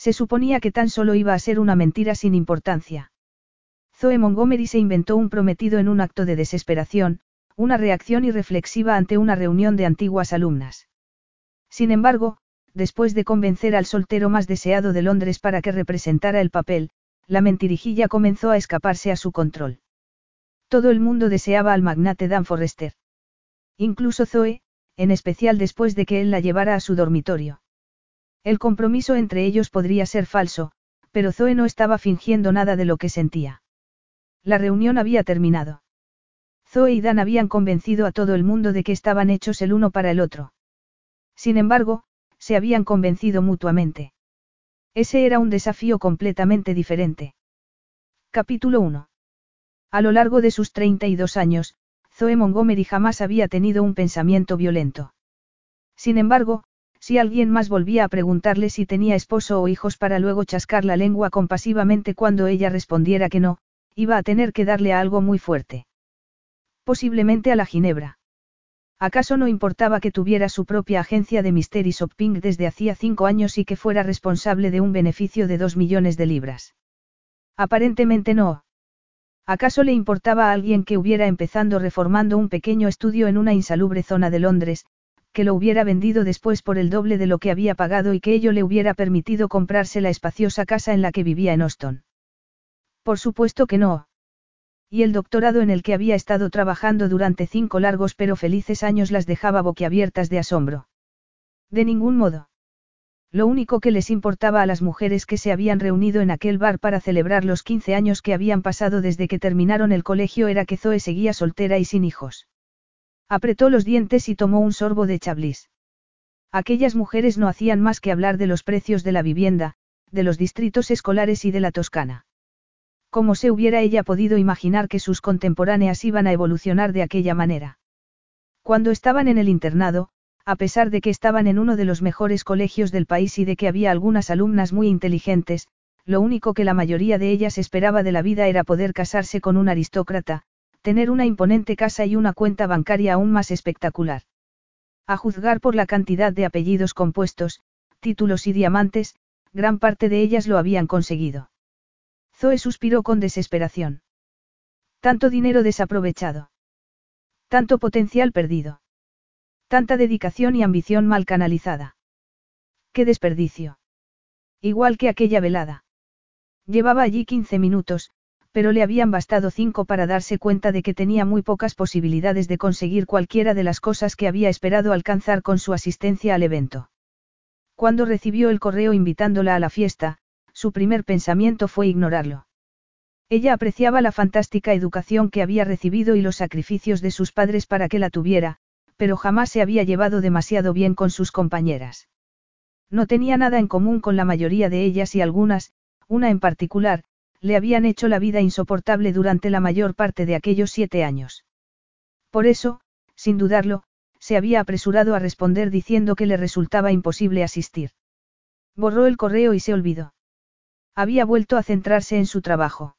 Se suponía que tan solo iba a ser una mentira sin importancia. Zoe Montgomery se inventó un prometido en un acto de desesperación, una reacción irreflexiva ante una reunión de antiguas alumnas. Sin embargo, después de convencer al soltero más deseado de Londres para que representara el papel, la mentirijilla comenzó a escaparse a su control. Todo el mundo deseaba al magnate Dan Forrester. Incluso Zoe, en especial después de que él la llevara a su dormitorio. El compromiso entre ellos podría ser falso, pero Zoe no estaba fingiendo nada de lo que sentía. La reunión había terminado. Zoe y Dan habían convencido a todo el mundo de que estaban hechos el uno para el otro. Sin embargo, se habían convencido mutuamente. Ese era un desafío completamente diferente. Capítulo 1. A lo largo de sus 32 años, Zoe Montgomery jamás había tenido un pensamiento violento. Sin embargo, si alguien más volvía a preguntarle si tenía esposo o hijos para luego chascar la lengua compasivamente cuando ella respondiera que no, iba a tener que darle a algo muy fuerte. Posiblemente a la ginebra. ¿Acaso no importaba que tuviera su propia agencia de mystery shopping desde hacía cinco años y que fuera responsable de un beneficio de dos millones de libras? Aparentemente no. ¿Acaso le importaba a alguien que hubiera empezando reformando un pequeño estudio en una insalubre zona de Londres, que lo hubiera vendido después por el doble de lo que había pagado y que ello le hubiera permitido comprarse la espaciosa casa en la que vivía en Austin. Por supuesto que no. Y el doctorado en el que había estado trabajando durante cinco largos pero felices años las dejaba boquiabiertas de asombro. De ningún modo. Lo único que les importaba a las mujeres que se habían reunido en aquel bar para celebrar los 15 años que habían pasado desde que terminaron el colegio era que Zoe seguía soltera y sin hijos. Apretó los dientes y tomó un sorbo de chablis. Aquellas mujeres no hacían más que hablar de los precios de la vivienda, de los distritos escolares y de la Toscana. ¿Cómo se hubiera ella podido imaginar que sus contemporáneas iban a evolucionar de aquella manera? Cuando estaban en el internado, a pesar de que estaban en uno de los mejores colegios del país y de que había algunas alumnas muy inteligentes, lo único que la mayoría de ellas esperaba de la vida era poder casarse con un aristócrata, tener una imponente casa y una cuenta bancaria aún más espectacular. A juzgar por la cantidad de apellidos compuestos, títulos y diamantes, gran parte de ellas lo habían conseguido. Zoe suspiró con desesperación. Tanto dinero desaprovechado. Tanto potencial perdido. Tanta dedicación y ambición mal canalizada. ¡Qué desperdicio! Igual que aquella velada. Llevaba allí 15 minutos, pero le habían bastado cinco para darse cuenta de que tenía muy pocas posibilidades de conseguir cualquiera de las cosas que había esperado alcanzar con su asistencia al evento. Cuando recibió el correo invitándola a la fiesta, su primer pensamiento fue ignorarlo. Ella apreciaba la fantástica educación que había recibido y los sacrificios de sus padres para que la tuviera, pero jamás se había llevado demasiado bien con sus compañeras. No tenía nada en común con la mayoría de ellas y algunas, una en particular, le habían hecho la vida insoportable durante la mayor parte de aquellos siete años. Por eso, sin dudarlo, se había apresurado a responder diciendo que le resultaba imposible asistir. Borró el correo y se olvidó. Había vuelto a centrarse en su trabajo.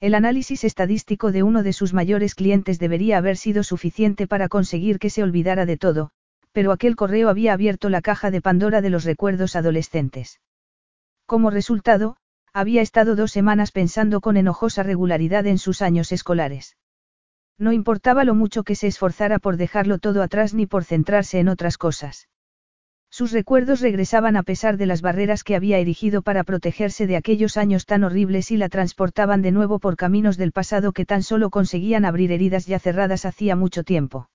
El análisis estadístico de uno de sus mayores clientes debería haber sido suficiente para conseguir que se olvidara de todo, pero aquel correo había abierto la caja de Pandora de los recuerdos adolescentes. Como resultado, había estado dos semanas pensando con enojosa regularidad en sus años escolares. No importaba lo mucho que se esforzara por dejarlo todo atrás ni por centrarse en otras cosas. Sus recuerdos regresaban a pesar de las barreras que había erigido para protegerse de aquellos años tan horribles y la transportaban de nuevo por caminos del pasado que tan solo conseguían abrir heridas ya cerradas hacía mucho tiempo.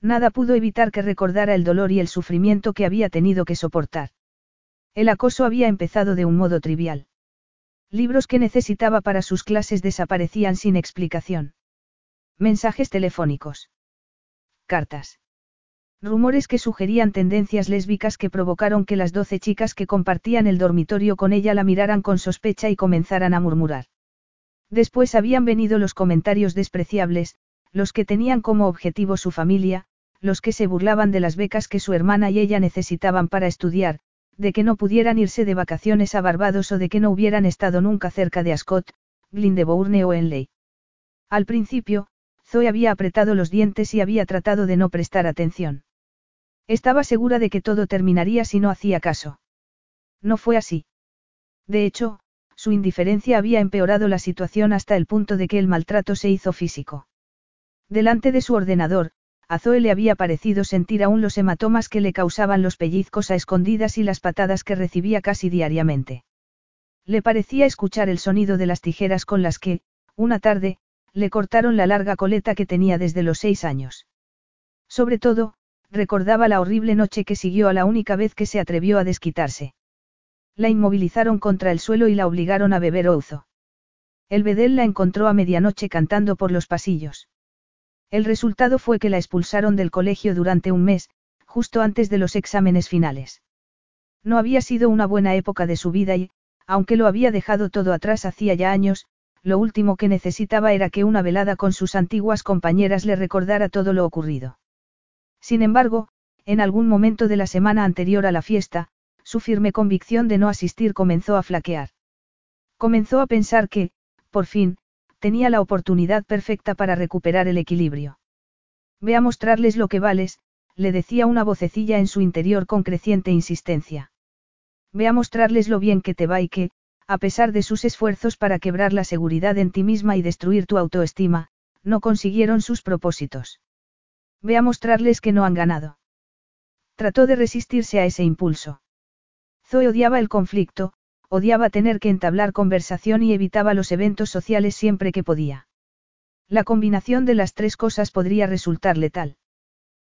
Nada pudo evitar que recordara el dolor y el sufrimiento que había tenido que soportar. El acoso había empezado de un modo trivial. Libros que necesitaba para sus clases desaparecían sin explicación. Mensajes telefónicos. Cartas. Rumores que sugerían tendencias lésbicas que provocaron que las doce chicas que compartían el dormitorio con ella la miraran con sospecha y comenzaran a murmurar. Después habían venido los comentarios despreciables, los que tenían como objetivo su familia, los que se burlaban de las becas que su hermana y ella necesitaban para estudiar, de que no pudieran irse de vacaciones a Barbados o de que no hubieran estado nunca cerca de Ascot, Glyndebourne o Enley. Al principio, Zoe había apretado los dientes y había tratado de no prestar atención. Estaba segura de que todo terminaría si no hacía caso. No fue así. De hecho, su indiferencia había empeorado la situación hasta el punto de que el maltrato se hizo físico. Delante de su ordenador, a Zoe le había parecido sentir aún los hematomas que le causaban los pellizcos a escondidas y las patadas que recibía casi diariamente. Le parecía escuchar el sonido de las tijeras con las que, una tarde, le cortaron la larga coleta que tenía desde los seis años. Sobre todo, recordaba la horrible noche que siguió a la única vez que se atrevió a desquitarse. La inmovilizaron contra el suelo y la obligaron a beber ouzo. El bedel la encontró a medianoche cantando por los pasillos. El resultado fue que la expulsaron del colegio durante un mes, justo antes de los exámenes finales. No había sido una buena época de su vida y, aunque lo había dejado todo atrás hacía ya años, lo último que necesitaba era que una velada con sus antiguas compañeras le recordara todo lo ocurrido. Sin embargo, en algún momento de la semana anterior a la fiesta, su firme convicción de no asistir comenzó a flaquear. Comenzó a pensar que, por fin, tenía la oportunidad perfecta para recuperar el equilibrio. Ve a mostrarles lo que vales, le decía una vocecilla en su interior con creciente insistencia. Ve a mostrarles lo bien que te va y que, a pesar de sus esfuerzos para quebrar la seguridad en ti misma y destruir tu autoestima, no consiguieron sus propósitos. Ve a mostrarles que no han ganado. Trató de resistirse a ese impulso. Zoe odiaba el conflicto, odiaba tener que entablar conversación y evitaba los eventos sociales siempre que podía. La combinación de las tres cosas podría resultar letal.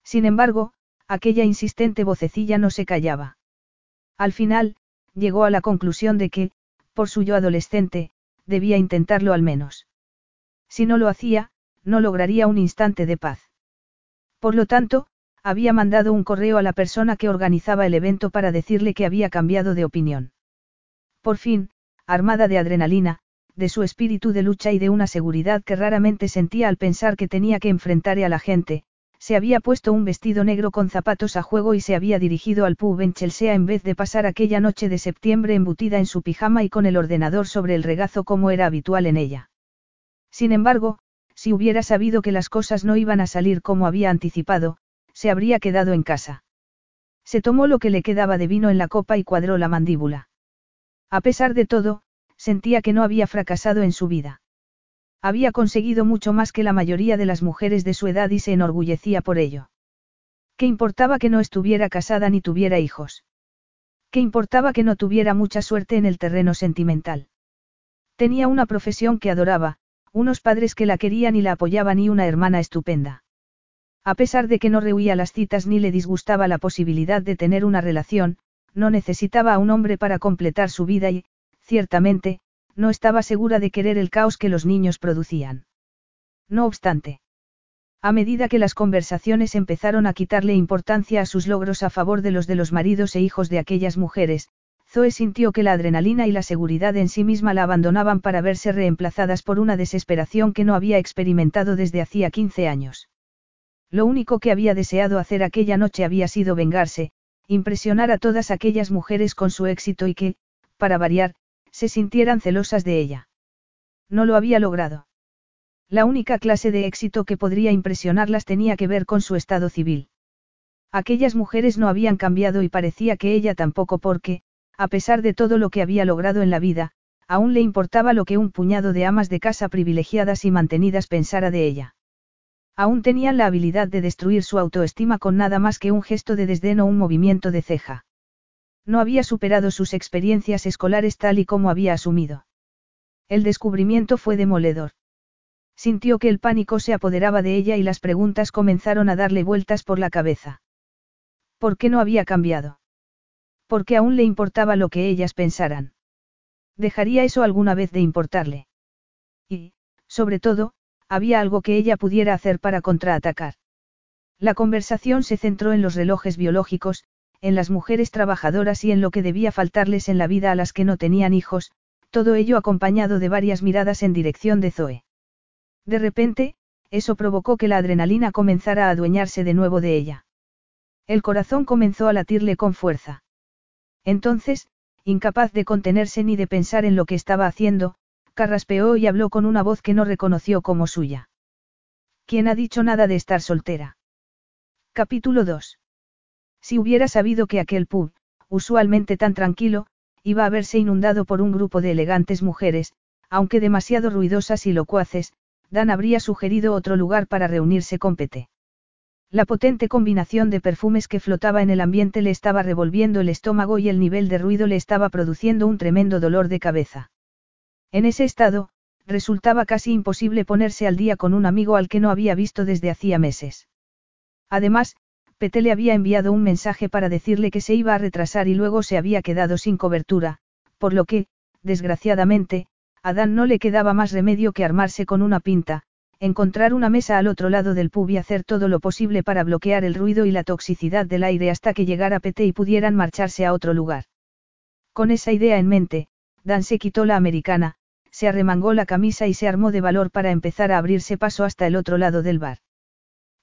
Sin embargo, aquella insistente vocecilla no se callaba. Al final, llegó a la conclusión de que, por su yo adolescente, debía intentarlo al menos. Si no lo hacía, no lograría un instante de paz. Por lo tanto, había mandado un correo a la persona que organizaba el evento para decirle que había cambiado de opinión. Por fin, armada de adrenalina, de su espíritu de lucha y de una seguridad que raramente sentía al pensar que tenía que enfrentar a la gente, se había puesto un vestido negro con zapatos a juego y se había dirigido al pub en Chelsea en vez de pasar aquella noche de septiembre embutida en su pijama y con el ordenador sobre el regazo como era habitual en ella. Sin embargo, si hubiera sabido que las cosas no iban a salir como había anticipado, se habría quedado en casa. Se tomó lo que le quedaba de vino en la copa y cuadró la mandíbula. A pesar de todo, sentía que no había fracasado en su vida. Había conseguido mucho más que la mayoría de las mujeres de su edad y se enorgullecía por ello. ¿Qué importaba que no estuviera casada ni tuviera hijos? ¿Qué importaba que no tuviera mucha suerte en el terreno sentimental? Tenía una profesión que adoraba, unos padres que la querían y la apoyaban y una hermana estupenda. A pesar de que no rehuía las citas ni le disgustaba la posibilidad de tener una relación, no necesitaba a un hombre para completar su vida y, ciertamente, no estaba segura de querer el caos que los niños producían. No obstante, a medida que las conversaciones empezaron a quitarle importancia a sus logros a favor de los de los maridos e hijos de aquellas mujeres, Zoe sintió que la adrenalina y la seguridad en sí misma la abandonaban para verse reemplazadas por una desesperación que no había experimentado desde hacía 15 años. Lo único que había deseado hacer aquella noche había sido vengarse, impresionar a todas aquellas mujeres con su éxito y que, para variar, se sintieran celosas de ella. No lo había logrado. La única clase de éxito que podría impresionarlas tenía que ver con su estado civil. Aquellas mujeres no habían cambiado y parecía que ella tampoco porque, a pesar de todo lo que había logrado en la vida, aún le importaba lo que un puñado de amas de casa privilegiadas y mantenidas pensara de ella. Aún tenían la habilidad de destruir su autoestima con nada más que un gesto de desdén o un movimiento de ceja. No había superado sus experiencias escolares tal y como había asumido. El descubrimiento fue demoledor. Sintió que el pánico se apoderaba de ella y las preguntas comenzaron a darle vueltas por la cabeza. ¿Por qué no había cambiado? Porque aún le importaba lo que ellas pensaran. ¿Dejaría eso alguna vez de importarle? Y, sobre todo, había algo que ella pudiera hacer para contraatacar. La conversación se centró en los relojes biológicos, en las mujeres trabajadoras y en lo que debía faltarles en la vida a las que no tenían hijos, todo ello acompañado de varias miradas en dirección de Zoe. De repente, eso provocó que la adrenalina comenzara a adueñarse de nuevo de ella. El corazón comenzó a latirle con fuerza. Entonces, incapaz de contenerse ni de pensar en lo que estaba haciendo, carraspeó y habló con una voz que no reconoció como suya. ¿Quién ha dicho nada de estar soltera? Capítulo 2. Si hubiera sabido que aquel pub, usualmente tan tranquilo, iba a verse inundado por un grupo de elegantes mujeres, aunque demasiado ruidosas y locuaces, Dan habría sugerido otro lugar para reunirse con Pete. La potente combinación de perfumes que flotaba en el ambiente le estaba revolviendo el estómago y el nivel de ruido le estaba produciendo un tremendo dolor de cabeza. En ese estado, resultaba casi imposible ponerse al día con un amigo al que no había visto desde hacía meses. Además, Pete le había enviado un mensaje para decirle que se iba a retrasar y luego se había quedado sin cobertura, por lo que, desgraciadamente, a Dan no le quedaba más remedio que armarse con una pinta, encontrar una mesa al otro lado del pub y hacer todo lo posible para bloquear el ruido y la toxicidad del aire hasta que llegara Pete y pudieran marcharse a otro lugar. Con esa idea en mente, Dan se quitó la americana, se arremangó la camisa y se armó de valor para empezar a abrirse paso hasta el otro lado del bar.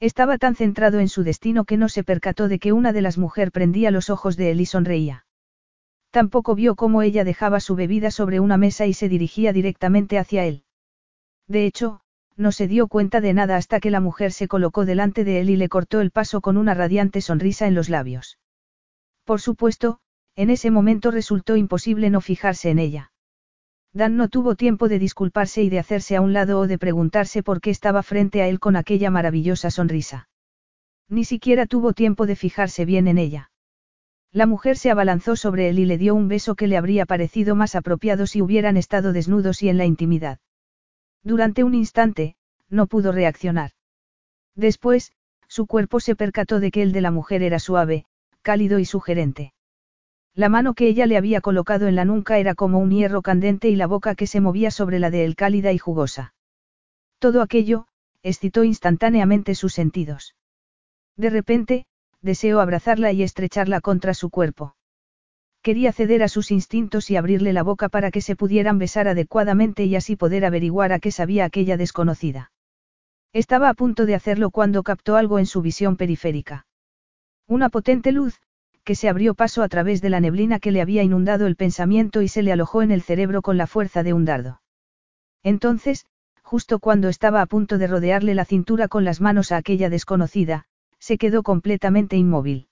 Estaba tan centrado en su destino que no se percató de que una de las mujeres prendía los ojos de él y sonreía. Tampoco vio cómo ella dejaba su bebida sobre una mesa y se dirigía directamente hacia él. De hecho, no se dio cuenta de nada hasta que la mujer se colocó delante de él y le cortó el paso con una radiante sonrisa en los labios. Por supuesto, en ese momento resultó imposible no fijarse en ella. Dan no tuvo tiempo de disculparse y de hacerse a un lado o de preguntarse por qué estaba frente a él con aquella maravillosa sonrisa. Ni siquiera tuvo tiempo de fijarse bien en ella. La mujer se abalanzó sobre él y le dio un beso que le habría parecido más apropiado si hubieran estado desnudos y en la intimidad. Durante un instante, no pudo reaccionar. Después, su cuerpo se percató de que el de la mujer era suave, cálido y sugerente. La mano que ella le había colocado en la nuca era como un hierro candente y la boca que se movía sobre la de él cálida y jugosa. Todo aquello, excitó instantáneamente sus sentidos. De repente, deseó abrazarla y estrecharla contra su cuerpo. Quería ceder a sus instintos y abrirle la boca para que se pudieran besar adecuadamente y así poder averiguar a qué sabía aquella desconocida. Estaba a punto de hacerlo cuando captó algo en su visión periférica. Una potente luz, que se abrió paso a través de la neblina que le había inundado el pensamiento y se le alojó en el cerebro con la fuerza de un dardo. Entonces, justo cuando estaba a punto de rodearle la cintura con las manos a aquella desconocida, se quedó completamente inmóvil.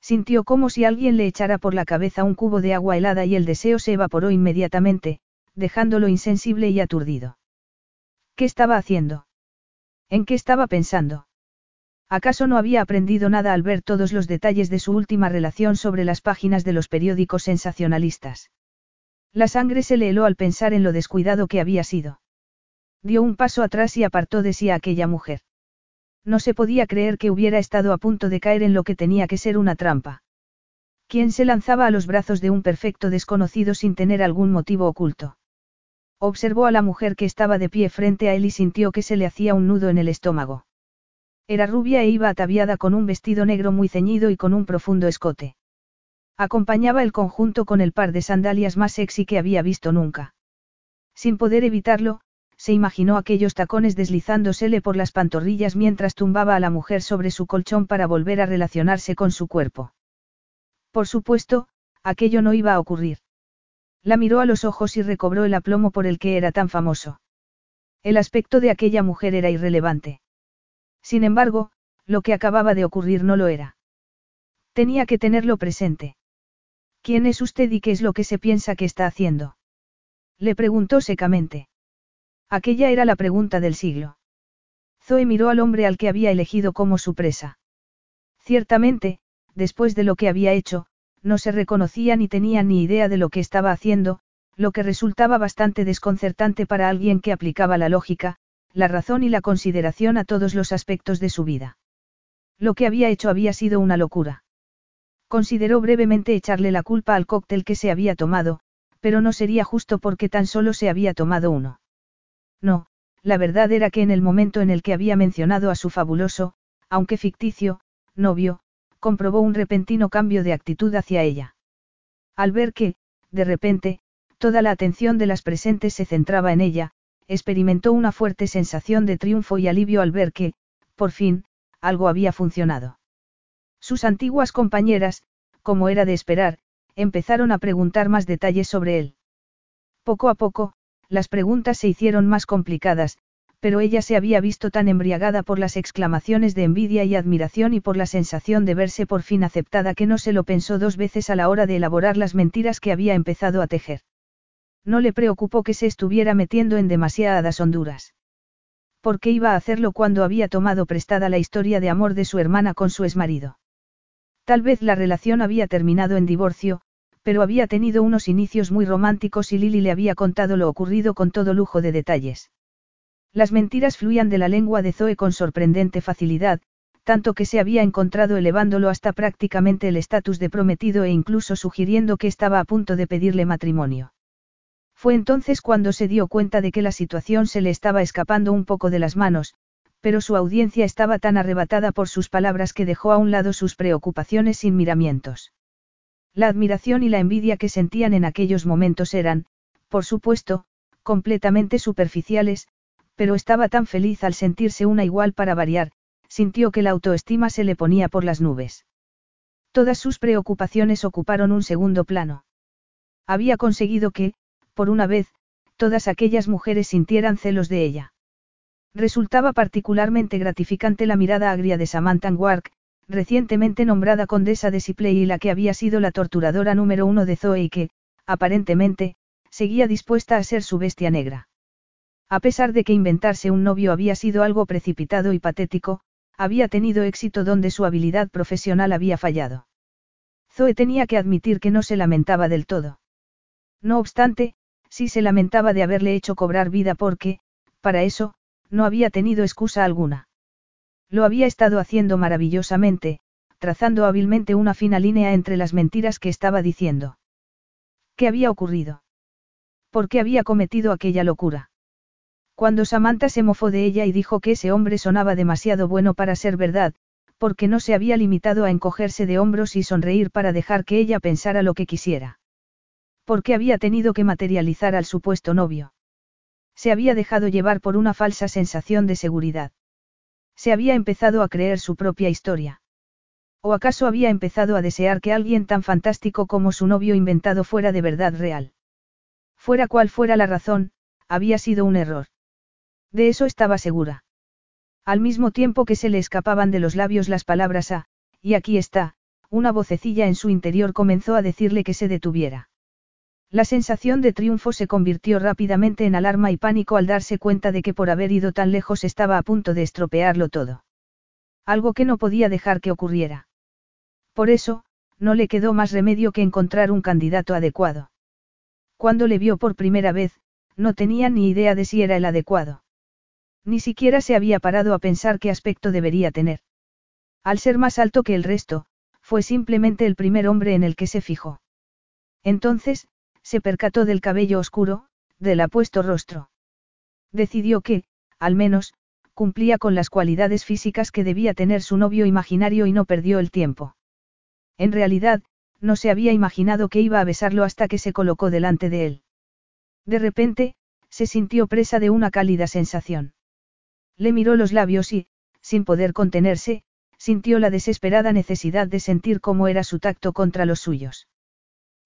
Sintió como si alguien le echara por la cabeza un cubo de agua helada y el deseo se evaporó inmediatamente, dejándolo insensible y aturdido. ¿Qué estaba haciendo? ¿En qué estaba pensando? ¿Acaso no había aprendido nada al ver todos los detalles de su última relación sobre las páginas de los periódicos sensacionalistas? La sangre se le heló al pensar en lo descuidado que había sido. Dio un paso atrás y apartó de sí a aquella mujer. No se podía creer que hubiera estado a punto de caer en lo que tenía que ser una trampa. ¿Quién se lanzaba a los brazos de un perfecto desconocido sin tener algún motivo oculto? Observó a la mujer que estaba de pie frente a él y sintió que se le hacía un nudo en el estómago. Era rubia e iba ataviada con un vestido negro muy ceñido y con un profundo escote. Acompañaba el conjunto con el par de sandalias más sexy que había visto nunca. Sin poder evitarlo, se imaginó aquellos tacones deslizándosele por las pantorrillas mientras tumbaba a la mujer sobre su colchón para volver a relacionarse con su cuerpo. Por supuesto, aquello no iba a ocurrir. La miró a los ojos y recobró el aplomo por el que era tan famoso. El aspecto de aquella mujer era irrelevante. Sin embargo, lo que acababa de ocurrir no lo era. Tenía que tenerlo presente. ¿Quién es usted y qué es lo que se piensa que está haciendo? Le preguntó secamente. Aquella era la pregunta del siglo. Zoe miró al hombre al que había elegido como su presa. Ciertamente, después de lo que había hecho, no se reconocía ni tenía ni idea de lo que estaba haciendo, lo que resultaba bastante desconcertante para alguien que aplicaba la lógica, la razón y la consideración a todos los aspectos de su vida. Lo que había hecho había sido una locura. Consideró brevemente echarle la culpa al cóctel que se había tomado, pero no sería justo porque tan solo se había tomado uno. No, la verdad era que en el momento en el que había mencionado a su fabuloso, aunque ficticio, novio, comprobó un repentino cambio de actitud hacia ella. Al ver que, de repente, toda la atención de las presentes se centraba en ella, experimentó una fuerte sensación de triunfo y alivio al ver que, por fin, algo había funcionado. Sus antiguas compañeras, como era de esperar, empezaron a preguntar más detalles sobre él. Poco a poco, las preguntas se hicieron más complicadas, pero ella se había visto tan embriagada por las exclamaciones de envidia y admiración y por la sensación de verse por fin aceptada que no se lo pensó dos veces a la hora de elaborar las mentiras que había empezado a tejer. No le preocupó que se estuviera metiendo en demasiadas honduras. ¿Por qué iba a hacerlo cuando había tomado prestada la historia de amor de su hermana con su exmarido? Tal vez la relación había terminado en divorcio, pero había tenido unos inicios muy románticos y Lily le había contado lo ocurrido con todo lujo de detalles. Las mentiras fluían de la lengua de Zoe con sorprendente facilidad, tanto que se había encontrado elevándolo hasta prácticamente el estatus de prometido e incluso sugiriendo que estaba a punto de pedirle matrimonio. Fue entonces cuando se dio cuenta de que la situación se le estaba escapando un poco de las manos, pero su audiencia estaba tan arrebatada por sus palabras que dejó a un lado sus preocupaciones sin miramientos. La admiración y la envidia que sentían en aquellos momentos eran, por supuesto, completamente superficiales, pero estaba tan feliz al sentirse una igual para variar, sintió que la autoestima se le ponía por las nubes. Todas sus preocupaciones ocuparon un segundo plano. Había conseguido que, por una vez, todas aquellas mujeres sintieran celos de ella. Resultaba particularmente gratificante la mirada agria de Samantha Wark, recientemente nombrada condesa de Sipley y la que había sido la torturadora número uno de Zoe y que, aparentemente, seguía dispuesta a ser su bestia negra. A pesar de que inventarse un novio había sido algo precipitado y patético, había tenido éxito donde su habilidad profesional había fallado. Zoe tenía que admitir que no se lamentaba del todo. No obstante, sí se lamentaba de haberle hecho cobrar vida porque, para eso, no había tenido excusa alguna. Lo había estado haciendo maravillosamente, trazando hábilmente una fina línea entre las mentiras que estaba diciendo. ¿Qué había ocurrido? ¿Por qué había cometido aquella locura? Cuando Samantha se mofó de ella y dijo que ese hombre sonaba demasiado bueno para ser verdad, porque no se había limitado a encogerse de hombros y sonreír para dejar que ella pensara lo que quisiera. Porque había tenido que materializar al supuesto novio. Se había dejado llevar por una falsa sensación de seguridad. Se había empezado a creer su propia historia. ¿O acaso había empezado a desear que alguien tan fantástico como su novio inventado fuera de verdad real? Fuera cual fuera la razón, había sido un error. De eso estaba segura. Al mismo tiempo que se le escapaban de los labios las palabras a, y aquí está, una vocecilla en su interior comenzó a decirle que se detuviera. La sensación de triunfo se convirtió rápidamente en alarma y pánico al darse cuenta de que por haber ido tan lejos estaba a punto de estropearlo todo. Algo que no podía dejar que ocurriera. Por eso, no le quedó más remedio que encontrar un candidato adecuado. Cuando le vio por primera vez, no tenía ni idea de si era el adecuado. Ni siquiera se había parado a pensar qué aspecto debería tener. Al ser más alto que el resto, fue simplemente el primer hombre en el que se fijó. Entonces, se percató del cabello oscuro, del apuesto rostro. Decidió que, al menos, cumplía con las cualidades físicas que debía tener su novio imaginario y no perdió el tiempo. En realidad, no se había imaginado que iba a besarlo hasta que se colocó delante de él. De repente, se sintió presa de una cálida sensación. Le miró los labios y, sin poder contenerse, sintió la desesperada necesidad de sentir cómo era su tacto contra los suyos.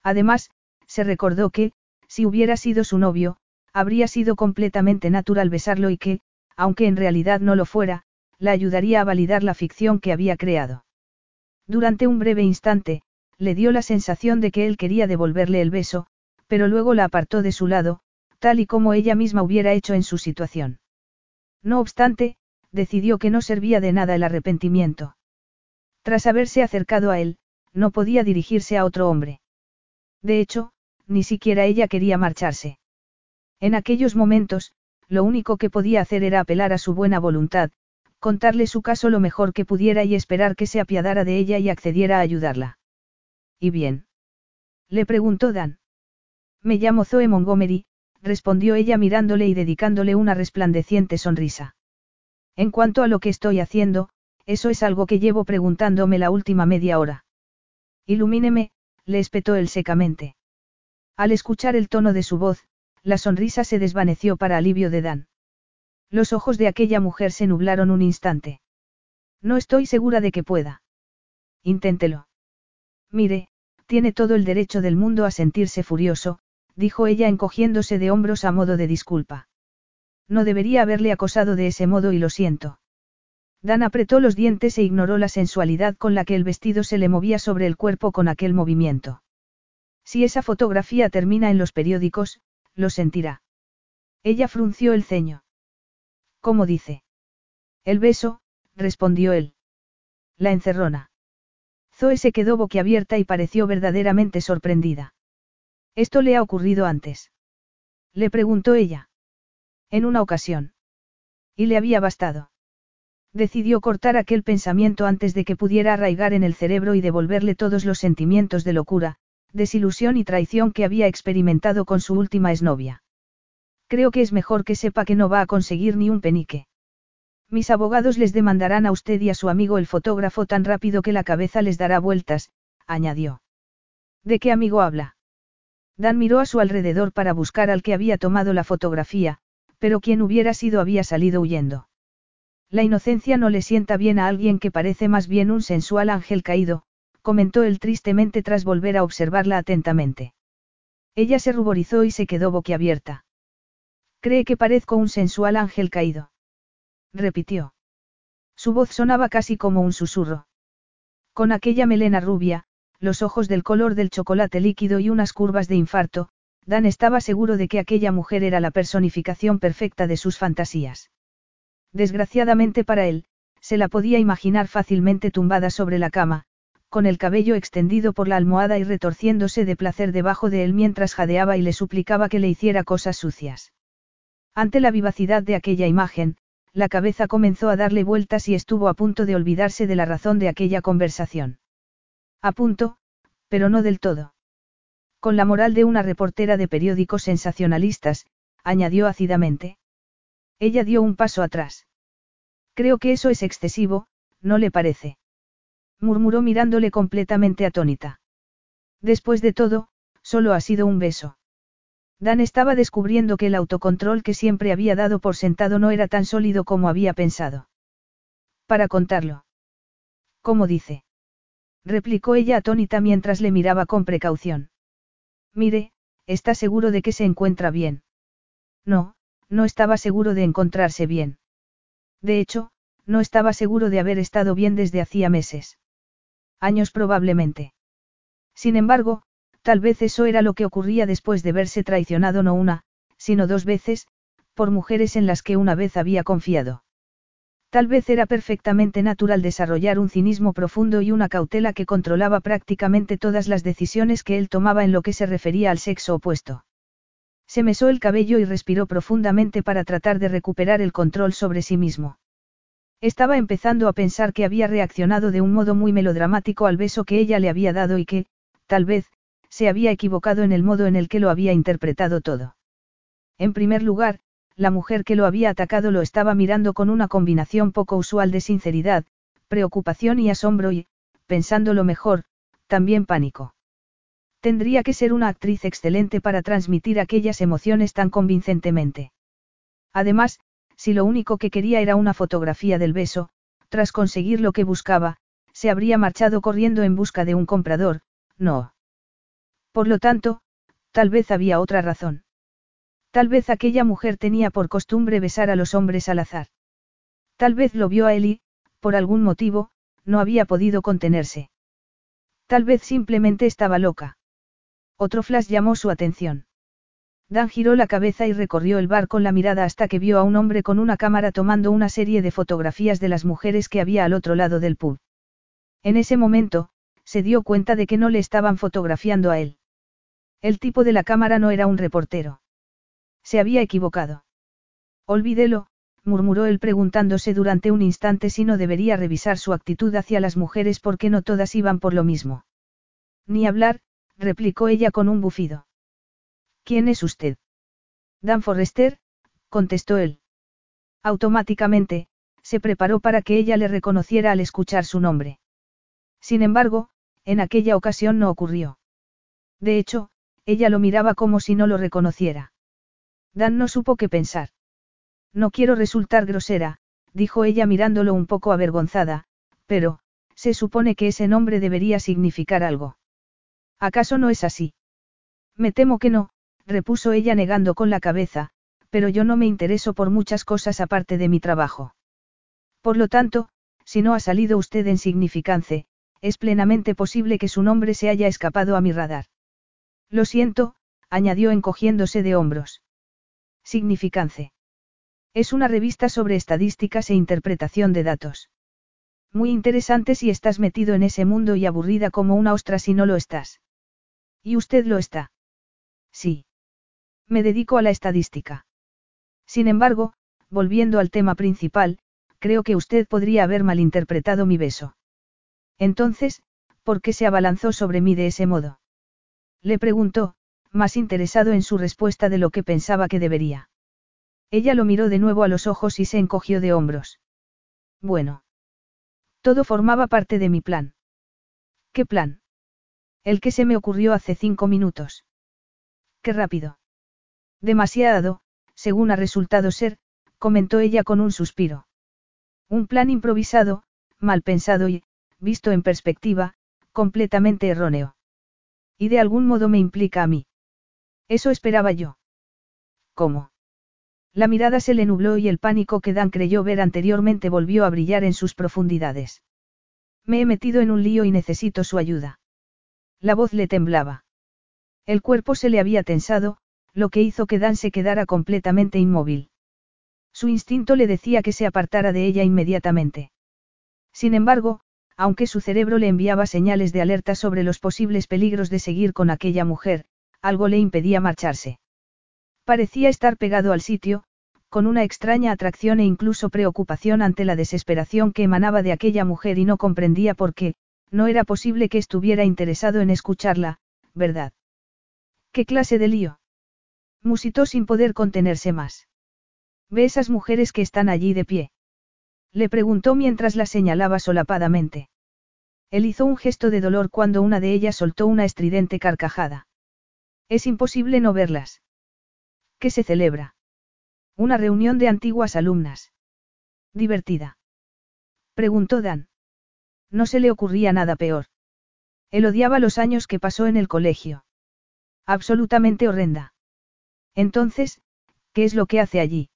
Además, se recordó que, si hubiera sido su novio, habría sido completamente natural besarlo y que, aunque en realidad no lo fuera, la ayudaría a validar la ficción que había creado. Durante un breve instante, le dio la sensación de que él quería devolverle el beso, pero luego la apartó de su lado, tal y como ella misma hubiera hecho en su situación. No obstante, decidió que no servía de nada el arrepentimiento. Tras haberse acercado a él, no podía dirigirse a otro hombre. De hecho, ni siquiera ella quería marcharse. En aquellos momentos, lo único que podía hacer era apelar a su buena voluntad, contarle su caso lo mejor que pudiera y esperar que se apiadara de ella y accediera a ayudarla. ¿Y bien? Le preguntó Dan. Me llamo Zoe Montgomery, respondió ella mirándole y dedicándole una resplandeciente sonrisa. En cuanto a lo que estoy haciendo, eso es algo que llevo preguntándome la última media hora. Ilumíneme, le espetó él secamente. Al escuchar el tono de su voz, la sonrisa se desvaneció para alivio de Dan. Los ojos de aquella mujer se nublaron un instante. No estoy segura de que pueda. Inténtelo. Mire, tiene todo el derecho del mundo a sentirse furioso, dijo ella encogiéndose de hombros a modo de disculpa. No debería haberle acosado de ese modo y lo siento. Dan apretó los dientes e ignoró la sensualidad con la que el vestido se le movía sobre el cuerpo con aquel movimiento. Si esa fotografía termina en los periódicos, lo sentirá. Ella frunció el ceño. ¿Cómo dice? El beso, respondió él. La encerrona. Zoe se quedó boquiabierta y pareció verdaderamente sorprendida. ¿Esto le ha ocurrido antes? Le preguntó ella. En una ocasión. Y le había bastado. Decidió cortar aquel pensamiento antes de que pudiera arraigar en el cerebro y devolverle todos los sentimientos de locura, desilusión y traición que había experimentado con su última exnovia. Creo que es mejor que sepa que no va a conseguir ni un penique. Mis abogados les demandarán a usted y a su amigo el fotógrafo tan rápido que la cabeza les dará vueltas, añadió. ¿De qué amigo habla? Dan miró a su alrededor para buscar al que había tomado la fotografía, pero quien hubiera sido había salido huyendo. La inocencia no le sienta bien a alguien que parece más bien un sensual ángel caído, comentó él tristemente tras volver a observarla atentamente. Ella se ruborizó y se quedó boquiabierta. ¿Cree que parezco un sensual ángel caído? repitió. Su voz sonaba casi como un susurro. Con aquella melena rubia, los ojos del color del chocolate líquido y unas curvas de infarto, Dan estaba seguro de que aquella mujer era la personificación perfecta de sus fantasías. Desgraciadamente para él, se la podía imaginar fácilmente tumbada sobre la cama, con el cabello extendido por la almohada y retorciéndose de placer debajo de él mientras jadeaba y le suplicaba que le hiciera cosas sucias. Ante la vivacidad de aquella imagen, la cabeza comenzó a darle vueltas y estuvo a punto de olvidarse de la razón de aquella conversación. A punto, pero no del todo. Con la moral de una reportera de periódicos sensacionalistas, añadió ácidamente. Ella dio un paso atrás. Creo que eso es excesivo, ¿no le parece? Murmuró mirándole completamente atónita. Después de todo, solo ha sido un beso. Dan estaba descubriendo que el autocontrol que siempre había dado por sentado no era tan sólido como había pensado. Para contarlo. ¿Cómo dice? replicó ella atónita mientras le miraba con precaución. Mire, ¿está seguro de que se encuentra bien? No, no estaba seguro de encontrarse bien. De hecho, no estaba seguro de haber estado bien desde hacía meses. Años probablemente. Sin embargo, Tal vez eso era lo que ocurría después de verse traicionado no una, sino dos veces, por mujeres en las que una vez había confiado. Tal vez era perfectamente natural desarrollar un cinismo profundo y una cautela que controlaba prácticamente todas las decisiones que él tomaba en lo que se refería al sexo opuesto. Se mesó el cabello y respiró profundamente para tratar de recuperar el control sobre sí mismo. Estaba empezando a pensar que había reaccionado de un modo muy melodramático al beso que ella le había dado y que, tal vez, se había equivocado en el modo en el que lo había interpretado todo. En primer lugar, la mujer que lo había atacado lo estaba mirando con una combinación poco usual de sinceridad, preocupación y asombro y, pensándolo mejor, también pánico. Tendría que ser una actriz excelente para transmitir aquellas emociones tan convincentemente. Además, si lo único que quería era una fotografía del beso, tras conseguir lo que buscaba, se habría marchado corriendo en busca de un comprador, no. Por lo tanto, tal vez había otra razón. Tal vez aquella mujer tenía por costumbre besar a los hombres al azar. Tal vez lo vio a él y, por algún motivo, no había podido contenerse. Tal vez simplemente estaba loca. Otro flash llamó su atención. Dan giró la cabeza y recorrió el bar con la mirada hasta que vio a un hombre con una cámara tomando una serie de fotografías de las mujeres que había al otro lado del pub. En ese momento, se dio cuenta de que no le estaban fotografiando a él. El tipo de la cámara no era un reportero. Se había equivocado. Olvídelo, murmuró él preguntándose durante un instante si no debería revisar su actitud hacia las mujeres porque no todas iban por lo mismo. Ni hablar, replicó ella con un bufido. ¿Quién es usted? Dan Forrester, contestó él. Automáticamente, se preparó para que ella le reconociera al escuchar su nombre. Sin embargo, en aquella ocasión no ocurrió. De hecho, ella lo miraba como si no lo reconociera. Dan no supo qué pensar. No quiero resultar grosera, dijo ella mirándolo un poco avergonzada, pero, se supone que ese nombre debería significar algo. ¿Acaso no es así? Me temo que no, repuso ella negando con la cabeza, pero yo no me intereso por muchas cosas aparte de mi trabajo. Por lo tanto, si no ha salido usted en significance, es plenamente posible que su nombre se haya escapado a mi radar. Lo siento, añadió encogiéndose de hombros. Significance. Es una revista sobre estadísticas e interpretación de datos. Muy interesante si estás metido en ese mundo y aburrida como una ostra si no lo estás. ¿Y usted lo está? Sí. Me dedico a la estadística. Sin embargo, volviendo al tema principal, creo que usted podría haber malinterpretado mi beso. Entonces, ¿por qué se abalanzó sobre mí de ese modo? Le preguntó, más interesado en su respuesta de lo que pensaba que debería. Ella lo miró de nuevo a los ojos y se encogió de hombros. Bueno. Todo formaba parte de mi plan. ¿Qué plan? El que se me ocurrió hace cinco minutos. Qué rápido. Demasiado, según ha resultado ser, comentó ella con un suspiro. Un plan improvisado, mal pensado y, visto en perspectiva, completamente erróneo. Y de algún modo me implica a mí. Eso esperaba yo. ¿Cómo? La mirada se le nubló y el pánico que Dan creyó ver anteriormente volvió a brillar en sus profundidades. Me he metido en un lío y necesito su ayuda. La voz le temblaba. El cuerpo se le había tensado, lo que hizo que Dan se quedara completamente inmóvil. Su instinto le decía que se apartara de ella inmediatamente. Sin embargo, aunque su cerebro le enviaba señales de alerta sobre los posibles peligros de seguir con aquella mujer, algo le impedía marcharse. Parecía estar pegado al sitio, con una extraña atracción e incluso preocupación ante la desesperación que emanaba de aquella mujer y no comprendía por qué, no era posible que estuviera interesado en escucharla, ¿verdad? ¿Qué clase de lío? Musitó sin poder contenerse más. ¿Ve esas mujeres que están allí de pie? Le preguntó mientras la señalaba solapadamente. Él hizo un gesto de dolor cuando una de ellas soltó una estridente carcajada. Es imposible no verlas. ¿Qué se celebra? Una reunión de antiguas alumnas. Divertida. Preguntó Dan. No se le ocurría nada peor. Él odiaba los años que pasó en el colegio. Absolutamente horrenda. Entonces, ¿qué es lo que hace allí?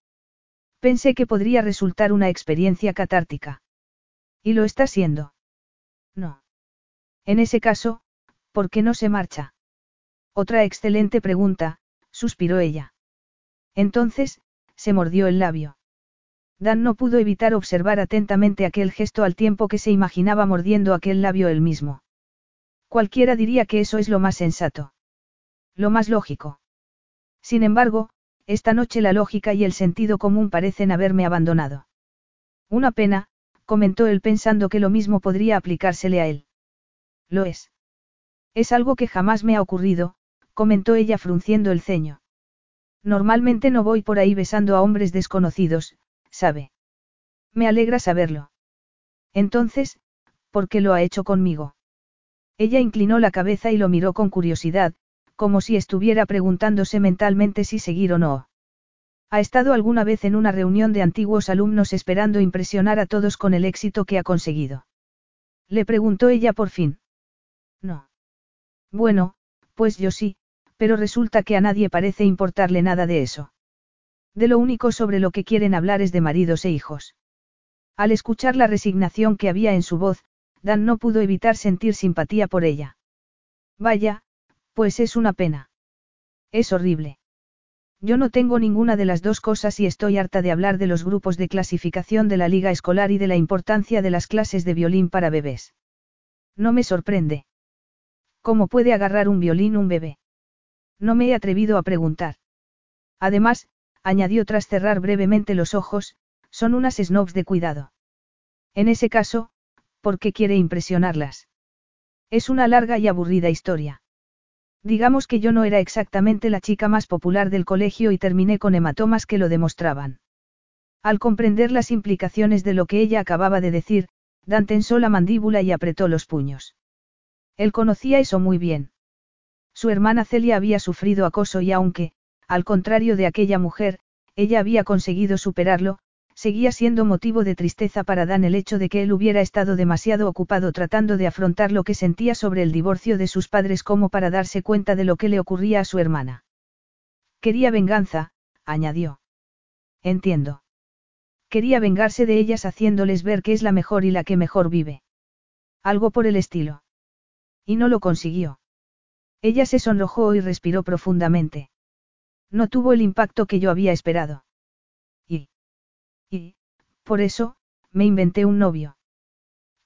Pensé que podría resultar una experiencia catártica. ¿Y lo está siendo? No. En ese caso, ¿por qué no se marcha? Otra excelente pregunta, suspiró ella. Entonces, se mordió el labio. Dan no pudo evitar observar atentamente aquel gesto al tiempo que se imaginaba mordiendo aquel labio él mismo. Cualquiera diría que eso es lo más sensato. Lo más lógico. Sin embargo, esta noche la lógica y el sentido común parecen haberme abandonado. Una pena, comentó él pensando que lo mismo podría aplicársele a él. Lo es. Es algo que jamás me ha ocurrido, comentó ella frunciendo el ceño. Normalmente no voy por ahí besando a hombres desconocidos, ¿sabe? Me alegra saberlo. Entonces, ¿por qué lo ha hecho conmigo? Ella inclinó la cabeza y lo miró con curiosidad, como si estuviera preguntándose mentalmente si seguir o no. ¿Ha estado alguna vez en una reunión de antiguos alumnos esperando impresionar a todos con el éxito que ha conseguido? Le preguntó ella por fin. No. Bueno, pues yo sí, pero resulta que a nadie parece importarle nada de eso. De lo único sobre lo que quieren hablar es de maridos e hijos. Al escuchar la resignación que había en su voz, Dan no pudo evitar sentir simpatía por ella. Vaya, pues es una pena. Es horrible. Yo no tengo ninguna de las dos cosas y estoy harta de hablar de los grupos de clasificación de la liga escolar y de la importancia de las clases de violín para bebés. No me sorprende. ¿Cómo puede agarrar un violín un bebé? No me he atrevido a preguntar. Además, añadió tras cerrar brevemente los ojos, son unas snobs de cuidado. En ese caso, ¿por qué quiere impresionarlas? Es una larga y aburrida historia. Digamos que yo no era exactamente la chica más popular del colegio y terminé con hematomas que lo demostraban. Al comprender las implicaciones de lo que ella acababa de decir, Dan tensó la mandíbula y apretó los puños. Él conocía eso muy bien. Su hermana Celia había sufrido acoso y aunque, al contrario de aquella mujer, ella había conseguido superarlo, seguía siendo motivo de tristeza para Dan el hecho de que él hubiera estado demasiado ocupado tratando de afrontar lo que sentía sobre el divorcio de sus padres como para darse cuenta de lo que le ocurría a su hermana. Quería venganza, añadió. Entiendo. Quería vengarse de ellas haciéndoles ver que es la mejor y la que mejor vive. Algo por el estilo. Y no lo consiguió. Ella se sonrojó y respiró profundamente. No tuvo el impacto que yo había esperado. Y, por eso, me inventé un novio.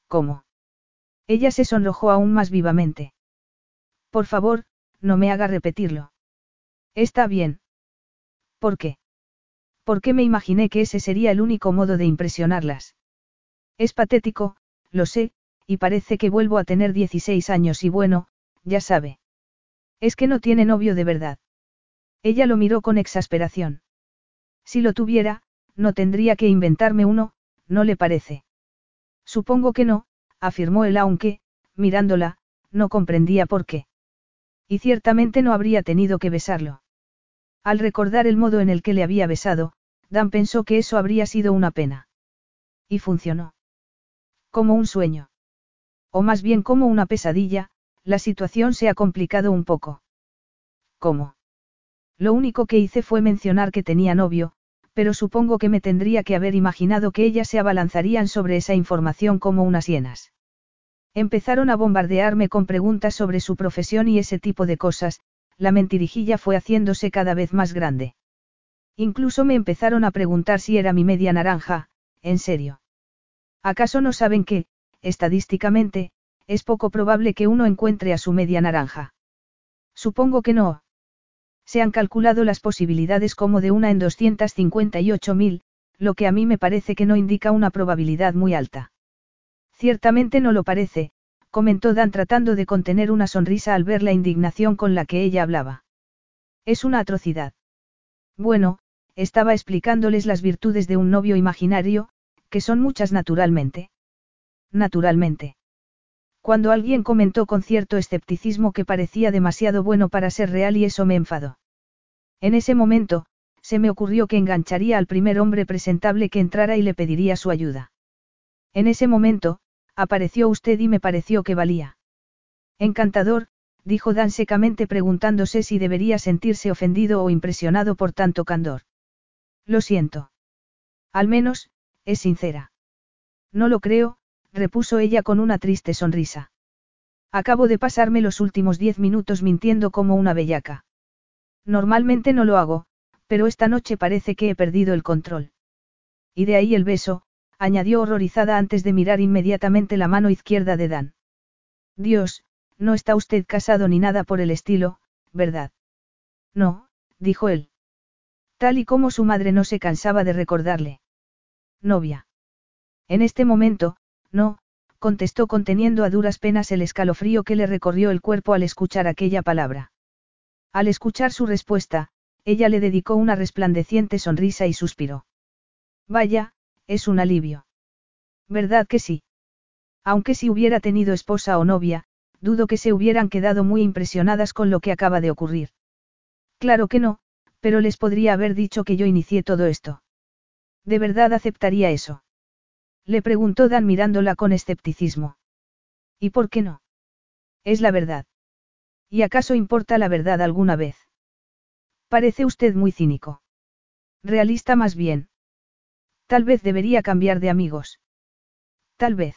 ¿Cómo? Ella se sonrojó aún más vivamente. Por favor, no me haga repetirlo. Está bien. ¿Por qué? Porque me imaginé que ese sería el único modo de impresionarlas. Es patético, lo sé, y parece que vuelvo a tener 16 años y bueno, ya sabe. Es que no tiene novio de verdad. Ella lo miró con exasperación. Si lo tuviera, no tendría que inventarme uno, ¿no le parece? Supongo que no, afirmó él aunque, mirándola, no comprendía por qué. Y ciertamente no habría tenido que besarlo. Al recordar el modo en el que le había besado, Dan pensó que eso habría sido una pena. Y funcionó. Como un sueño. O más bien como una pesadilla, la situación se ha complicado un poco. ¿Cómo? Lo único que hice fue mencionar que tenía novio, pero supongo que me tendría que haber imaginado que ellas se abalanzarían sobre esa información como unas hienas. Empezaron a bombardearme con preguntas sobre su profesión y ese tipo de cosas, la mentirijilla fue haciéndose cada vez más grande. Incluso me empezaron a preguntar si era mi media naranja, en serio. ¿Acaso no saben que, estadísticamente, es poco probable que uno encuentre a su media naranja? Supongo que no, se han calculado las posibilidades como de una en 258.000, lo que a mí me parece que no indica una probabilidad muy alta. Ciertamente no lo parece, comentó Dan tratando de contener una sonrisa al ver la indignación con la que ella hablaba. Es una atrocidad. Bueno, estaba explicándoles las virtudes de un novio imaginario, que son muchas naturalmente. Naturalmente. Cuando alguien comentó con cierto escepticismo que parecía demasiado bueno para ser real y eso me enfadó. En ese momento, se me ocurrió que engancharía al primer hombre presentable que entrara y le pediría su ayuda. En ese momento, apareció usted y me pareció que valía. Encantador, dijo Dan secamente preguntándose si debería sentirse ofendido o impresionado por tanto candor. Lo siento. Al menos, es sincera. No lo creo, repuso ella con una triste sonrisa. Acabo de pasarme los últimos diez minutos mintiendo como una bellaca. Normalmente no lo hago, pero esta noche parece que he perdido el control. Y de ahí el beso, añadió horrorizada antes de mirar inmediatamente la mano izquierda de Dan. Dios, no está usted casado ni nada por el estilo, ¿verdad? No, dijo él. Tal y como su madre no se cansaba de recordarle. Novia. En este momento, no, contestó conteniendo a duras penas el escalofrío que le recorrió el cuerpo al escuchar aquella palabra. Al escuchar su respuesta, ella le dedicó una resplandeciente sonrisa y suspiró. Vaya, es un alivio. ¿Verdad que sí? Aunque si hubiera tenido esposa o novia, dudo que se hubieran quedado muy impresionadas con lo que acaba de ocurrir. Claro que no, pero les podría haber dicho que yo inicié todo esto. ¿De verdad aceptaría eso? Le preguntó Dan mirándola con escepticismo. ¿Y por qué no? Es la verdad. ¿Y acaso importa la verdad alguna vez? Parece usted muy cínico. Realista más bien. Tal vez debería cambiar de amigos. Tal vez.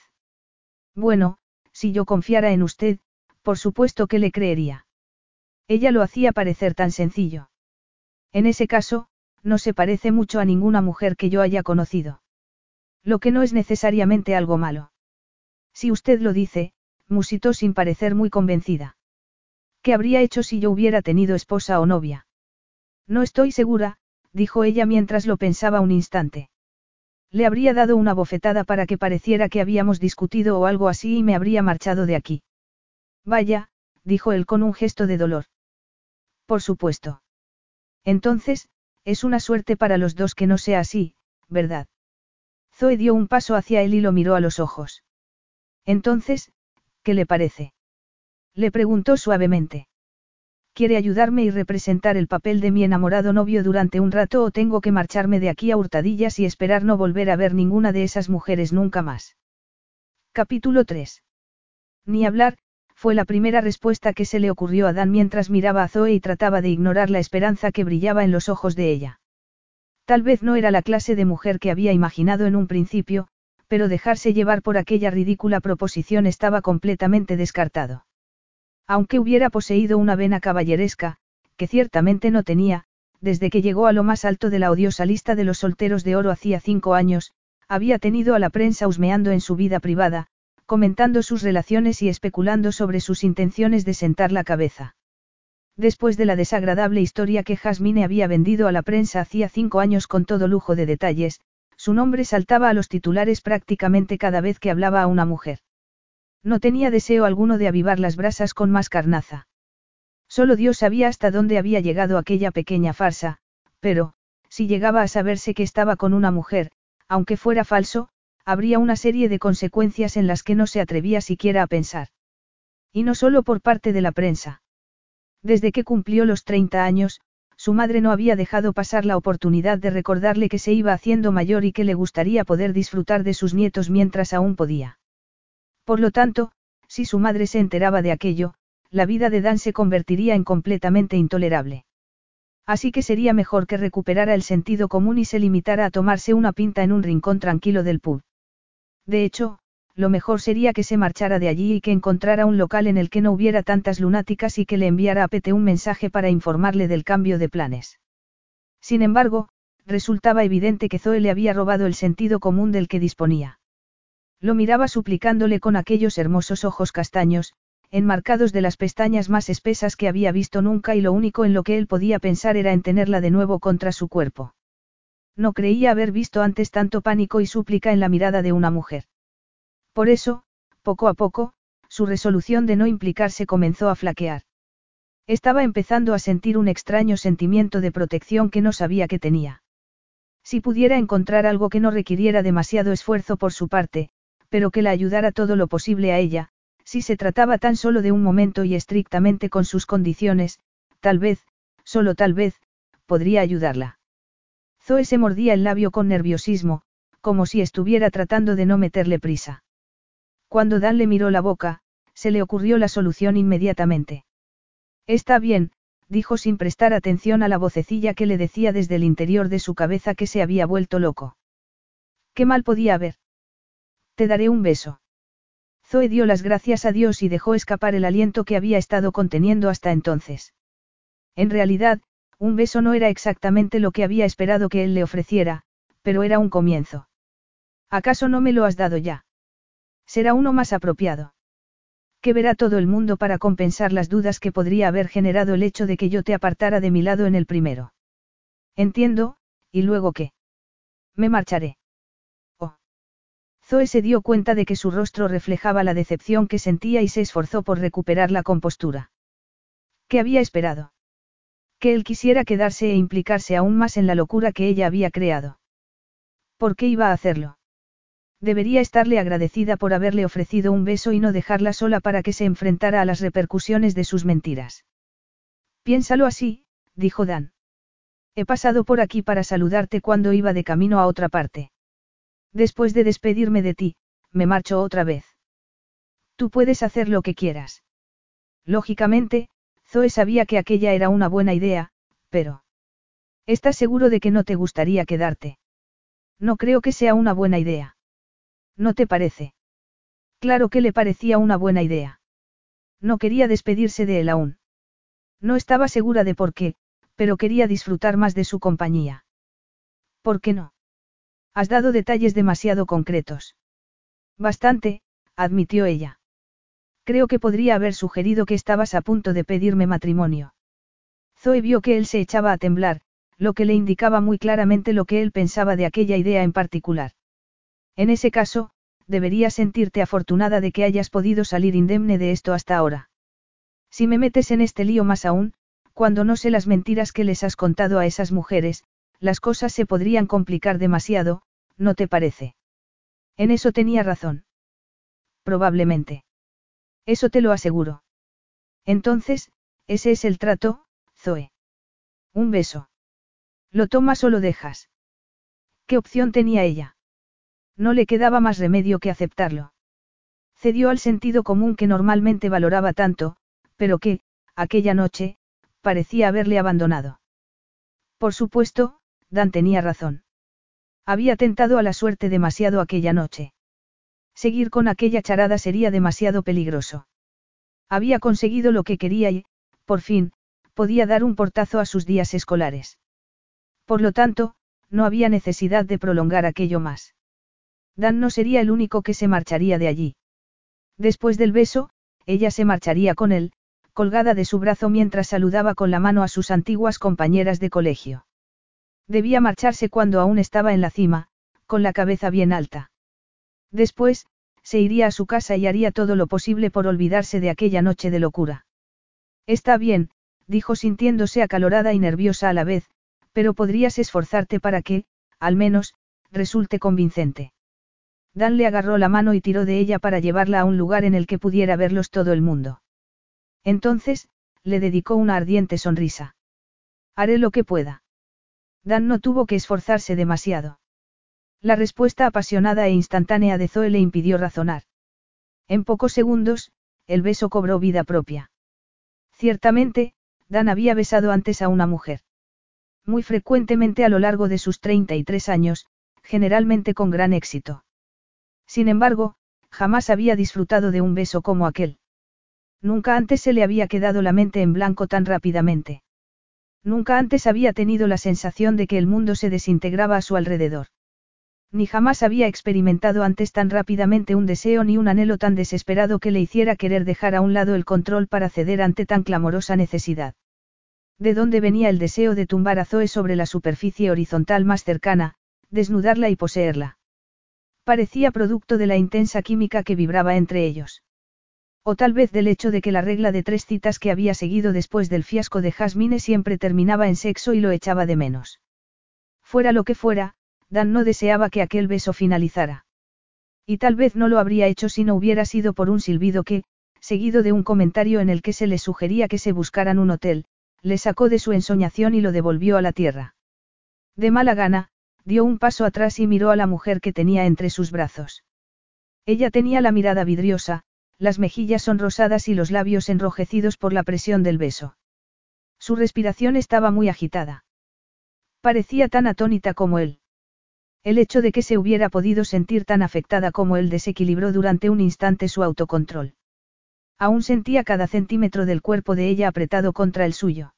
Bueno, si yo confiara en usted, por supuesto que le creería. Ella lo hacía parecer tan sencillo. En ese caso, no se parece mucho a ninguna mujer que yo haya conocido. Lo que no es necesariamente algo malo. Si usted lo dice, musitó sin parecer muy convencida. ¿Qué habría hecho si yo hubiera tenido esposa o novia? No estoy segura, dijo ella mientras lo pensaba un instante. Le habría dado una bofetada para que pareciera que habíamos discutido o algo así y me habría marchado de aquí. Vaya, dijo él con un gesto de dolor. Por supuesto. Entonces, es una suerte para los dos que no sea así, ¿verdad? Zoe dio un paso hacia él y lo miró a los ojos. Entonces, ¿qué le parece? Le preguntó suavemente. ¿Quiere ayudarme y representar el papel de mi enamorado novio durante un rato o tengo que marcharme de aquí a hurtadillas y esperar no volver a ver ninguna de esas mujeres nunca más? Capítulo 3. Ni hablar, fue la primera respuesta que se le ocurrió a Dan mientras miraba a Zoe y trataba de ignorar la esperanza que brillaba en los ojos de ella. Tal vez no era la clase de mujer que había imaginado en un principio, pero dejarse llevar por aquella ridícula proposición estaba completamente descartado. Aunque hubiera poseído una vena caballeresca, que ciertamente no tenía, desde que llegó a lo más alto de la odiosa lista de los solteros de oro hacía cinco años, había tenido a la prensa husmeando en su vida privada, comentando sus relaciones y especulando sobre sus intenciones de sentar la cabeza. Después de la desagradable historia que Jasmine había vendido a la prensa hacía cinco años con todo lujo de detalles, su nombre saltaba a los titulares prácticamente cada vez que hablaba a una mujer. No tenía deseo alguno de avivar las brasas con más carnaza. Solo Dios sabía hasta dónde había llegado aquella pequeña farsa, pero, si llegaba a saberse que estaba con una mujer, aunque fuera falso, habría una serie de consecuencias en las que no se atrevía siquiera a pensar. Y no solo por parte de la prensa. Desde que cumplió los 30 años, su madre no había dejado pasar la oportunidad de recordarle que se iba haciendo mayor y que le gustaría poder disfrutar de sus nietos mientras aún podía. Por lo tanto, si su madre se enteraba de aquello, la vida de Dan se convertiría en completamente intolerable. Así que sería mejor que recuperara el sentido común y se limitara a tomarse una pinta en un rincón tranquilo del pub. De hecho, lo mejor sería que se marchara de allí y que encontrara un local en el que no hubiera tantas lunáticas y que le enviara a Pete un mensaje para informarle del cambio de planes. Sin embargo, resultaba evidente que Zoe le había robado el sentido común del que disponía. Lo miraba suplicándole con aquellos hermosos ojos castaños, enmarcados de las pestañas más espesas que había visto nunca y lo único en lo que él podía pensar era en tenerla de nuevo contra su cuerpo. No creía haber visto antes tanto pánico y súplica en la mirada de una mujer. Por eso, poco a poco, su resolución de no implicarse comenzó a flaquear. Estaba empezando a sentir un extraño sentimiento de protección que no sabía que tenía. Si pudiera encontrar algo que no requiriera demasiado esfuerzo por su parte, pero que la ayudara todo lo posible a ella, si se trataba tan solo de un momento y estrictamente con sus condiciones, tal vez, solo tal vez, podría ayudarla. Zoe se mordía el labio con nerviosismo, como si estuviera tratando de no meterle prisa. Cuando Dan le miró la boca, se le ocurrió la solución inmediatamente. Está bien, dijo sin prestar atención a la vocecilla que le decía desde el interior de su cabeza que se había vuelto loco. ¿Qué mal podía haber? Te daré un beso. Zoe dio las gracias a Dios y dejó escapar el aliento que había estado conteniendo hasta entonces. En realidad, un beso no era exactamente lo que había esperado que él le ofreciera, pero era un comienzo. ¿Acaso no me lo has dado ya? Será uno más apropiado. ¿Qué verá todo el mundo para compensar las dudas que podría haber generado el hecho de que yo te apartara de mi lado en el primero? Entiendo, ¿y luego qué? Me marcharé. Oh. Zoe se dio cuenta de que su rostro reflejaba la decepción que sentía y se esforzó por recuperar la compostura. ¿Qué había esperado? Que él quisiera quedarse e implicarse aún más en la locura que ella había creado. ¿Por qué iba a hacerlo? Debería estarle agradecida por haberle ofrecido un beso y no dejarla sola para que se enfrentara a las repercusiones de sus mentiras. Piénsalo así, dijo Dan. He pasado por aquí para saludarte cuando iba de camino a otra parte. Después de despedirme de ti, me marcho otra vez. Tú puedes hacer lo que quieras. Lógicamente, Zoe sabía que aquella era una buena idea, pero... ¿Estás seguro de que no te gustaría quedarte? No creo que sea una buena idea. ¿No te parece? Claro que le parecía una buena idea. No quería despedirse de él aún. No estaba segura de por qué, pero quería disfrutar más de su compañía. ¿Por qué no? Has dado detalles demasiado concretos. Bastante, admitió ella. Creo que podría haber sugerido que estabas a punto de pedirme matrimonio. Zoe vio que él se echaba a temblar, lo que le indicaba muy claramente lo que él pensaba de aquella idea en particular. En ese caso, deberías sentirte afortunada de que hayas podido salir indemne de esto hasta ahora. Si me metes en este lío más aún, cuando no sé las mentiras que les has contado a esas mujeres, las cosas se podrían complicar demasiado, ¿no te parece? En eso tenía razón. Probablemente. Eso te lo aseguro. Entonces, ese es el trato, Zoe. Un beso. ¿Lo tomas o lo dejas? ¿Qué opción tenía ella? No le quedaba más remedio que aceptarlo. Cedió al sentido común que normalmente valoraba tanto, pero que, aquella noche, parecía haberle abandonado. Por supuesto, Dan tenía razón. Había tentado a la suerte demasiado aquella noche. Seguir con aquella charada sería demasiado peligroso. Había conseguido lo que quería y, por fin, podía dar un portazo a sus días escolares. Por lo tanto, no había necesidad de prolongar aquello más. Dan no sería el único que se marcharía de allí. Después del beso, ella se marcharía con él, colgada de su brazo mientras saludaba con la mano a sus antiguas compañeras de colegio. Debía marcharse cuando aún estaba en la cima, con la cabeza bien alta. Después, se iría a su casa y haría todo lo posible por olvidarse de aquella noche de locura. Está bien, dijo sintiéndose acalorada y nerviosa a la vez, pero podrías esforzarte para que, al menos, resulte convincente. Dan le agarró la mano y tiró de ella para llevarla a un lugar en el que pudiera verlos todo el mundo. Entonces, le dedicó una ardiente sonrisa. Haré lo que pueda. Dan no tuvo que esforzarse demasiado. La respuesta apasionada e instantánea de Zoe le impidió razonar. En pocos segundos, el beso cobró vida propia. Ciertamente, Dan había besado antes a una mujer. Muy frecuentemente a lo largo de sus 33 años, generalmente con gran éxito. Sin embargo, jamás había disfrutado de un beso como aquel. Nunca antes se le había quedado la mente en blanco tan rápidamente. Nunca antes había tenido la sensación de que el mundo se desintegraba a su alrededor. Ni jamás había experimentado antes tan rápidamente un deseo ni un anhelo tan desesperado que le hiciera querer dejar a un lado el control para ceder ante tan clamorosa necesidad. ¿De dónde venía el deseo de tumbar a Zoe sobre la superficie horizontal más cercana, desnudarla y poseerla? Parecía producto de la intensa química que vibraba entre ellos. O tal vez del hecho de que la regla de tres citas que había seguido después del fiasco de Jasmine siempre terminaba en sexo y lo echaba de menos. Fuera lo que fuera, Dan no deseaba que aquel beso finalizara. Y tal vez no lo habría hecho si no hubiera sido por un silbido que, seguido de un comentario en el que se le sugería que se buscaran un hotel, le sacó de su ensoñación y lo devolvió a la tierra. De mala gana, dio un paso atrás y miró a la mujer que tenía entre sus brazos. Ella tenía la mirada vidriosa, las mejillas sonrosadas y los labios enrojecidos por la presión del beso. Su respiración estaba muy agitada. Parecía tan atónita como él. El hecho de que se hubiera podido sentir tan afectada como él desequilibró durante un instante su autocontrol. Aún sentía cada centímetro del cuerpo de ella apretado contra el suyo.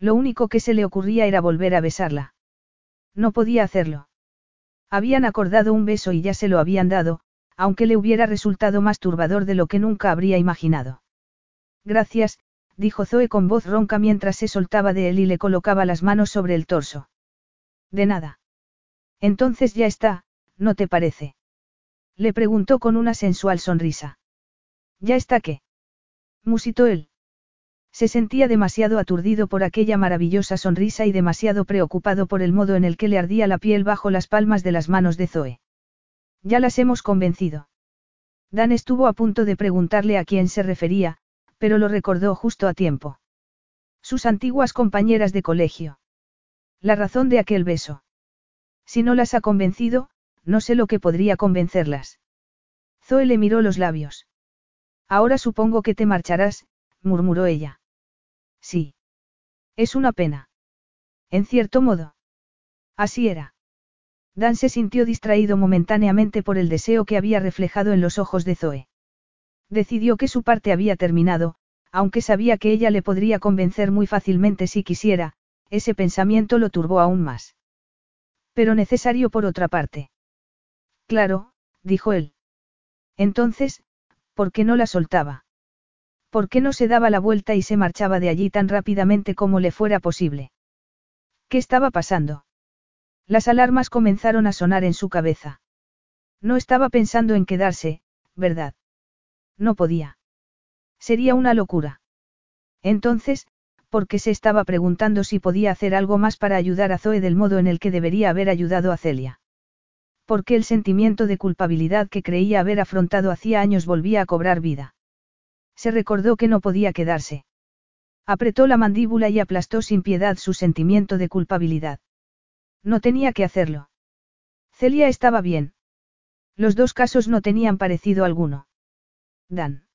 Lo único que se le ocurría era volver a besarla. No podía hacerlo. Habían acordado un beso y ya se lo habían dado, aunque le hubiera resultado más turbador de lo que nunca habría imaginado. Gracias, dijo Zoe con voz ronca mientras se soltaba de él y le colocaba las manos sobre el torso. De nada. Entonces ya está, ¿no te parece? Le preguntó con una sensual sonrisa. ¿Ya está qué? musitó él. Se sentía demasiado aturdido por aquella maravillosa sonrisa y demasiado preocupado por el modo en el que le ardía la piel bajo las palmas de las manos de Zoe. Ya las hemos convencido. Dan estuvo a punto de preguntarle a quién se refería, pero lo recordó justo a tiempo. Sus antiguas compañeras de colegio. La razón de aquel beso. Si no las ha convencido, no sé lo que podría convencerlas. Zoe le miró los labios. Ahora supongo que te marcharás, murmuró ella. Sí. Es una pena. En cierto modo. Así era. Dan se sintió distraído momentáneamente por el deseo que había reflejado en los ojos de Zoe. Decidió que su parte había terminado, aunque sabía que ella le podría convencer muy fácilmente si quisiera, ese pensamiento lo turbó aún más. Pero necesario por otra parte. Claro, dijo él. Entonces, ¿por qué no la soltaba? ¿Por qué no se daba la vuelta y se marchaba de allí tan rápidamente como le fuera posible? ¿Qué estaba pasando? Las alarmas comenzaron a sonar en su cabeza. No estaba pensando en quedarse, ¿verdad? No podía. Sería una locura. Entonces, porque se estaba preguntando si podía hacer algo más para ayudar a Zoe del modo en el que debería haber ayudado a Celia. Porque el sentimiento de culpabilidad que creía haber afrontado hacía años volvía a cobrar vida. Se recordó que no podía quedarse. Apretó la mandíbula y aplastó sin piedad su sentimiento de culpabilidad. No tenía que hacerlo. Celia estaba bien. Los dos casos no tenían parecido alguno. Dan.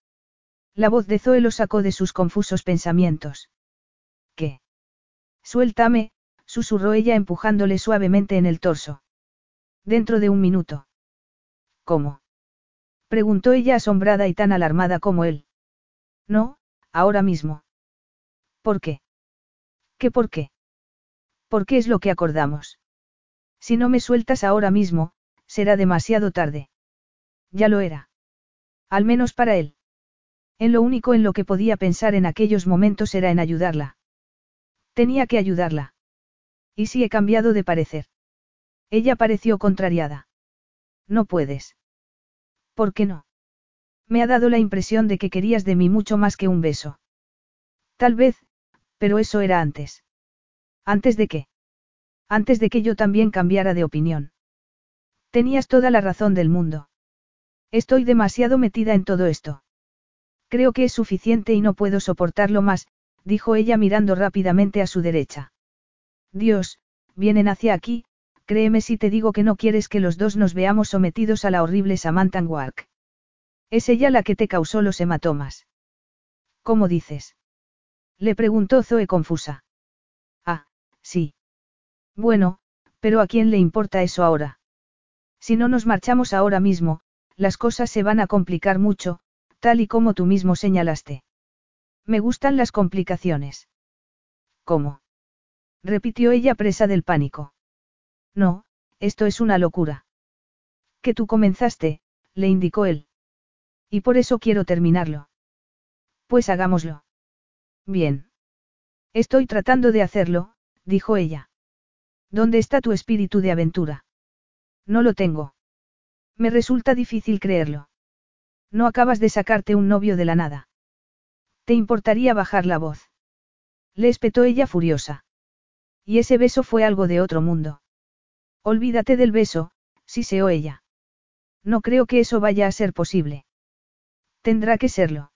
La voz de Zoe lo sacó de sus confusos pensamientos. ¿Qué? Suéltame, susurró ella empujándole suavemente en el torso. Dentro de un minuto. ¿Cómo? preguntó ella asombrada y tan alarmada como él. No, ahora mismo. ¿Por qué? ¿Qué por qué? ¿Por qué es lo que acordamos? Si no me sueltas ahora mismo, será demasiado tarde. Ya lo era. Al menos para él. En lo único en lo que podía pensar en aquellos momentos era en ayudarla. Tenía que ayudarla. ¿Y si he cambiado de parecer? Ella pareció contrariada. No puedes. ¿Por qué no? Me ha dado la impresión de que querías de mí mucho más que un beso. Tal vez, pero eso era antes. ¿Antes de qué? Antes de que yo también cambiara de opinión. Tenías toda la razón del mundo. Estoy demasiado metida en todo esto. Creo que es suficiente y no puedo soportarlo más, dijo ella mirando rápidamente a su derecha. Dios, vienen hacia aquí, créeme si te digo que no quieres que los dos nos veamos sometidos a la horrible Samantha Wark. Es ella la que te causó los hematomas. ¿Cómo dices? Le preguntó Zoe confusa. Ah, sí. Bueno, pero ¿a quién le importa eso ahora? Si no nos marchamos ahora mismo, las cosas se van a complicar mucho, tal y como tú mismo señalaste. Me gustan las complicaciones. ¿Cómo? repitió ella presa del pánico. No, esto es una locura. Que tú comenzaste, le indicó él. Y por eso quiero terminarlo. Pues hagámoslo. Bien. Estoy tratando de hacerlo, dijo ella. ¿Dónde está tu espíritu de aventura? No lo tengo. Me resulta difícil creerlo. No acabas de sacarte un novio de la nada. ¿Te importaría bajar la voz? Le espetó ella furiosa. Y ese beso fue algo de otro mundo. Olvídate del beso, siseó ella. No creo que eso vaya a ser posible. Tendrá que serlo.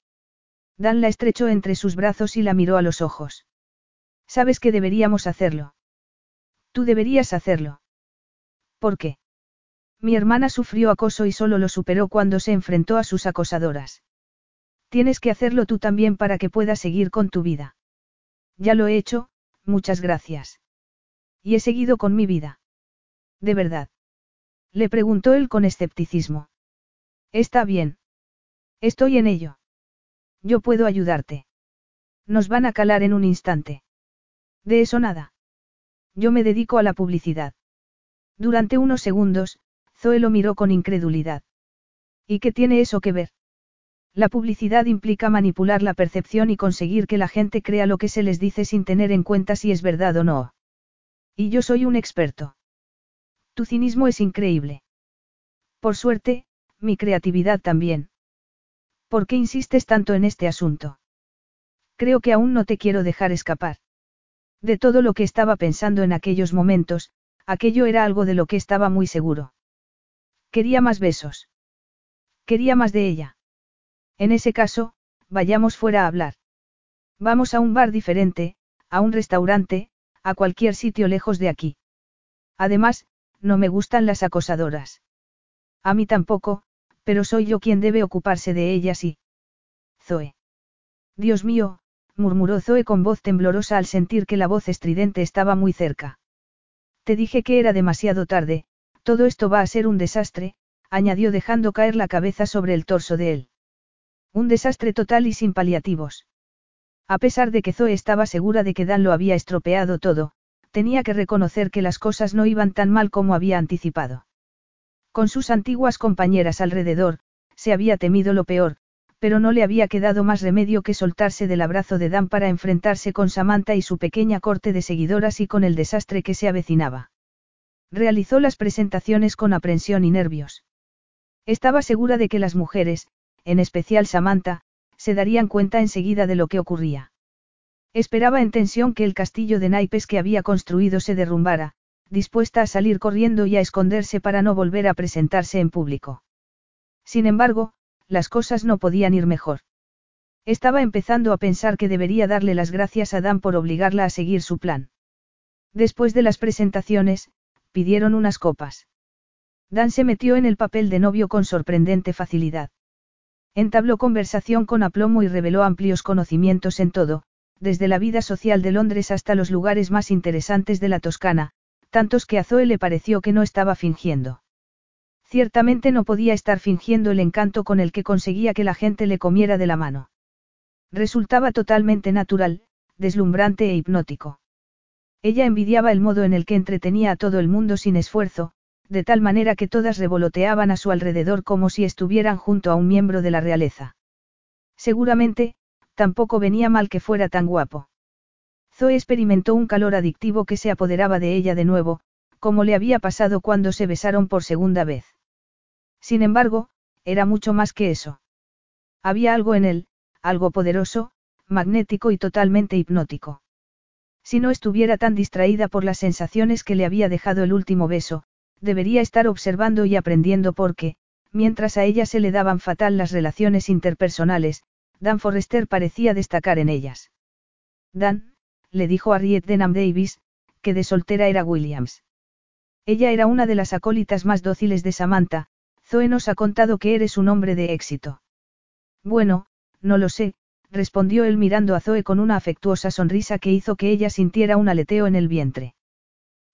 Dan la estrechó entre sus brazos y la miró a los ojos. Sabes que deberíamos hacerlo. Tú deberías hacerlo. ¿Por qué? Mi hermana sufrió acoso y solo lo superó cuando se enfrentó a sus acosadoras. Tienes que hacerlo tú también para que puedas seguir con tu vida. Ya lo he hecho, muchas gracias. Y he seguido con mi vida. ¿De verdad? Le preguntó él con escepticismo. Está bien. Estoy en ello. Yo puedo ayudarte. Nos van a calar en un instante. De eso nada. Yo me dedico a la publicidad. Durante unos segundos, Zoe lo miró con incredulidad. ¿Y qué tiene eso que ver? La publicidad implica manipular la percepción y conseguir que la gente crea lo que se les dice sin tener en cuenta si es verdad o no. Y yo soy un experto. Tu cinismo es increíble. Por suerte, mi creatividad también. ¿Por qué insistes tanto en este asunto? Creo que aún no te quiero dejar escapar. De todo lo que estaba pensando en aquellos momentos, aquello era algo de lo que estaba muy seguro. Quería más besos. Quería más de ella. En ese caso, vayamos fuera a hablar. Vamos a un bar diferente, a un restaurante, a cualquier sitio lejos de aquí. Además, no me gustan las acosadoras. A mí tampoco, pero soy yo quien debe ocuparse de ellas y... Zoe. Dios mío, murmuró Zoe con voz temblorosa al sentir que la voz estridente estaba muy cerca. Te dije que era demasiado tarde, todo esto va a ser un desastre, añadió dejando caer la cabeza sobre el torso de él. Un desastre total y sin paliativos. A pesar de que Zoe estaba segura de que Dan lo había estropeado todo, tenía que reconocer que las cosas no iban tan mal como había anticipado. Con sus antiguas compañeras alrededor, se había temido lo peor, pero no le había quedado más remedio que soltarse del abrazo de Dan para enfrentarse con Samantha y su pequeña corte de seguidoras y con el desastre que se avecinaba. Realizó las presentaciones con aprensión y nervios. Estaba segura de que las mujeres, en especial Samantha, se darían cuenta enseguida de lo que ocurría. Esperaba en tensión que el castillo de naipes que había construido se derrumbara, dispuesta a salir corriendo y a esconderse para no volver a presentarse en público. Sin embargo, las cosas no podían ir mejor. Estaba empezando a pensar que debería darle las gracias a Dan por obligarla a seguir su plan. Después de las presentaciones, pidieron unas copas. Dan se metió en el papel de novio con sorprendente facilidad. Entabló conversación con aplomo y reveló amplios conocimientos en todo, desde la vida social de Londres hasta los lugares más interesantes de la Toscana, tantos que a Zoe le pareció que no estaba fingiendo. Ciertamente no podía estar fingiendo el encanto con el que conseguía que la gente le comiera de la mano. Resultaba totalmente natural, deslumbrante e hipnótico. Ella envidiaba el modo en el que entretenía a todo el mundo sin esfuerzo, de tal manera que todas revoloteaban a su alrededor como si estuvieran junto a un miembro de la realeza. Seguramente, tampoco venía mal que fuera tan guapo. Zoe experimentó un calor adictivo que se apoderaba de ella de nuevo, como le había pasado cuando se besaron por segunda vez. Sin embargo, era mucho más que eso. Había algo en él, algo poderoso, magnético y totalmente hipnótico. Si no estuviera tan distraída por las sensaciones que le había dejado el último beso, debería estar observando y aprendiendo porque, mientras a ella se le daban fatal las relaciones interpersonales, Dan Forrester parecía destacar en ellas. Dan, le dijo a Riet Denham Davis, que de soltera era Williams. Ella era una de las acólitas más dóciles de Samantha, Zoe nos ha contado que eres un hombre de éxito. Bueno, no lo sé, respondió él mirando a Zoe con una afectuosa sonrisa que hizo que ella sintiera un aleteo en el vientre.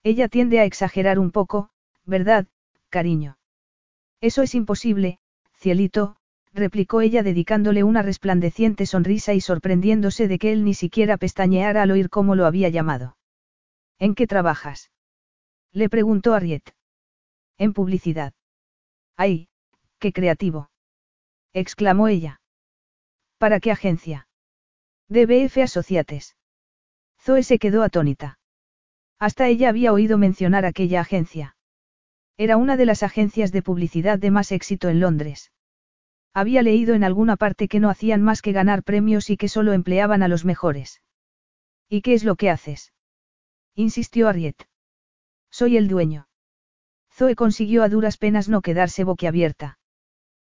Ella tiende a exagerar un poco, ¿verdad, cariño? Eso es imposible, cielito, replicó ella dedicándole una resplandeciente sonrisa y sorprendiéndose de que él ni siquiera pestañeara al oír cómo lo había llamado. ¿En qué trabajas? Le preguntó Ariet. En publicidad. ¡Ay, qué creativo! exclamó ella. ¿Para qué agencia? DBF Associates. Zoe se quedó atónita. Hasta ella había oído mencionar aquella agencia. Era una de las agencias de publicidad de más éxito en Londres. Había leído en alguna parte que no hacían más que ganar premios y que solo empleaban a los mejores. ¿Y qué es lo que haces? insistió Ariet. Soy el dueño. Zoe consiguió a duras penas no quedarse boquiabierta.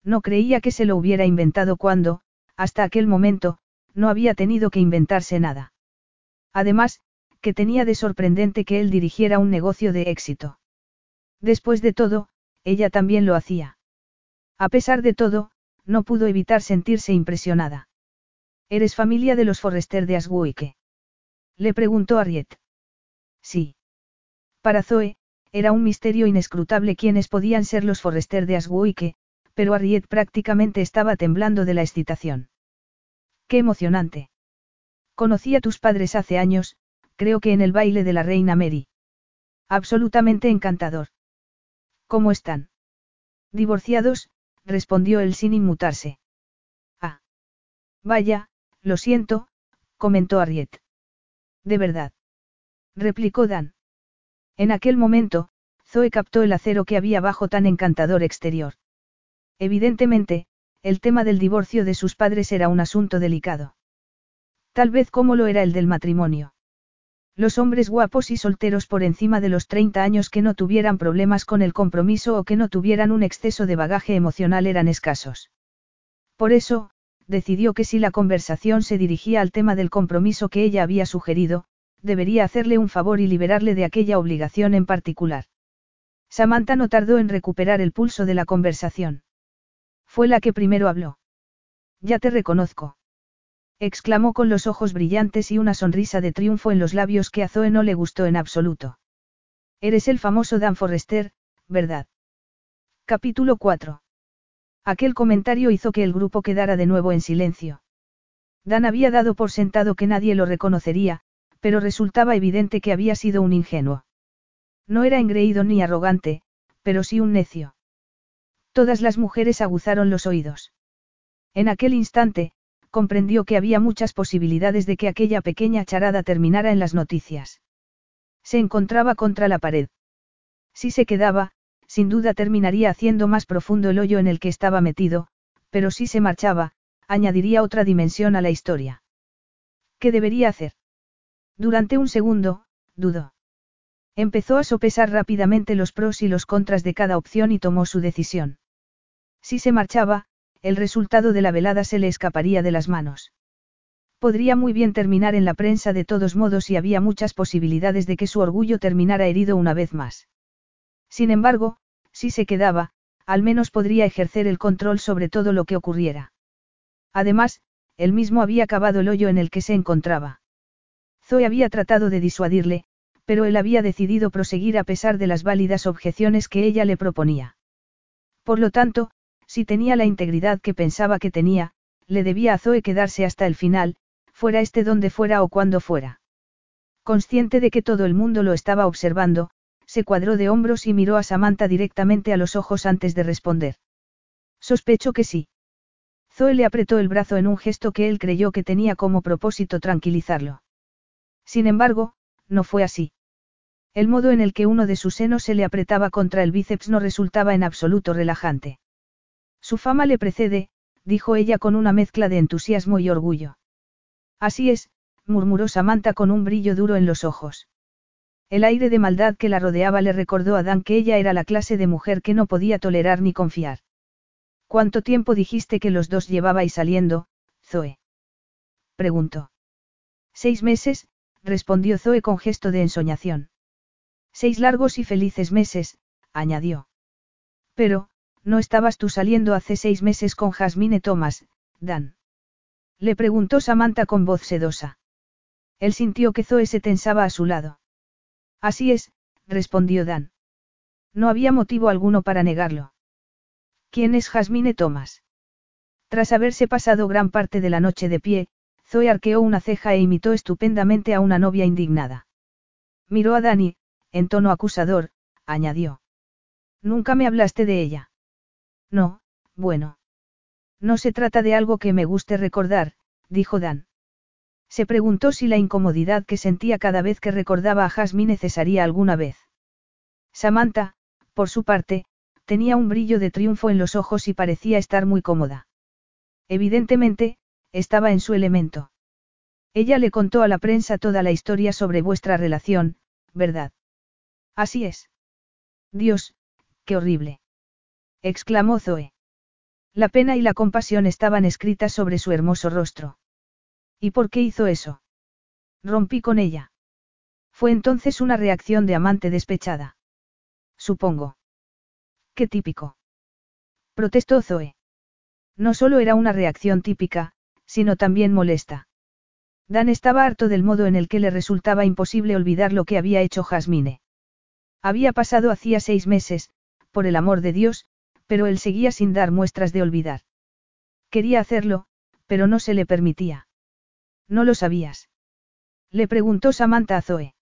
No creía que se lo hubiera inventado cuando, hasta aquel momento, no había tenido que inventarse nada. Además, que tenía de sorprendente que él dirigiera un negocio de éxito. Después de todo, ella también lo hacía. A pesar de todo, no pudo evitar sentirse impresionada. ¿Eres familia de los Forrester de Asguike? Le preguntó Ariet. Sí. Para Zoe, era un misterio inescrutable quiénes podían ser los Forrester de Asguike, pero Ariet prácticamente estaba temblando de la excitación. ¡Qué emocionante! Conocí a tus padres hace años, creo que en el baile de la reina Mary. Absolutamente encantador. ¿Cómo están? Divorciados, respondió él sin inmutarse. Ah. Vaya, lo siento, comentó Ariet. De verdad. Replicó Dan. En aquel momento, Zoe captó el acero que había bajo tan encantador exterior. Evidentemente, el tema del divorcio de sus padres era un asunto delicado. Tal vez como lo era el del matrimonio. Los hombres guapos y solteros por encima de los 30 años que no tuvieran problemas con el compromiso o que no tuvieran un exceso de bagaje emocional eran escasos. Por eso, decidió que si la conversación se dirigía al tema del compromiso que ella había sugerido, debería hacerle un favor y liberarle de aquella obligación en particular. Samantha no tardó en recuperar el pulso de la conversación. Fue la que primero habló. Ya te reconozco exclamó con los ojos brillantes y una sonrisa de triunfo en los labios que a Zoe no le gustó en absoluto. Eres el famoso Dan Forrester, ¿verdad? Capítulo 4. Aquel comentario hizo que el grupo quedara de nuevo en silencio. Dan había dado por sentado que nadie lo reconocería, pero resultaba evidente que había sido un ingenuo. No era engreído ni arrogante, pero sí un necio. Todas las mujeres aguzaron los oídos. En aquel instante, comprendió que había muchas posibilidades de que aquella pequeña charada terminara en las noticias. Se encontraba contra la pared. Si se quedaba, sin duda terminaría haciendo más profundo el hoyo en el que estaba metido, pero si se marchaba, añadiría otra dimensión a la historia. ¿Qué debería hacer? Durante un segundo, dudó. Empezó a sopesar rápidamente los pros y los contras de cada opción y tomó su decisión. Si se marchaba, el resultado de la velada se le escaparía de las manos. Podría muy bien terminar en la prensa de todos modos y había muchas posibilidades de que su orgullo terminara herido una vez más. Sin embargo, si se quedaba, al menos podría ejercer el control sobre todo lo que ocurriera. Además, él mismo había cavado el hoyo en el que se encontraba. Zoe había tratado de disuadirle, pero él había decidido proseguir a pesar de las válidas objeciones que ella le proponía. Por lo tanto, si tenía la integridad que pensaba que tenía, le debía a Zoe quedarse hasta el final, fuera este donde fuera o cuando fuera. Consciente de que todo el mundo lo estaba observando, se cuadró de hombros y miró a Samantha directamente a los ojos antes de responder. Sospecho que sí. Zoe le apretó el brazo en un gesto que él creyó que tenía como propósito tranquilizarlo. Sin embargo, no fue así. El modo en el que uno de sus senos se le apretaba contra el bíceps no resultaba en absoluto relajante. Su fama le precede, dijo ella con una mezcla de entusiasmo y orgullo. Así es, murmuró Samantha con un brillo duro en los ojos. El aire de maldad que la rodeaba le recordó a Dan que ella era la clase de mujer que no podía tolerar ni confiar. ¿Cuánto tiempo dijiste que los dos llevabais saliendo, Zoe? preguntó. Seis meses, respondió Zoe con gesto de ensoñación. Seis largos y felices meses, añadió. Pero, ¿no estabas tú saliendo hace seis meses con Jasmine Thomas, Dan? Le preguntó Samantha con voz sedosa. Él sintió que Zoe se tensaba a su lado. Así es, respondió Dan. No había motivo alguno para negarlo. ¿Quién es Jasmine Thomas? Tras haberse pasado gran parte de la noche de pie, Zoe arqueó una ceja e imitó estupendamente a una novia indignada. Miró a Dani, en tono acusador, añadió. Nunca me hablaste de ella. No, bueno. No se trata de algo que me guste recordar, dijo Dan. Se preguntó si la incomodidad que sentía cada vez que recordaba a Jasmine cesaría alguna vez. Samantha, por su parte, tenía un brillo de triunfo en los ojos y parecía estar muy cómoda. Evidentemente, estaba en su elemento. Ella le contó a la prensa toda la historia sobre vuestra relación, ¿verdad? Así es. Dios, qué horrible. Exclamó Zoe. La pena y la compasión estaban escritas sobre su hermoso rostro. ¿Y por qué hizo eso? Rompí con ella. Fue entonces una reacción de amante despechada. Supongo. Qué típico. Protestó Zoe. No solo era una reacción típica, sino también molesta. Dan estaba harto del modo en el que le resultaba imposible olvidar lo que había hecho Jasmine. Había pasado hacía seis meses, por el amor de Dios, pero él seguía sin dar muestras de olvidar. Quería hacerlo, pero no se le permitía. ¿No lo sabías? Le preguntó Samantha a Zoe.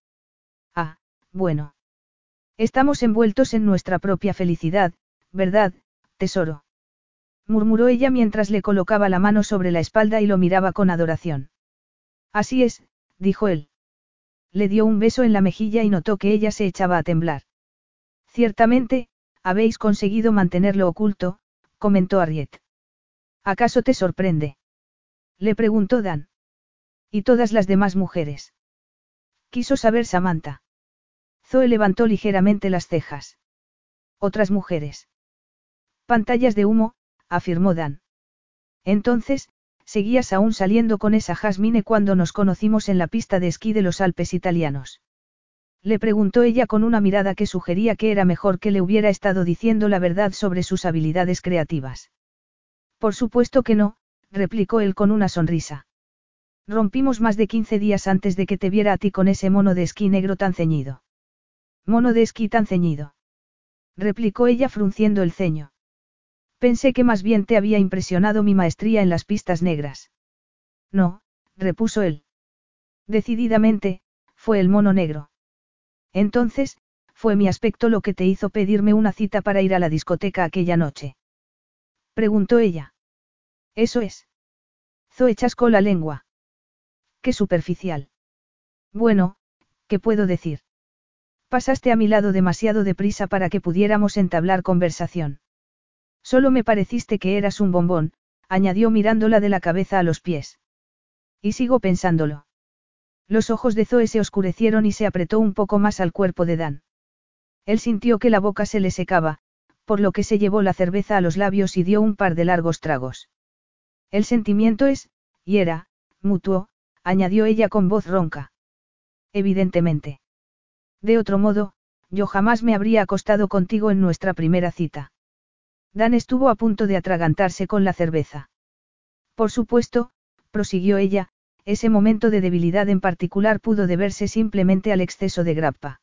Ah, bueno. Estamos envueltos en nuestra propia felicidad, ¿verdad, tesoro? murmuró ella mientras le colocaba la mano sobre la espalda y lo miraba con adoración. Así es, dijo él. Le dio un beso en la mejilla y notó que ella se echaba a temblar. Ciertamente, habéis conseguido mantenerlo oculto, comentó Ariet. ¿Acaso te sorprende? Le preguntó Dan. ¿Y todas las demás mujeres? Quiso saber Samantha. Zoe levantó ligeramente las cejas. Otras mujeres. Pantallas de humo, afirmó Dan. Entonces, seguías aún saliendo con esa Jasmine cuando nos conocimos en la pista de esquí de los Alpes italianos. Le preguntó ella con una mirada que sugería que era mejor que le hubiera estado diciendo la verdad sobre sus habilidades creativas. Por supuesto que no, replicó él con una sonrisa. Rompimos más de 15 días antes de que te viera a ti con ese mono de esquí negro tan ceñido. Mono de esquí tan ceñido. Replicó ella frunciendo el ceño. Pensé que más bien te había impresionado mi maestría en las pistas negras. No, repuso él. Decididamente, fue el mono negro. Entonces, fue mi aspecto lo que te hizo pedirme una cita para ir a la discoteca aquella noche. Preguntó ella. Eso es. Zoe chascó la lengua. Qué superficial. Bueno, ¿qué puedo decir? Pasaste a mi lado demasiado deprisa para que pudiéramos entablar conversación. Solo me pareciste que eras un bombón, añadió mirándola de la cabeza a los pies. Y sigo pensándolo. Los ojos de Zoe se oscurecieron y se apretó un poco más al cuerpo de Dan. Él sintió que la boca se le secaba, por lo que se llevó la cerveza a los labios y dio un par de largos tragos. El sentimiento es, y era, mutuo, añadió ella con voz ronca. Evidentemente. De otro modo, yo jamás me habría acostado contigo en nuestra primera cita. Dan estuvo a punto de atragantarse con la cerveza. Por supuesto, prosiguió ella, ese momento de debilidad en particular pudo deberse simplemente al exceso de grappa.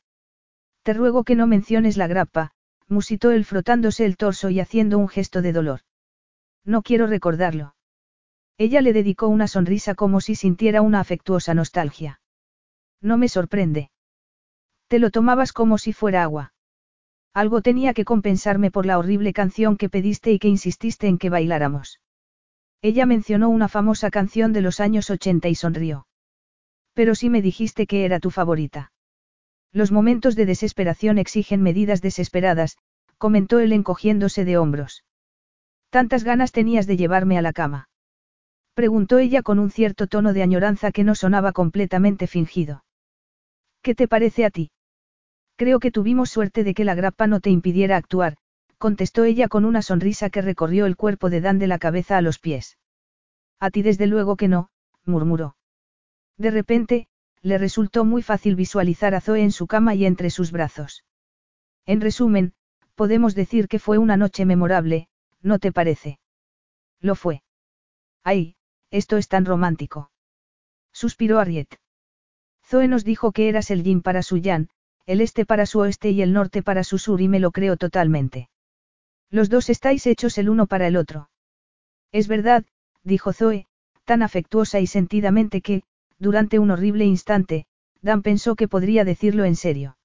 Te ruego que no menciones la grappa, musitó él frotándose el torso y haciendo un gesto de dolor. No quiero recordarlo. Ella le dedicó una sonrisa como si sintiera una afectuosa nostalgia. No me sorprende. Te lo tomabas como si fuera agua. Algo tenía que compensarme por la horrible canción que pediste y que insististe en que bailáramos. Ella mencionó una famosa canción de los años 80 y sonrió. Pero sí me dijiste que era tu favorita. Los momentos de desesperación exigen medidas desesperadas, comentó él encogiéndose de hombros. ¿Tantas ganas tenías de llevarme a la cama? Preguntó ella con un cierto tono de añoranza que no sonaba completamente fingido. ¿Qué te parece a ti? Creo que tuvimos suerte de que la grapa no te impidiera actuar, contestó ella con una sonrisa que recorrió el cuerpo de Dan de la cabeza a los pies. A ti desde luego que no, murmuró. De repente, le resultó muy fácil visualizar a Zoe en su cama y entre sus brazos. En resumen, podemos decir que fue una noche memorable, ¿no te parece? Lo fue. Ay, esto es tan romántico. Suspiró Ariet. Zoe nos dijo que eras el yin para su yan, el este para su oeste y el norte para su sur y me lo creo totalmente. Los dos estáis hechos el uno para el otro. Es verdad, dijo Zoe, tan afectuosa y sentidamente que, durante un horrible instante, Dan pensó que podría decirlo en serio.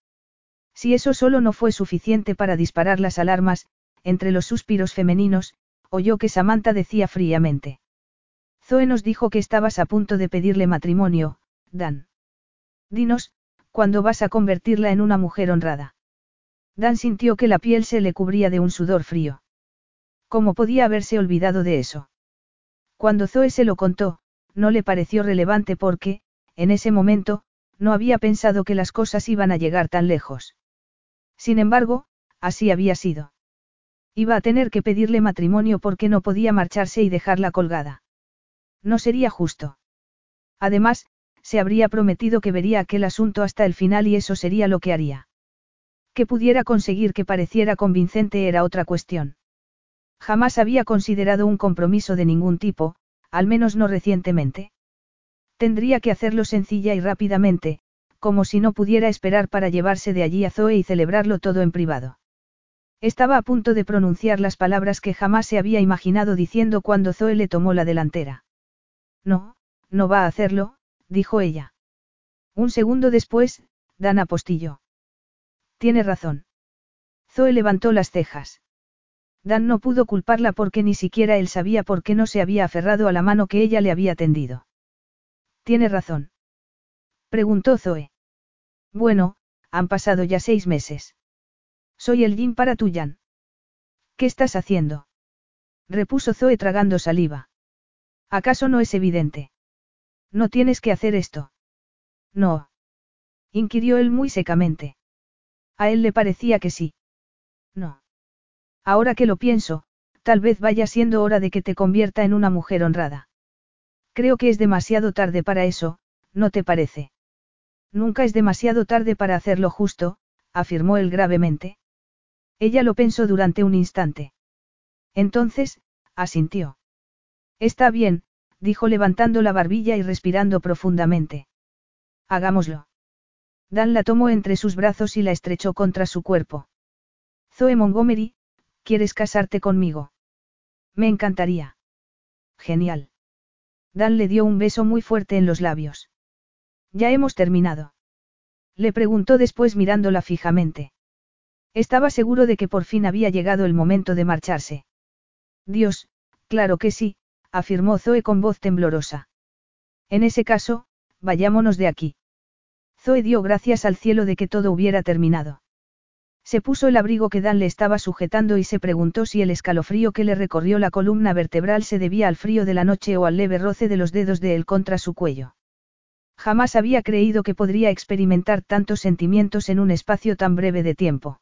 Si eso solo no fue suficiente para disparar las alarmas, entre los suspiros femeninos, oyó que Samantha decía fríamente. Zoe nos dijo que estabas a punto de pedirle matrimonio, Dan. Dinos, ¿cuándo vas a convertirla en una mujer honrada? Dan sintió que la piel se le cubría de un sudor frío. ¿Cómo podía haberse olvidado de eso? Cuando Zoe se lo contó, no le pareció relevante porque, en ese momento, no había pensado que las cosas iban a llegar tan lejos. Sin embargo, así había sido. Iba a tener que pedirle matrimonio porque no podía marcharse y dejarla colgada. No sería justo. Además, se habría prometido que vería aquel asunto hasta el final y eso sería lo que haría. Que pudiera conseguir que pareciera convincente era otra cuestión. Jamás había considerado un compromiso de ningún tipo, al menos no recientemente. Tendría que hacerlo sencilla y rápidamente, como si no pudiera esperar para llevarse de allí a Zoe y celebrarlo todo en privado. Estaba a punto de pronunciar las palabras que jamás se había imaginado diciendo cuando Zoe le tomó la delantera. No, no va a hacerlo, dijo ella. Un segundo después, Dan apostilló. Tiene razón. Zoe levantó las cejas. Dan no pudo culparla porque ni siquiera él sabía por qué no se había aferrado a la mano que ella le había tendido. Tiene razón. Preguntó Zoe. Bueno, han pasado ya seis meses. Soy el Jin para tu Jan. ¿Qué estás haciendo? Repuso Zoe tragando saliva. ¿Acaso no es evidente? No tienes que hacer esto. No. Inquirió él muy secamente. A él le parecía que sí. No. Ahora que lo pienso, tal vez vaya siendo hora de que te convierta en una mujer honrada. Creo que es demasiado tarde para eso, ¿no te parece? Nunca es demasiado tarde para hacer lo justo, afirmó él gravemente. Ella lo pensó durante un instante. Entonces, asintió. Está bien, dijo levantando la barbilla y respirando profundamente. Hagámoslo. Dan la tomó entre sus brazos y la estrechó contra su cuerpo. Zoe Montgomery, ¿quieres casarte conmigo? Me encantaría. Genial. Dan le dio un beso muy fuerte en los labios. Ya hemos terminado. Le preguntó después mirándola fijamente. Estaba seguro de que por fin había llegado el momento de marcharse. Dios, claro que sí, afirmó Zoe con voz temblorosa. En ese caso, vayámonos de aquí. Zoe dio gracias al cielo de que todo hubiera terminado. Se puso el abrigo que Dan le estaba sujetando y se preguntó si el escalofrío que le recorrió la columna vertebral se debía al frío de la noche o al leve roce de los dedos de él contra su cuello. Jamás había creído que podría experimentar tantos sentimientos en un espacio tan breve de tiempo.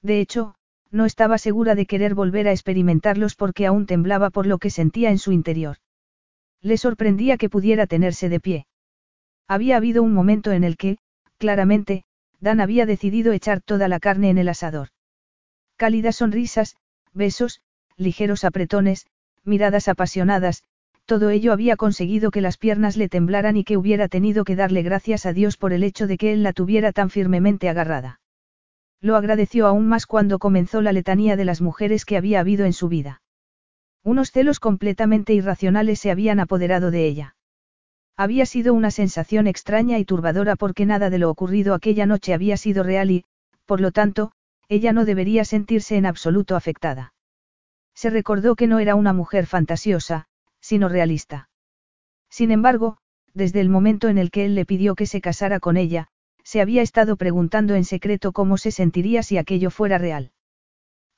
De hecho, no estaba segura de querer volver a experimentarlos porque aún temblaba por lo que sentía en su interior. Le sorprendía que pudiera tenerse de pie. Había habido un momento en el que, claramente, Dan había decidido echar toda la carne en el asador. Cálidas sonrisas, besos, ligeros apretones, miradas apasionadas, todo ello había conseguido que las piernas le temblaran y que hubiera tenido que darle gracias a Dios por el hecho de que él la tuviera tan firmemente agarrada. Lo agradeció aún más cuando comenzó la letanía de las mujeres que había habido en su vida. Unos celos completamente irracionales se habían apoderado de ella. Había sido una sensación extraña y turbadora porque nada de lo ocurrido aquella noche había sido real y, por lo tanto, ella no debería sentirse en absoluto afectada. Se recordó que no era una mujer fantasiosa, sino realista. Sin embargo, desde el momento en el que él le pidió que se casara con ella, se había estado preguntando en secreto cómo se sentiría si aquello fuera real.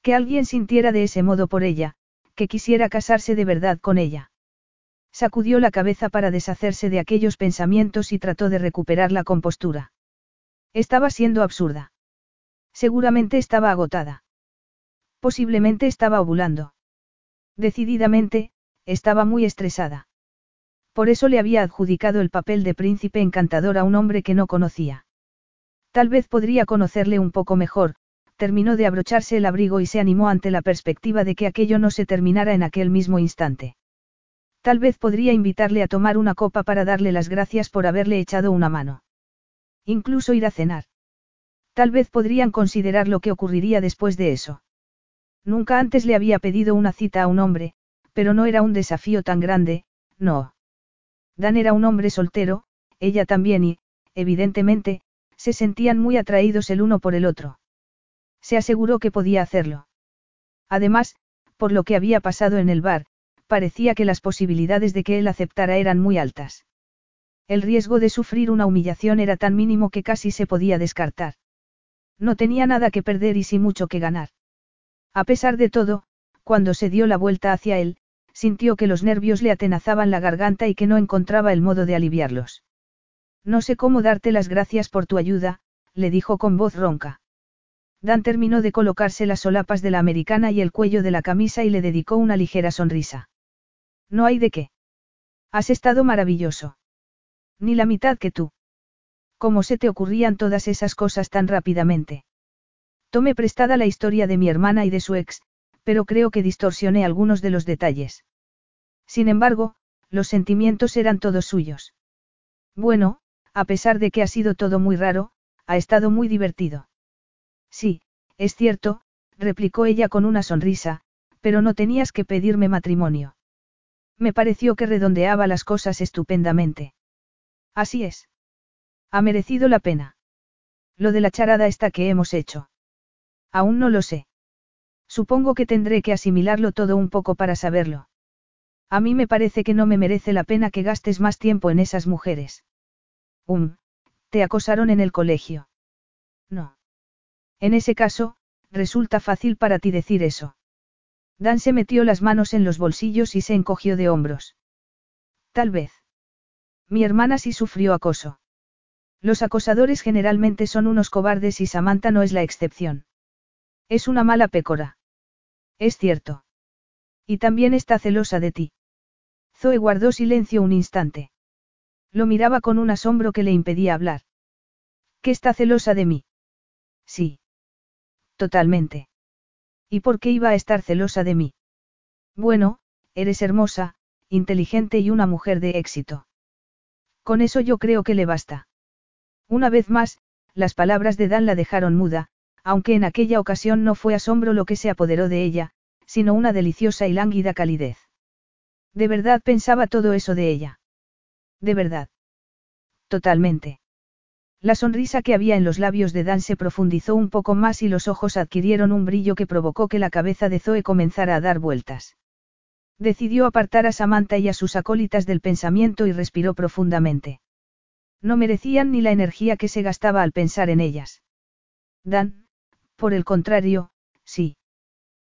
Que alguien sintiera de ese modo por ella, que quisiera casarse de verdad con ella. Sacudió la cabeza para deshacerse de aquellos pensamientos y trató de recuperar la compostura. Estaba siendo absurda. Seguramente estaba agotada. Posiblemente estaba ovulando. Decididamente, estaba muy estresada. Por eso le había adjudicado el papel de príncipe encantador a un hombre que no conocía. Tal vez podría conocerle un poco mejor, terminó de abrocharse el abrigo y se animó ante la perspectiva de que aquello no se terminara en aquel mismo instante. Tal vez podría invitarle a tomar una copa para darle las gracias por haberle echado una mano. Incluso ir a cenar. Tal vez podrían considerar lo que ocurriría después de eso. Nunca antes le había pedido una cita a un hombre, pero no era un desafío tan grande, no. Dan era un hombre soltero, ella también y, evidentemente, se sentían muy atraídos el uno por el otro. Se aseguró que podía hacerlo. Además, por lo que había pasado en el bar, parecía que las posibilidades de que él aceptara eran muy altas. El riesgo de sufrir una humillación era tan mínimo que casi se podía descartar. No tenía nada que perder y sí mucho que ganar. A pesar de todo, cuando se dio la vuelta hacia él, sintió que los nervios le atenazaban la garganta y que no encontraba el modo de aliviarlos. No sé cómo darte las gracias por tu ayuda, le dijo con voz ronca. Dan terminó de colocarse las solapas de la americana y el cuello de la camisa y le dedicó una ligera sonrisa. No hay de qué. Has estado maravilloso. Ni la mitad que tú. ¿Cómo se te ocurrían todas esas cosas tan rápidamente? Tomé prestada la historia de mi hermana y de su ex, pero creo que distorsioné algunos de los detalles. Sin embargo, los sentimientos eran todos suyos. Bueno, a pesar de que ha sido todo muy raro, ha estado muy divertido. Sí, es cierto, replicó ella con una sonrisa, pero no tenías que pedirme matrimonio. Me pareció que redondeaba las cosas estupendamente. Así es. Ha merecido la pena. Lo de la charada esta que hemos hecho. Aún no lo sé. Supongo que tendré que asimilarlo todo un poco para saberlo. A mí me parece que no me merece la pena que gastes más tiempo en esas mujeres. Um, ¿te acosaron en el colegio? No. En ese caso, resulta fácil para ti decir eso. Dan se metió las manos en los bolsillos y se encogió de hombros. Tal vez. Mi hermana sí sufrió acoso. Los acosadores generalmente son unos cobardes y Samantha no es la excepción. Es una mala pécora. Es cierto. Y también está celosa de ti. Zoe guardó silencio un instante. Lo miraba con un asombro que le impedía hablar. ¿Qué está celosa de mí? Sí. Totalmente. ¿Y por qué iba a estar celosa de mí? Bueno, eres hermosa, inteligente y una mujer de éxito. Con eso yo creo que le basta. Una vez más, las palabras de Dan la dejaron muda, aunque en aquella ocasión no fue asombro lo que se apoderó de ella, sino una deliciosa y lánguida calidez. De verdad pensaba todo eso de ella. De verdad. Totalmente. La sonrisa que había en los labios de Dan se profundizó un poco más y los ojos adquirieron un brillo que provocó que la cabeza de Zoe comenzara a dar vueltas. Decidió apartar a Samantha y a sus acólitas del pensamiento y respiró profundamente. No merecían ni la energía que se gastaba al pensar en ellas. Dan, por el contrario, sí.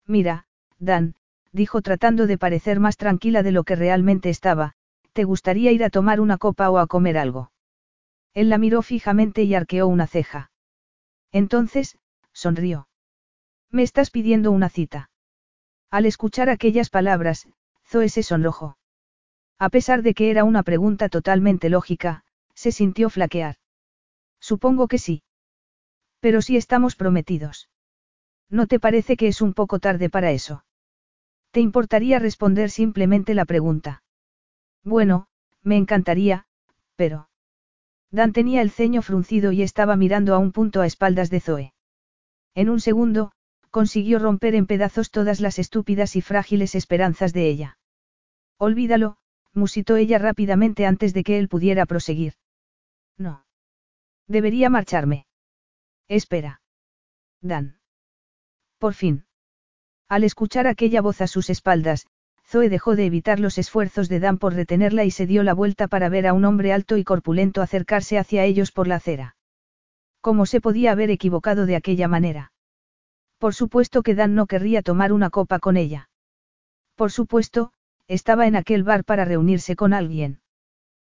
Mira, Dan, dijo tratando de parecer más tranquila de lo que realmente estaba, ¿te gustaría ir a tomar una copa o a comer algo? Él la miró fijamente y arqueó una ceja. Entonces, sonrió. ¿Me estás pidiendo una cita? Al escuchar aquellas palabras, Zoe se sonrojó. A pesar de que era una pregunta totalmente lógica, se sintió flaquear. Supongo que sí. Pero si estamos prometidos. ¿No te parece que es un poco tarde para eso? ¿Te importaría responder simplemente la pregunta? Bueno, me encantaría, pero... Dan tenía el ceño fruncido y estaba mirando a un punto a espaldas de Zoe. En un segundo, consiguió romper en pedazos todas las estúpidas y frágiles esperanzas de ella. Olvídalo, musitó ella rápidamente antes de que él pudiera proseguir. No. Debería marcharme. Espera. Dan. Por fin. Al escuchar aquella voz a sus espaldas, Zoe dejó de evitar los esfuerzos de Dan por retenerla y se dio la vuelta para ver a un hombre alto y corpulento acercarse hacia ellos por la acera. ¿Cómo se podía haber equivocado de aquella manera? Por supuesto que Dan no querría tomar una copa con ella. Por supuesto, estaba en aquel bar para reunirse con alguien.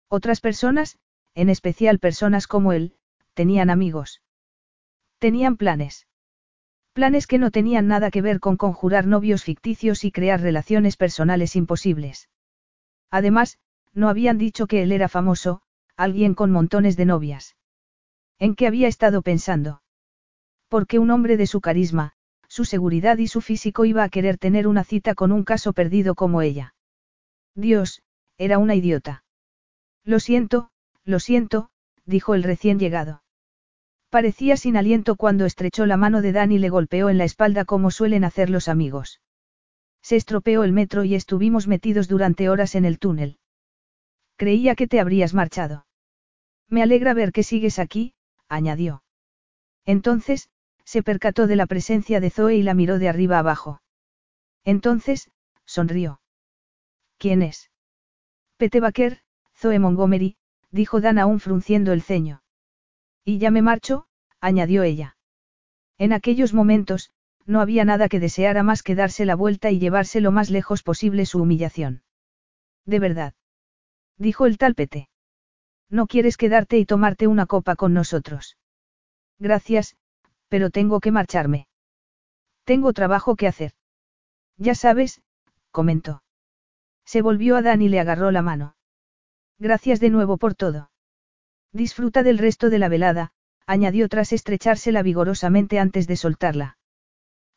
Otras personas, en especial personas como él, tenían amigos. Tenían planes. Planes que no tenían nada que ver con conjurar novios ficticios y crear relaciones personales imposibles. Además, no habían dicho que él era famoso, alguien con montones de novias. ¿En qué había estado pensando? Porque un hombre de su carisma, su seguridad y su físico iba a querer tener una cita con un caso perdido como ella. Dios, era una idiota. Lo siento, lo siento, dijo el recién llegado. Parecía sin aliento cuando estrechó la mano de Dan y le golpeó en la espalda como suelen hacer los amigos. Se estropeó el metro y estuvimos metidos durante horas en el túnel. Creía que te habrías marchado. Me alegra ver que sigues aquí, añadió. Entonces, se percató de la presencia de Zoe y la miró de arriba abajo. Entonces, sonrió. ¿Quién es? Pete Baker, Zoe Montgomery, dijo Dan aún frunciendo el ceño. Y ya me marcho, añadió ella. En aquellos momentos, no había nada que deseara más que darse la vuelta y llevarse lo más lejos posible su humillación. De verdad. Dijo el tal Pete. No quieres quedarte y tomarte una copa con nosotros. Gracias, pero tengo que marcharme. Tengo trabajo que hacer. Ya sabes, comentó. Se volvió a Dan y le agarró la mano. Gracias de nuevo por todo. Disfruta del resto de la velada, añadió tras estrechársela vigorosamente antes de soltarla.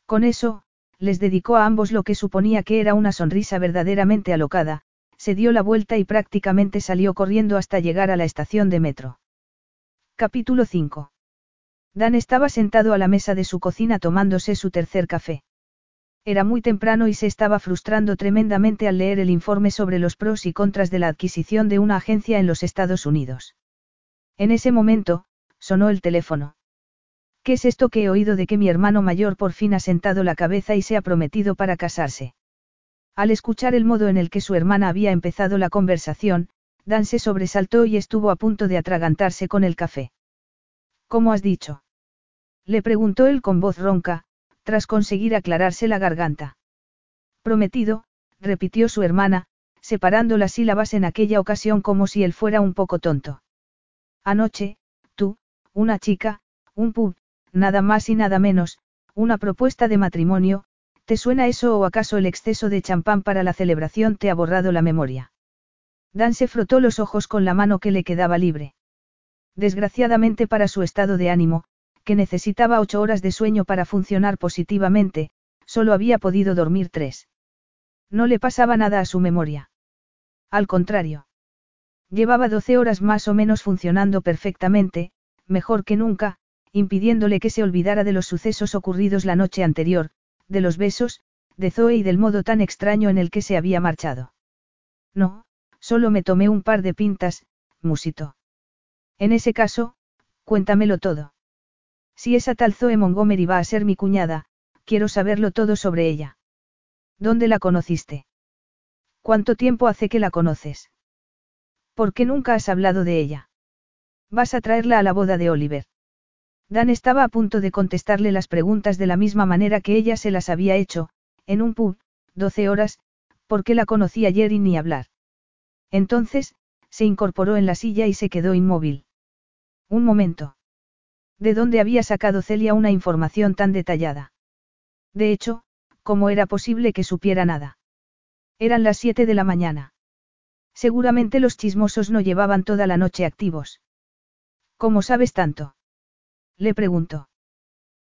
Con eso, les dedicó a ambos lo que suponía que era una sonrisa verdaderamente alocada, se dio la vuelta y prácticamente salió corriendo hasta llegar a la estación de metro. Capítulo 5. Dan estaba sentado a la mesa de su cocina tomándose su tercer café. Era muy temprano y se estaba frustrando tremendamente al leer el informe sobre los pros y contras de la adquisición de una agencia en los Estados Unidos. En ese momento, sonó el teléfono. ¿Qué es esto que he oído de que mi hermano mayor por fin ha sentado la cabeza y se ha prometido para casarse? Al escuchar el modo en el que su hermana había empezado la conversación, Dan se sobresaltó y estuvo a punto de atragantarse con el café. ¿Cómo has dicho? Le preguntó él con voz ronca, tras conseguir aclararse la garganta. Prometido, repitió su hermana, separando las sílabas en aquella ocasión como si él fuera un poco tonto. Anoche, tú, una chica, un pub, nada más y nada menos, una propuesta de matrimonio, ¿te suena eso o acaso el exceso de champán para la celebración te ha borrado la memoria? Dan se frotó los ojos con la mano que le quedaba libre. Desgraciadamente para su estado de ánimo, que necesitaba ocho horas de sueño para funcionar positivamente, solo había podido dormir tres. No le pasaba nada a su memoria. Al contrario. Llevaba doce horas más o menos funcionando perfectamente, mejor que nunca, impidiéndole que se olvidara de los sucesos ocurridos la noche anterior, de los besos, de Zoe y del modo tan extraño en el que se había marchado. No, solo me tomé un par de pintas, musito. En ese caso, cuéntamelo todo. Si esa tal Zoe Montgomery va a ser mi cuñada, quiero saberlo todo sobre ella. ¿Dónde la conociste? ¿Cuánto tiempo hace que la conoces? ¿Por qué nunca has hablado de ella? Vas a traerla a la boda de Oliver. Dan estaba a punto de contestarle las preguntas de la misma manera que ella se las había hecho, en un pub, doce horas, porque la conocí ayer y ni hablar. Entonces, se incorporó en la silla y se quedó inmóvil. Un momento. ¿De dónde había sacado Celia una información tan detallada? De hecho, ¿cómo era posible que supiera nada? Eran las siete de la mañana. Seguramente los chismosos no llevaban toda la noche activos. ¿Cómo sabes tanto? Le preguntó.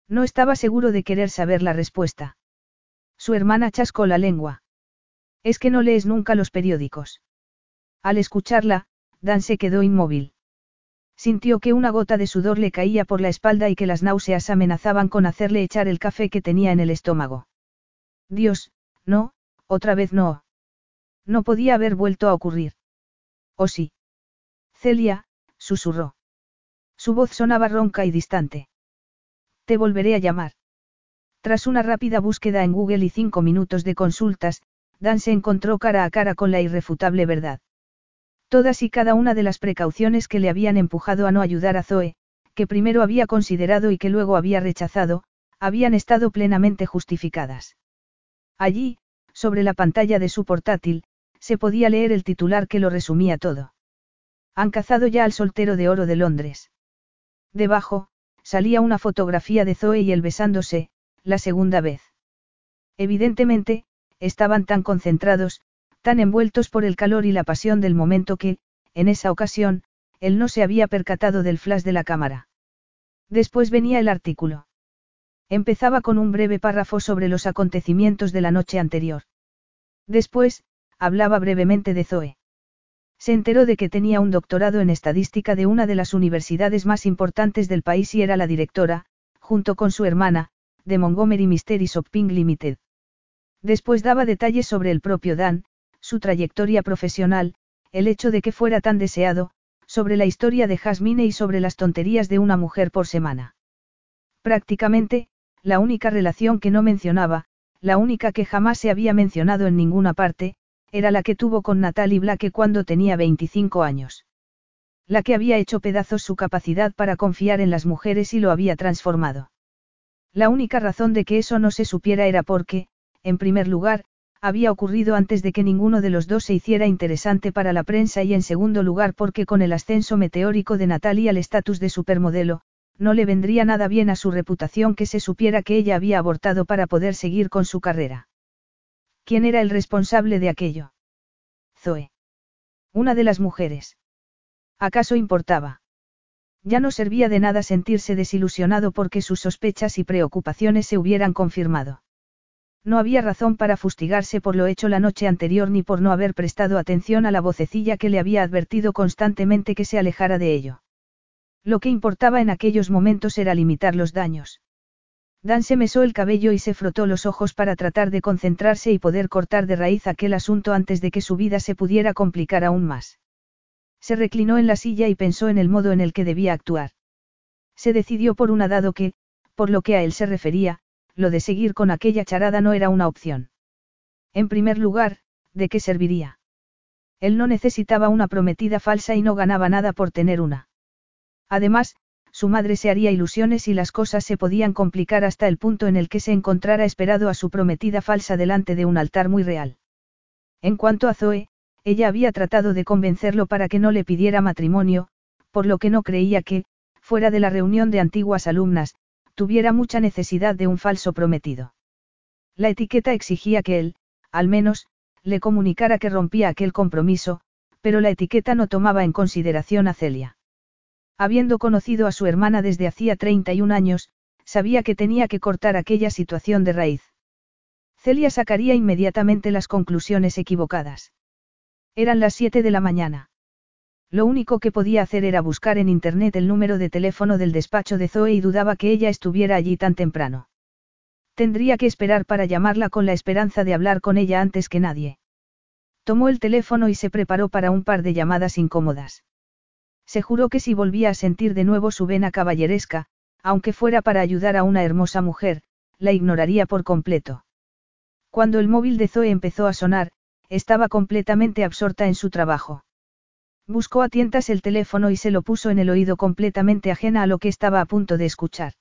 No estaba seguro de querer saber la respuesta. Su hermana chascó la lengua. Es que no lees nunca los periódicos. Al escucharla, Dan se quedó inmóvil. Sintió que una gota de sudor le caía por la espalda y que las náuseas amenazaban con hacerle echar el café que tenía en el estómago. Dios, no, otra vez no. No podía haber vuelto a ocurrir. ¿O sí? Celia, susurró. Su voz sonaba ronca y distante. Te volveré a llamar. Tras una rápida búsqueda en Google y cinco minutos de consultas, Dan se encontró cara a cara con la irrefutable verdad. Todas y cada una de las precauciones que le habían empujado a no ayudar a Zoe, que primero había considerado y que luego había rechazado, habían estado plenamente justificadas. Allí, sobre la pantalla de su portátil, se podía leer el titular que lo resumía todo. Han cazado ya al soltero de oro de Londres. Debajo, salía una fotografía de Zoe y él besándose, la segunda vez. Evidentemente, estaban tan concentrados, tan envueltos por el calor y la pasión del momento que, en esa ocasión, él no se había percatado del flash de la cámara. Después venía el artículo. Empezaba con un breve párrafo sobre los acontecimientos de la noche anterior. Después, hablaba brevemente de Zoe. Se enteró de que tenía un doctorado en estadística de una de las universidades más importantes del país y era la directora, junto con su hermana, de Montgomery Mystery Shopping Limited. Después daba detalles sobre el propio Dan, su trayectoria profesional, el hecho de que fuera tan deseado, sobre la historia de Jasmine y sobre las tonterías de una mujer por semana. Prácticamente, la única relación que no mencionaba, la única que jamás se había mencionado en ninguna parte, era la que tuvo con Natalie Blake cuando tenía 25 años. La que había hecho pedazos su capacidad para confiar en las mujeres y lo había transformado. La única razón de que eso no se supiera era porque, en primer lugar, había ocurrido antes de que ninguno de los dos se hiciera interesante para la prensa y en segundo lugar porque con el ascenso meteórico de Natalie al estatus de supermodelo, no le vendría nada bien a su reputación que se supiera que ella había abortado para poder seguir con su carrera. ¿Quién era el responsable de aquello? Zoe. Una de las mujeres. ¿Acaso importaba? Ya no servía de nada sentirse desilusionado porque sus sospechas y preocupaciones se hubieran confirmado. No había razón para fustigarse por lo hecho la noche anterior ni por no haber prestado atención a la vocecilla que le había advertido constantemente que se alejara de ello. Lo que importaba en aquellos momentos era limitar los daños. Dan se mesó el cabello y se frotó los ojos para tratar de concentrarse y poder cortar de raíz aquel asunto antes de que su vida se pudiera complicar aún más. Se reclinó en la silla y pensó en el modo en el que debía actuar. Se decidió por una dado que, por lo que a él se refería, lo de seguir con aquella charada no era una opción. En primer lugar, ¿de qué serviría? Él no necesitaba una prometida falsa y no ganaba nada por tener una. Además, su madre se haría ilusiones y las cosas se podían complicar hasta el punto en el que se encontrara esperado a su prometida falsa delante de un altar muy real. En cuanto a Zoe, ella había tratado de convencerlo para que no le pidiera matrimonio, por lo que no creía que, fuera de la reunión de antiguas alumnas, tuviera mucha necesidad de un falso prometido. La etiqueta exigía que él, al menos, le comunicara que rompía aquel compromiso, pero la etiqueta no tomaba en consideración a Celia. Habiendo conocido a su hermana desde hacía 31 años, sabía que tenía que cortar aquella situación de raíz. Celia sacaría inmediatamente las conclusiones equivocadas. Eran las 7 de la mañana. Lo único que podía hacer era buscar en internet el número de teléfono del despacho de Zoe y dudaba que ella estuviera allí tan temprano. Tendría que esperar para llamarla con la esperanza de hablar con ella antes que nadie. Tomó el teléfono y se preparó para un par de llamadas incómodas. Se juró que si volvía a sentir de nuevo su vena caballeresca, aunque fuera para ayudar a una hermosa mujer, la ignoraría por completo. Cuando el móvil de Zoe empezó a sonar, estaba completamente absorta en su trabajo. Buscó a tientas el teléfono y se lo puso en el oído completamente ajena a lo que estaba a punto de escuchar.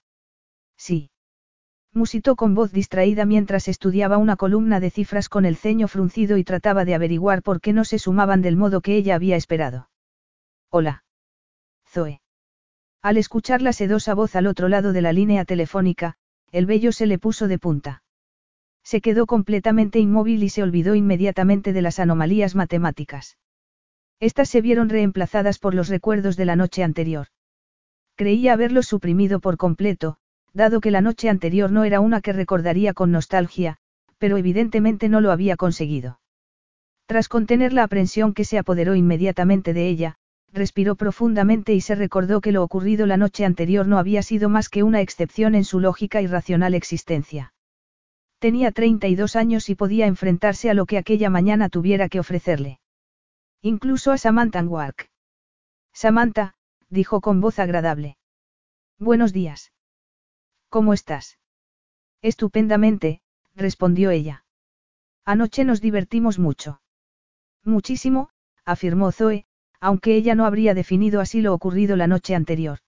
Sí. Musitó con voz distraída mientras estudiaba una columna de cifras con el ceño fruncido y trataba de averiguar por qué no se sumaban del modo que ella había esperado. Hola. Zoe. Al escuchar la sedosa voz al otro lado de la línea telefónica, el vello se le puso de punta. Se quedó completamente inmóvil y se olvidó inmediatamente de las anomalías matemáticas. Estas se vieron reemplazadas por los recuerdos de la noche anterior. Creía haberlos suprimido por completo, dado que la noche anterior no era una que recordaría con nostalgia, pero evidentemente no lo había conseguido. Tras contener la aprensión que se apoderó inmediatamente de ella, respiró profundamente y se recordó que lo ocurrido la noche anterior no había sido más que una excepción en su lógica y racional existencia. Tenía 32 años y podía enfrentarse a lo que aquella mañana tuviera que ofrecerle. Incluso a Samantha Wark. Samantha, dijo con voz agradable. Buenos días. ¿Cómo estás? Estupendamente, respondió ella. Anoche nos divertimos mucho. Muchísimo, afirmó Zoe, aunque ella no habría definido así lo ocurrido la noche anterior.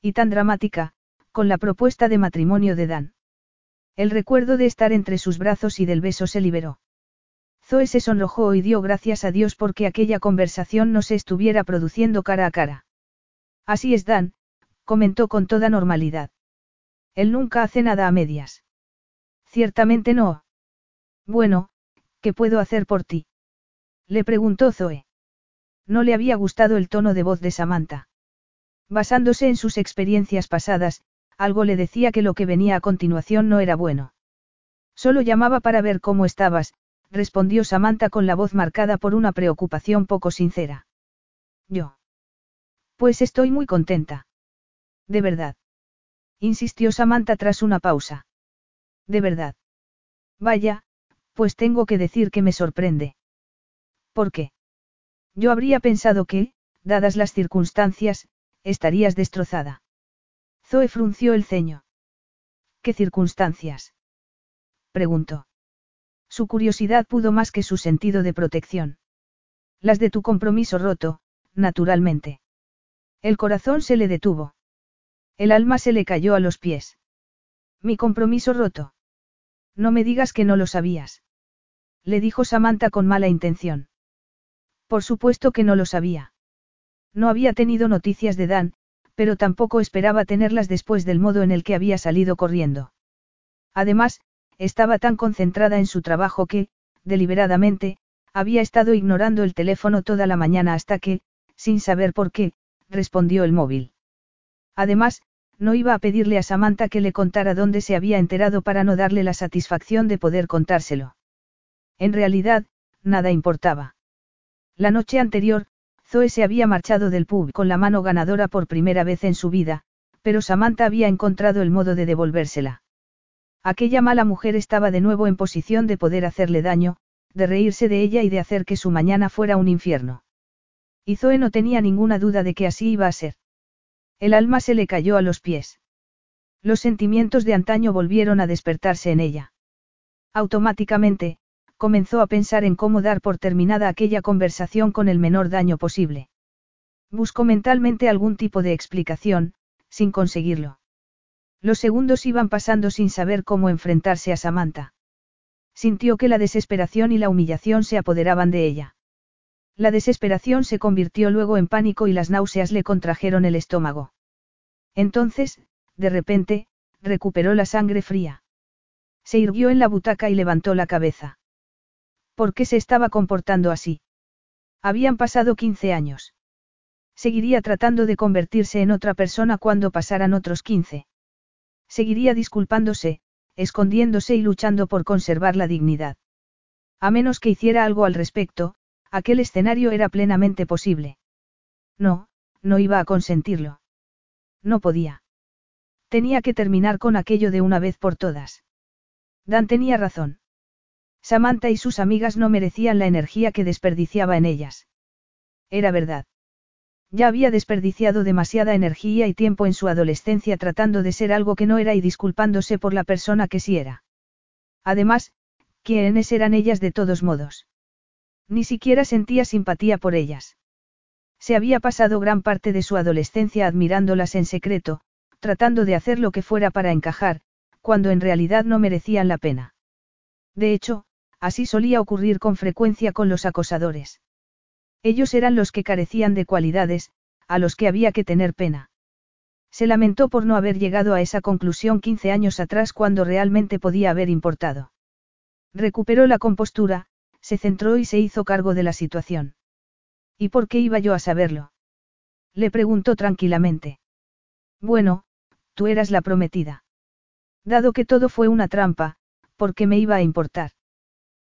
Y tan dramática, con la propuesta de matrimonio de Dan. El recuerdo de estar entre sus brazos y del beso se liberó. Zoe se sonrojó y dio gracias a Dios porque aquella conversación no se estuviera produciendo cara a cara. Así es Dan, comentó con toda normalidad. Él nunca hace nada a medias. Ciertamente no. Bueno, ¿qué puedo hacer por ti? Le preguntó Zoe. No le había gustado el tono de voz de Samantha. Basándose en sus experiencias pasadas, algo le decía que lo que venía a continuación no era bueno. Solo llamaba para ver cómo estabas, respondió Samantha con la voz marcada por una preocupación poco sincera. Yo. Pues estoy muy contenta. De verdad. Insistió Samantha tras una pausa. De verdad. Vaya, pues tengo que decir que me sorprende. ¿Por qué? Yo habría pensado que, dadas las circunstancias, estarías destrozada. Zoe frunció el ceño. ¿Qué circunstancias? preguntó. Su curiosidad pudo más que su sentido de protección. Las de tu compromiso roto, naturalmente. El corazón se le detuvo. El alma se le cayó a los pies. Mi compromiso roto. No me digas que no lo sabías. Le dijo Samantha con mala intención. Por supuesto que no lo sabía. No había tenido noticias de Dan, pero tampoco esperaba tenerlas después del modo en el que había salido corriendo. Además, estaba tan concentrada en su trabajo que, deliberadamente, había estado ignorando el teléfono toda la mañana hasta que, sin saber por qué, respondió el móvil. Además, no iba a pedirle a Samantha que le contara dónde se había enterado para no darle la satisfacción de poder contárselo. En realidad, nada importaba. La noche anterior, Zoe se había marchado del pub con la mano ganadora por primera vez en su vida, pero Samantha había encontrado el modo de devolvérsela. Aquella mala mujer estaba de nuevo en posición de poder hacerle daño, de reírse de ella y de hacer que su mañana fuera un infierno. Y Zoe no tenía ninguna duda de que así iba a ser. El alma se le cayó a los pies. Los sentimientos de antaño volvieron a despertarse en ella. Automáticamente, comenzó a pensar en cómo dar por terminada aquella conversación con el menor daño posible. Buscó mentalmente algún tipo de explicación, sin conseguirlo. Los segundos iban pasando sin saber cómo enfrentarse a Samantha. Sintió que la desesperación y la humillación se apoderaban de ella. La desesperación se convirtió luego en pánico y las náuseas le contrajeron el estómago. Entonces, de repente, recuperó la sangre fría. Se irguió en la butaca y levantó la cabeza. ¿Por qué se estaba comportando así? Habían pasado 15 años. Seguiría tratando de convertirse en otra persona cuando pasaran otros 15. Seguiría disculpándose, escondiéndose y luchando por conservar la dignidad. A menos que hiciera algo al respecto, aquel escenario era plenamente posible. No, no iba a consentirlo. No podía. Tenía que terminar con aquello de una vez por todas. Dan tenía razón. Samantha y sus amigas no merecían la energía que desperdiciaba en ellas. Era verdad. Ya había desperdiciado demasiada energía y tiempo en su adolescencia tratando de ser algo que no era y disculpándose por la persona que sí era. Además, ¿quiénes eran ellas de todos modos? Ni siquiera sentía simpatía por ellas. Se había pasado gran parte de su adolescencia admirándolas en secreto, tratando de hacer lo que fuera para encajar, cuando en realidad no merecían la pena. De hecho, Así solía ocurrir con frecuencia con los acosadores. Ellos eran los que carecían de cualidades, a los que había que tener pena. Se lamentó por no haber llegado a esa conclusión 15 años atrás cuando realmente podía haber importado. Recuperó la compostura, se centró y se hizo cargo de la situación. ¿Y por qué iba yo a saberlo? Le preguntó tranquilamente. Bueno, tú eras la prometida. Dado que todo fue una trampa, ¿por qué me iba a importar?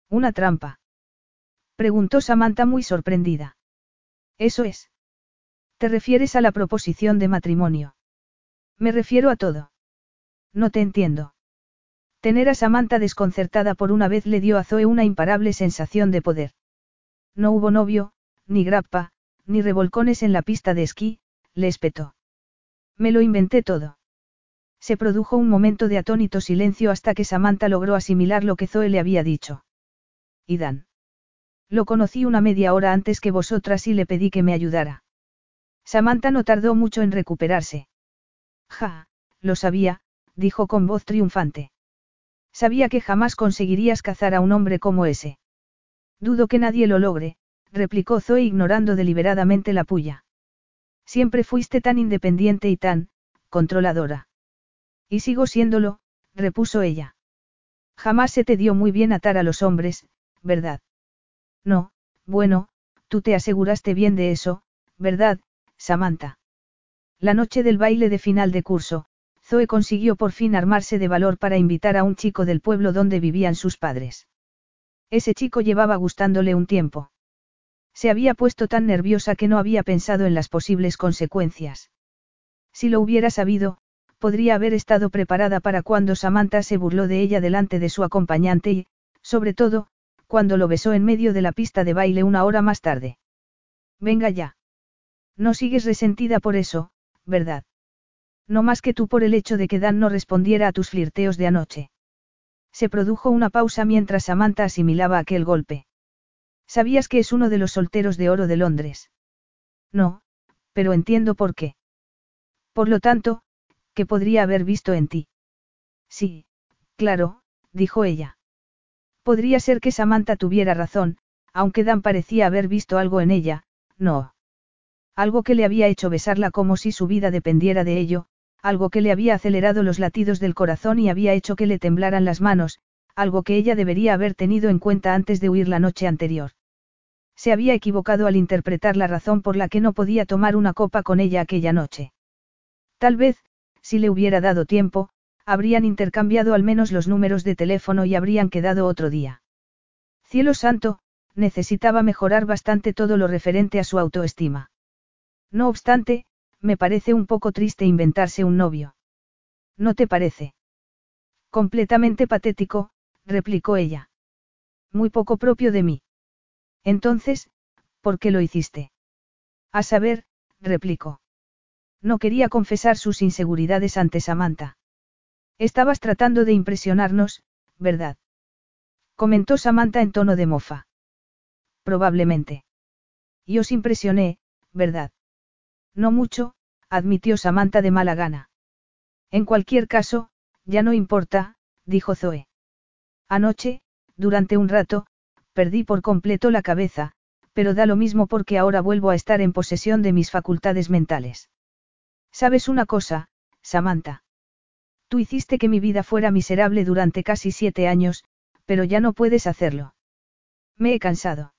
¿Una trampa? Preguntó Samantha muy sorprendida. Eso es. ¿Te refieres a la proposición de matrimonio? Me refiero a todo. No te entiendo. Tener a Samantha desconcertada por una vez le dio a Zoe una imparable sensación de poder. No hubo novio, ni grappa, ni revolcones en la pista de esquí, le espetó. Me lo inventé todo. Se produjo un momento de atónito silencio hasta que Samantha logró asimilar lo que Zoe le había dicho. ¿Y Dan? Lo conocí una media hora antes que vosotras y le pedí que me ayudara. Samantha no tardó mucho en recuperarse. Ja, lo sabía, dijo con voz triunfante. Sabía que jamás conseguirías cazar a un hombre como ese. Dudo que nadie lo logre, replicó Zoe ignorando deliberadamente la puya. Siempre fuiste tan independiente y tan, controladora. Y sigo siéndolo, repuso ella. Jamás se te dio muy bien atar a los hombres, ¿verdad? No, bueno, tú te aseguraste bien de eso, ¿verdad, Samantha? La noche del baile de final de curso, Zoe consiguió por fin armarse de valor para invitar a un chico del pueblo donde vivían sus padres. Ese chico llevaba gustándole un tiempo. Se había puesto tan nerviosa que no había pensado en las posibles consecuencias. Si lo hubiera sabido, podría haber estado preparada para cuando Samantha se burló de ella delante de su acompañante y, sobre todo, cuando lo besó en medio de la pista de baile una hora más tarde. Venga ya. No sigues resentida por eso, ¿verdad? No más que tú por el hecho de que Dan no respondiera a tus flirteos de anoche. Se produjo una pausa mientras Samantha asimilaba aquel golpe. ¿Sabías que es uno de los solteros de oro de Londres? No, pero entiendo por qué. Por lo tanto, ¿qué podría haber visto en ti? Sí, claro, dijo ella. Podría ser que Samantha tuviera razón, aunque Dan parecía haber visto algo en ella, no. Algo que le había hecho besarla como si su vida dependiera de ello, algo que le había acelerado los latidos del corazón y había hecho que le temblaran las manos, algo que ella debería haber tenido en cuenta antes de huir la noche anterior. Se había equivocado al interpretar la razón por la que no podía tomar una copa con ella aquella noche. Tal vez, si le hubiera dado tiempo, habrían intercambiado al menos los números de teléfono y habrían quedado otro día. Cielo santo, necesitaba mejorar bastante todo lo referente a su autoestima. No obstante, me parece un poco triste inventarse un novio. ¿No te parece? Completamente patético, replicó ella. Muy poco propio de mí. Entonces, ¿por qué lo hiciste? A saber, replicó. No quería confesar sus inseguridades ante Samantha. Estabas tratando de impresionarnos, ¿verdad? Comentó Samantha en tono de mofa. Probablemente. Y os impresioné, ¿verdad? No mucho, admitió Samantha de mala gana. En cualquier caso, ya no importa, dijo Zoe. Anoche, durante un rato, perdí por completo la cabeza, pero da lo mismo porque ahora vuelvo a estar en posesión de mis facultades mentales. ¿Sabes una cosa, Samantha? Tú hiciste que mi vida fuera miserable durante casi siete años, pero ya no puedes hacerlo. Me he cansado.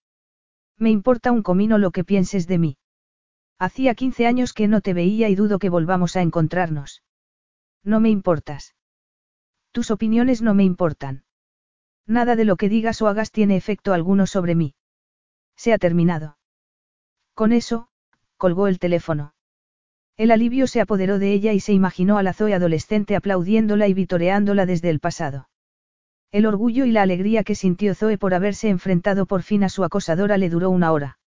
Me importa un comino lo que pienses de mí. Hacía 15 años que no te veía y dudo que volvamos a encontrarnos. No me importas. Tus opiniones no me importan. Nada de lo que digas o hagas tiene efecto alguno sobre mí. Se ha terminado. Con eso, colgó el teléfono. El alivio se apoderó de ella y se imaginó a la Zoe adolescente aplaudiéndola y vitoreándola desde el pasado. El orgullo y la alegría que sintió Zoe por haberse enfrentado por fin a su acosadora le duró una hora.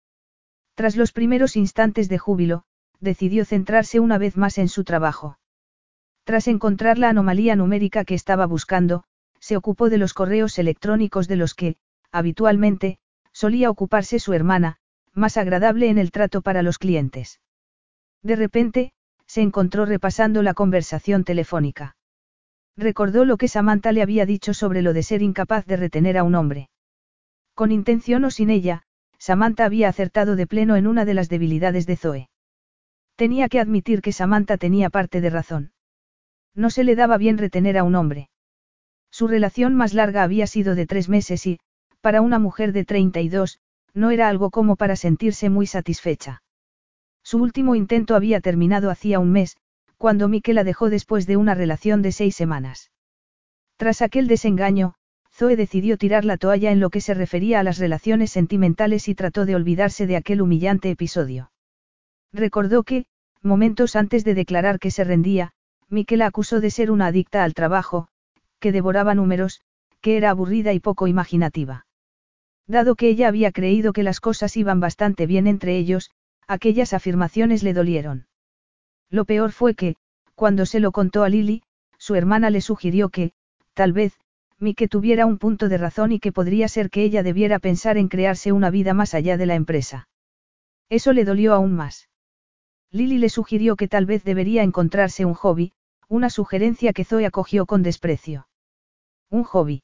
Tras los primeros instantes de júbilo, decidió centrarse una vez más en su trabajo. Tras encontrar la anomalía numérica que estaba buscando, se ocupó de los correos electrónicos de los que, habitualmente, solía ocuparse su hermana, más agradable en el trato para los clientes. De repente, se encontró repasando la conversación telefónica. Recordó lo que Samantha le había dicho sobre lo de ser incapaz de retener a un hombre. Con intención o sin ella, Samantha había acertado de pleno en una de las debilidades de Zoe. Tenía que admitir que Samantha tenía parte de razón. No se le daba bien retener a un hombre. Su relación más larga había sido de tres meses y, para una mujer de 32, no era algo como para sentirse muy satisfecha. Su último intento había terminado hacía un mes, cuando Mike la dejó después de una relación de seis semanas. Tras aquel desengaño, Zoe decidió tirar la toalla en lo que se refería a las relaciones sentimentales y trató de olvidarse de aquel humillante episodio. Recordó que, momentos antes de declarar que se rendía, Mike la acusó de ser una adicta al trabajo, que devoraba números, que era aburrida y poco imaginativa. Dado que ella había creído que las cosas iban bastante bien entre ellos, aquellas afirmaciones le dolieron. Lo peor fue que, cuando se lo contó a Lily, su hermana le sugirió que, tal vez, Mike tuviera un punto de razón y que podría ser que ella debiera pensar en crearse una vida más allá de la empresa. Eso le dolió aún más. Lily le sugirió que tal vez debería encontrarse un hobby, una sugerencia que Zoe acogió con desprecio. Un hobby.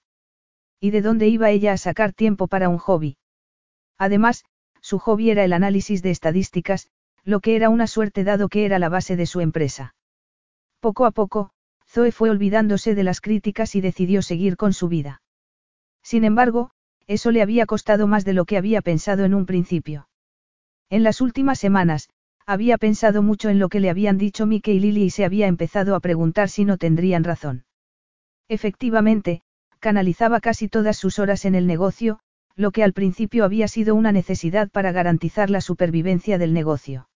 ¿Y de dónde iba ella a sacar tiempo para un hobby? Además, su hobby era el análisis de estadísticas, lo que era una suerte dado que era la base de su empresa. Poco a poco, Zoe fue olvidándose de las críticas y decidió seguir con su vida. Sin embargo, eso le había costado más de lo que había pensado en un principio. En las últimas semanas, había pensado mucho en lo que le habían dicho Mike y Lily y se había empezado a preguntar si no tendrían razón. Efectivamente, canalizaba casi todas sus horas en el negocio, lo que al principio había sido una necesidad para garantizar la supervivencia del negocio.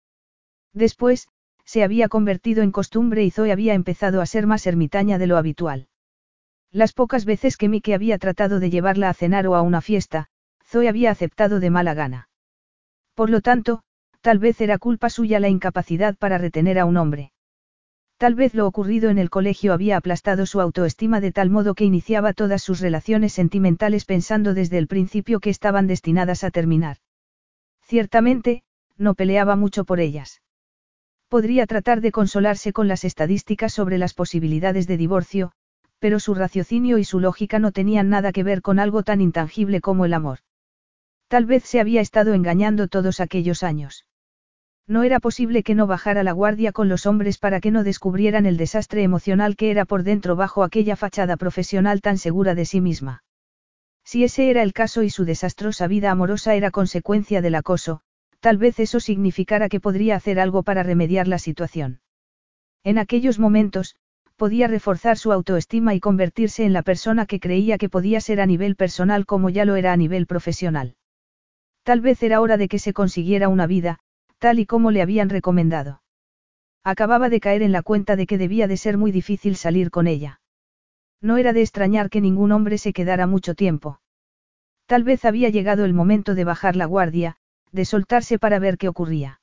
Después, se había convertido en costumbre y Zoe había empezado a ser más ermitaña de lo habitual. Las pocas veces que Mike había tratado de llevarla a cenar o a una fiesta, Zoe había aceptado de mala gana. Por lo tanto, tal vez era culpa suya la incapacidad para retener a un hombre. Tal vez lo ocurrido en el colegio había aplastado su autoestima de tal modo que iniciaba todas sus relaciones sentimentales pensando desde el principio que estaban destinadas a terminar. Ciertamente, no peleaba mucho por ellas. Podría tratar de consolarse con las estadísticas sobre las posibilidades de divorcio, pero su raciocinio y su lógica no tenían nada que ver con algo tan intangible como el amor. Tal vez se había estado engañando todos aquellos años. No era posible que no bajara la guardia con los hombres para que no descubrieran el desastre emocional que era por dentro bajo aquella fachada profesional tan segura de sí misma. Si ese era el caso y su desastrosa vida amorosa era consecuencia del acoso, tal vez eso significara que podría hacer algo para remediar la situación. En aquellos momentos, podía reforzar su autoestima y convertirse en la persona que creía que podía ser a nivel personal como ya lo era a nivel profesional. Tal vez era hora de que se consiguiera una vida, tal y como le habían recomendado. Acababa de caer en la cuenta de que debía de ser muy difícil salir con ella. No era de extrañar que ningún hombre se quedara mucho tiempo. Tal vez había llegado el momento de bajar la guardia, de soltarse para ver qué ocurría.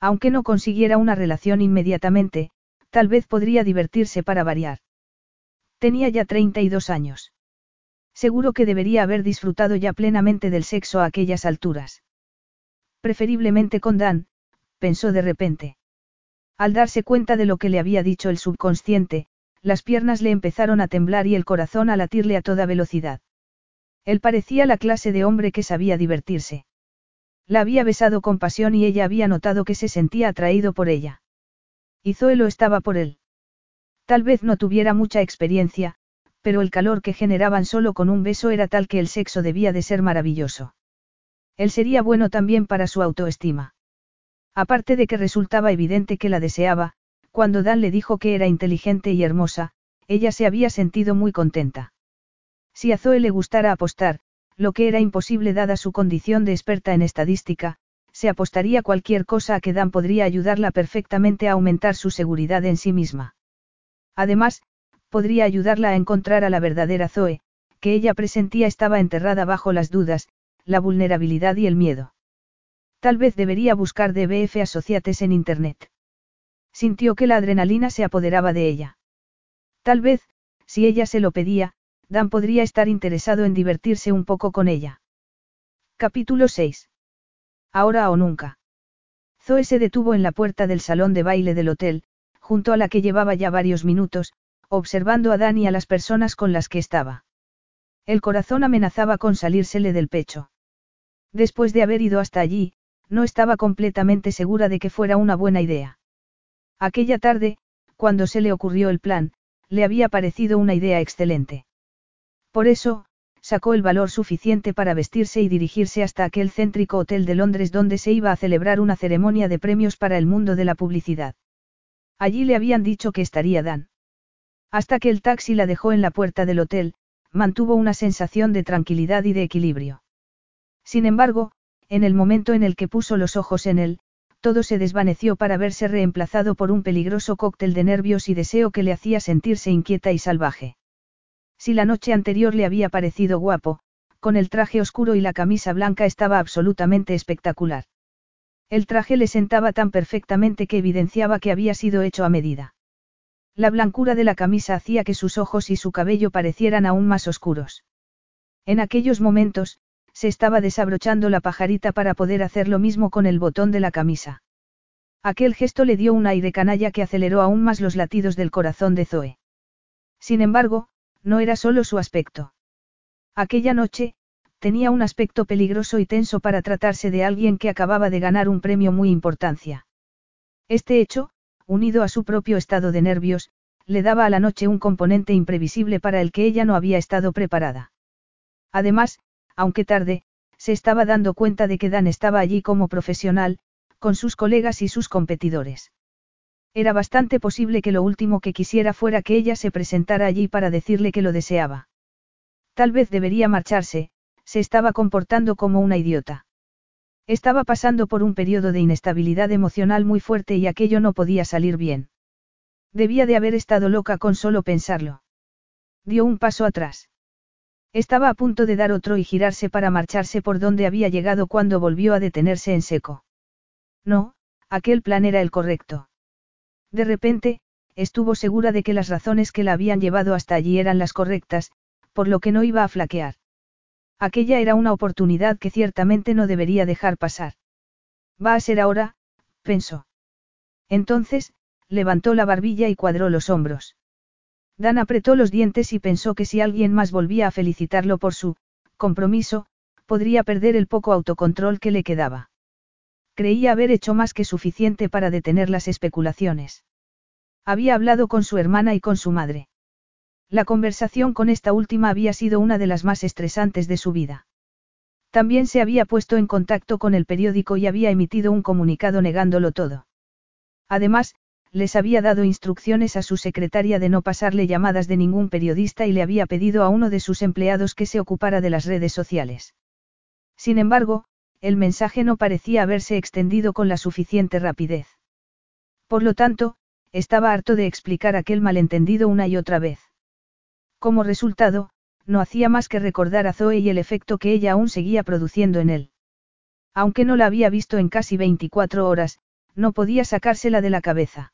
Aunque no consiguiera una relación inmediatamente, tal vez podría divertirse para variar. Tenía ya 32 años. Seguro que debería haber disfrutado ya plenamente del sexo a aquellas alturas. Preferiblemente con Dan, pensó de repente. Al darse cuenta de lo que le había dicho el subconsciente, las piernas le empezaron a temblar y el corazón a latirle a toda velocidad. Él parecía la clase de hombre que sabía divertirse. La había besado con pasión y ella había notado que se sentía atraído por ella. Y Zoe lo estaba por él. Tal vez no tuviera mucha experiencia, pero el calor que generaban solo con un beso era tal que el sexo debía de ser maravilloso. Él sería bueno también para su autoestima. Aparte de que resultaba evidente que la deseaba, cuando Dan le dijo que era inteligente y hermosa, ella se había sentido muy contenta. Si a Zoe le gustara apostar, lo que era imposible dada su condición de experta en estadística, se apostaría cualquier cosa a que Dan podría ayudarla perfectamente a aumentar su seguridad en sí misma. Además, podría ayudarla a encontrar a la verdadera Zoe, que ella presentía estaba enterrada bajo las dudas, la vulnerabilidad y el miedo. Tal vez debería buscar DBF Associates en Internet. Sintió que la adrenalina se apoderaba de ella. Tal vez, si ella se lo pedía, Dan podría estar interesado en divertirse un poco con ella. Capítulo 6. Ahora o nunca. Zoe se detuvo en la puerta del salón de baile del hotel, junto a la que llevaba ya varios minutos, observando a Dan y a las personas con las que estaba. El corazón amenazaba con salírsele del pecho. Después de haber ido hasta allí, no estaba completamente segura de que fuera una buena idea. Aquella tarde, cuando se le ocurrió el plan, le había parecido una idea excelente. Por eso, sacó el valor suficiente para vestirse y dirigirse hasta aquel céntrico hotel de Londres donde se iba a celebrar una ceremonia de premios para el mundo de la publicidad. Allí le habían dicho que estaría Dan. Hasta que el taxi la dejó en la puerta del hotel, mantuvo una sensación de tranquilidad y de equilibrio. Sin embargo, en el momento en el que puso los ojos en él, todo se desvaneció para verse reemplazado por un peligroso cóctel de nervios y deseo que le hacía sentirse inquieta y salvaje. Si la noche anterior le había parecido guapo, con el traje oscuro y la camisa blanca estaba absolutamente espectacular. El traje le sentaba tan perfectamente que evidenciaba que había sido hecho a medida. La blancura de la camisa hacía que sus ojos y su cabello parecieran aún más oscuros. En aquellos momentos, se estaba desabrochando la pajarita para poder hacer lo mismo con el botón de la camisa. Aquel gesto le dio un aire canalla que aceleró aún más los latidos del corazón de Zoe. Sin embargo, no era solo su aspecto. Aquella noche, tenía un aspecto peligroso y tenso para tratarse de alguien que acababa de ganar un premio muy importancia. Este hecho, unido a su propio estado de nervios, le daba a la noche un componente imprevisible para el que ella no había estado preparada. Además, aunque tarde, se estaba dando cuenta de que Dan estaba allí como profesional, con sus colegas y sus competidores. Era bastante posible que lo último que quisiera fuera que ella se presentara allí para decirle que lo deseaba. Tal vez debería marcharse, se estaba comportando como una idiota. Estaba pasando por un periodo de inestabilidad emocional muy fuerte y aquello no podía salir bien. Debía de haber estado loca con solo pensarlo. Dio un paso atrás. Estaba a punto de dar otro y girarse para marcharse por donde había llegado cuando volvió a detenerse en seco. No, aquel plan era el correcto. De repente, estuvo segura de que las razones que la habían llevado hasta allí eran las correctas, por lo que no iba a flaquear. Aquella era una oportunidad que ciertamente no debería dejar pasar. Va a ser ahora, pensó. Entonces, levantó la barbilla y cuadró los hombros. Dan apretó los dientes y pensó que si alguien más volvía a felicitarlo por su compromiso, podría perder el poco autocontrol que le quedaba. Creía haber hecho más que suficiente para detener las especulaciones. Había hablado con su hermana y con su madre. La conversación con esta última había sido una de las más estresantes de su vida. También se había puesto en contacto con el periódico y había emitido un comunicado negándolo todo. Además, les había dado instrucciones a su secretaria de no pasarle llamadas de ningún periodista y le había pedido a uno de sus empleados que se ocupara de las redes sociales. Sin embargo, el mensaje no parecía haberse extendido con la suficiente rapidez. Por lo tanto, estaba harto de explicar aquel malentendido una y otra vez. Como resultado, no hacía más que recordar a Zoe y el efecto que ella aún seguía produciendo en él. Aunque no la había visto en casi 24 horas, no podía sacársela de la cabeza.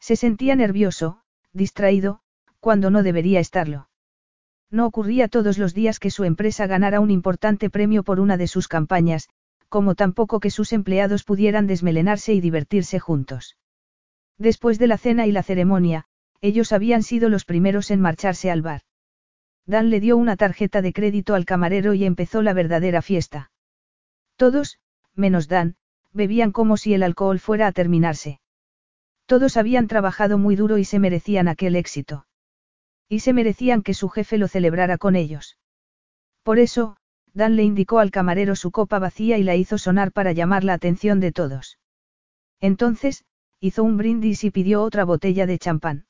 Se sentía nervioso, distraído, cuando no debería estarlo. No ocurría todos los días que su empresa ganara un importante premio por una de sus campañas, como tampoco que sus empleados pudieran desmelenarse y divertirse juntos. Después de la cena y la ceremonia, ellos habían sido los primeros en marcharse al bar. Dan le dio una tarjeta de crédito al camarero y empezó la verdadera fiesta. Todos, menos Dan, bebían como si el alcohol fuera a terminarse. Todos habían trabajado muy duro y se merecían aquel éxito. Y se merecían que su jefe lo celebrara con ellos. Por eso, Dan le indicó al camarero su copa vacía y la hizo sonar para llamar la atención de todos. Entonces, hizo un brindis y pidió otra botella de champán.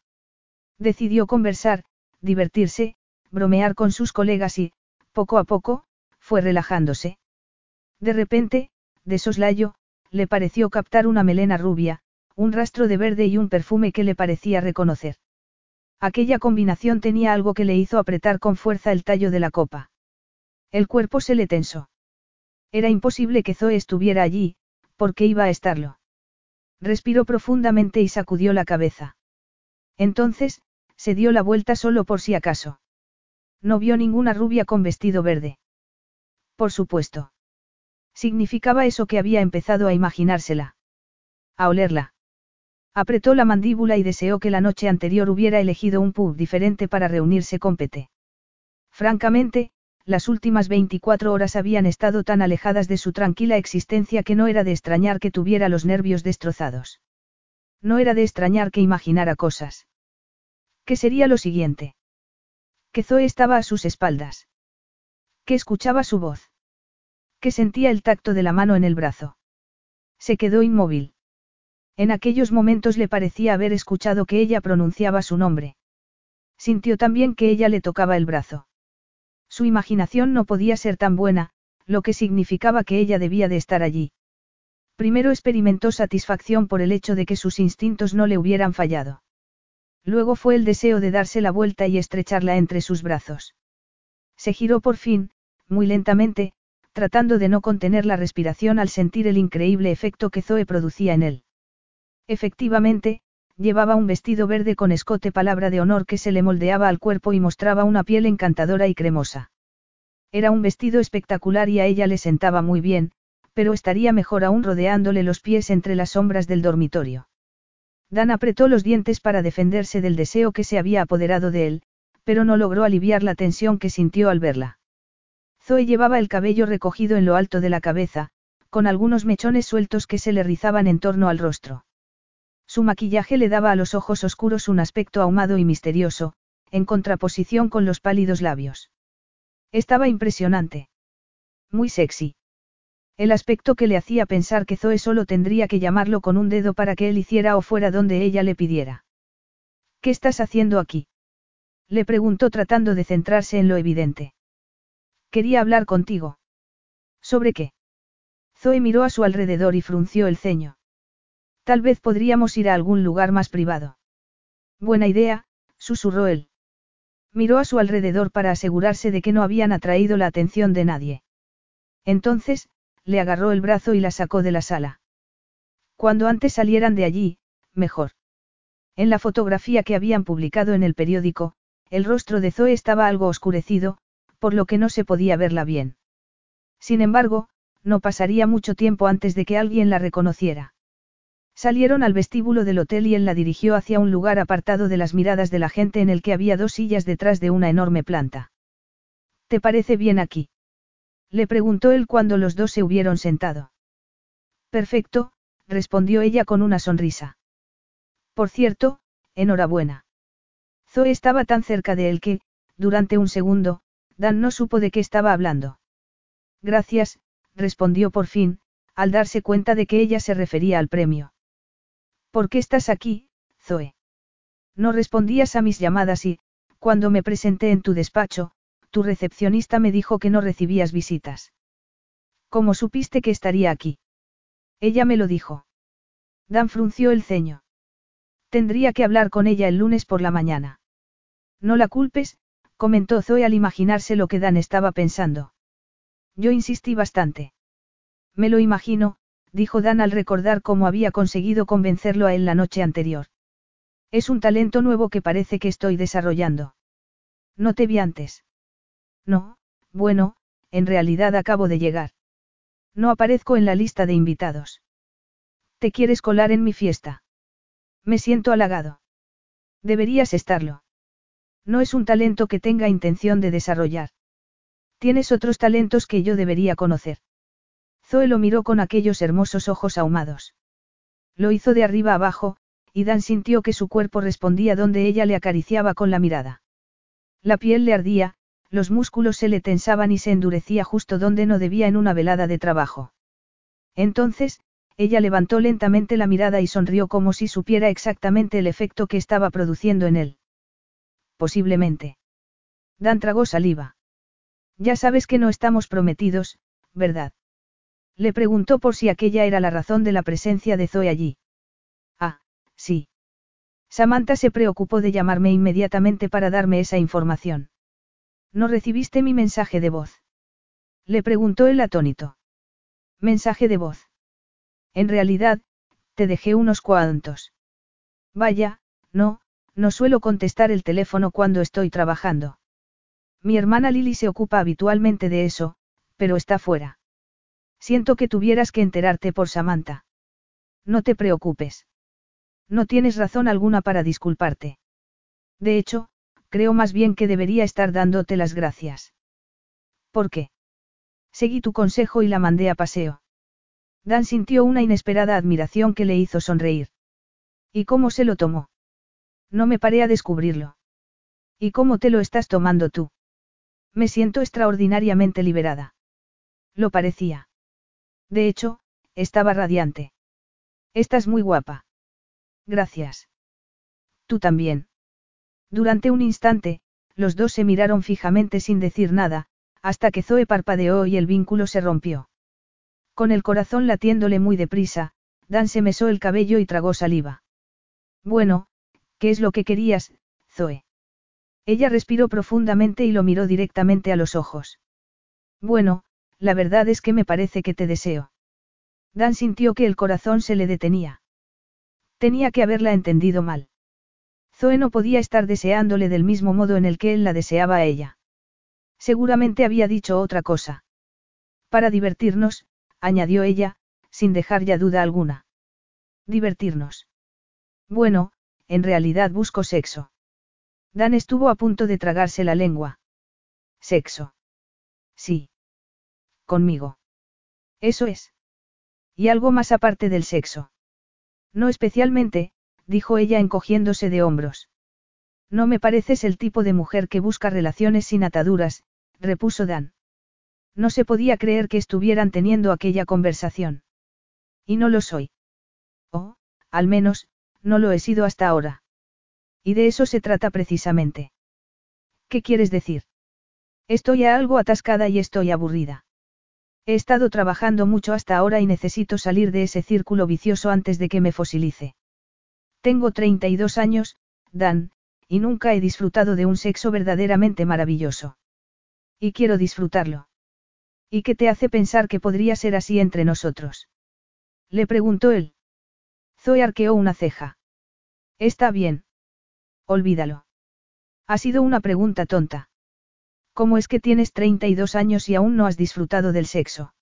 Decidió conversar, divertirse, bromear con sus colegas y, poco a poco, fue relajándose. De repente, de soslayo, le pareció captar una melena rubia, un rastro de verde y un perfume que le parecía reconocer. Aquella combinación tenía algo que le hizo apretar con fuerza el tallo de la copa. El cuerpo se le tensó. Era imposible que Zoe estuviera allí, porque iba a estarlo. Respiró profundamente y sacudió la cabeza. Entonces, se dio la vuelta solo por si acaso. No vio ninguna rubia con vestido verde. Por supuesto. Significaba eso que había empezado a imaginársela. A olerla. Apretó la mandíbula y deseó que la noche anterior hubiera elegido un pub diferente para reunirse con Pete. Francamente, las últimas 24 horas habían estado tan alejadas de su tranquila existencia que no era de extrañar que tuviera los nervios destrozados. No era de extrañar que imaginara cosas. ¿Qué sería lo siguiente? Que Zoe estaba a sus espaldas. Que escuchaba su voz. Que sentía el tacto de la mano en el brazo. Se quedó inmóvil. En aquellos momentos le parecía haber escuchado que ella pronunciaba su nombre. Sintió también que ella le tocaba el brazo. Su imaginación no podía ser tan buena, lo que significaba que ella debía de estar allí. Primero experimentó satisfacción por el hecho de que sus instintos no le hubieran fallado. Luego fue el deseo de darse la vuelta y estrecharla entre sus brazos. Se giró por fin, muy lentamente, tratando de no contener la respiración al sentir el increíble efecto que Zoe producía en él. Efectivamente, llevaba un vestido verde con escote palabra de honor que se le moldeaba al cuerpo y mostraba una piel encantadora y cremosa. Era un vestido espectacular y a ella le sentaba muy bien, pero estaría mejor aún rodeándole los pies entre las sombras del dormitorio. Dan apretó los dientes para defenderse del deseo que se había apoderado de él, pero no logró aliviar la tensión que sintió al verla. Zoe llevaba el cabello recogido en lo alto de la cabeza, con algunos mechones sueltos que se le rizaban en torno al rostro. Su maquillaje le daba a los ojos oscuros un aspecto ahumado y misterioso, en contraposición con los pálidos labios. Estaba impresionante. Muy sexy. El aspecto que le hacía pensar que Zoe solo tendría que llamarlo con un dedo para que él hiciera o fuera donde ella le pidiera. ¿Qué estás haciendo aquí? Le preguntó tratando de centrarse en lo evidente. Quería hablar contigo. ¿Sobre qué? Zoe miró a su alrededor y frunció el ceño. Tal vez podríamos ir a algún lugar más privado. Buena idea, susurró él. Miró a su alrededor para asegurarse de que no habían atraído la atención de nadie. Entonces, le agarró el brazo y la sacó de la sala. Cuando antes salieran de allí, mejor. En la fotografía que habían publicado en el periódico, el rostro de Zoe estaba algo oscurecido, por lo que no se podía verla bien. Sin embargo, no pasaría mucho tiempo antes de que alguien la reconociera. Salieron al vestíbulo del hotel y él la dirigió hacia un lugar apartado de las miradas de la gente en el que había dos sillas detrás de una enorme planta. ¿Te parece bien aquí? Le preguntó él cuando los dos se hubieron sentado. Perfecto, respondió ella con una sonrisa. Por cierto, enhorabuena. Zoe estaba tan cerca de él que, durante un segundo, Dan no supo de qué estaba hablando. Gracias, respondió por fin, al darse cuenta de que ella se refería al premio. ¿Por qué estás aquí, Zoe? No respondías a mis llamadas y, cuando me presenté en tu despacho, tu recepcionista me dijo que no recibías visitas. ¿Cómo supiste que estaría aquí? Ella me lo dijo. Dan frunció el ceño. Tendría que hablar con ella el lunes por la mañana. No la culpes, comentó Zoe al imaginarse lo que Dan estaba pensando. Yo insistí bastante. Me lo imagino, dijo Dan al recordar cómo había conseguido convencerlo a él la noche anterior. Es un talento nuevo que parece que estoy desarrollando. No te vi antes. No, bueno, en realidad acabo de llegar. No aparezco en la lista de invitados. ¿Te quieres colar en mi fiesta? Me siento halagado. Deberías estarlo. No es un talento que tenga intención de desarrollar. Tienes otros talentos que yo debería conocer. Zoe lo miró con aquellos hermosos ojos ahumados. Lo hizo de arriba abajo, y Dan sintió que su cuerpo respondía donde ella le acariciaba con la mirada. La piel le ardía, los músculos se le tensaban y se endurecía justo donde no debía en una velada de trabajo. Entonces, ella levantó lentamente la mirada y sonrió como si supiera exactamente el efecto que estaba produciendo en él. Posiblemente. Dan tragó saliva. Ya sabes que no estamos prometidos, ¿verdad? Le preguntó por si aquella era la razón de la presencia de Zoe allí. Ah, sí. Samantha se preocupó de llamarme inmediatamente para darme esa información. ¿No recibiste mi mensaje de voz? Le preguntó el atónito. Mensaje de voz. En realidad, te dejé unos cuantos. Vaya, no, no suelo contestar el teléfono cuando estoy trabajando. Mi hermana Lily se ocupa habitualmente de eso, pero está fuera. Siento que tuvieras que enterarte por Samantha. No te preocupes. No tienes razón alguna para disculparte. De hecho, creo más bien que debería estar dándote las gracias. ¿Por qué? Seguí tu consejo y la mandé a paseo. Dan sintió una inesperada admiración que le hizo sonreír. ¿Y cómo se lo tomó? No me paré a descubrirlo. ¿Y cómo te lo estás tomando tú? Me siento extraordinariamente liberada. Lo parecía. De hecho, estaba radiante. Estás muy guapa. Gracias. Tú también. Durante un instante, los dos se miraron fijamente sin decir nada, hasta que Zoe parpadeó y el vínculo se rompió. Con el corazón latiéndole muy deprisa, Dan se mesó el cabello y tragó saliva. Bueno, ¿qué es lo que querías, Zoe? Ella respiró profundamente y lo miró directamente a los ojos. Bueno, la verdad es que me parece que te deseo. Dan sintió que el corazón se le detenía. Tenía que haberla entendido mal. Zoe no podía estar deseándole del mismo modo en el que él la deseaba a ella. Seguramente había dicho otra cosa. Para divertirnos, añadió ella, sin dejar ya duda alguna. Divertirnos. Bueno, en realidad busco sexo. Dan estuvo a punto de tragarse la lengua. Sexo. Sí. Conmigo. Eso es. Y algo más aparte del sexo. No especialmente, dijo ella encogiéndose de hombros. No me pareces el tipo de mujer que busca relaciones sin ataduras, repuso Dan. No se podía creer que estuvieran teniendo aquella conversación. Y no lo soy. O, al menos, no lo he sido hasta ahora. Y de eso se trata precisamente. ¿Qué quieres decir? Estoy algo atascada y estoy aburrida. He estado trabajando mucho hasta ahora y necesito salir de ese círculo vicioso antes de que me fosilice. Tengo 32 años, Dan, y nunca he disfrutado de un sexo verdaderamente maravilloso. Y quiero disfrutarlo. ¿Y qué te hace pensar que podría ser así entre nosotros? Le preguntó él. Zoe arqueó una ceja. Está bien. Olvídalo. Ha sido una pregunta tonta. ¿Cómo es que tienes 32 años y aún no has disfrutado del sexo?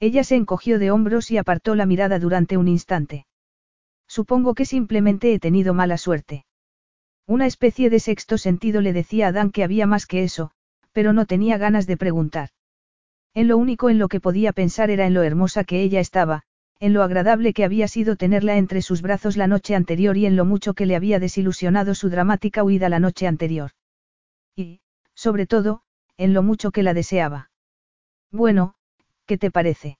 Ella se encogió de hombros y apartó la mirada durante un instante. Supongo que simplemente he tenido mala suerte. Una especie de sexto sentido le decía a Dan que había más que eso, pero no tenía ganas de preguntar. En lo único en lo que podía pensar era en lo hermosa que ella estaba, en lo agradable que había sido tenerla entre sus brazos la noche anterior y en lo mucho que le había desilusionado su dramática huida la noche anterior. Y, sobre todo, en lo mucho que la deseaba. Bueno, ¿qué te parece?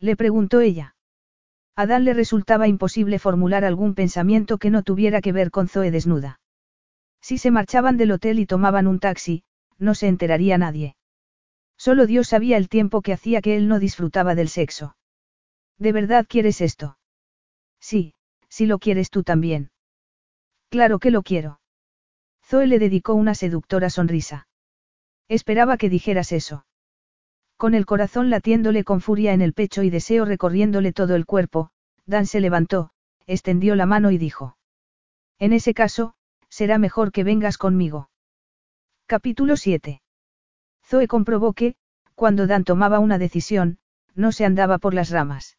Le preguntó ella. A Dan le resultaba imposible formular algún pensamiento que no tuviera que ver con Zoe desnuda. Si se marchaban del hotel y tomaban un taxi, no se enteraría nadie. Solo Dios sabía el tiempo que hacía que él no disfrutaba del sexo. ¿De verdad quieres esto? Sí, si lo quieres tú también. Claro que lo quiero. Zoe le dedicó una seductora sonrisa. Esperaba que dijeras eso. Con el corazón latiéndole con furia en el pecho y deseo recorriéndole todo el cuerpo, Dan se levantó, extendió la mano y dijo. En ese caso, será mejor que vengas conmigo. Capítulo 7. Zoe comprobó que, cuando Dan tomaba una decisión, no se andaba por las ramas.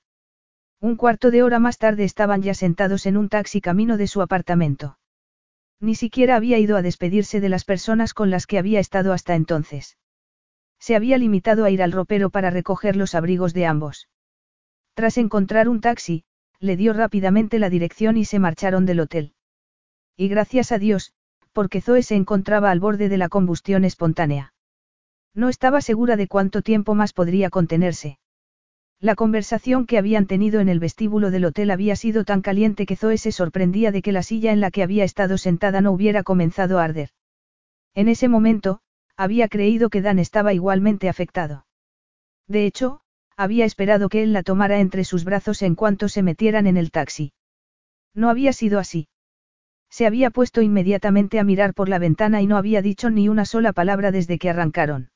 Un cuarto de hora más tarde estaban ya sentados en un taxi camino de su apartamento. Ni siquiera había ido a despedirse de las personas con las que había estado hasta entonces. Se había limitado a ir al ropero para recoger los abrigos de ambos. Tras encontrar un taxi, le dio rápidamente la dirección y se marcharon del hotel. Y gracias a Dios, porque Zoe se encontraba al borde de la combustión espontánea. No estaba segura de cuánto tiempo más podría contenerse. La conversación que habían tenido en el vestíbulo del hotel había sido tan caliente que Zoe se sorprendía de que la silla en la que había estado sentada no hubiera comenzado a arder. En ese momento, había creído que Dan estaba igualmente afectado. De hecho, había esperado que él la tomara entre sus brazos en cuanto se metieran en el taxi. No había sido así. Se había puesto inmediatamente a mirar por la ventana y no había dicho ni una sola palabra desde que arrancaron.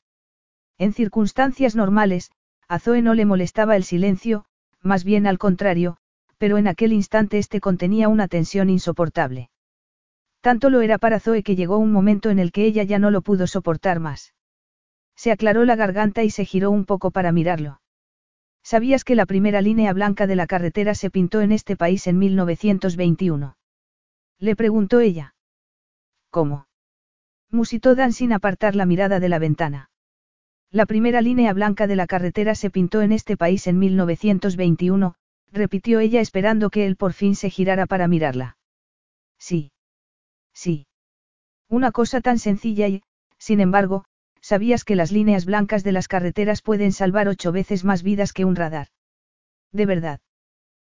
En circunstancias normales, a Zoe no le molestaba el silencio, más bien al contrario, pero en aquel instante este contenía una tensión insoportable. Tanto lo era para Zoe que llegó un momento en el que ella ya no lo pudo soportar más. Se aclaró la garganta y se giró un poco para mirarlo. ¿Sabías que la primera línea blanca de la carretera se pintó en este país en 1921? Le preguntó ella. ¿Cómo? Musitó Dan sin apartar la mirada de la ventana. La primera línea blanca de la carretera se pintó en este país en 1921, repitió ella esperando que él por fin se girara para mirarla. Sí. Sí. Una cosa tan sencilla y, sin embargo, sabías que las líneas blancas de las carreteras pueden salvar ocho veces más vidas que un radar. De verdad.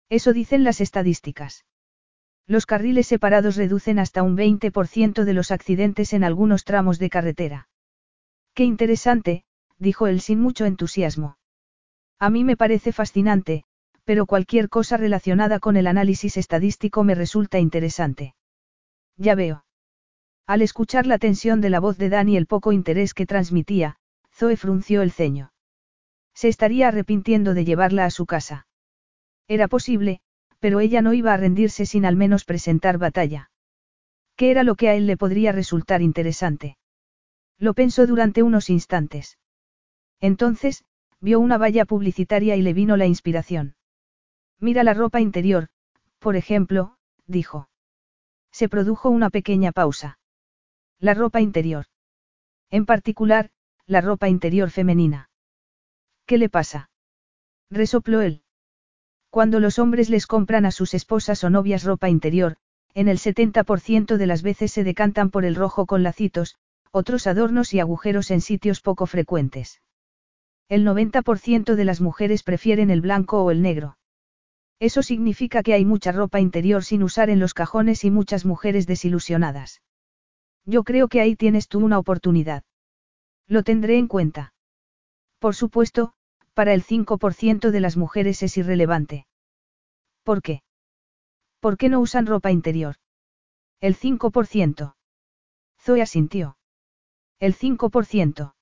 Eso dicen las estadísticas. Los carriles separados reducen hasta un 20% de los accidentes en algunos tramos de carretera. Qué interesante, dijo él sin mucho entusiasmo. A mí me parece fascinante, pero cualquier cosa relacionada con el análisis estadístico me resulta interesante. Ya veo. Al escuchar la tensión de la voz de Dan y el poco interés que transmitía, Zoe frunció el ceño. Se estaría arrepintiendo de llevarla a su casa. Era posible, pero ella no iba a rendirse sin al menos presentar batalla. ¿Qué era lo que a él le podría resultar interesante? Lo pensó durante unos instantes. Entonces, vio una valla publicitaria y le vino la inspiración. Mira la ropa interior, por ejemplo, dijo. Se produjo una pequeña pausa. La ropa interior. En particular, la ropa interior femenina. ¿Qué le pasa? Resopló él. Cuando los hombres les compran a sus esposas o novias ropa interior, en el 70% de las veces se decantan por el rojo con lacitos, otros adornos y agujeros en sitios poco frecuentes. El 90% de las mujeres prefieren el blanco o el negro. Eso significa que hay mucha ropa interior sin usar en los cajones y muchas mujeres desilusionadas. Yo creo que ahí tienes tú una oportunidad. Lo tendré en cuenta. Por supuesto, para el 5% de las mujeres es irrelevante. ¿Por qué? ¿Por qué no usan ropa interior? El 5%. Zoe asintió. El 5%.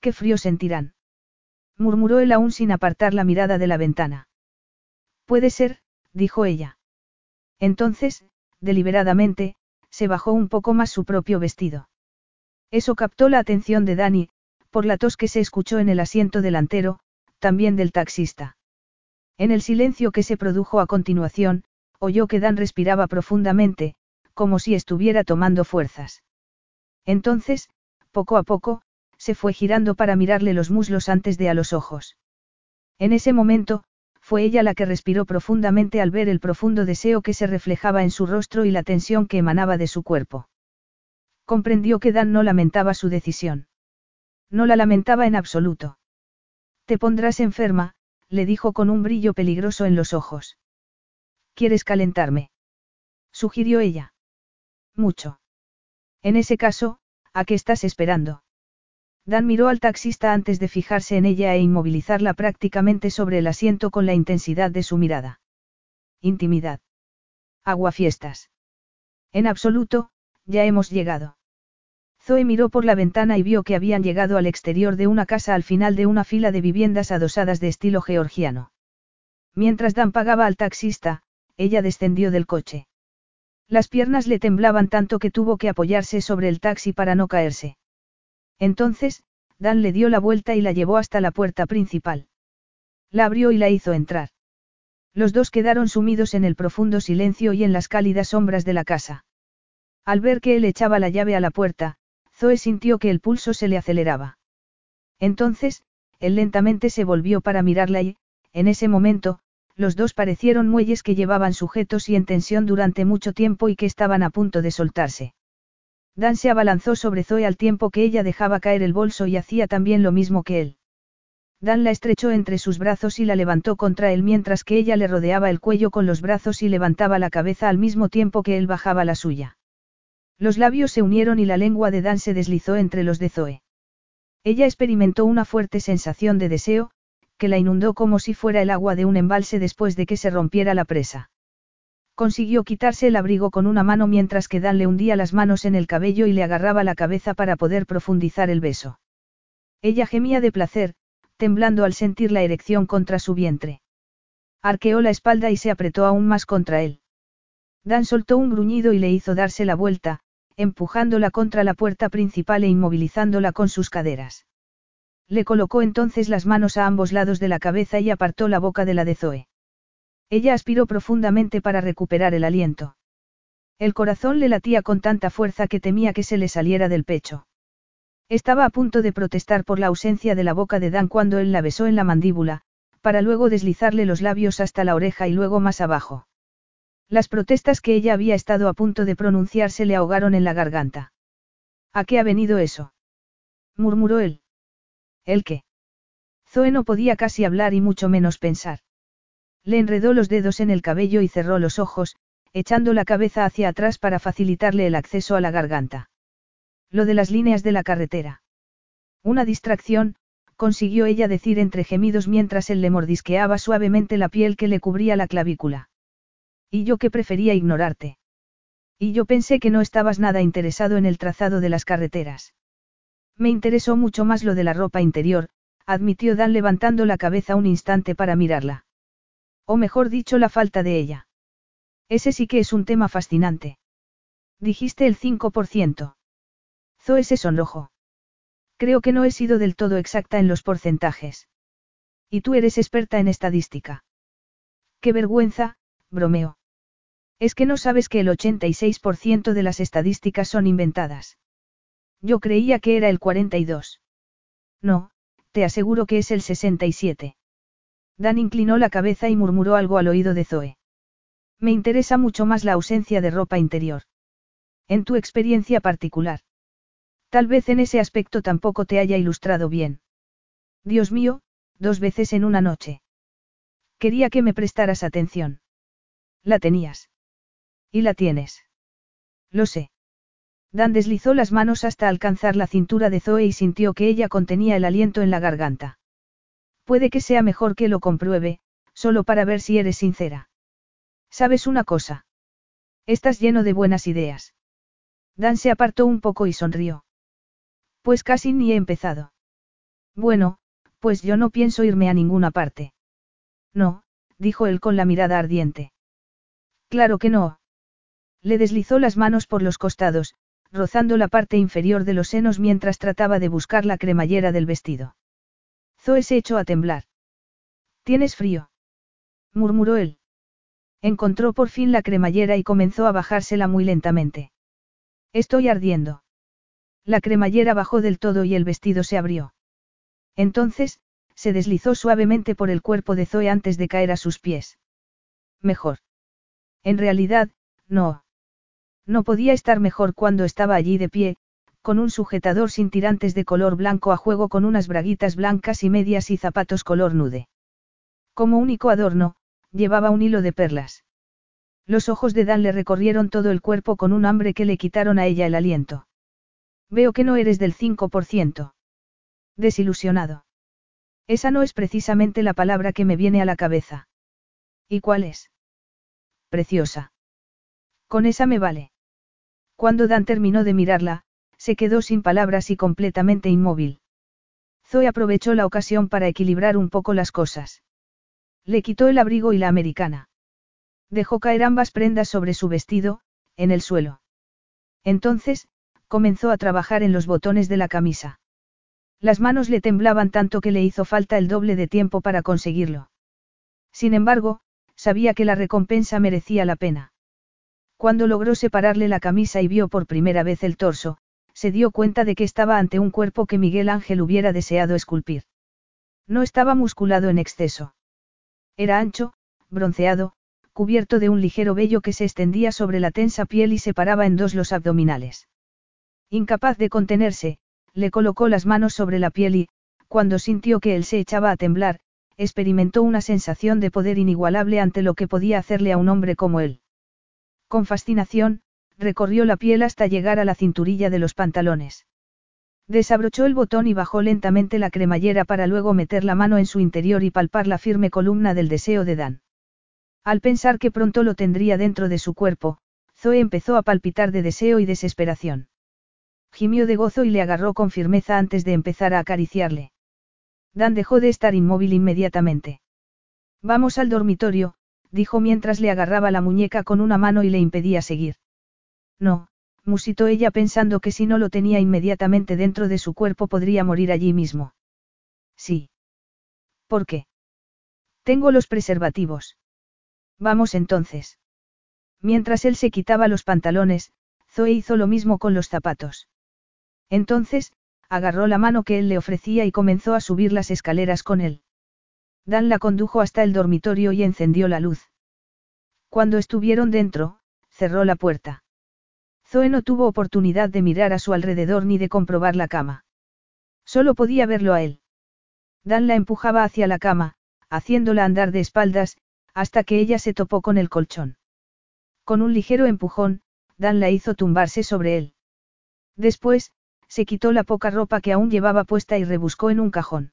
¿Qué frío sentirán? murmuró él aún sin apartar la mirada de la ventana. Puede ser, dijo ella. Entonces, deliberadamente, se bajó un poco más su propio vestido. Eso captó la atención de Dani, por la tos que se escuchó en el asiento delantero, también del taxista. En el silencio que se produjo a continuación, oyó que Dan respiraba profundamente, como si estuviera tomando fuerzas. Entonces, poco a poco, se fue girando para mirarle los muslos antes de a los ojos. En ese momento, fue ella la que respiró profundamente al ver el profundo deseo que se reflejaba en su rostro y la tensión que emanaba de su cuerpo. Comprendió que Dan no lamentaba su decisión. No la lamentaba en absoluto. Te pondrás enferma, le dijo con un brillo peligroso en los ojos. ¿Quieres calentarme? sugirió ella. Mucho. En ese caso, ¿a qué estás esperando? Dan miró al taxista antes de fijarse en ella e inmovilizarla prácticamente sobre el asiento con la intensidad de su mirada. Intimidad. Aguafiestas. En absoluto, ya hemos llegado. Zoe miró por la ventana y vio que habían llegado al exterior de una casa al final de una fila de viviendas adosadas de estilo georgiano. Mientras Dan pagaba al taxista, ella descendió del coche. Las piernas le temblaban tanto que tuvo que apoyarse sobre el taxi para no caerse. Entonces, Dan le dio la vuelta y la llevó hasta la puerta principal. La abrió y la hizo entrar. Los dos quedaron sumidos en el profundo silencio y en las cálidas sombras de la casa. Al ver que él echaba la llave a la puerta, Zoe sintió que el pulso se le aceleraba. Entonces, él lentamente se volvió para mirarla y, en ese momento, los dos parecieron muelles que llevaban sujetos y en tensión durante mucho tiempo y que estaban a punto de soltarse. Dan se abalanzó sobre Zoe al tiempo que ella dejaba caer el bolso y hacía también lo mismo que él. Dan la estrechó entre sus brazos y la levantó contra él mientras que ella le rodeaba el cuello con los brazos y levantaba la cabeza al mismo tiempo que él bajaba la suya. Los labios se unieron y la lengua de Dan se deslizó entre los de Zoe. Ella experimentó una fuerte sensación de deseo, que la inundó como si fuera el agua de un embalse después de que se rompiera la presa. Consiguió quitarse el abrigo con una mano mientras que Dan le hundía las manos en el cabello y le agarraba la cabeza para poder profundizar el beso. Ella gemía de placer, temblando al sentir la erección contra su vientre. Arqueó la espalda y se apretó aún más contra él. Dan soltó un gruñido y le hizo darse la vuelta, empujándola contra la puerta principal e inmovilizándola con sus caderas. Le colocó entonces las manos a ambos lados de la cabeza y apartó la boca de la de Zoe. Ella aspiró profundamente para recuperar el aliento. El corazón le latía con tanta fuerza que temía que se le saliera del pecho. Estaba a punto de protestar por la ausencia de la boca de Dan cuando él la besó en la mandíbula, para luego deslizarle los labios hasta la oreja y luego más abajo. Las protestas que ella había estado a punto de pronunciarse le ahogaron en la garganta. ¿A qué ha venido eso? murmuró él. ¿El qué? Zoe no podía casi hablar y mucho menos pensar. Le enredó los dedos en el cabello y cerró los ojos, echando la cabeza hacia atrás para facilitarle el acceso a la garganta. Lo de las líneas de la carretera. Una distracción, consiguió ella decir entre gemidos mientras él le mordisqueaba suavemente la piel que le cubría la clavícula. Y yo que prefería ignorarte. Y yo pensé que no estabas nada interesado en el trazado de las carreteras. Me interesó mucho más lo de la ropa interior, admitió Dan levantando la cabeza un instante para mirarla. O mejor dicho, la falta de ella. Ese sí que es un tema fascinante. Dijiste el 5%. Zoe se sonrojó. Creo que no he sido del todo exacta en los porcentajes. Y tú eres experta en estadística. Qué vergüenza, bromeó. Es que no sabes que el 86% de las estadísticas son inventadas. Yo creía que era el 42. No, te aseguro que es el 67. Dan inclinó la cabeza y murmuró algo al oído de Zoe. Me interesa mucho más la ausencia de ropa interior. En tu experiencia particular. Tal vez en ese aspecto tampoco te haya ilustrado bien. Dios mío, dos veces en una noche. Quería que me prestaras atención. La tenías. Y la tienes. Lo sé. Dan deslizó las manos hasta alcanzar la cintura de Zoe y sintió que ella contenía el aliento en la garganta. Puede que sea mejor que lo compruebe, solo para ver si eres sincera. ¿Sabes una cosa? Estás lleno de buenas ideas. Dan se apartó un poco y sonrió. Pues casi ni he empezado. Bueno, pues yo no pienso irme a ninguna parte. No, dijo él con la mirada ardiente. Claro que no. Le deslizó las manos por los costados, rozando la parte inferior de los senos mientras trataba de buscar la cremallera del vestido. Zoe se echó a temblar. ¿Tienes frío? murmuró él. Encontró por fin la cremallera y comenzó a bajársela muy lentamente. Estoy ardiendo. La cremallera bajó del todo y el vestido se abrió. Entonces, se deslizó suavemente por el cuerpo de Zoe antes de caer a sus pies. Mejor. En realidad, no. No podía estar mejor cuando estaba allí de pie, con un sujetador sin tirantes de color blanco a juego con unas braguitas blancas y medias y zapatos color nude. Como único adorno, llevaba un hilo de perlas. Los ojos de Dan le recorrieron todo el cuerpo con un hambre que le quitaron a ella el aliento. Veo que no eres del 5%. Desilusionado. Esa no es precisamente la palabra que me viene a la cabeza. ¿Y cuál es? Preciosa. Con esa me vale. Cuando Dan terminó de mirarla, se quedó sin palabras y completamente inmóvil. Zoe aprovechó la ocasión para equilibrar un poco las cosas. Le quitó el abrigo y la americana. Dejó caer ambas prendas sobre su vestido, en el suelo. Entonces, comenzó a trabajar en los botones de la camisa. Las manos le temblaban tanto que le hizo falta el doble de tiempo para conseguirlo. Sin embargo, sabía que la recompensa merecía la pena. Cuando logró separarle la camisa y vio por primera vez el torso, se dio cuenta de que estaba ante un cuerpo que Miguel Ángel hubiera deseado esculpir. No estaba musculado en exceso. Era ancho, bronceado, cubierto de un ligero vello que se extendía sobre la tensa piel y separaba en dos los abdominales. Incapaz de contenerse, le colocó las manos sobre la piel y, cuando sintió que él se echaba a temblar, experimentó una sensación de poder inigualable ante lo que podía hacerle a un hombre como él. Con fascinación, recorrió la piel hasta llegar a la cinturilla de los pantalones. Desabrochó el botón y bajó lentamente la cremallera para luego meter la mano en su interior y palpar la firme columna del deseo de Dan. Al pensar que pronto lo tendría dentro de su cuerpo, Zoe empezó a palpitar de deseo y desesperación. Gimió de gozo y le agarró con firmeza antes de empezar a acariciarle. Dan dejó de estar inmóvil inmediatamente. Vamos al dormitorio, dijo mientras le agarraba la muñeca con una mano y le impedía seguir. No, musitó ella pensando que si no lo tenía inmediatamente dentro de su cuerpo podría morir allí mismo. Sí. ¿Por qué? Tengo los preservativos. Vamos entonces. Mientras él se quitaba los pantalones, Zoe hizo lo mismo con los zapatos. Entonces, agarró la mano que él le ofrecía y comenzó a subir las escaleras con él. Dan la condujo hasta el dormitorio y encendió la luz. Cuando estuvieron dentro, cerró la puerta. Zoe no tuvo oportunidad de mirar a su alrededor ni de comprobar la cama. Solo podía verlo a él. Dan la empujaba hacia la cama, haciéndola andar de espaldas, hasta que ella se topó con el colchón. Con un ligero empujón, Dan la hizo tumbarse sobre él. Después, se quitó la poca ropa que aún llevaba puesta y rebuscó en un cajón.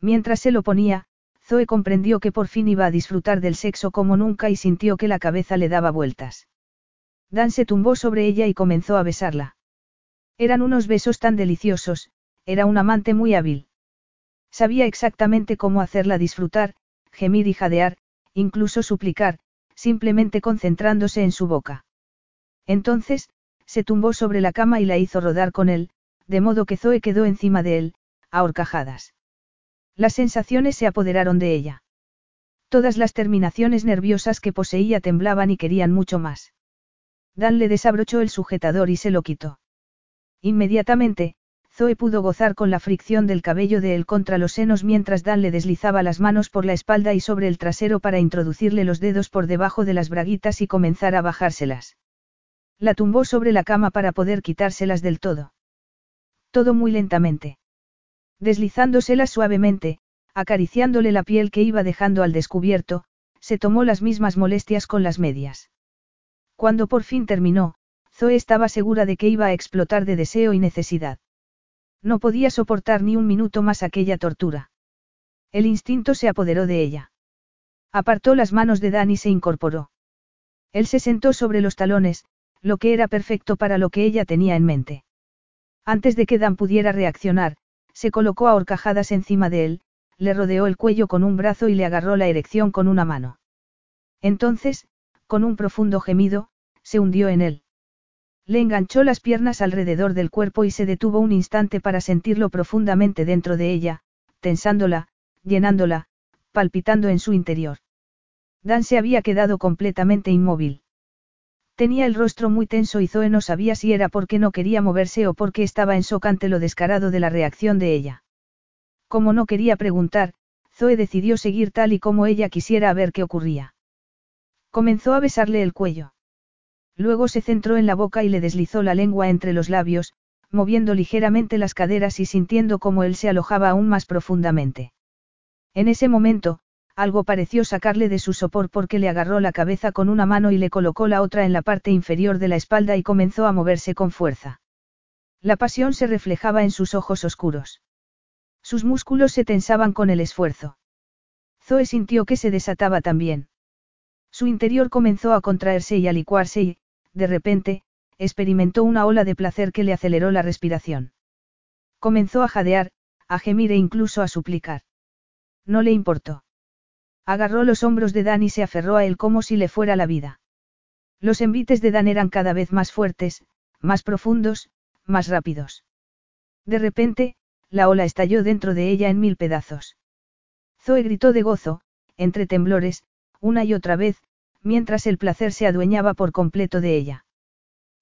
Mientras se lo ponía, Zoe comprendió que por fin iba a disfrutar del sexo como nunca y sintió que la cabeza le daba vueltas. Dan se tumbó sobre ella y comenzó a besarla. Eran unos besos tan deliciosos, era un amante muy hábil. Sabía exactamente cómo hacerla disfrutar, gemir y jadear, incluso suplicar, simplemente concentrándose en su boca. Entonces, se tumbó sobre la cama y la hizo rodar con él, de modo que Zoe quedó encima de él, a horcajadas. Las sensaciones se apoderaron de ella. Todas las terminaciones nerviosas que poseía temblaban y querían mucho más. Dan le desabrochó el sujetador y se lo quitó. Inmediatamente, Zoe pudo gozar con la fricción del cabello de él contra los senos mientras Dan le deslizaba las manos por la espalda y sobre el trasero para introducirle los dedos por debajo de las braguitas y comenzar a bajárselas. La tumbó sobre la cama para poder quitárselas del todo. Todo muy lentamente deslizándosela suavemente, acariciándole la piel que iba dejando al descubierto, se tomó las mismas molestias con las medias. Cuando por fin terminó, Zoe estaba segura de que iba a explotar de deseo y necesidad. No podía soportar ni un minuto más aquella tortura. El instinto se apoderó de ella. Apartó las manos de Dan y se incorporó. Él se sentó sobre los talones, lo que era perfecto para lo que ella tenía en mente. Antes de que Dan pudiera reaccionar, se colocó a horcajadas encima de él, le rodeó el cuello con un brazo y le agarró la erección con una mano. Entonces, con un profundo gemido, se hundió en él. Le enganchó las piernas alrededor del cuerpo y se detuvo un instante para sentirlo profundamente dentro de ella, tensándola, llenándola, palpitando en su interior. Dan se había quedado completamente inmóvil. Tenía el rostro muy tenso y Zoe no sabía si era porque no quería moverse o porque estaba en shock ante lo descarado de la reacción de ella. Como no quería preguntar, Zoe decidió seguir tal y como ella quisiera ver qué ocurría. Comenzó a besarle el cuello. Luego se centró en la boca y le deslizó la lengua entre los labios, moviendo ligeramente las caderas y sintiendo cómo él se alojaba aún más profundamente. En ese momento, algo pareció sacarle de su sopor porque le agarró la cabeza con una mano y le colocó la otra en la parte inferior de la espalda y comenzó a moverse con fuerza. La pasión se reflejaba en sus ojos oscuros. Sus músculos se tensaban con el esfuerzo. Zoe sintió que se desataba también. Su interior comenzó a contraerse y a licuarse y, de repente, experimentó una ola de placer que le aceleró la respiración. Comenzó a jadear, a gemir e incluso a suplicar. No le importó. Agarró los hombros de Dan y se aferró a él como si le fuera la vida. Los envites de Dan eran cada vez más fuertes, más profundos, más rápidos. De repente, la ola estalló dentro de ella en mil pedazos. Zoe gritó de gozo, entre temblores, una y otra vez, mientras el placer se adueñaba por completo de ella.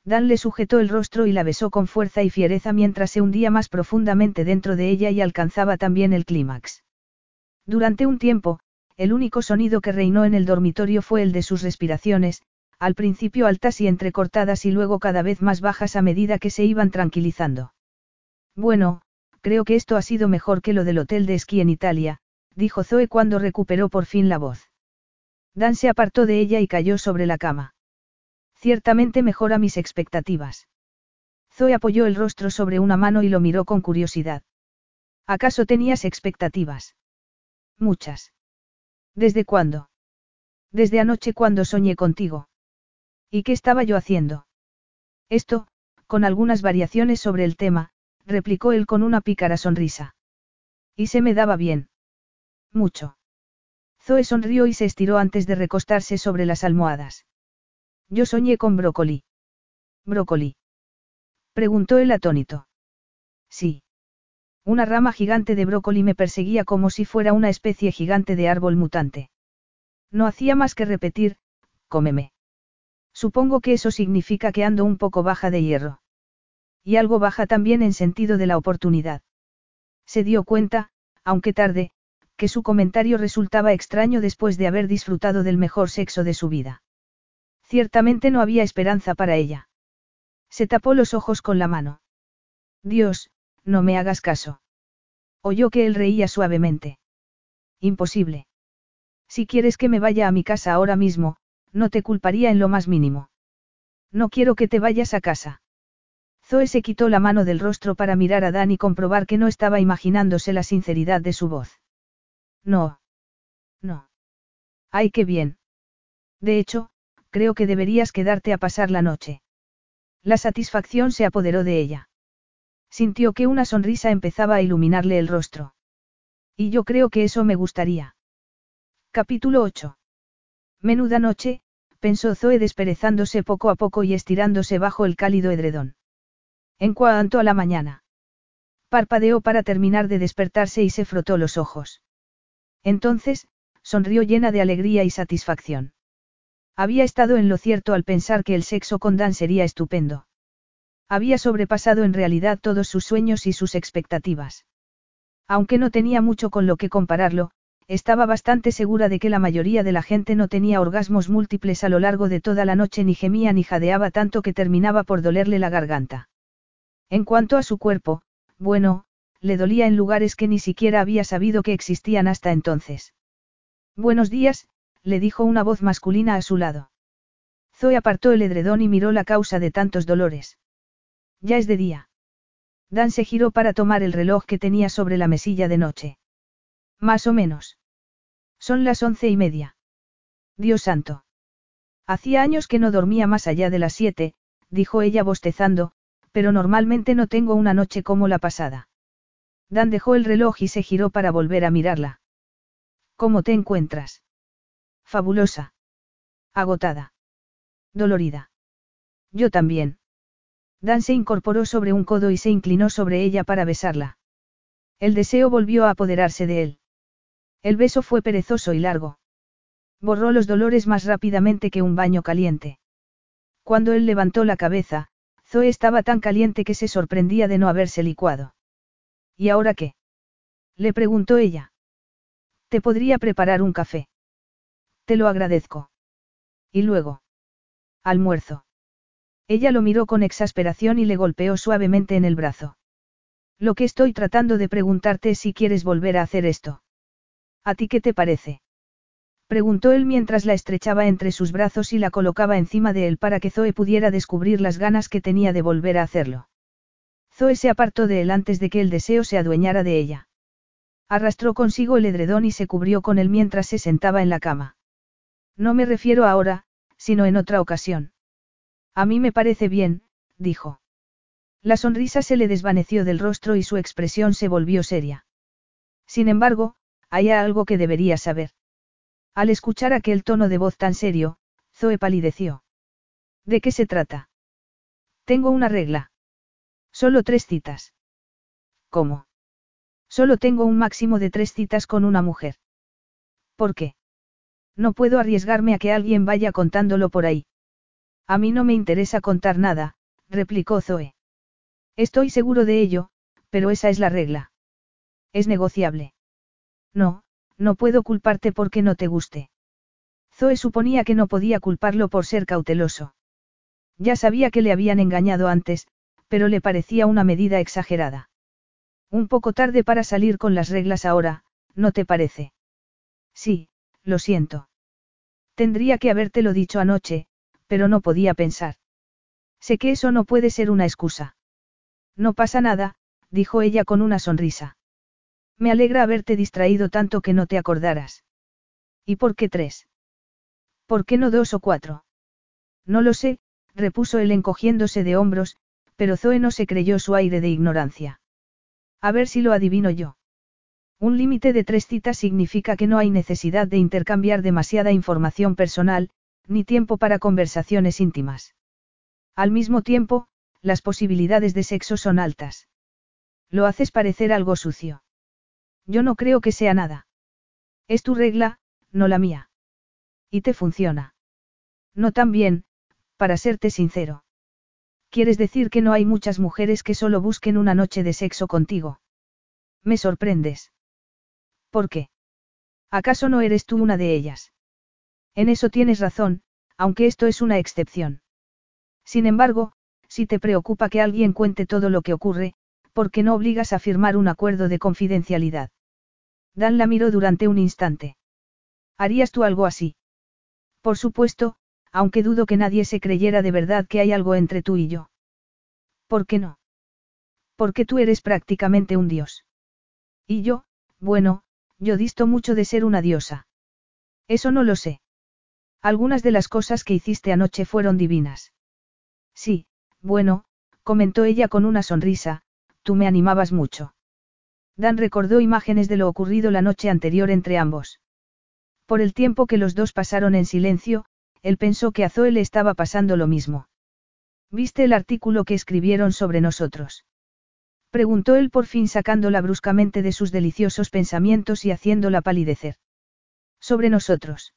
Dan le sujetó el rostro y la besó con fuerza y fiereza mientras se hundía más profundamente dentro de ella y alcanzaba también el clímax. Durante un tiempo, el único sonido que reinó en el dormitorio fue el de sus respiraciones, al principio altas y entrecortadas y luego cada vez más bajas a medida que se iban tranquilizando. Bueno, creo que esto ha sido mejor que lo del hotel de esquí en Italia, dijo Zoe cuando recuperó por fin la voz. Dan se apartó de ella y cayó sobre la cama. Ciertamente mejora mis expectativas. Zoe apoyó el rostro sobre una mano y lo miró con curiosidad. ¿Acaso tenías expectativas? Muchas. ¿Desde cuándo? Desde anoche cuando soñé contigo. ¿Y qué estaba yo haciendo? Esto, con algunas variaciones sobre el tema, replicó él con una pícara sonrisa. Y se me daba bien. Mucho. Zoe sonrió y se estiró antes de recostarse sobre las almohadas. Yo soñé con brócoli. ¿Brócoli? Preguntó el atónito. Sí. Una rama gigante de brócoli me perseguía como si fuera una especie gigante de árbol mutante. No hacía más que repetir, cómeme. Supongo que eso significa que ando un poco baja de hierro. y algo baja también en sentido de la oportunidad. Se dio cuenta, aunque tarde, que su comentario resultaba extraño después de haber disfrutado del mejor sexo de su vida. Ciertamente no había esperanza para ella. Se tapó los ojos con la mano. Dios, no me hagas caso. Oyó que él reía suavemente. Imposible. Si quieres que me vaya a mi casa ahora mismo, no te culparía en lo más mínimo. No quiero que te vayas a casa. Zoe se quitó la mano del rostro para mirar a Dan y comprobar que no estaba imaginándose la sinceridad de su voz. No. No. Ay, qué bien. De hecho, creo que deberías quedarte a pasar la noche. La satisfacción se apoderó de ella. Sintió que una sonrisa empezaba a iluminarle el rostro. Y yo creo que eso me gustaría. Capítulo 8. Menuda noche, pensó Zoe desperezándose poco a poco y estirándose bajo el cálido edredón. En cuanto a la mañana. Parpadeó para terminar de despertarse y se frotó los ojos. Entonces, sonrió llena de alegría y satisfacción. Había estado en lo cierto al pensar que el sexo con Dan sería estupendo. Había sobrepasado en realidad todos sus sueños y sus expectativas. Aunque no tenía mucho con lo que compararlo, estaba bastante segura de que la mayoría de la gente no tenía orgasmos múltiples a lo largo de toda la noche ni gemía ni jadeaba tanto que terminaba por dolerle la garganta. En cuanto a su cuerpo, bueno, le dolía en lugares que ni siquiera había sabido que existían hasta entonces. Buenos días, le dijo una voz masculina a su lado. Zoe apartó el edredón y miró la causa de tantos dolores. Ya es de día. Dan se giró para tomar el reloj que tenía sobre la mesilla de noche. Más o menos. Son las once y media. Dios santo. Hacía años que no dormía más allá de las siete, dijo ella bostezando, pero normalmente no tengo una noche como la pasada. Dan dejó el reloj y se giró para volver a mirarla. ¿Cómo te encuentras? Fabulosa. Agotada. Dolorida. Yo también. Dan se incorporó sobre un codo y se inclinó sobre ella para besarla. El deseo volvió a apoderarse de él. El beso fue perezoso y largo. Borró los dolores más rápidamente que un baño caliente. Cuando él levantó la cabeza, Zoe estaba tan caliente que se sorprendía de no haberse licuado. ¿Y ahora qué? Le preguntó ella. Te podría preparar un café. Te lo agradezco. ¿Y luego? Almuerzo. Ella lo miró con exasperación y le golpeó suavemente en el brazo. Lo que estoy tratando de preguntarte es si quieres volver a hacer esto. ¿A ti qué te parece? Preguntó él mientras la estrechaba entre sus brazos y la colocaba encima de él para que Zoe pudiera descubrir las ganas que tenía de volver a hacerlo. Zoe se apartó de él antes de que el deseo se adueñara de ella. Arrastró consigo el edredón y se cubrió con él mientras se sentaba en la cama. No me refiero ahora, sino en otra ocasión. A mí me parece bien, dijo. La sonrisa se le desvaneció del rostro y su expresión se volvió seria. Sin embargo, hay algo que debería saber. Al escuchar aquel tono de voz tan serio, Zoe palideció. ¿De qué se trata? Tengo una regla. Solo tres citas. ¿Cómo? Solo tengo un máximo de tres citas con una mujer. ¿Por qué? No puedo arriesgarme a que alguien vaya contándolo por ahí. A mí no me interesa contar nada, replicó Zoe. Estoy seguro de ello, pero esa es la regla. Es negociable. No, no puedo culparte porque no te guste. Zoe suponía que no podía culparlo por ser cauteloso. Ya sabía que le habían engañado antes, pero le parecía una medida exagerada. Un poco tarde para salir con las reglas ahora, ¿no te parece? Sí, lo siento. Tendría que habértelo dicho anoche, pero no podía pensar. Sé que eso no puede ser una excusa. No pasa nada, dijo ella con una sonrisa. Me alegra haberte distraído tanto que no te acordaras. ¿Y por qué tres? ¿Por qué no dos o cuatro? No lo sé, repuso él encogiéndose de hombros, pero Zoe no se creyó su aire de ignorancia. A ver si lo adivino yo. Un límite de tres citas significa que no hay necesidad de intercambiar demasiada información personal, ni tiempo para conversaciones íntimas. Al mismo tiempo, las posibilidades de sexo son altas. Lo haces parecer algo sucio. Yo no creo que sea nada. Es tu regla, no la mía. Y te funciona. No tan bien, para serte sincero. ¿Quieres decir que no hay muchas mujeres que solo busquen una noche de sexo contigo? Me sorprendes. ¿Por qué? ¿Acaso no eres tú una de ellas? En eso tienes razón, aunque esto es una excepción. Sin embargo, si te preocupa que alguien cuente todo lo que ocurre, ¿por qué no obligas a firmar un acuerdo de confidencialidad? Dan la miró durante un instante. ¿Harías tú algo así? Por supuesto, aunque dudo que nadie se creyera de verdad que hay algo entre tú y yo. ¿Por qué no? Porque tú eres prácticamente un dios. Y yo, bueno, yo disto mucho de ser una diosa. Eso no lo sé. Algunas de las cosas que hiciste anoche fueron divinas. Sí, bueno, comentó ella con una sonrisa, tú me animabas mucho. Dan recordó imágenes de lo ocurrido la noche anterior entre ambos. Por el tiempo que los dos pasaron en silencio, él pensó que a Zoe le estaba pasando lo mismo. ¿Viste el artículo que escribieron sobre nosotros? Preguntó él por fin sacándola bruscamente de sus deliciosos pensamientos y haciéndola palidecer. Sobre nosotros.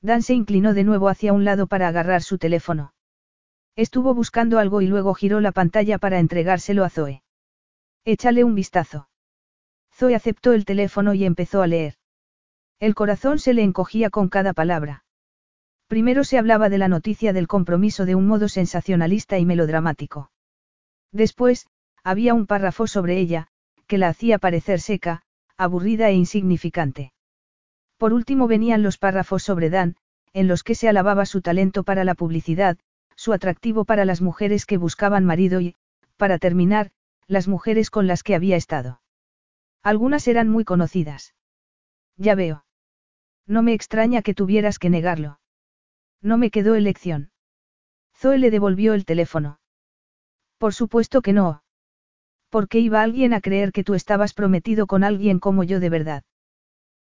Dan se inclinó de nuevo hacia un lado para agarrar su teléfono. Estuvo buscando algo y luego giró la pantalla para entregárselo a Zoe. Échale un vistazo. Zoe aceptó el teléfono y empezó a leer. El corazón se le encogía con cada palabra. Primero se hablaba de la noticia del compromiso de un modo sensacionalista y melodramático. Después, había un párrafo sobre ella, que la hacía parecer seca, aburrida e insignificante. Por último venían los párrafos sobre Dan, en los que se alababa su talento para la publicidad, su atractivo para las mujeres que buscaban marido y, para terminar, las mujeres con las que había estado. Algunas eran muy conocidas. Ya veo. No me extraña que tuvieras que negarlo. No me quedó elección. Zoe le devolvió el teléfono. Por supuesto que no. ¿Por qué iba alguien a creer que tú estabas prometido con alguien como yo de verdad?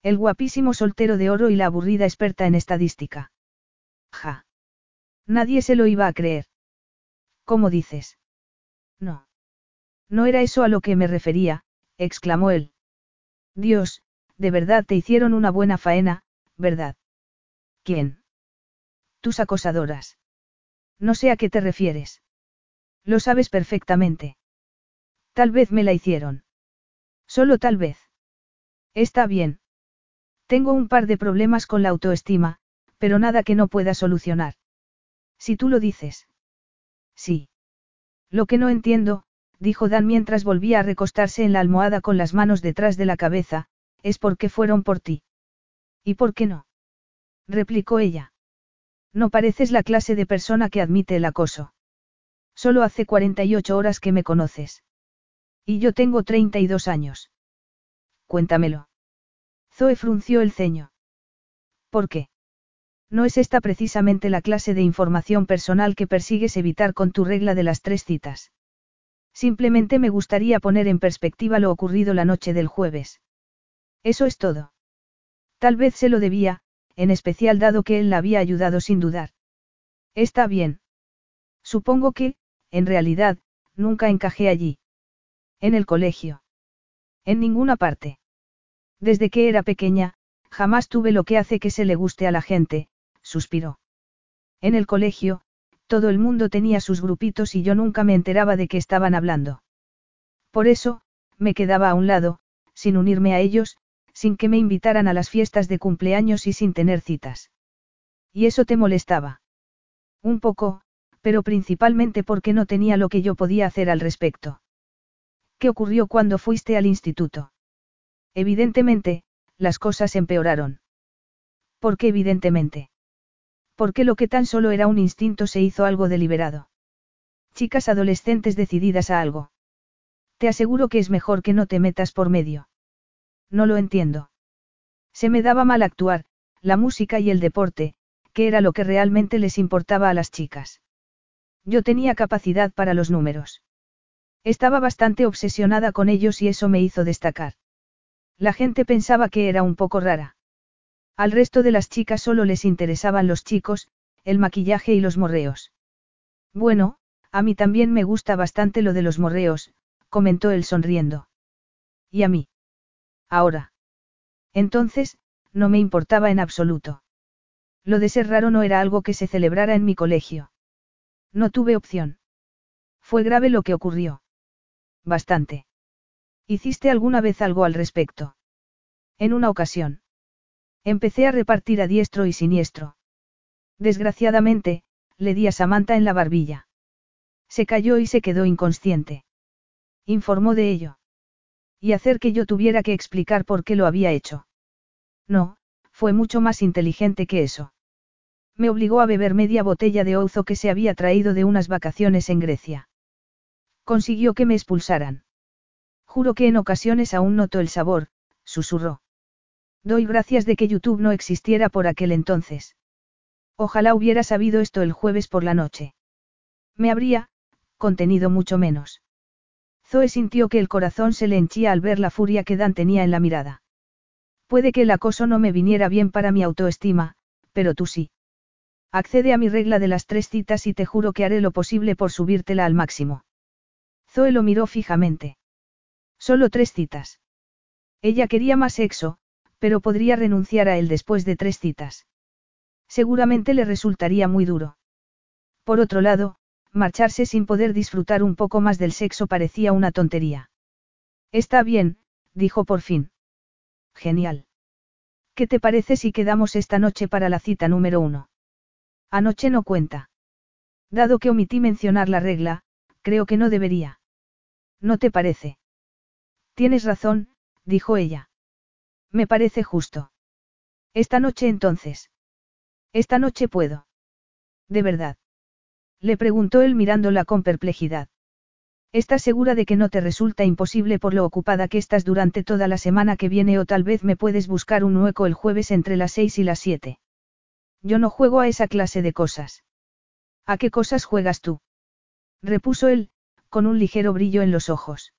El guapísimo soltero de oro y la aburrida experta en estadística. Ja. Nadie se lo iba a creer. ¿Cómo dices? No. No era eso a lo que me refería, exclamó él. Dios, de verdad te hicieron una buena faena, ¿verdad? ¿Quién? Tus acosadoras. No sé a qué te refieres. Lo sabes perfectamente. Tal vez me la hicieron. Solo tal vez. Está bien. Tengo un par de problemas con la autoestima, pero nada que no pueda solucionar. Si tú lo dices. Sí. Lo que no entiendo, dijo Dan mientras volvía a recostarse en la almohada con las manos detrás de la cabeza, es por qué fueron por ti. ¿Y por qué no? replicó ella. No pareces la clase de persona que admite el acoso. Solo hace 48 horas que me conoces. Y yo tengo 32 años. Cuéntamelo. Zoe frunció el ceño. ¿Por qué? No es esta precisamente la clase de información personal que persigues evitar con tu regla de las tres citas. Simplemente me gustaría poner en perspectiva lo ocurrido la noche del jueves. Eso es todo. Tal vez se lo debía, en especial dado que él la había ayudado sin dudar. Está bien. Supongo que, en realidad, nunca encajé allí. En el colegio. En ninguna parte. Desde que era pequeña, jamás tuve lo que hace que se le guste a la gente, suspiró. En el colegio, todo el mundo tenía sus grupitos y yo nunca me enteraba de qué estaban hablando. Por eso, me quedaba a un lado, sin unirme a ellos, sin que me invitaran a las fiestas de cumpleaños y sin tener citas. ¿Y eso te molestaba? Un poco, pero principalmente porque no tenía lo que yo podía hacer al respecto. ¿Qué ocurrió cuando fuiste al instituto? Evidentemente, las cosas empeoraron. ¿Por qué evidentemente? Porque lo que tan solo era un instinto se hizo algo deliberado. Chicas adolescentes decididas a algo. Te aseguro que es mejor que no te metas por medio. No lo entiendo. Se me daba mal actuar, la música y el deporte, que era lo que realmente les importaba a las chicas. Yo tenía capacidad para los números. Estaba bastante obsesionada con ellos y eso me hizo destacar. La gente pensaba que era un poco rara. Al resto de las chicas solo les interesaban los chicos, el maquillaje y los morreos. Bueno, a mí también me gusta bastante lo de los morreos, comentó él sonriendo. ¿Y a mí? Ahora. Entonces, no me importaba en absoluto. Lo de ser raro no era algo que se celebrara en mi colegio. No tuve opción. Fue grave lo que ocurrió. Bastante. ¿Hiciste alguna vez algo al respecto? En una ocasión. Empecé a repartir a diestro y siniestro. Desgraciadamente, le di a Samantha en la barbilla. Se cayó y se quedó inconsciente. Informó de ello. Y hacer que yo tuviera que explicar por qué lo había hecho. No, fue mucho más inteligente que eso. Me obligó a beber media botella de ouzo que se había traído de unas vacaciones en Grecia. Consiguió que me expulsaran. Juro que en ocasiones aún noto el sabor, susurró. Doy gracias de que YouTube no existiera por aquel entonces. Ojalá hubiera sabido esto el jueves por la noche. Me habría, contenido mucho menos. Zoe sintió que el corazón se le henchía al ver la furia que Dan tenía en la mirada. Puede que el acoso no me viniera bien para mi autoestima, pero tú sí. Accede a mi regla de las tres citas y te juro que haré lo posible por subírtela al máximo. Zoe lo miró fijamente. Solo tres citas. Ella quería más sexo, pero podría renunciar a él después de tres citas. Seguramente le resultaría muy duro. Por otro lado, marcharse sin poder disfrutar un poco más del sexo parecía una tontería. Está bien, dijo por fin. Genial. ¿Qué te parece si quedamos esta noche para la cita número uno? Anoche no cuenta. Dado que omití mencionar la regla, creo que no debería. ¿No te parece? Tienes razón, dijo ella. Me parece justo. Esta noche entonces. Esta noche puedo. De verdad. Le preguntó él mirándola con perplejidad. ¿Estás segura de que no te resulta imposible por lo ocupada que estás durante toda la semana que viene o tal vez me puedes buscar un hueco el jueves entre las seis y las siete? Yo no juego a esa clase de cosas. ¿A qué cosas juegas tú? repuso él, con un ligero brillo en los ojos.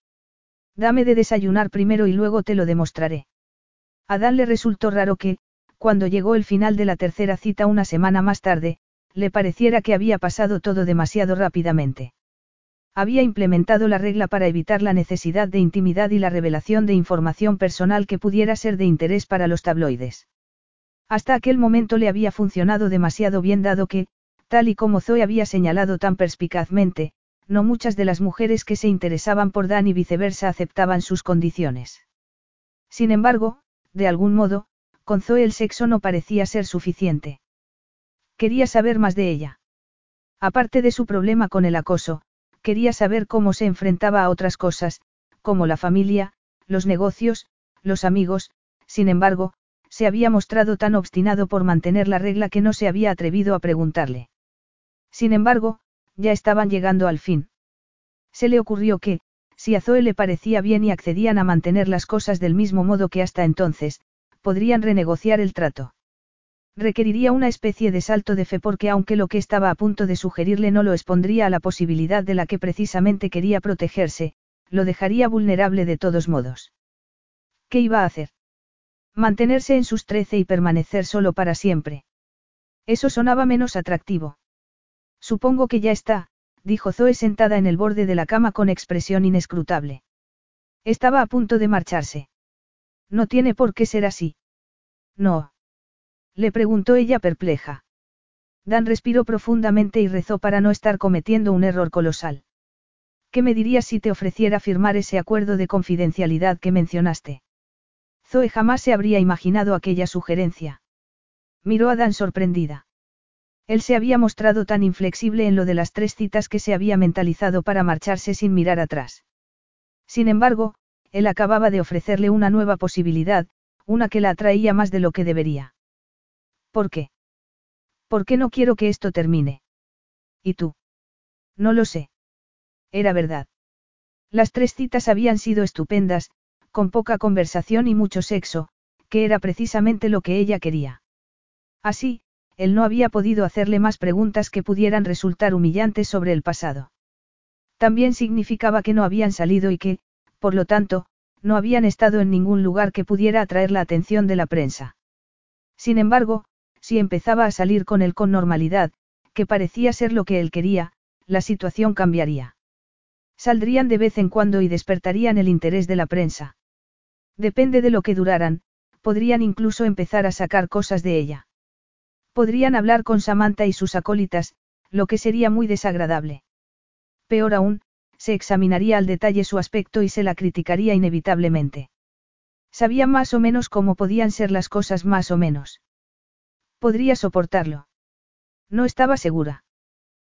Dame de desayunar primero y luego te lo demostraré. A Dan le resultó raro que, cuando llegó el final de la tercera cita una semana más tarde, le pareciera que había pasado todo demasiado rápidamente. Había implementado la regla para evitar la necesidad de intimidad y la revelación de información personal que pudiera ser de interés para los tabloides. Hasta aquel momento le había funcionado demasiado bien dado que, tal y como Zoe había señalado tan perspicazmente, no muchas de las mujeres que se interesaban por Dan y viceversa aceptaban sus condiciones. Sin embargo, de algún modo, con Zoe el sexo no parecía ser suficiente. Quería saber más de ella. Aparte de su problema con el acoso, quería saber cómo se enfrentaba a otras cosas, como la familia, los negocios, los amigos, sin embargo, se había mostrado tan obstinado por mantener la regla que no se había atrevido a preguntarle. Sin embargo, ya estaban llegando al fin. Se le ocurrió que, si a Zoe le parecía bien y accedían a mantener las cosas del mismo modo que hasta entonces, podrían renegociar el trato. Requeriría una especie de salto de fe porque aunque lo que estaba a punto de sugerirle no lo expondría a la posibilidad de la que precisamente quería protegerse, lo dejaría vulnerable de todos modos. ¿Qué iba a hacer? Mantenerse en sus trece y permanecer solo para siempre. Eso sonaba menos atractivo. Supongo que ya está, dijo Zoe sentada en el borde de la cama con expresión inescrutable. Estaba a punto de marcharse. No tiene por qué ser así. No. Le preguntó ella perpleja. Dan respiró profundamente y rezó para no estar cometiendo un error colosal. ¿Qué me dirías si te ofreciera firmar ese acuerdo de confidencialidad que mencionaste? Zoe jamás se habría imaginado aquella sugerencia. Miró a Dan sorprendida. Él se había mostrado tan inflexible en lo de las tres citas que se había mentalizado para marcharse sin mirar atrás. Sin embargo, él acababa de ofrecerle una nueva posibilidad, una que la atraía más de lo que debería. ¿Por qué? ¿Por qué no quiero que esto termine? ¿Y tú? No lo sé. Era verdad. Las tres citas habían sido estupendas, con poca conversación y mucho sexo, que era precisamente lo que ella quería. Así, él no había podido hacerle más preguntas que pudieran resultar humillantes sobre el pasado. También significaba que no habían salido y que, por lo tanto, no habían estado en ningún lugar que pudiera atraer la atención de la prensa. Sin embargo, si empezaba a salir con él con normalidad, que parecía ser lo que él quería, la situación cambiaría. Saldrían de vez en cuando y despertarían el interés de la prensa. Depende de lo que duraran, podrían incluso empezar a sacar cosas de ella. Podrían hablar con Samantha y sus acólitas, lo que sería muy desagradable. Peor aún, se examinaría al detalle su aspecto y se la criticaría inevitablemente. Sabía más o menos cómo podían ser las cosas más o menos. Podría soportarlo. No estaba segura.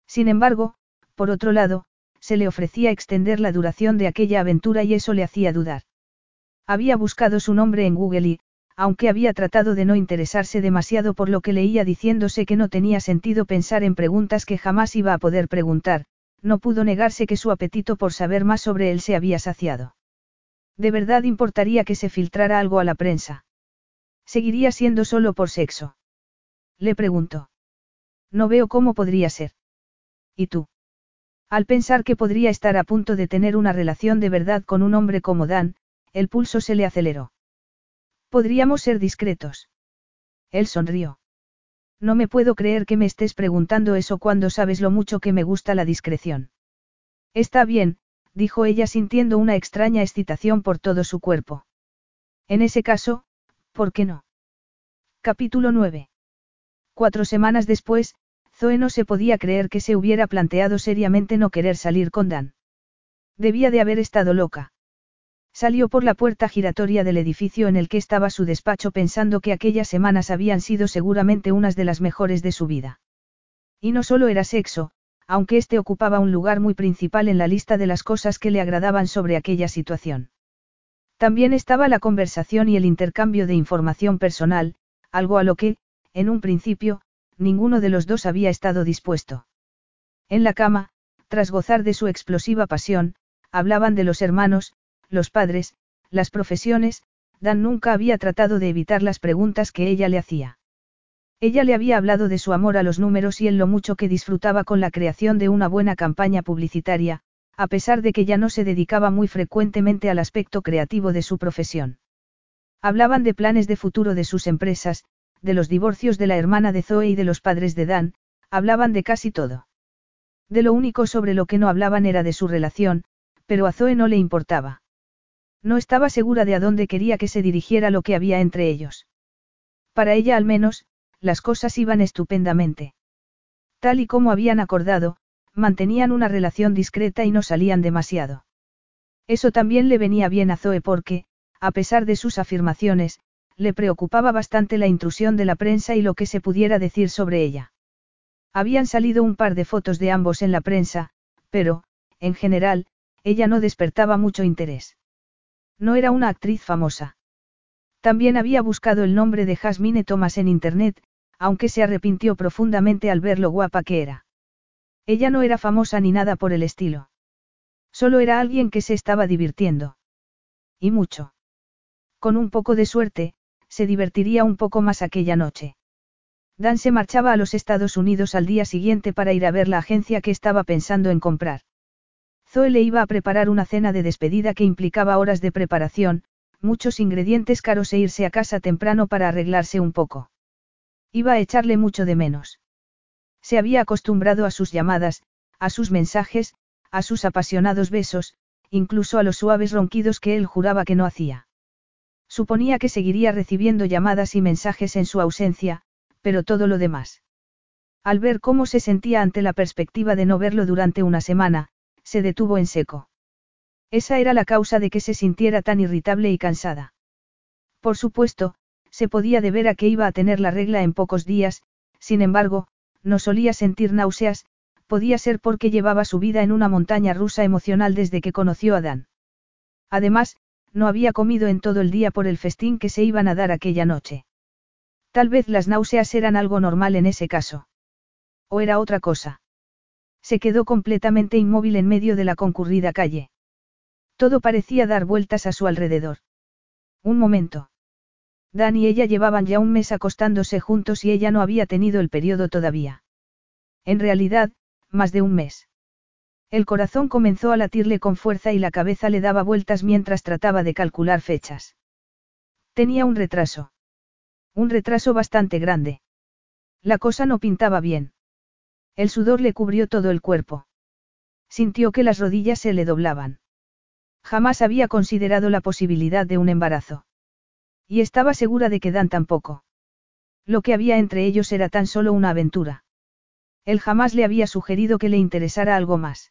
Sin embargo, por otro lado, se le ofrecía extender la duración de aquella aventura y eso le hacía dudar. Había buscado su nombre en Google y, aunque había tratado de no interesarse demasiado por lo que leía diciéndose que no tenía sentido pensar en preguntas que jamás iba a poder preguntar, no pudo negarse que su apetito por saber más sobre él se había saciado. ¿De verdad importaría que se filtrara algo a la prensa? ¿Seguiría siendo solo por sexo? Le preguntó. No veo cómo podría ser. ¿Y tú? Al pensar que podría estar a punto de tener una relación de verdad con un hombre como Dan, el pulso se le aceleró. Podríamos ser discretos. Él sonrió. No me puedo creer que me estés preguntando eso cuando sabes lo mucho que me gusta la discreción. Está bien, dijo ella sintiendo una extraña excitación por todo su cuerpo. En ese caso, ¿por qué no? Capítulo 9. Cuatro semanas después, Zoe no se podía creer que se hubiera planteado seriamente no querer salir con Dan. Debía de haber estado loca. Salió por la puerta giratoria del edificio en el que estaba su despacho pensando que aquellas semanas habían sido seguramente unas de las mejores de su vida. Y no solo era sexo, aunque este ocupaba un lugar muy principal en la lista de las cosas que le agradaban sobre aquella situación. También estaba la conversación y el intercambio de información personal, algo a lo que, en un principio, ninguno de los dos había estado dispuesto. En la cama, tras gozar de su explosiva pasión, hablaban de los hermanos, los padres, las profesiones, Dan nunca había tratado de evitar las preguntas que ella le hacía. Ella le había hablado de su amor a los números y en lo mucho que disfrutaba con la creación de una buena campaña publicitaria, a pesar de que ya no se dedicaba muy frecuentemente al aspecto creativo de su profesión. Hablaban de planes de futuro de sus empresas, de los divorcios de la hermana de Zoe y de los padres de Dan, hablaban de casi todo. De lo único sobre lo que no hablaban era de su relación, pero a Zoe no le importaba. No estaba segura de a dónde quería que se dirigiera lo que había entre ellos. Para ella al menos, las cosas iban estupendamente. Tal y como habían acordado, mantenían una relación discreta y no salían demasiado. Eso también le venía bien a Zoe porque, a pesar de sus afirmaciones, le preocupaba bastante la intrusión de la prensa y lo que se pudiera decir sobre ella. Habían salido un par de fotos de ambos en la prensa, pero, en general, ella no despertaba mucho interés. No era una actriz famosa. También había buscado el nombre de Jasmine Thomas en Internet, aunque se arrepintió profundamente al ver lo guapa que era. Ella no era famosa ni nada por el estilo. Solo era alguien que se estaba divirtiendo. Y mucho. Con un poco de suerte, se divertiría un poco más aquella noche. Dan se marchaba a los Estados Unidos al día siguiente para ir a ver la agencia que estaba pensando en comprar. Zoe le iba a preparar una cena de despedida que implicaba horas de preparación, muchos ingredientes caros e irse a casa temprano para arreglarse un poco. Iba a echarle mucho de menos. Se había acostumbrado a sus llamadas, a sus mensajes, a sus apasionados besos, incluso a los suaves ronquidos que él juraba que no hacía. Suponía que seguiría recibiendo llamadas y mensajes en su ausencia, pero todo lo demás. Al ver cómo se sentía ante la perspectiva de no verlo durante una semana, se detuvo en seco. Esa era la causa de que se sintiera tan irritable y cansada. Por supuesto, se podía deber a que iba a tener la regla en pocos días, sin embargo, no solía sentir náuseas, podía ser porque llevaba su vida en una montaña rusa emocional desde que conoció a Dan. Además, no había comido en todo el día por el festín que se iban a dar aquella noche. Tal vez las náuseas eran algo normal en ese caso. O era otra cosa. Se quedó completamente inmóvil en medio de la concurrida calle. Todo parecía dar vueltas a su alrededor. Un momento. Dan y ella llevaban ya un mes acostándose juntos y ella no había tenido el periodo todavía. En realidad, más de un mes. El corazón comenzó a latirle con fuerza y la cabeza le daba vueltas mientras trataba de calcular fechas. Tenía un retraso. Un retraso bastante grande. La cosa no pintaba bien. El sudor le cubrió todo el cuerpo. Sintió que las rodillas se le doblaban. Jamás había considerado la posibilidad de un embarazo. Y estaba segura de que Dan tampoco. Lo que había entre ellos era tan solo una aventura. Él jamás le había sugerido que le interesara algo más.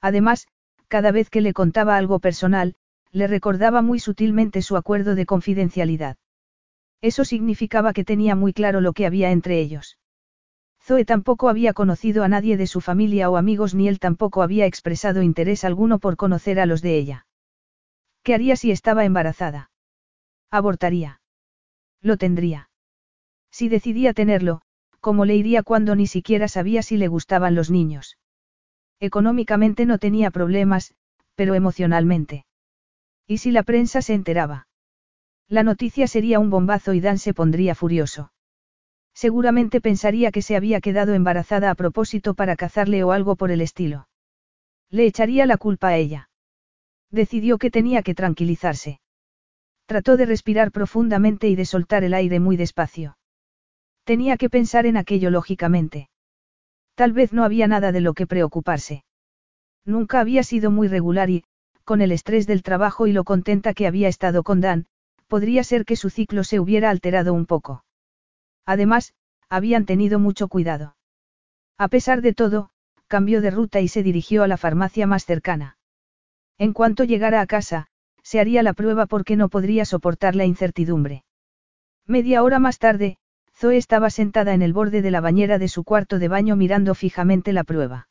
Además, cada vez que le contaba algo personal, le recordaba muy sutilmente su acuerdo de confidencialidad. Eso significaba que tenía muy claro lo que había entre ellos. Zoe tampoco había conocido a nadie de su familia o amigos ni él tampoco había expresado interés alguno por conocer a los de ella. ¿Qué haría si estaba embarazada? Abortaría. Lo tendría. Si decidía tenerlo, ¿cómo le iría cuando ni siquiera sabía si le gustaban los niños? Económicamente no tenía problemas, pero emocionalmente. ¿Y si la prensa se enteraba? La noticia sería un bombazo y Dan se pondría furioso. Seguramente pensaría que se había quedado embarazada a propósito para cazarle o algo por el estilo. Le echaría la culpa a ella. Decidió que tenía que tranquilizarse. Trató de respirar profundamente y de soltar el aire muy despacio. Tenía que pensar en aquello lógicamente. Tal vez no había nada de lo que preocuparse. Nunca había sido muy regular y, con el estrés del trabajo y lo contenta que había estado con Dan, podría ser que su ciclo se hubiera alterado un poco. Además, habían tenido mucho cuidado. A pesar de todo, cambió de ruta y se dirigió a la farmacia más cercana. En cuanto llegara a casa, se haría la prueba porque no podría soportar la incertidumbre. Media hora más tarde, Zoe estaba sentada en el borde de la bañera de su cuarto de baño mirando fijamente la prueba.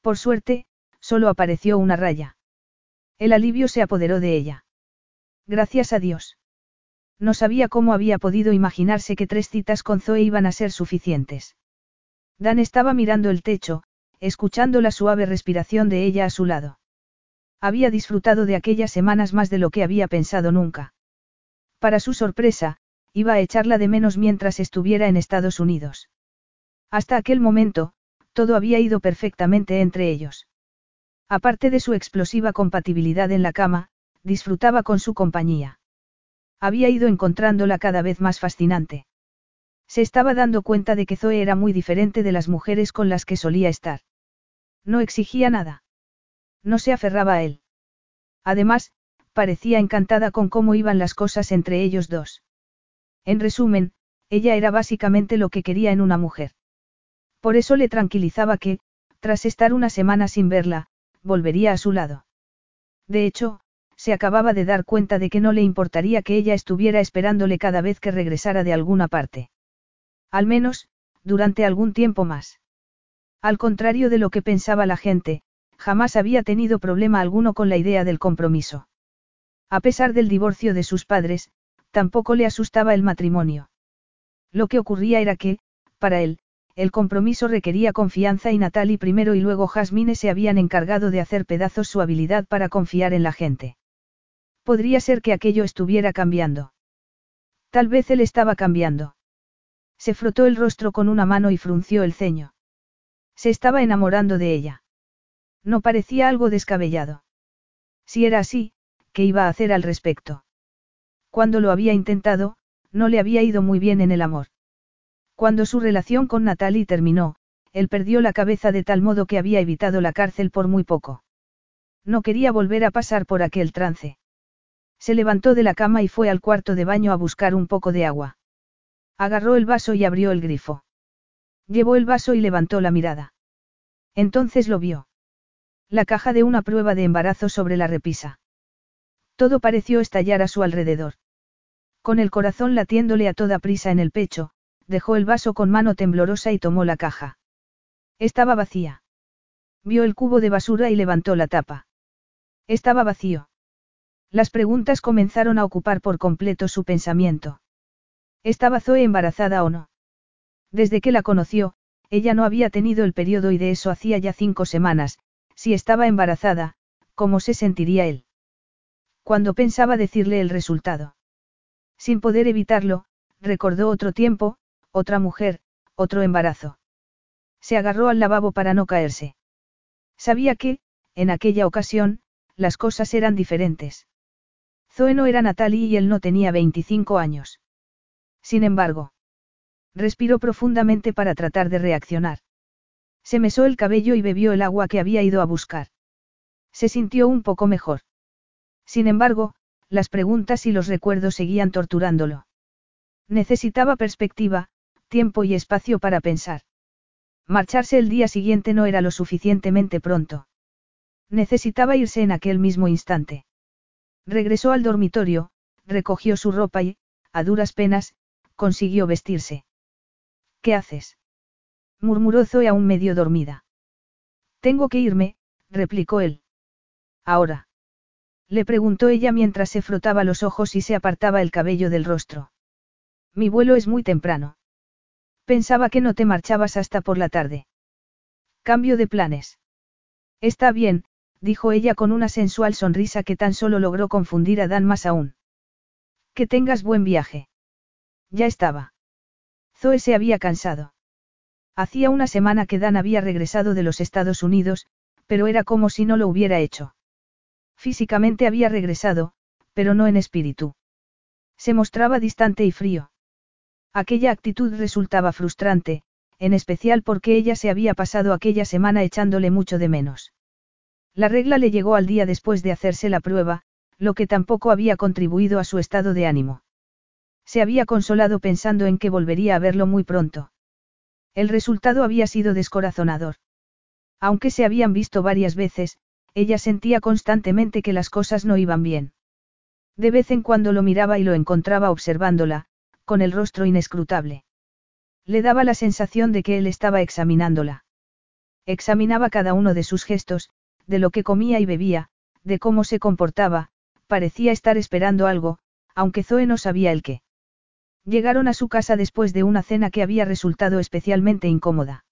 Por suerte, solo apareció una raya. El alivio se apoderó de ella. Gracias a Dios. No sabía cómo había podido imaginarse que tres citas con Zoe iban a ser suficientes. Dan estaba mirando el techo, escuchando la suave respiración de ella a su lado. Había disfrutado de aquellas semanas más de lo que había pensado nunca. Para su sorpresa, iba a echarla de menos mientras estuviera en Estados Unidos. Hasta aquel momento, todo había ido perfectamente entre ellos. Aparte de su explosiva compatibilidad en la cama, disfrutaba con su compañía. Había ido encontrándola cada vez más fascinante. Se estaba dando cuenta de que Zoe era muy diferente de las mujeres con las que solía estar. No exigía nada. No se aferraba a él. Además, parecía encantada con cómo iban las cosas entre ellos dos. En resumen, ella era básicamente lo que quería en una mujer. Por eso le tranquilizaba que, tras estar una semana sin verla, volvería a su lado. De hecho, se acababa de dar cuenta de que no le importaría que ella estuviera esperándole cada vez que regresara de alguna parte. Al menos, durante algún tiempo más. Al contrario de lo que pensaba la gente, jamás había tenido problema alguno con la idea del compromiso. A pesar del divorcio de sus padres, tampoco le asustaba el matrimonio. Lo que ocurría era que, para él, el compromiso requería confianza y Natalie primero y luego Jasmine se habían encargado de hacer pedazos su habilidad para confiar en la gente. Podría ser que aquello estuviera cambiando. Tal vez él estaba cambiando. Se frotó el rostro con una mano y frunció el ceño. Se estaba enamorando de ella. No parecía algo descabellado. Si era así, ¿qué iba a hacer al respecto? Cuando lo había intentado, no le había ido muy bien en el amor. Cuando su relación con Natalie terminó, él perdió la cabeza de tal modo que había evitado la cárcel por muy poco. No quería volver a pasar por aquel trance. Se levantó de la cama y fue al cuarto de baño a buscar un poco de agua. Agarró el vaso y abrió el grifo. Llevó el vaso y levantó la mirada. Entonces lo vio. La caja de una prueba de embarazo sobre la repisa. Todo pareció estallar a su alrededor. Con el corazón latiéndole a toda prisa en el pecho, dejó el vaso con mano temblorosa y tomó la caja. Estaba vacía. Vio el cubo de basura y levantó la tapa. Estaba vacío. Las preguntas comenzaron a ocupar por completo su pensamiento. ¿Estaba Zoe embarazada o no? Desde que la conoció, ella no había tenido el periodo y de eso hacía ya cinco semanas, si estaba embarazada, ¿cómo se sentiría él? Cuando pensaba decirle el resultado. Sin poder evitarlo, recordó otro tiempo, otra mujer, otro embarazo. Se agarró al lavabo para no caerse. Sabía que, en aquella ocasión, las cosas eran diferentes. Zoe no era Natalie y él no tenía 25 años. Sin embargo, respiró profundamente para tratar de reaccionar. Se mesó el cabello y bebió el agua que había ido a buscar. Se sintió un poco mejor. Sin embargo, las preguntas y los recuerdos seguían torturándolo. Necesitaba perspectiva, tiempo y espacio para pensar. Marcharse el día siguiente no era lo suficientemente pronto. Necesitaba irse en aquel mismo instante. Regresó al dormitorio, recogió su ropa y, a duras penas, consiguió vestirse. ¿Qué haces? murmuró Zoe aún medio dormida. Tengo que irme, replicó él. Ahora. Le preguntó ella mientras se frotaba los ojos y se apartaba el cabello del rostro. Mi vuelo es muy temprano. Pensaba que no te marchabas hasta por la tarde. Cambio de planes. Está bien, dijo ella con una sensual sonrisa que tan solo logró confundir a Dan más aún. Que tengas buen viaje. Ya estaba. Zoe se había cansado. Hacía una semana que Dan había regresado de los Estados Unidos, pero era como si no lo hubiera hecho. Físicamente había regresado, pero no en espíritu. Se mostraba distante y frío. Aquella actitud resultaba frustrante, en especial porque ella se había pasado aquella semana echándole mucho de menos. La regla le llegó al día después de hacerse la prueba, lo que tampoco había contribuido a su estado de ánimo. Se había consolado pensando en que volvería a verlo muy pronto. El resultado había sido descorazonador. Aunque se habían visto varias veces, ella sentía constantemente que las cosas no iban bien. De vez en cuando lo miraba y lo encontraba observándola, con el rostro inescrutable. Le daba la sensación de que él estaba examinándola. Examinaba cada uno de sus gestos, de lo que comía y bebía, de cómo se comportaba, parecía estar esperando algo, aunque Zoe no sabía el qué. Llegaron a su casa después de una cena que había resultado especialmente incómoda.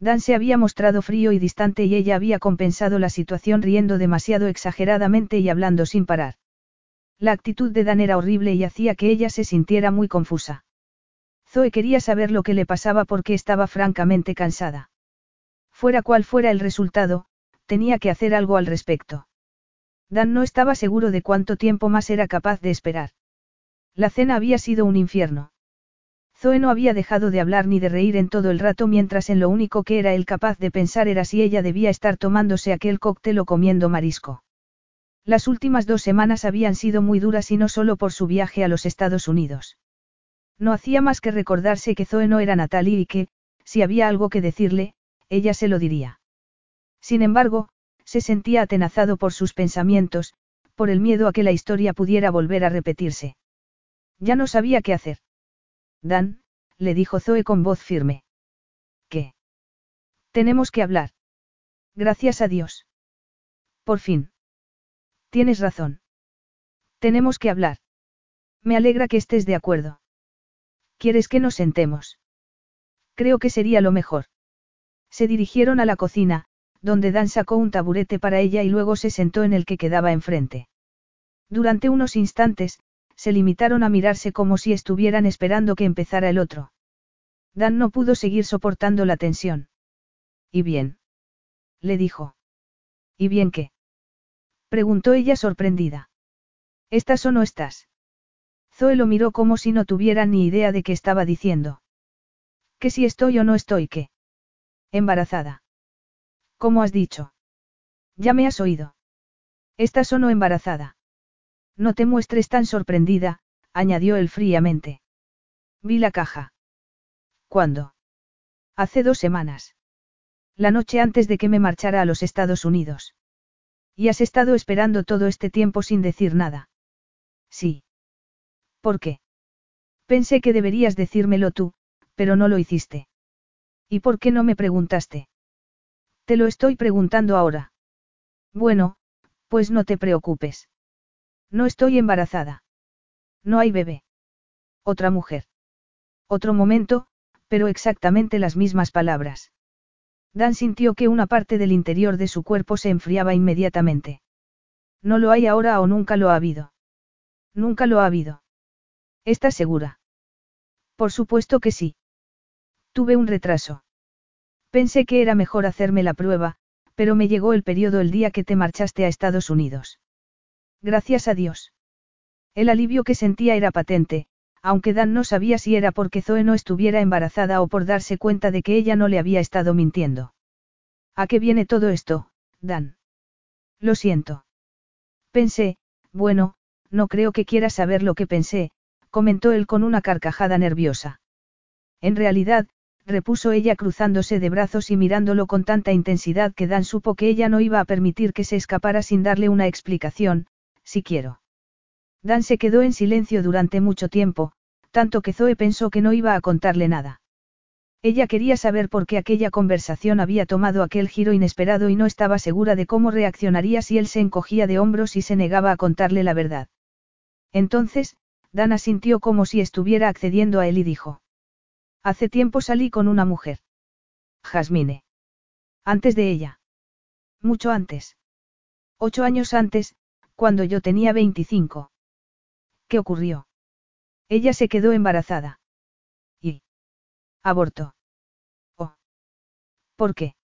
Dan se había mostrado frío y distante y ella había compensado la situación riendo demasiado exageradamente y hablando sin parar. La actitud de Dan era horrible y hacía que ella se sintiera muy confusa. Zoe quería saber lo que le pasaba porque estaba francamente cansada. Fuera cual fuera el resultado, tenía que hacer algo al respecto. Dan no estaba seguro de cuánto tiempo más era capaz de esperar. La cena había sido un infierno. Zoe no había dejado de hablar ni de reír en todo el rato mientras en lo único que era él capaz de pensar era si ella debía estar tomándose aquel cóctel o comiendo marisco. Las últimas dos semanas habían sido muy duras y no solo por su viaje a los Estados Unidos. No hacía más que recordarse que Zoe no era Natalie y que, si había algo que decirle, ella se lo diría. Sin embargo, se sentía atenazado por sus pensamientos, por el miedo a que la historia pudiera volver a repetirse. Ya no sabía qué hacer. Dan, le dijo Zoe con voz firme. ¿Qué? Tenemos que hablar. Gracias a Dios. Por fin. Tienes razón. Tenemos que hablar. Me alegra que estés de acuerdo. ¿Quieres que nos sentemos? Creo que sería lo mejor. Se dirigieron a la cocina, donde Dan sacó un taburete para ella y luego se sentó en el que quedaba enfrente. Durante unos instantes, se limitaron a mirarse como si estuvieran esperando que empezara el otro. Dan no pudo seguir soportando la tensión. ¿Y bien? le dijo. ¿Y bien qué? preguntó ella sorprendida. ¿Estás o no estás? Zoe lo miró como si no tuviera ni idea de qué estaba diciendo. ¿Que si estoy o no estoy qué? Embarazada. ¿Cómo has dicho? Ya me has oído. ¿Estás o no embarazada? No te muestres tan sorprendida, añadió él fríamente. Vi la caja. ¿Cuándo? Hace dos semanas. La noche antes de que me marchara a los Estados Unidos. ¿Y has estado esperando todo este tiempo sin decir nada? Sí. ¿Por qué? Pensé que deberías decírmelo tú, pero no lo hiciste. ¿Y por qué no me preguntaste? Te lo estoy preguntando ahora. Bueno, pues no te preocupes. No estoy embarazada. No hay bebé. Otra mujer. Otro momento, pero exactamente las mismas palabras. Dan sintió que una parte del interior de su cuerpo se enfriaba inmediatamente. No lo hay ahora o nunca lo ha habido. Nunca lo ha habido. ¿Estás segura? Por supuesto que sí. Tuve un retraso. Pensé que era mejor hacerme la prueba, pero me llegó el periodo el día que te marchaste a Estados Unidos. Gracias a Dios. El alivio que sentía era patente, aunque Dan no sabía si era porque Zoe no estuviera embarazada o por darse cuenta de que ella no le había estado mintiendo. ¿A qué viene todo esto, Dan? Lo siento. Pensé, bueno, no creo que quieras saber lo que pensé, comentó él con una carcajada nerviosa. En realidad, repuso ella cruzándose de brazos y mirándolo con tanta intensidad que Dan supo que ella no iba a permitir que se escapara sin darle una explicación, si quiero. Dan se quedó en silencio durante mucho tiempo, tanto que Zoe pensó que no iba a contarle nada. Ella quería saber por qué aquella conversación había tomado aquel giro inesperado y no estaba segura de cómo reaccionaría si él se encogía de hombros y se negaba a contarle la verdad. Entonces, Dana sintió como si estuviera accediendo a él y dijo. Hace tiempo salí con una mujer. Jasmine. Antes de ella. Mucho antes. Ocho años antes, cuando yo tenía 25. ¿Qué ocurrió? Ella se quedó embarazada. ¿Y? Abortó. Oh. ¿Por qué?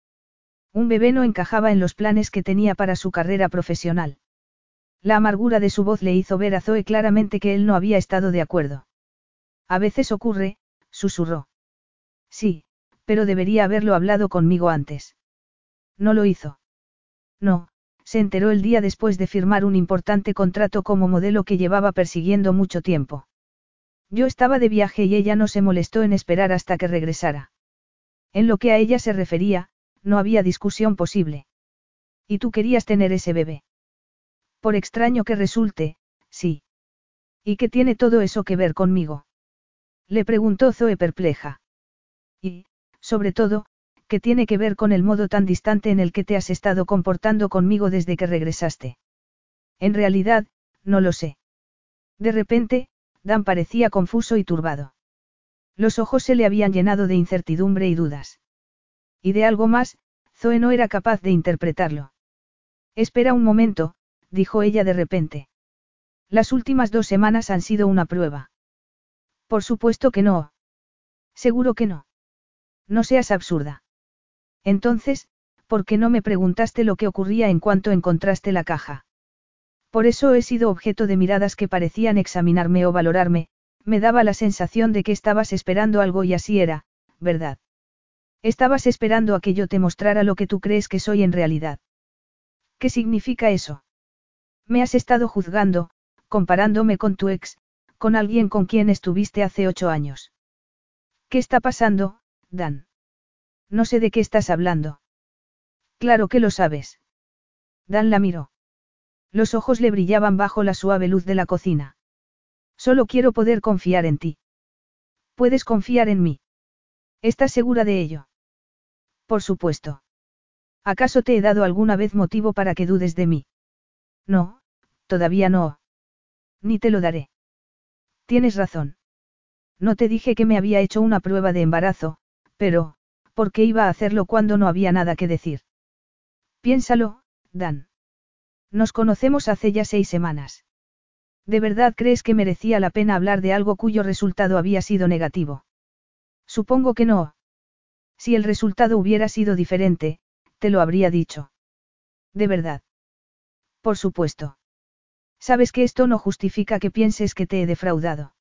Un bebé no encajaba en los planes que tenía para su carrera profesional. La amargura de su voz le hizo ver a Zoe claramente que él no había estado de acuerdo. A veces ocurre, susurró. Sí, pero debería haberlo hablado conmigo antes. No lo hizo. No, se enteró el día después de firmar un importante contrato como modelo que llevaba persiguiendo mucho tiempo. Yo estaba de viaje y ella no se molestó en esperar hasta que regresara. En lo que a ella se refería, no había discusión posible. Y tú querías tener ese bebé. Por extraño que resulte, sí. ¿Y qué tiene todo eso que ver conmigo? Le preguntó Zoe perpleja. Y, sobre todo, ¿qué tiene que ver con el modo tan distante en el que te has estado comportando conmigo desde que regresaste? En realidad, no lo sé. De repente, Dan parecía confuso y turbado. Los ojos se le habían llenado de incertidumbre y dudas. Y de algo más, Zoe no era capaz de interpretarlo. Espera un momento, dijo ella de repente. Las últimas dos semanas han sido una prueba. Por supuesto que no. Seguro que no. No seas absurda. Entonces, ¿por qué no me preguntaste lo que ocurría en cuanto encontraste la caja? Por eso he sido objeto de miradas que parecían examinarme o valorarme, me daba la sensación de que estabas esperando algo y así era, ¿verdad? Estabas esperando a que yo te mostrara lo que tú crees que soy en realidad. ¿Qué significa eso? Me has estado juzgando, comparándome con tu ex, con alguien con quien estuviste hace ocho años. ¿Qué está pasando, Dan? No sé de qué estás hablando. Claro que lo sabes. Dan la miró. Los ojos le brillaban bajo la suave luz de la cocina. Solo quiero poder confiar en ti. Puedes confiar en mí. ¿Estás segura de ello? Por supuesto. ¿Acaso te he dado alguna vez motivo para que dudes de mí? No, todavía no. Ni te lo daré. Tienes razón. No te dije que me había hecho una prueba de embarazo, pero, ¿por qué iba a hacerlo cuando no había nada que decir? Piénsalo, Dan. Nos conocemos hace ya seis semanas. ¿De verdad crees que merecía la pena hablar de algo cuyo resultado había sido negativo? Supongo que no. Si el resultado hubiera sido diferente, te lo habría dicho. ¿De verdad? Por supuesto. Sabes que esto no justifica que pienses que te he defraudado.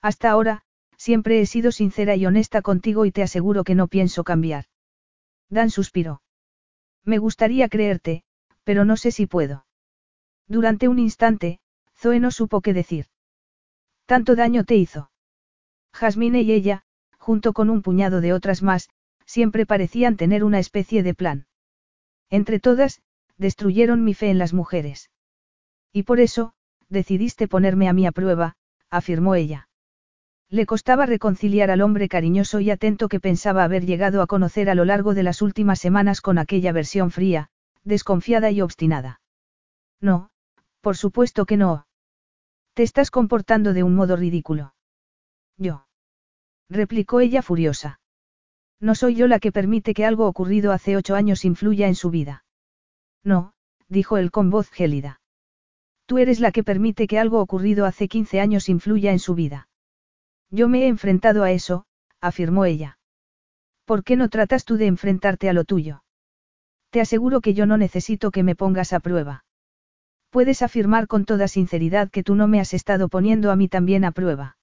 Hasta ahora, siempre he sido sincera y honesta contigo y te aseguro que no pienso cambiar. Dan suspiró. Me gustaría creerte, pero no sé si puedo. Durante un instante, Zoe no supo qué decir. Tanto daño te hizo. Jasmine y ella, junto con un puñado de otras más, siempre parecían tener una especie de plan. Entre todas, destruyeron mi fe en las mujeres. Y por eso, decidiste ponerme a mí a prueba, afirmó ella. Le costaba reconciliar al hombre cariñoso y atento que pensaba haber llegado a conocer a lo largo de las últimas semanas con aquella versión fría, desconfiada y obstinada. No, por supuesto que no. Te estás comportando de un modo ridículo. Yo. replicó ella furiosa. No soy yo la que permite que algo ocurrido hace ocho años influya en su vida. No, dijo él con voz gélida. Tú eres la que permite que algo ocurrido hace quince años influya en su vida. Yo me he enfrentado a eso, afirmó ella. ¿Por qué no tratas tú de enfrentarte a lo tuyo? Te aseguro que yo no necesito que me pongas a prueba. Puedes afirmar con toda sinceridad que tú no me has estado poniendo a mí también a prueba.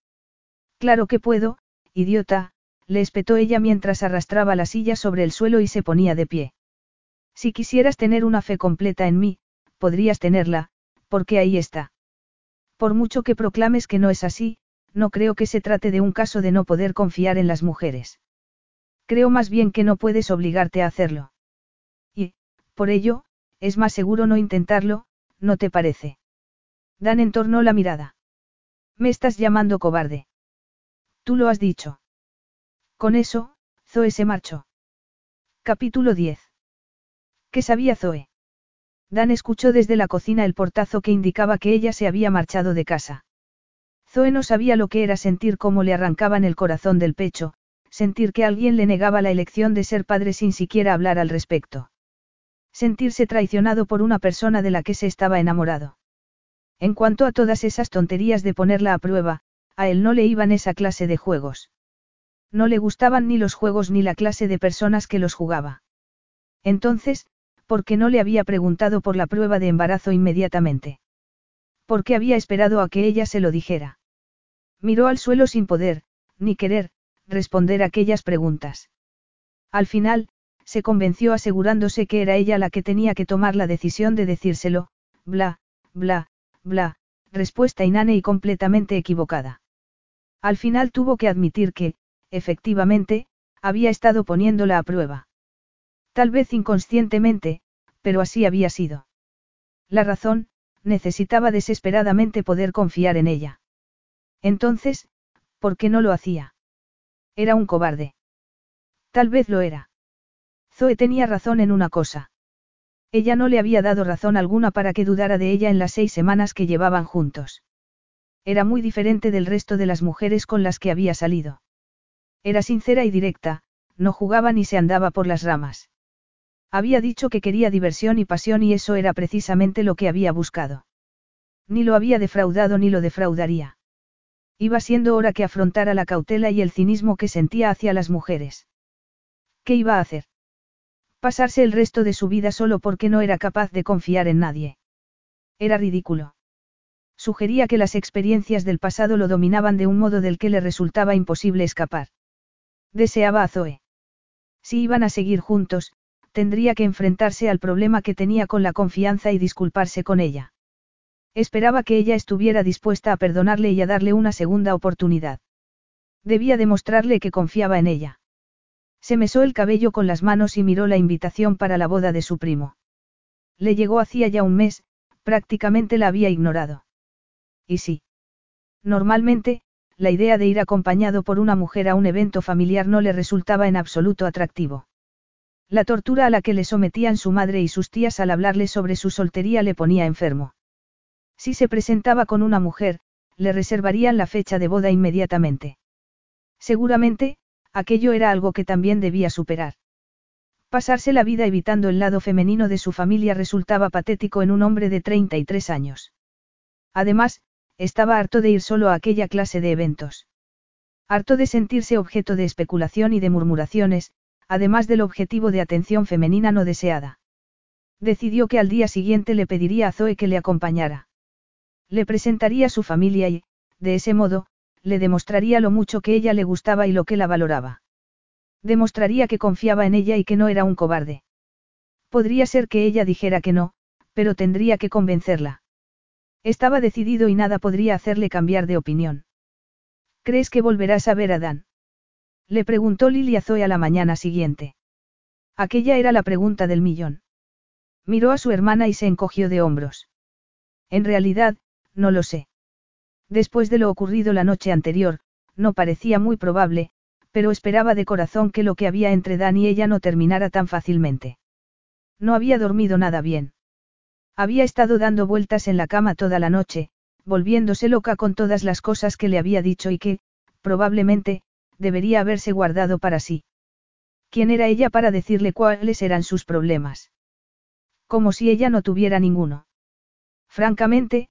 Claro que puedo, idiota, le espetó ella mientras arrastraba la silla sobre el suelo y se ponía de pie. Si quisieras tener una fe completa en mí, podrías tenerla, porque ahí está. Por mucho que proclames que no es así, no creo que se trate de un caso de no poder confiar en las mujeres. Creo más bien que no puedes obligarte a hacerlo. Y, por ello, es más seguro no intentarlo, ¿no te parece? Dan entornó la mirada. Me estás llamando cobarde. Tú lo has dicho. Con eso, Zoe se marchó. Capítulo 10. ¿Qué sabía Zoe? Dan escuchó desde la cocina el portazo que indicaba que ella se había marchado de casa. Zoe no sabía lo que era sentir cómo le arrancaban el corazón del pecho, sentir que alguien le negaba la elección de ser padre sin siquiera hablar al respecto. Sentirse traicionado por una persona de la que se estaba enamorado. En cuanto a todas esas tonterías de ponerla a prueba, a él no le iban esa clase de juegos. No le gustaban ni los juegos ni la clase de personas que los jugaba. Entonces, ¿por qué no le había preguntado por la prueba de embarazo inmediatamente? ¿Por qué había esperado a que ella se lo dijera? Miró al suelo sin poder, ni querer, responder aquellas preguntas. Al final, se convenció asegurándose que era ella la que tenía que tomar la decisión de decírselo, bla, bla, bla, respuesta inane y completamente equivocada. Al final tuvo que admitir que, efectivamente, había estado poniéndola a prueba. Tal vez inconscientemente, pero así había sido. La razón, necesitaba desesperadamente poder confiar en ella. Entonces, ¿por qué no lo hacía? Era un cobarde. Tal vez lo era. Zoe tenía razón en una cosa. Ella no le había dado razón alguna para que dudara de ella en las seis semanas que llevaban juntos. Era muy diferente del resto de las mujeres con las que había salido. Era sincera y directa, no jugaba ni se andaba por las ramas. Había dicho que quería diversión y pasión y eso era precisamente lo que había buscado. Ni lo había defraudado ni lo defraudaría. Iba siendo hora que afrontara la cautela y el cinismo que sentía hacia las mujeres. ¿Qué iba a hacer? Pasarse el resto de su vida solo porque no era capaz de confiar en nadie. Era ridículo. Sugería que las experiencias del pasado lo dominaban de un modo del que le resultaba imposible escapar. Deseaba a Zoe. Si iban a seguir juntos, tendría que enfrentarse al problema que tenía con la confianza y disculparse con ella. Esperaba que ella estuviera dispuesta a perdonarle y a darle una segunda oportunidad. Debía demostrarle que confiaba en ella. Se mesó el cabello con las manos y miró la invitación para la boda de su primo. Le llegó hacía ya un mes, prácticamente la había ignorado. ¿Y sí? Normalmente, la idea de ir acompañado por una mujer a un evento familiar no le resultaba en absoluto atractivo. La tortura a la que le sometían su madre y sus tías al hablarle sobre su soltería le ponía enfermo. Si se presentaba con una mujer, le reservarían la fecha de boda inmediatamente. Seguramente, aquello era algo que también debía superar. Pasarse la vida evitando el lado femenino de su familia resultaba patético en un hombre de 33 años. Además, estaba harto de ir solo a aquella clase de eventos. Harto de sentirse objeto de especulación y de murmuraciones, además del objetivo de atención femenina no deseada. Decidió que al día siguiente le pediría a Zoe que le acompañara. Le presentaría a su familia y, de ese modo, le demostraría lo mucho que ella le gustaba y lo que la valoraba. Demostraría que confiaba en ella y que no era un cobarde. Podría ser que ella dijera que no, pero tendría que convencerla. Estaba decidido y nada podría hacerle cambiar de opinión. ¿Crees que volverás a ver a Dan? Le preguntó Lilia Zoe a la mañana siguiente. Aquella era la pregunta del millón. Miró a su hermana y se encogió de hombros. En realidad, no lo sé. Después de lo ocurrido la noche anterior, no parecía muy probable, pero esperaba de corazón que lo que había entre Dan y ella no terminara tan fácilmente. No había dormido nada bien. Había estado dando vueltas en la cama toda la noche, volviéndose loca con todas las cosas que le había dicho y que, probablemente, debería haberse guardado para sí. ¿Quién era ella para decirle cuáles eran sus problemas? Como si ella no tuviera ninguno. Francamente,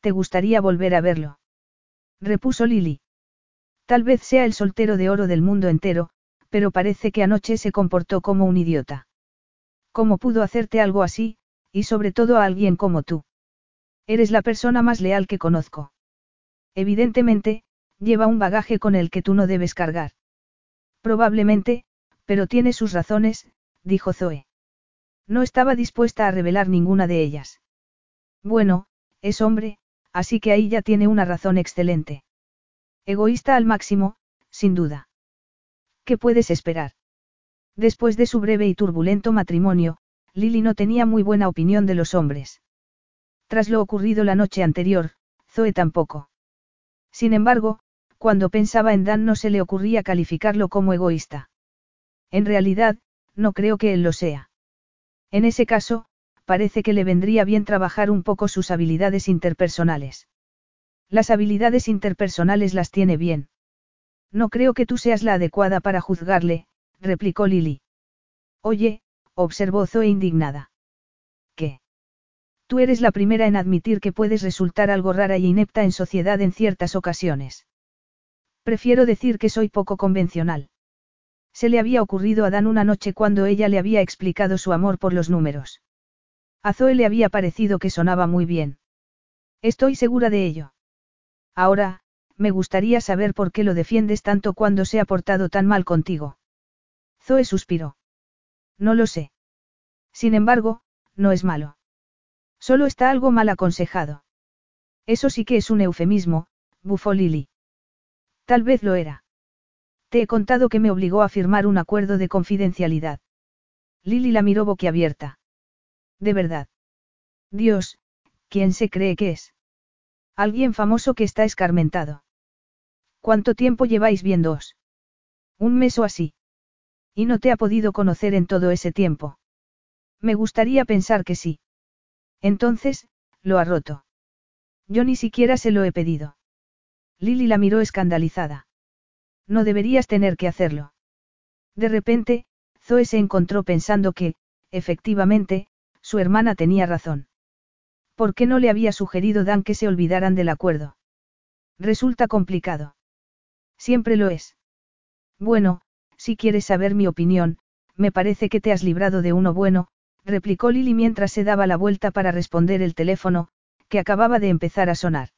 ¿te gustaría volver a verlo? Repuso Lily. Tal vez sea el soltero de oro del mundo entero, pero parece que anoche se comportó como un idiota. ¿Cómo pudo hacerte algo así, y sobre todo a alguien como tú? Eres la persona más leal que conozco. Evidentemente, lleva un bagaje con el que tú no debes cargar. Probablemente, pero tiene sus razones, dijo Zoe. No estaba dispuesta a revelar ninguna de ellas. Bueno, es hombre, así que ahí ya tiene una razón excelente. Egoísta al máximo, sin duda. ¿Qué puedes esperar? Después de su breve y turbulento matrimonio, Lily no tenía muy buena opinión de los hombres. Tras lo ocurrido la noche anterior, Zoe tampoco. Sin embargo, cuando pensaba en Dan no se le ocurría calificarlo como egoísta. En realidad, no creo que él lo sea. En ese caso, parece que le vendría bien trabajar un poco sus habilidades interpersonales. Las habilidades interpersonales las tiene bien. No creo que tú seas la adecuada para juzgarle, replicó Lily. Oye, observó Zoe indignada. ¿Qué? Tú eres la primera en admitir que puedes resultar algo rara y inepta en sociedad en ciertas ocasiones. Prefiero decir que soy poco convencional. Se le había ocurrido a Dan una noche cuando ella le había explicado su amor por los números. A Zoe le había parecido que sonaba muy bien. Estoy segura de ello. Ahora, me gustaría saber por qué lo defiendes tanto cuando se ha portado tan mal contigo. Zoe suspiró. No lo sé. Sin embargo, no es malo. Solo está algo mal aconsejado. Eso sí que es un eufemismo, bufó Lily. Tal vez lo era. Te he contado que me obligó a firmar un acuerdo de confidencialidad. Lily la miró boquiabierta. De verdad. Dios, ¿quién se cree que es? Alguien famoso que está escarmentado. ¿Cuánto tiempo lleváis viéndoos? Un mes o así. Y no te ha podido conocer en todo ese tiempo. Me gustaría pensar que sí. Entonces, lo ha roto. Yo ni siquiera se lo he pedido. Lily la miró escandalizada. No deberías tener que hacerlo. De repente, Zoe se encontró pensando que, efectivamente, su hermana tenía razón. ¿Por qué no le había sugerido Dan que se olvidaran del acuerdo? Resulta complicado. Siempre lo es. Bueno, si quieres saber mi opinión, me parece que te has librado de uno bueno, replicó Lily mientras se daba la vuelta para responder el teléfono, que acababa de empezar a sonar.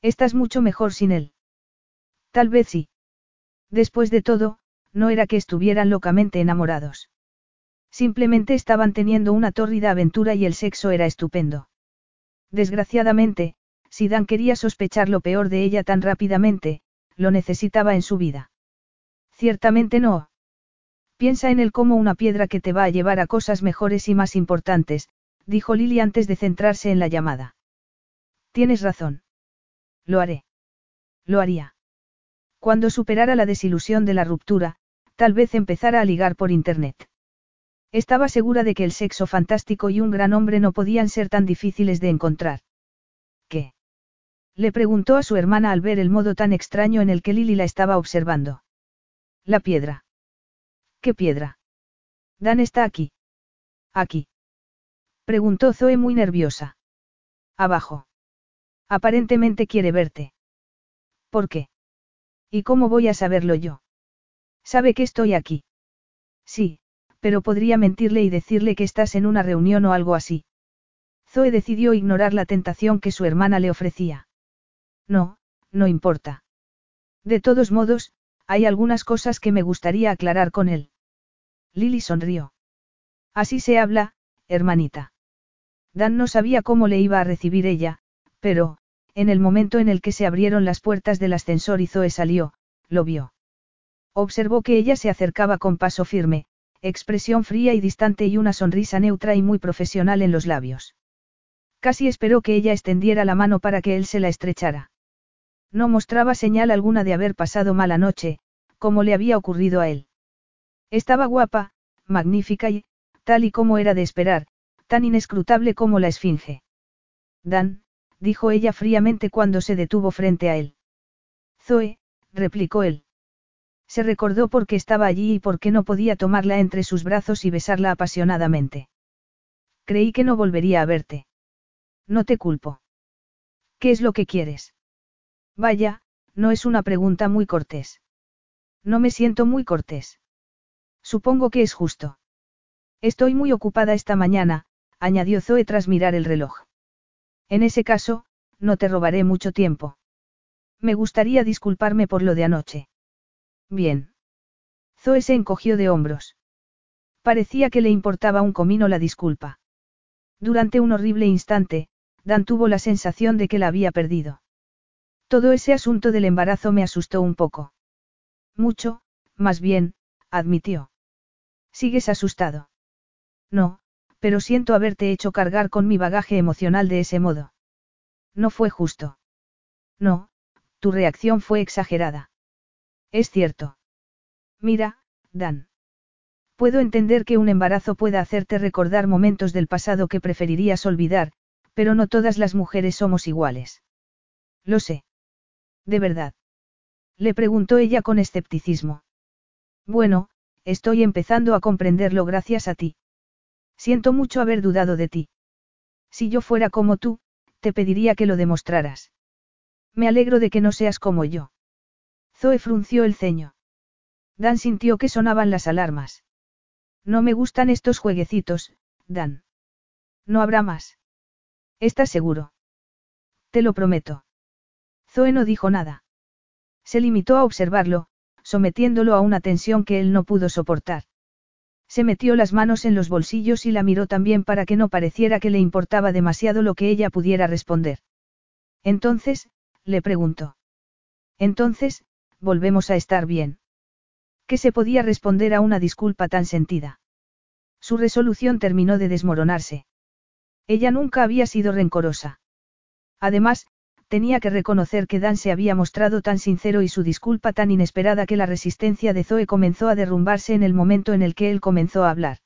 Estás mucho mejor sin él. Tal vez sí. Después de todo, no era que estuvieran locamente enamorados. Simplemente estaban teniendo una tórrida aventura y el sexo era estupendo. Desgraciadamente, si Dan quería sospechar lo peor de ella tan rápidamente, lo necesitaba en su vida. Ciertamente no. Piensa en él como una piedra que te va a llevar a cosas mejores y más importantes, dijo Lily antes de centrarse en la llamada. Tienes razón. Lo haré. Lo haría. Cuando superara la desilusión de la ruptura, tal vez empezara a ligar por Internet. Estaba segura de que el sexo fantástico y un gran hombre no podían ser tan difíciles de encontrar. ¿Qué? Le preguntó a su hermana al ver el modo tan extraño en el que Lily la estaba observando. La piedra. ¿Qué piedra? Dan está aquí. Aquí. Preguntó Zoe muy nerviosa. Abajo. Aparentemente quiere verte. ¿Por qué? ¿Y cómo voy a saberlo yo? Sabe que estoy aquí. Sí, pero podría mentirle y decirle que estás en una reunión o algo así. Zoe decidió ignorar la tentación que su hermana le ofrecía. No, no importa. De todos modos, hay algunas cosas que me gustaría aclarar con él. Lily sonrió. Así se habla, hermanita. Dan no sabía cómo le iba a recibir ella, pero, en el momento en el que se abrieron las puertas del ascensor y Zoe salió, lo vio. Observó que ella se acercaba con paso firme, expresión fría y distante y una sonrisa neutra y muy profesional en los labios. Casi esperó que ella extendiera la mano para que él se la estrechara. No mostraba señal alguna de haber pasado mala noche, como le había ocurrido a él. Estaba guapa, magnífica y, tal y como era de esperar, tan inescrutable como la esfinge. Dan, dijo ella fríamente cuando se detuvo frente a él. Zoe, replicó él. Se recordó por qué estaba allí y por qué no podía tomarla entre sus brazos y besarla apasionadamente. Creí que no volvería a verte. No te culpo. ¿Qué es lo que quieres? Vaya, no es una pregunta muy cortés. No me siento muy cortés. Supongo que es justo. Estoy muy ocupada esta mañana, añadió Zoe tras mirar el reloj. En ese caso, no te robaré mucho tiempo. Me gustaría disculparme por lo de anoche. Bien. Zoe se encogió de hombros. Parecía que le importaba un comino la disculpa. Durante un horrible instante, Dan tuvo la sensación de que la había perdido. Todo ese asunto del embarazo me asustó un poco. Mucho, más bien, admitió. ¿Sigues asustado? No, pero siento haberte hecho cargar con mi bagaje emocional de ese modo. No fue justo. No, tu reacción fue exagerada. Es cierto. Mira, Dan. Puedo entender que un embarazo pueda hacerte recordar momentos del pasado que preferirías olvidar, pero no todas las mujeres somos iguales. Lo sé. ¿De verdad? Le preguntó ella con escepticismo. Bueno, estoy empezando a comprenderlo gracias a ti. Siento mucho haber dudado de ti. Si yo fuera como tú, te pediría que lo demostraras. Me alegro de que no seas como yo. Zoe frunció el ceño. Dan sintió que sonaban las alarmas. No me gustan estos jueguecitos, Dan. No habrá más. ¿Estás seguro? Te lo prometo. Zoe no dijo nada. Se limitó a observarlo, sometiéndolo a una tensión que él no pudo soportar. Se metió las manos en los bolsillos y la miró también para que no pareciera que le importaba demasiado lo que ella pudiera responder. Entonces, le preguntó. Entonces, volvemos a estar bien. ¿Qué se podía responder a una disculpa tan sentida? Su resolución terminó de desmoronarse. Ella nunca había sido rencorosa. Además, tenía que reconocer que Dan se había mostrado tan sincero y su disculpa tan inesperada que la resistencia de Zoe comenzó a derrumbarse en el momento en el que él comenzó a hablar.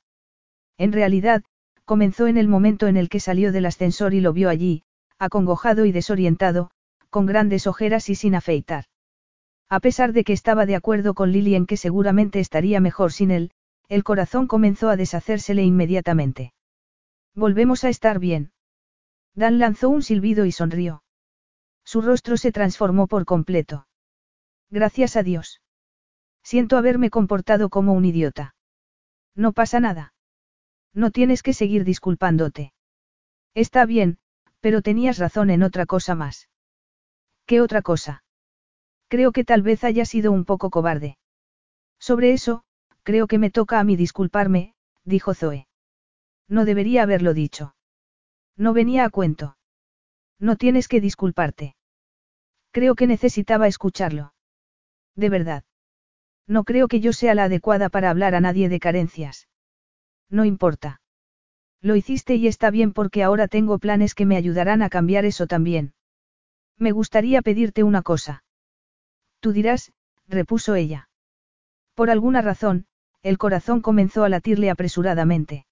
En realidad, comenzó en el momento en el que salió del ascensor y lo vio allí, acongojado y desorientado, con grandes ojeras y sin afeitar. A pesar de que estaba de acuerdo con Lily en que seguramente estaría mejor sin él, el corazón comenzó a deshacérsele inmediatamente. Volvemos a estar bien. Dan lanzó un silbido y sonrió. Su rostro se transformó por completo. Gracias a Dios. Siento haberme comportado como un idiota. No pasa nada. No tienes que seguir disculpándote. Está bien, pero tenías razón en otra cosa más. ¿Qué otra cosa? Creo que tal vez haya sido un poco cobarde. Sobre eso, creo que me toca a mí disculparme, dijo Zoe. No debería haberlo dicho. No venía a cuento. No tienes que disculparte. Creo que necesitaba escucharlo. De verdad. No creo que yo sea la adecuada para hablar a nadie de carencias. No importa. Lo hiciste y está bien porque ahora tengo planes que me ayudarán a cambiar eso también. Me gustaría pedirte una cosa. Tú dirás, repuso ella. Por alguna razón, el corazón comenzó a latirle apresuradamente.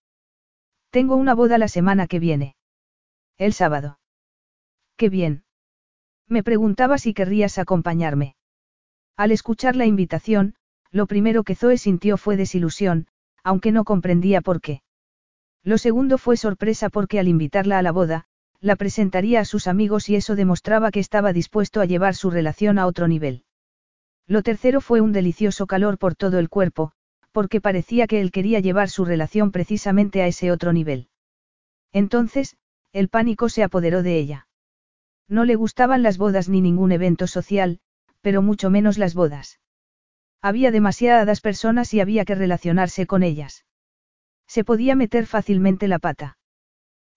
Tengo una boda la semana que viene. El sábado. Qué bien. Me preguntaba si querrías acompañarme. Al escuchar la invitación, lo primero que Zoe sintió fue desilusión, aunque no comprendía por qué. Lo segundo fue sorpresa porque al invitarla a la boda, la presentaría a sus amigos y eso demostraba que estaba dispuesto a llevar su relación a otro nivel. Lo tercero fue un delicioso calor por todo el cuerpo, porque parecía que él quería llevar su relación precisamente a ese otro nivel. Entonces, el pánico se apoderó de ella. No le gustaban las bodas ni ningún evento social, pero mucho menos las bodas. Había demasiadas personas y había que relacionarse con ellas. Se podía meter fácilmente la pata.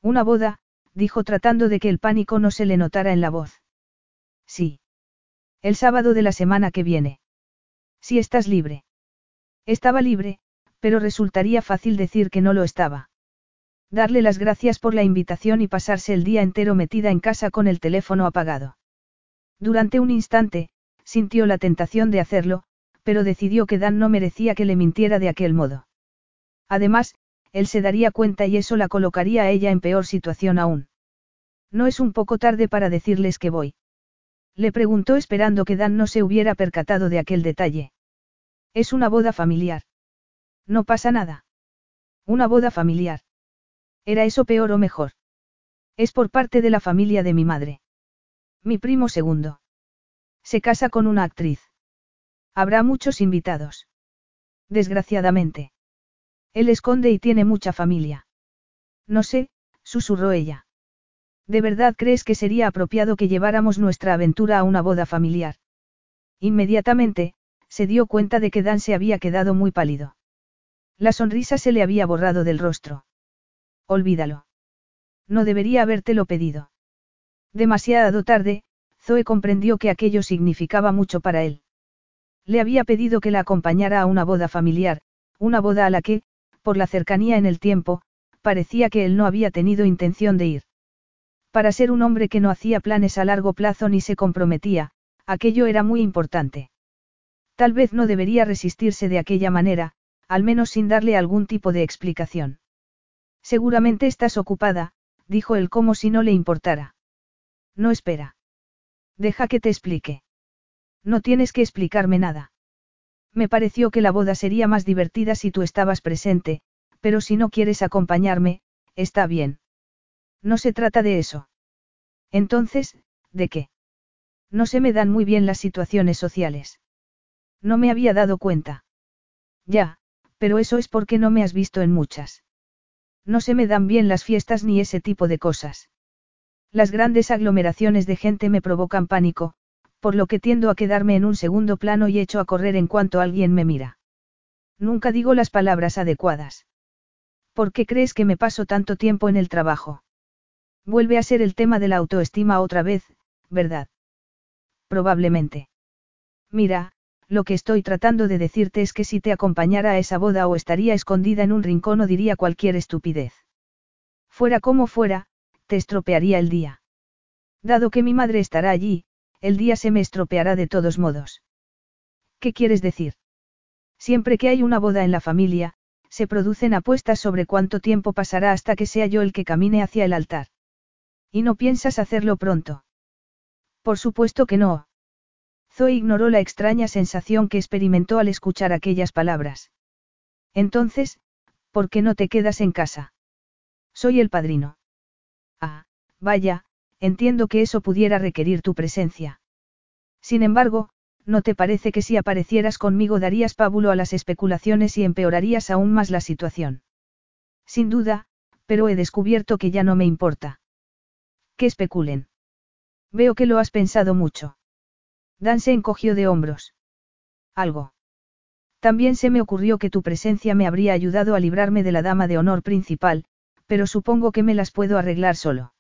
Una boda, dijo tratando de que el pánico no se le notara en la voz. Sí. El sábado de la semana que viene. Si estás libre. Estaba libre, pero resultaría fácil decir que no lo estaba darle las gracias por la invitación y pasarse el día entero metida en casa con el teléfono apagado. Durante un instante, sintió la tentación de hacerlo, pero decidió que Dan no merecía que le mintiera de aquel modo. Además, él se daría cuenta y eso la colocaría a ella en peor situación aún. ¿No es un poco tarde para decirles que voy? Le preguntó esperando que Dan no se hubiera percatado de aquel detalle. Es una boda familiar. No pasa nada. Una boda familiar. ¿Era eso peor o mejor? Es por parte de la familia de mi madre. Mi primo segundo. Se casa con una actriz. Habrá muchos invitados. Desgraciadamente. Él esconde y tiene mucha familia. No sé, susurró ella. ¿De verdad crees que sería apropiado que lleváramos nuestra aventura a una boda familiar? Inmediatamente, se dio cuenta de que Dan se había quedado muy pálido. La sonrisa se le había borrado del rostro. Olvídalo. No debería habértelo pedido. Demasiado tarde, Zoe comprendió que aquello significaba mucho para él. Le había pedido que la acompañara a una boda familiar, una boda a la que, por la cercanía en el tiempo, parecía que él no había tenido intención de ir. Para ser un hombre que no hacía planes a largo plazo ni se comprometía, aquello era muy importante. Tal vez no debería resistirse de aquella manera, al menos sin darle algún tipo de explicación. Seguramente estás ocupada, dijo él como si no le importara. No espera. Deja que te explique. No tienes que explicarme nada. Me pareció que la boda sería más divertida si tú estabas presente, pero si no quieres acompañarme, está bien. No se trata de eso. Entonces, ¿de qué? No se me dan muy bien las situaciones sociales. No me había dado cuenta. Ya, pero eso es porque no me has visto en muchas. No se me dan bien las fiestas ni ese tipo de cosas. Las grandes aglomeraciones de gente me provocan pánico, por lo que tiendo a quedarme en un segundo plano y echo a correr en cuanto alguien me mira. Nunca digo las palabras adecuadas. ¿Por qué crees que me paso tanto tiempo en el trabajo? Vuelve a ser el tema de la autoestima otra vez, ¿verdad? Probablemente. Mira, lo que estoy tratando de decirte es que si te acompañara a esa boda o estaría escondida en un rincón o diría cualquier estupidez. Fuera como fuera, te estropearía el día. Dado que mi madre estará allí, el día se me estropeará de todos modos. ¿Qué quieres decir? Siempre que hay una boda en la familia, se producen apuestas sobre cuánto tiempo pasará hasta que sea yo el que camine hacia el altar. ¿Y no piensas hacerlo pronto? Por supuesto que no. Zoe ignoró la extraña sensación que experimentó al escuchar aquellas palabras. Entonces, ¿por qué no te quedas en casa? Soy el padrino. Ah, vaya, entiendo que eso pudiera requerir tu presencia. Sin embargo, ¿no te parece que si aparecieras conmigo darías pábulo a las especulaciones y empeorarías aún más la situación? Sin duda, pero he descubierto que ya no me importa. Que especulen. Veo que lo has pensado mucho. Dan se encogió de hombros. Algo. También se me ocurrió que tu presencia me habría ayudado a librarme de la dama de honor principal, pero supongo que me las puedo arreglar solo.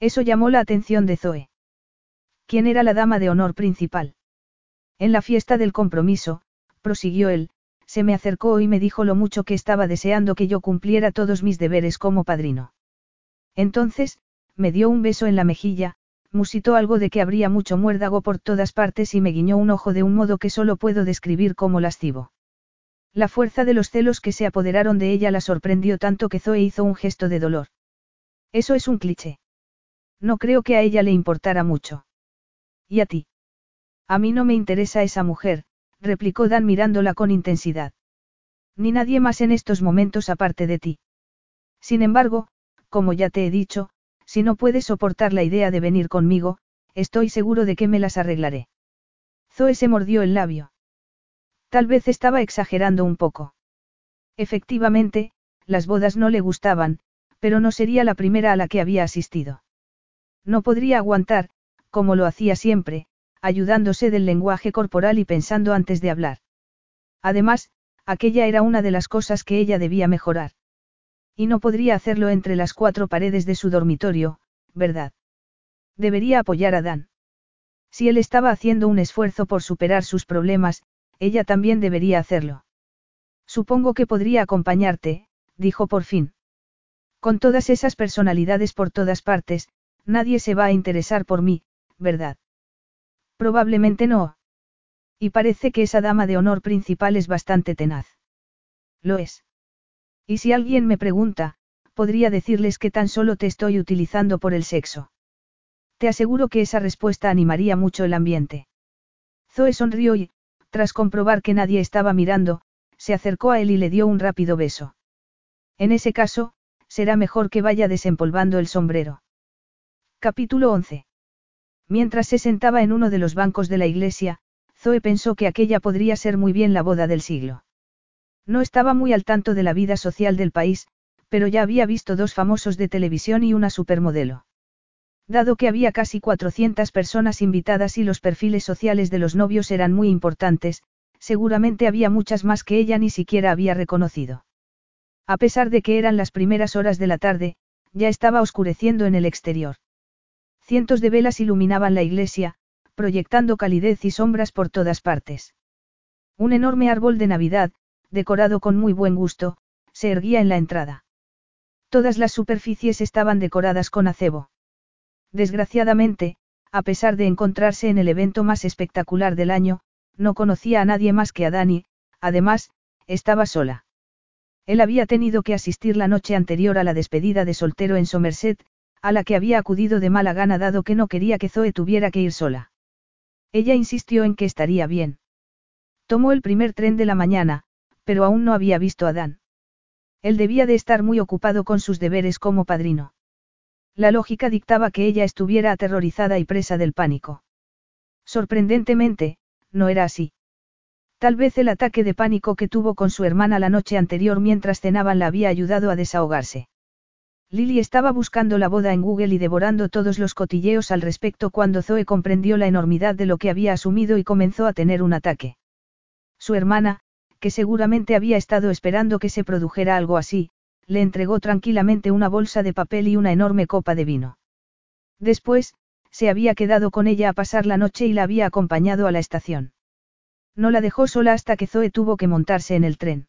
Eso llamó la atención de Zoe. ¿Quién era la dama de honor principal? En la fiesta del compromiso, prosiguió él, se me acercó y me dijo lo mucho que estaba deseando que yo cumpliera todos mis deberes como padrino. Entonces, me dio un beso en la mejilla, musitó algo de que habría mucho muérdago por todas partes y me guiñó un ojo de un modo que solo puedo describir como lascivo. La fuerza de los celos que se apoderaron de ella la sorprendió tanto que Zoe hizo un gesto de dolor. Eso es un cliché. No creo que a ella le importara mucho. ¿Y a ti? A mí no me interesa esa mujer, replicó Dan mirándola con intensidad. Ni nadie más en estos momentos aparte de ti. Sin embargo, como ya te he dicho, si no puedes soportar la idea de venir conmigo, estoy seguro de que me las arreglaré. Zoe se mordió el labio. Tal vez estaba exagerando un poco. Efectivamente, las bodas no le gustaban, pero no sería la primera a la que había asistido. No podría aguantar, como lo hacía siempre, ayudándose del lenguaje corporal y pensando antes de hablar. Además, aquella era una de las cosas que ella debía mejorar. Y no podría hacerlo entre las cuatro paredes de su dormitorio, ¿verdad? Debería apoyar a Dan. Si él estaba haciendo un esfuerzo por superar sus problemas, ella también debería hacerlo. Supongo que podría acompañarte, dijo por fin. Con todas esas personalidades por todas partes, Nadie se va a interesar por mí, ¿verdad? Probablemente no. Y parece que esa dama de honor principal es bastante tenaz. Lo es. Y si alguien me pregunta, podría decirles que tan solo te estoy utilizando por el sexo. Te aseguro que esa respuesta animaría mucho el ambiente. Zoe sonrió y, tras comprobar que nadie estaba mirando, se acercó a él y le dio un rápido beso. En ese caso, será mejor que vaya desempolvando el sombrero. Capítulo 11. Mientras se sentaba en uno de los bancos de la iglesia, Zoe pensó que aquella podría ser muy bien la boda del siglo. No estaba muy al tanto de la vida social del país, pero ya había visto dos famosos de televisión y una supermodelo. Dado que había casi 400 personas invitadas y los perfiles sociales de los novios eran muy importantes, seguramente había muchas más que ella ni siquiera había reconocido. A pesar de que eran las primeras horas de la tarde, ya estaba oscureciendo en el exterior. Cientos de velas iluminaban la iglesia, proyectando calidez y sombras por todas partes. Un enorme árbol de Navidad, decorado con muy buen gusto, se erguía en la entrada. Todas las superficies estaban decoradas con acebo. Desgraciadamente, a pesar de encontrarse en el evento más espectacular del año, no conocía a nadie más que a Dani, además, estaba sola. Él había tenido que asistir la noche anterior a la despedida de soltero en Somerset, a la que había acudido de mala gana dado que no quería que Zoe tuviera que ir sola. Ella insistió en que estaría bien. Tomó el primer tren de la mañana, pero aún no había visto a Dan. Él debía de estar muy ocupado con sus deberes como padrino. La lógica dictaba que ella estuviera aterrorizada y presa del pánico. Sorprendentemente, no era así. Tal vez el ataque de pánico que tuvo con su hermana la noche anterior mientras cenaban la había ayudado a desahogarse. Lily estaba buscando la boda en Google y devorando todos los cotilleos al respecto cuando Zoe comprendió la enormidad de lo que había asumido y comenzó a tener un ataque. Su hermana, que seguramente había estado esperando que se produjera algo así, le entregó tranquilamente una bolsa de papel y una enorme copa de vino. Después, se había quedado con ella a pasar la noche y la había acompañado a la estación. No la dejó sola hasta que Zoe tuvo que montarse en el tren.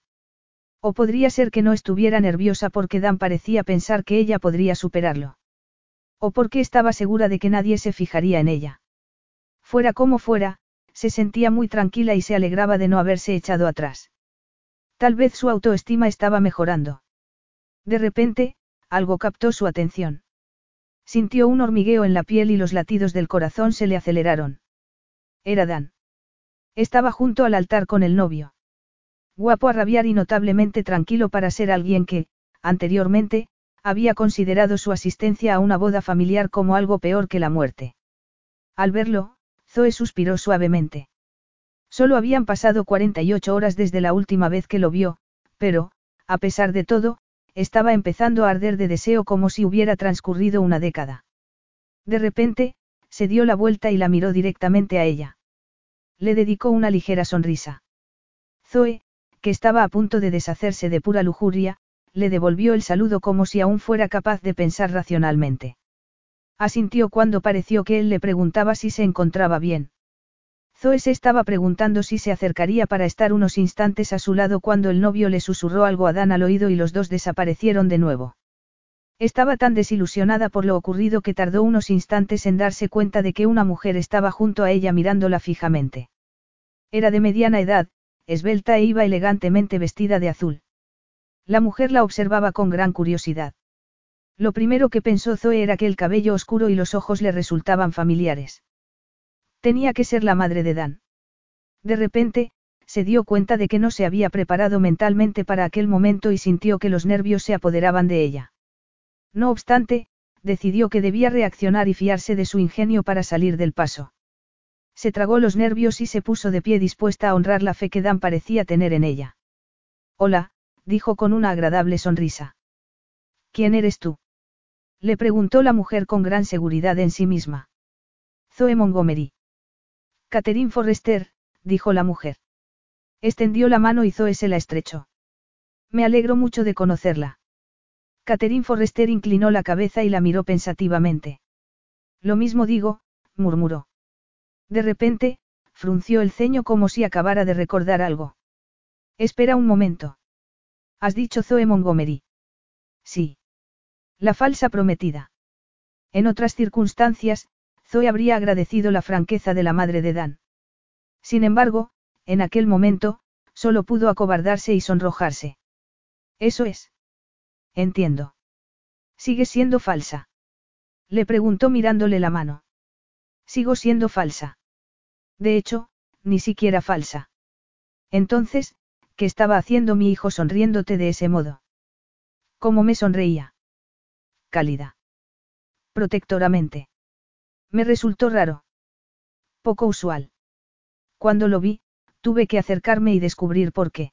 O podría ser que no estuviera nerviosa porque Dan parecía pensar que ella podría superarlo. O porque estaba segura de que nadie se fijaría en ella. Fuera como fuera, se sentía muy tranquila y se alegraba de no haberse echado atrás. Tal vez su autoestima estaba mejorando. De repente, algo captó su atención. Sintió un hormigueo en la piel y los latidos del corazón se le aceleraron. Era Dan. Estaba junto al altar con el novio. Guapo a rabiar y notablemente tranquilo para ser alguien que, anteriormente, había considerado su asistencia a una boda familiar como algo peor que la muerte. Al verlo, Zoe suspiró suavemente. Solo habían pasado 48 horas desde la última vez que lo vio, pero, a pesar de todo, estaba empezando a arder de deseo como si hubiera transcurrido una década. De repente, se dio la vuelta y la miró directamente a ella. Le dedicó una ligera sonrisa. Zoe, que estaba a punto de deshacerse de pura lujuria, le devolvió el saludo como si aún fuera capaz de pensar racionalmente. Asintió cuando pareció que él le preguntaba si se encontraba bien. Zoe se estaba preguntando si se acercaría para estar unos instantes a su lado cuando el novio le susurró algo a Dan al oído y los dos desaparecieron de nuevo. Estaba tan desilusionada por lo ocurrido que tardó unos instantes en darse cuenta de que una mujer estaba junto a ella mirándola fijamente. Era de mediana edad, esbelta e iba elegantemente vestida de azul. La mujer la observaba con gran curiosidad. Lo primero que pensó Zoe era que el cabello oscuro y los ojos le resultaban familiares. Tenía que ser la madre de Dan. De repente, se dio cuenta de que no se había preparado mentalmente para aquel momento y sintió que los nervios se apoderaban de ella. No obstante, decidió que debía reaccionar y fiarse de su ingenio para salir del paso. Se tragó los nervios y se puso de pie dispuesta a honrar la fe que Dan parecía tener en ella. Hola, dijo con una agradable sonrisa. ¿Quién eres tú? Le preguntó la mujer con gran seguridad en sí misma. Zoe Montgomery. Catherine Forrester, dijo la mujer. Extendió la mano y Zoe se la estrechó. Me alegro mucho de conocerla. Catherine Forrester inclinó la cabeza y la miró pensativamente. Lo mismo digo, murmuró. De repente, frunció el ceño como si acabara de recordar algo. Espera un momento. ¿Has dicho Zoe Montgomery? Sí. La falsa prometida. En otras circunstancias, Zoe habría agradecido la franqueza de la madre de Dan. Sin embargo, en aquel momento, solo pudo acobardarse y sonrojarse. Eso es. Entiendo. ¿Sigue siendo falsa? Le preguntó mirándole la mano. Sigo siendo falsa. De hecho, ni siquiera falsa. Entonces, ¿qué estaba haciendo mi hijo sonriéndote de ese modo? ¿Cómo me sonreía? Cálida. Protectoramente. Me resultó raro. Poco usual. Cuando lo vi, tuve que acercarme y descubrir por qué.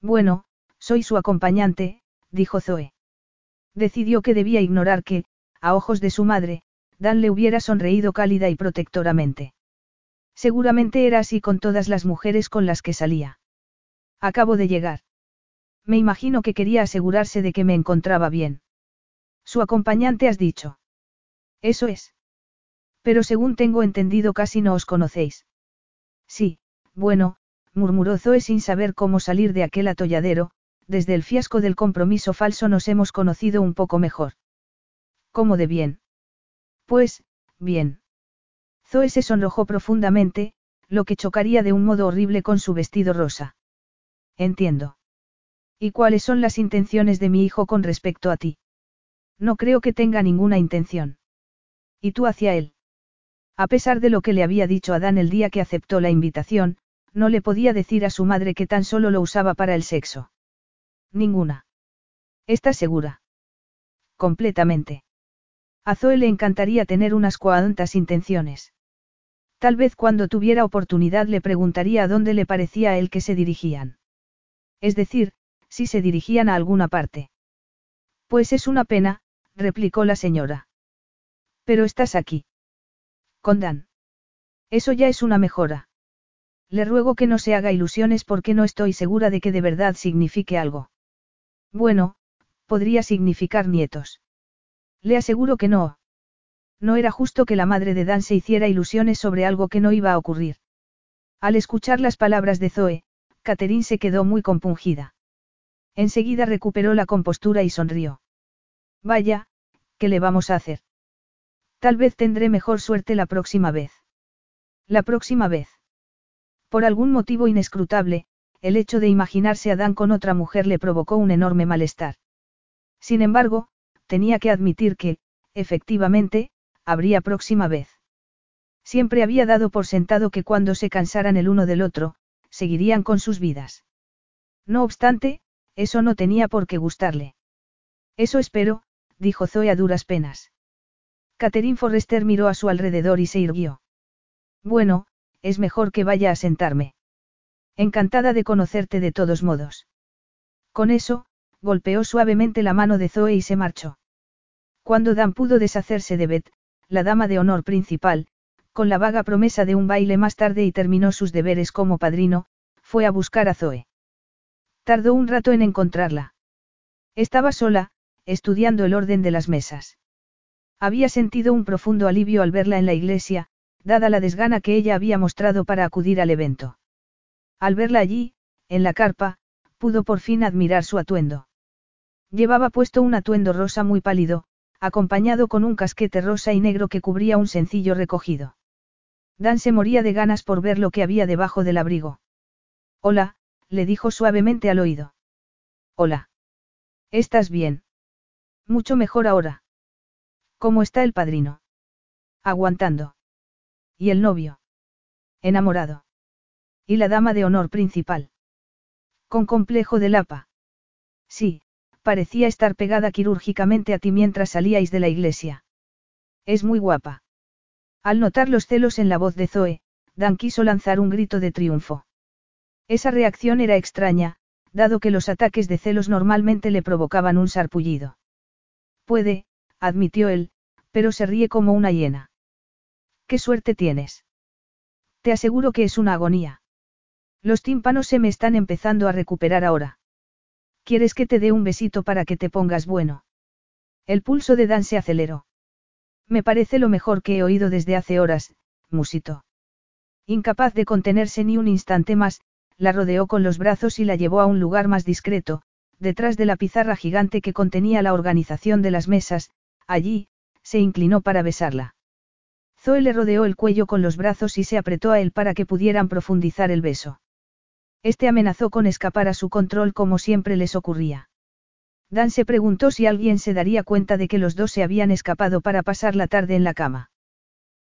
Bueno, soy su acompañante, dijo Zoe. Decidió que debía ignorar que, a ojos de su madre, Dan le hubiera sonreído cálida y protectoramente. Seguramente era así con todas las mujeres con las que salía. Acabo de llegar. Me imagino que quería asegurarse de que me encontraba bien. Su acompañante has dicho. Eso es. Pero según tengo entendido casi no os conocéis. Sí, bueno, murmuró Zoe sin saber cómo salir de aquel atolladero, desde el fiasco del compromiso falso nos hemos conocido un poco mejor. ¿Cómo de bien? Pues, bien. Zoe se sonrojó profundamente, lo que chocaría de un modo horrible con su vestido rosa. Entiendo. ¿Y cuáles son las intenciones de mi hijo con respecto a ti? No creo que tenga ninguna intención. ¿Y tú hacia él? A pesar de lo que le había dicho Adán el día que aceptó la invitación, no le podía decir a su madre que tan solo lo usaba para el sexo. Ninguna. ¿Estás segura? Completamente. A Zoe le encantaría tener unas cuantas intenciones. Tal vez cuando tuviera oportunidad le preguntaría a dónde le parecía a él que se dirigían. Es decir, si se dirigían a alguna parte. Pues es una pena, replicó la señora. Pero estás aquí. Con Dan. Eso ya es una mejora. Le ruego que no se haga ilusiones porque no estoy segura de que de verdad signifique algo. Bueno, podría significar nietos. Le aseguro que no. No era justo que la madre de Dan se hiciera ilusiones sobre algo que no iba a ocurrir. Al escuchar las palabras de Zoe, Catherine se quedó muy compungida. Enseguida recuperó la compostura y sonrió. Vaya, ¿qué le vamos a hacer? Tal vez tendré mejor suerte la próxima vez. La próxima vez. Por algún motivo inescrutable, el hecho de imaginarse a Dan con otra mujer le provocó un enorme malestar. Sin embargo, tenía que admitir que, efectivamente, habría próxima vez. Siempre había dado por sentado que cuando se cansaran el uno del otro, seguirían con sus vidas. No obstante, eso no tenía por qué gustarle. Eso espero, dijo Zoe a duras penas. Catherine Forrester miró a su alrededor y se irguió. Bueno, es mejor que vaya a sentarme. Encantada de conocerte de todos modos. Con eso, golpeó suavemente la mano de Zoe y se marchó. Cuando Dan pudo deshacerse de Beth, la dama de honor principal, con la vaga promesa de un baile más tarde y terminó sus deberes como padrino, fue a buscar a Zoe. Tardó un rato en encontrarla. Estaba sola, estudiando el orden de las mesas. Había sentido un profundo alivio al verla en la iglesia, dada la desgana que ella había mostrado para acudir al evento. Al verla allí, en la carpa, pudo por fin admirar su atuendo. Llevaba puesto un atuendo rosa muy pálido, acompañado con un casquete rosa y negro que cubría un sencillo recogido. Dan se moría de ganas por ver lo que había debajo del abrigo. Hola, le dijo suavemente al oído. Hola. ¿Estás bien? Mucho mejor ahora. ¿Cómo está el padrino? Aguantando. ¿Y el novio? Enamorado. ¿Y la dama de honor principal? Con complejo de lapa. Sí, parecía estar pegada quirúrgicamente a ti mientras salíais de la iglesia. Es muy guapa. Al notar los celos en la voz de Zoe, Dan quiso lanzar un grito de triunfo. Esa reacción era extraña, dado que los ataques de celos normalmente le provocaban un sarpullido. Puede, admitió él, pero se ríe como una hiena. ¿Qué suerte tienes? Te aseguro que es una agonía. Los tímpanos se me están empezando a recuperar ahora. ¿Quieres que te dé un besito para que te pongas bueno? El pulso de Dan se aceleró. Me parece lo mejor que he oído desde hace horas, musito. Incapaz de contenerse ni un instante más, la rodeó con los brazos y la llevó a un lugar más discreto, detrás de la pizarra gigante que contenía la organización de las mesas, allí, se inclinó para besarla. Zoe le rodeó el cuello con los brazos y se apretó a él para que pudieran profundizar el beso. Este amenazó con escapar a su control como siempre les ocurría. Dan se preguntó si alguien se daría cuenta de que los dos se habían escapado para pasar la tarde en la cama.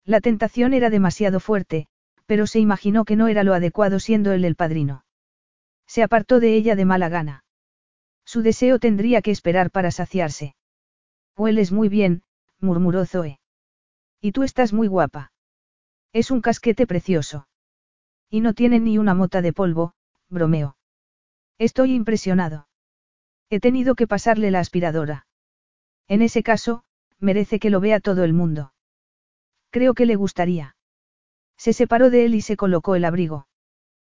La tentación era demasiado fuerte, pero se imaginó que no era lo adecuado siendo él el padrino. Se apartó de ella de mala gana. Su deseo tendría que esperar para saciarse. Hueles muy bien, murmuró Zoe. Y tú estás muy guapa. Es un casquete precioso. Y no tiene ni una mota de polvo, bromeó. Estoy impresionado. He tenido que pasarle la aspiradora. En ese caso, merece que lo vea todo el mundo. Creo que le gustaría. Se separó de él y se colocó el abrigo.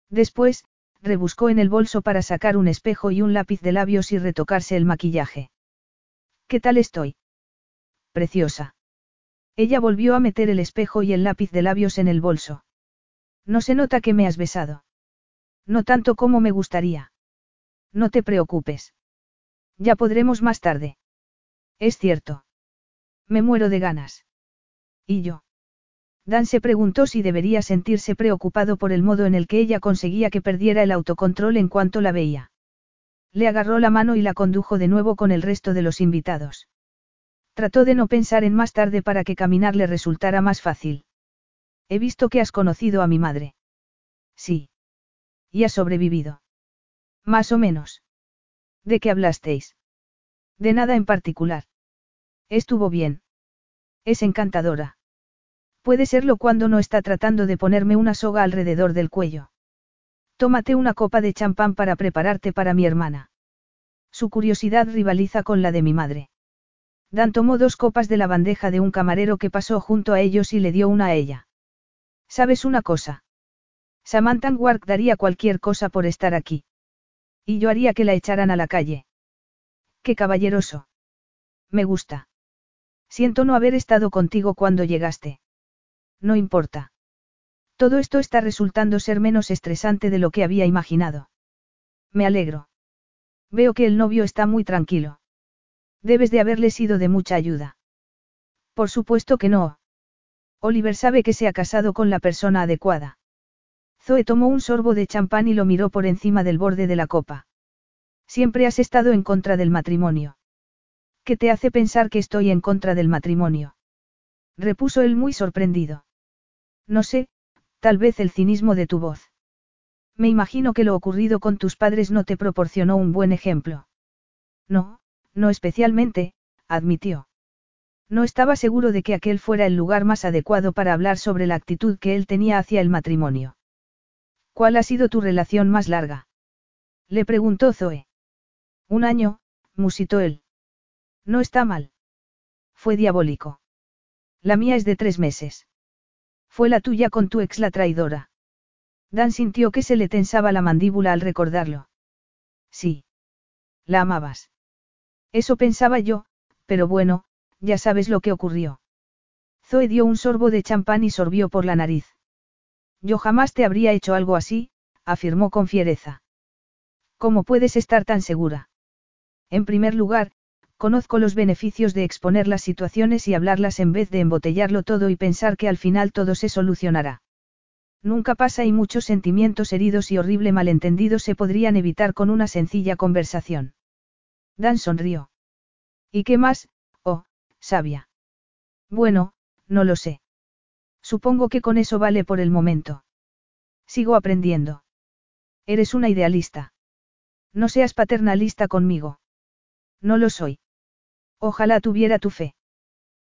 Después, rebuscó en el bolso para sacar un espejo y un lápiz de labios y retocarse el maquillaje. ¿Qué tal estoy? Preciosa. Ella volvió a meter el espejo y el lápiz de labios en el bolso. No se nota que me has besado. No tanto como me gustaría. No te preocupes. Ya podremos más tarde. Es cierto. Me muero de ganas. ¿Y yo? Dan se preguntó si debería sentirse preocupado por el modo en el que ella conseguía que perdiera el autocontrol en cuanto la veía. Le agarró la mano y la condujo de nuevo con el resto de los invitados. Trató de no pensar en más tarde para que caminar le resultara más fácil. He visto que has conocido a mi madre. Sí. Y has sobrevivido. Más o menos. ¿De qué hablasteis? De nada en particular. Estuvo bien. Es encantadora. Puede serlo cuando no está tratando de ponerme una soga alrededor del cuello. Tómate una copa de champán para prepararte para mi hermana. Su curiosidad rivaliza con la de mi madre. Dan tomó dos copas de la bandeja de un camarero que pasó junto a ellos y le dio una a ella. ¿Sabes una cosa? Samantha Wark daría cualquier cosa por estar aquí. Y yo haría que la echaran a la calle. Qué caballeroso. Me gusta. Siento no haber estado contigo cuando llegaste. No importa. Todo esto está resultando ser menos estresante de lo que había imaginado. Me alegro. Veo que el novio está muy tranquilo. Debes de haberle sido de mucha ayuda. Por supuesto que no. Oliver sabe que se ha casado con la persona adecuada. Zoe tomó un sorbo de champán y lo miró por encima del borde de la copa. Siempre has estado en contra del matrimonio. ¿Qué te hace pensar que estoy en contra del matrimonio? Repuso él muy sorprendido. No sé, tal vez el cinismo de tu voz. Me imagino que lo ocurrido con tus padres no te proporcionó un buen ejemplo. No, no especialmente, admitió. No estaba seguro de que aquel fuera el lugar más adecuado para hablar sobre la actitud que él tenía hacia el matrimonio. ¿Cuál ha sido tu relación más larga? Le preguntó Zoe. Un año, musitó él. No está mal. Fue diabólico. La mía es de tres meses. Fue la tuya con tu ex la traidora. Dan sintió que se le tensaba la mandíbula al recordarlo. Sí. La amabas. Eso pensaba yo, pero bueno, ya sabes lo que ocurrió. Zoe dio un sorbo de champán y sorbió por la nariz. Yo jamás te habría hecho algo así, afirmó con fiereza. ¿Cómo puedes estar tan segura? En primer lugar, conozco los beneficios de exponer las situaciones y hablarlas en vez de embotellarlo todo y pensar que al final todo se solucionará. Nunca pasa y muchos sentimientos heridos y horrible malentendido se podrían evitar con una sencilla conversación. Dan sonrió. ¿Y qué más? Oh, sabia. Bueno, no lo sé. Supongo que con eso vale por el momento. Sigo aprendiendo. Eres una idealista. No seas paternalista conmigo. No lo soy. Ojalá tuviera tu fe.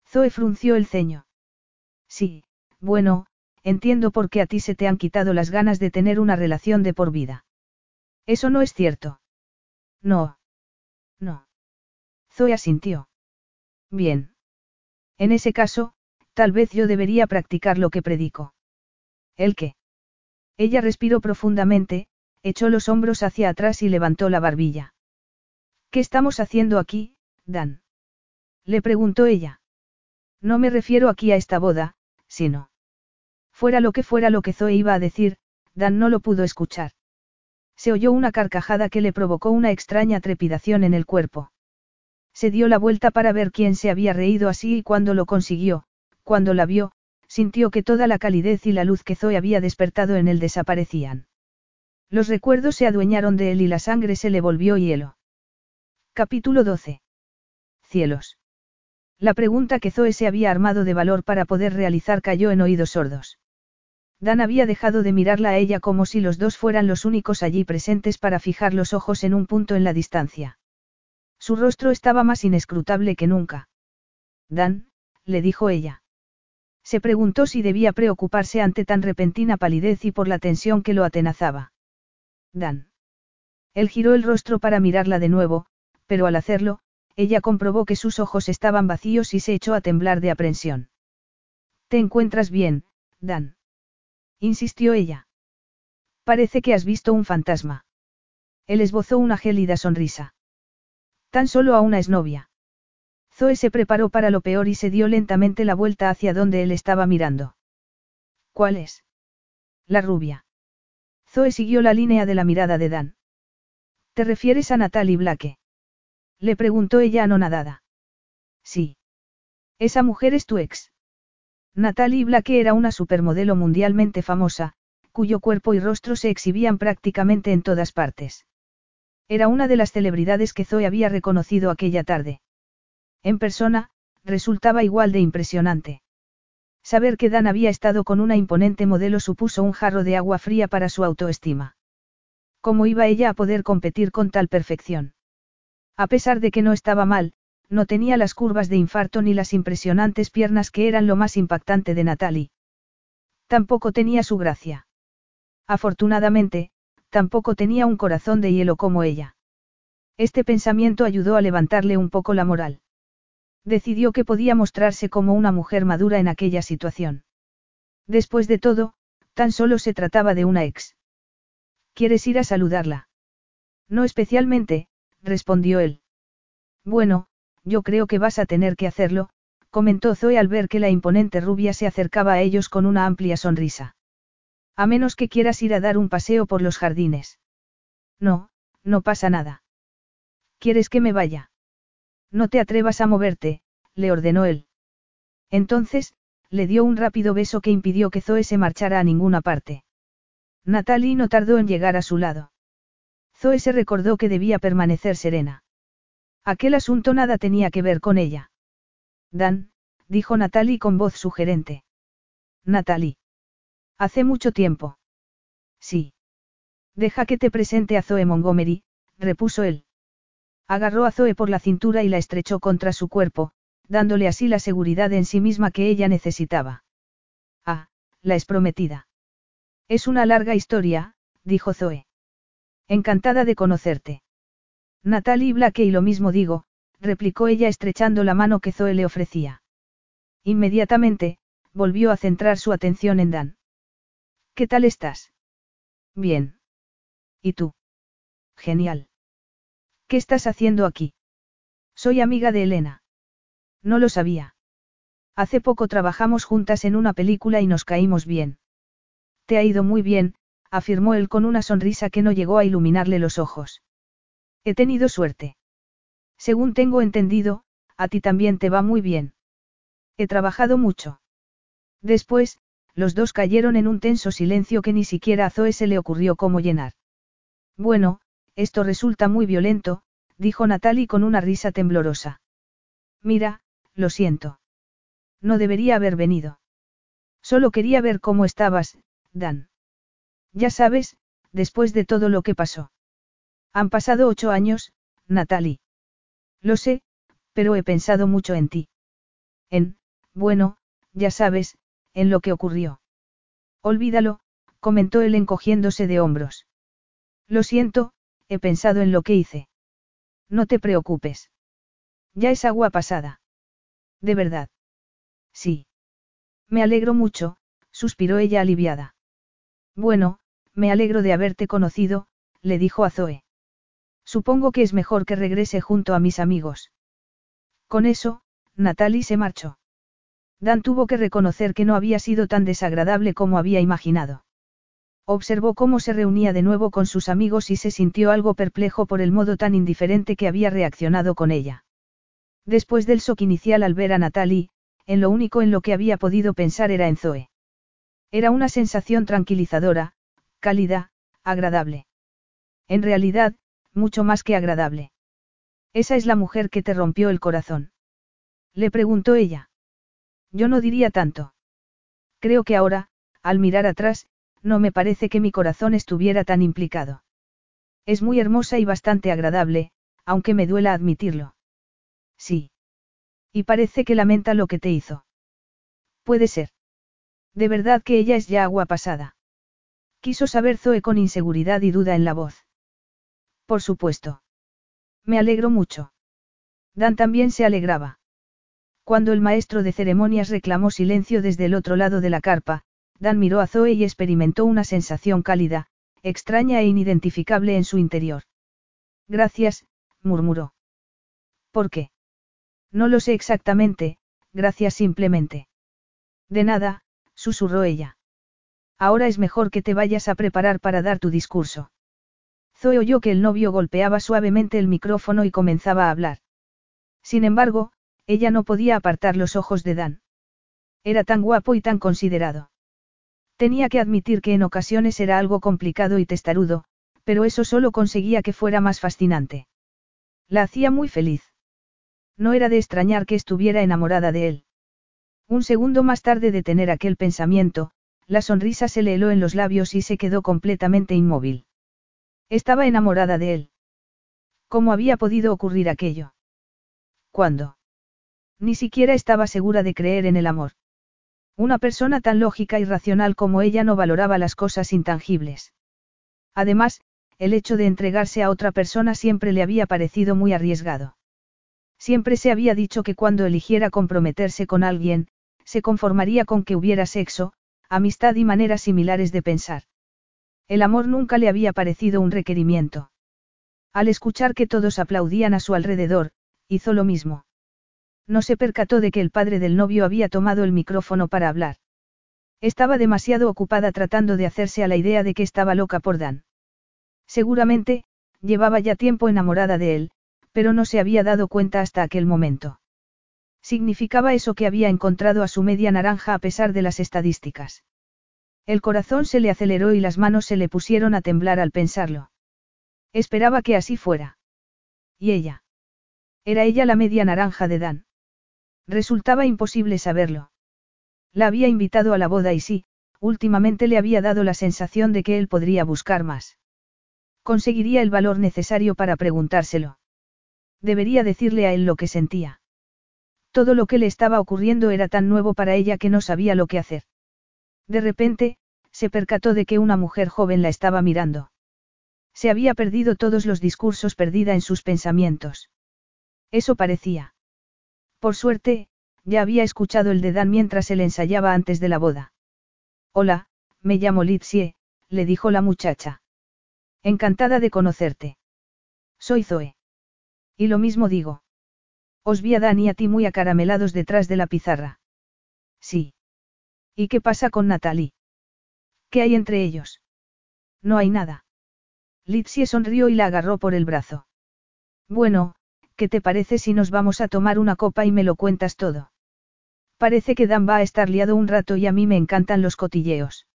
Zoe frunció el ceño. Sí, bueno, entiendo por qué a ti se te han quitado las ganas de tener una relación de por vida. Eso no es cierto. No. No. Zoe asintió. Bien. En ese caso, Tal vez yo debería practicar lo que predico. ¿El qué? Ella respiró profundamente, echó los hombros hacia atrás y levantó la barbilla. ¿Qué estamos haciendo aquí, Dan? Le preguntó ella. No me refiero aquí a esta boda, sino. Fuera lo que fuera lo que Zoe iba a decir, Dan no lo pudo escuchar. Se oyó una carcajada que le provocó una extraña trepidación en el cuerpo. Se dio la vuelta para ver quién se había reído así y cuando lo consiguió, cuando la vio, sintió que toda la calidez y la luz que Zoe había despertado en él desaparecían. Los recuerdos se adueñaron de él y la sangre se le volvió hielo. Capítulo 12. Cielos. La pregunta que Zoe se había armado de valor para poder realizar cayó en oídos sordos. Dan había dejado de mirarla a ella como si los dos fueran los únicos allí presentes para fijar los ojos en un punto en la distancia. Su rostro estaba más inescrutable que nunca. Dan, le dijo ella. Se preguntó si debía preocuparse ante tan repentina palidez y por la tensión que lo atenazaba. Dan. Él giró el rostro para mirarla de nuevo, pero al hacerlo, ella comprobó que sus ojos estaban vacíos y se echó a temblar de aprensión. ¿Te encuentras bien, Dan? insistió ella. Parece que has visto un fantasma. Él esbozó una gélida sonrisa. Tan solo a una exnovia. Zoe se preparó para lo peor y se dio lentamente la vuelta hacia donde él estaba mirando. ¿Cuál es? La rubia. Zoe siguió la línea de la mirada de Dan. ¿Te refieres a Natalie Blake? Le preguntó ella anonadada. Sí. Esa mujer es tu ex. Natalie Blake era una supermodelo mundialmente famosa, cuyo cuerpo y rostro se exhibían prácticamente en todas partes. Era una de las celebridades que Zoe había reconocido aquella tarde. En persona, resultaba igual de impresionante. Saber que Dan había estado con una imponente modelo supuso un jarro de agua fría para su autoestima. ¿Cómo iba ella a poder competir con tal perfección? A pesar de que no estaba mal, no tenía las curvas de infarto ni las impresionantes piernas que eran lo más impactante de Natalie. Tampoco tenía su gracia. Afortunadamente, tampoco tenía un corazón de hielo como ella. Este pensamiento ayudó a levantarle un poco la moral. Decidió que podía mostrarse como una mujer madura en aquella situación. Después de todo, tan solo se trataba de una ex. ¿Quieres ir a saludarla? No especialmente, respondió él. Bueno, yo creo que vas a tener que hacerlo, comentó Zoe al ver que la imponente rubia se acercaba a ellos con una amplia sonrisa. A menos que quieras ir a dar un paseo por los jardines. No, no pasa nada. ¿Quieres que me vaya? No te atrevas a moverte, le ordenó él. Entonces, le dio un rápido beso que impidió que Zoe se marchara a ninguna parte. Natalie no tardó en llegar a su lado. Zoe se recordó que debía permanecer serena. Aquel asunto nada tenía que ver con ella. Dan, dijo Natalie con voz sugerente. Natalie. Hace mucho tiempo. Sí. Deja que te presente a Zoe Montgomery, repuso él. Agarró a Zoe por la cintura y la estrechó contra su cuerpo, dándole así la seguridad en sí misma que ella necesitaba. Ah, la es prometida. Es una larga historia, dijo Zoe. Encantada de conocerte. Natalie Blake y lo mismo digo, replicó ella estrechando la mano que Zoe le ofrecía. Inmediatamente, volvió a centrar su atención en Dan. ¿Qué tal estás? Bien. ¿Y tú? Genial. ¿Qué estás haciendo aquí? Soy amiga de Elena. No lo sabía. Hace poco trabajamos juntas en una película y nos caímos bien. Te ha ido muy bien, afirmó él con una sonrisa que no llegó a iluminarle los ojos. He tenido suerte. Según tengo entendido, a ti también te va muy bien. He trabajado mucho. Después, los dos cayeron en un tenso silencio que ni siquiera a Zoe se le ocurrió cómo llenar. Bueno, esto resulta muy violento, dijo Natalie con una risa temblorosa. Mira, lo siento. No debería haber venido. Solo quería ver cómo estabas, Dan. Ya sabes, después de todo lo que pasó. Han pasado ocho años, Natalie. Lo sé, pero he pensado mucho en ti. En, bueno, ya sabes, en lo que ocurrió. Olvídalo, comentó él encogiéndose de hombros. Lo siento, he pensado en lo que hice. No te preocupes. Ya es agua pasada. De verdad. Sí. Me alegro mucho, suspiró ella aliviada. Bueno, me alegro de haberte conocido, le dijo a Zoe. Supongo que es mejor que regrese junto a mis amigos. Con eso, Natalie se marchó. Dan tuvo que reconocer que no había sido tan desagradable como había imaginado. Observó cómo se reunía de nuevo con sus amigos y se sintió algo perplejo por el modo tan indiferente que había reaccionado con ella. Después del shock inicial al ver a Natalie, en lo único en lo que había podido pensar era en Zoe. Era una sensación tranquilizadora, cálida, agradable. En realidad, mucho más que agradable. Esa es la mujer que te rompió el corazón. Le preguntó ella. Yo no diría tanto. Creo que ahora, al mirar atrás, no me parece que mi corazón estuviera tan implicado. Es muy hermosa y bastante agradable, aunque me duela admitirlo. Sí. Y parece que lamenta lo que te hizo. Puede ser. De verdad que ella es ya agua pasada. Quiso saber Zoe con inseguridad y duda en la voz. Por supuesto. Me alegro mucho. Dan también se alegraba. Cuando el maestro de ceremonias reclamó silencio desde el otro lado de la carpa, Dan miró a Zoe y experimentó una sensación cálida, extraña e inidentificable en su interior. Gracias, murmuró. ¿Por qué? No lo sé exactamente, gracias simplemente. De nada, susurró ella. Ahora es mejor que te vayas a preparar para dar tu discurso. Zoe oyó que el novio golpeaba suavemente el micrófono y comenzaba a hablar. Sin embargo, ella no podía apartar los ojos de Dan. Era tan guapo y tan considerado. Tenía que admitir que en ocasiones era algo complicado y testarudo, pero eso solo conseguía que fuera más fascinante. La hacía muy feliz. No era de extrañar que estuviera enamorada de él. Un segundo más tarde de tener aquel pensamiento, la sonrisa se le heló en los labios y se quedó completamente inmóvil. Estaba enamorada de él. ¿Cómo había podido ocurrir aquello? ¿Cuándo? Ni siquiera estaba segura de creer en el amor. Una persona tan lógica y racional como ella no valoraba las cosas intangibles. Además, el hecho de entregarse a otra persona siempre le había parecido muy arriesgado. Siempre se había dicho que cuando eligiera comprometerse con alguien, se conformaría con que hubiera sexo, amistad y maneras similares de pensar. El amor nunca le había parecido un requerimiento. Al escuchar que todos aplaudían a su alrededor, hizo lo mismo. No se percató de que el padre del novio había tomado el micrófono para hablar. Estaba demasiado ocupada tratando de hacerse a la idea de que estaba loca por Dan. Seguramente, llevaba ya tiempo enamorada de él, pero no se había dado cuenta hasta aquel momento. Significaba eso que había encontrado a su media naranja a pesar de las estadísticas. El corazón se le aceleró y las manos se le pusieron a temblar al pensarlo. Esperaba que así fuera. ¿Y ella? Era ella la media naranja de Dan. Resultaba imposible saberlo. La había invitado a la boda y sí, últimamente le había dado la sensación de que él podría buscar más. Conseguiría el valor necesario para preguntárselo. Debería decirle a él lo que sentía. Todo lo que le estaba ocurriendo era tan nuevo para ella que no sabía lo que hacer. De repente, se percató de que una mujer joven la estaba mirando. Se había perdido todos los discursos perdida en sus pensamientos. Eso parecía. Por suerte, ya había escuchado el de Dan mientras él ensayaba antes de la boda. Hola, me llamo Litsie, le dijo la muchacha. Encantada de conocerte. Soy Zoe. Y lo mismo digo. Os vi a Dan y a ti muy acaramelados detrás de la pizarra. Sí. ¿Y qué pasa con Natalie? ¿Qué hay entre ellos? No hay nada. Litsie sonrió y la agarró por el brazo. Bueno, ¿qué te parece si nos vamos a tomar una copa y me lo cuentas todo? Parece que Dan va a estar liado un rato y a mí me encantan los cotilleos.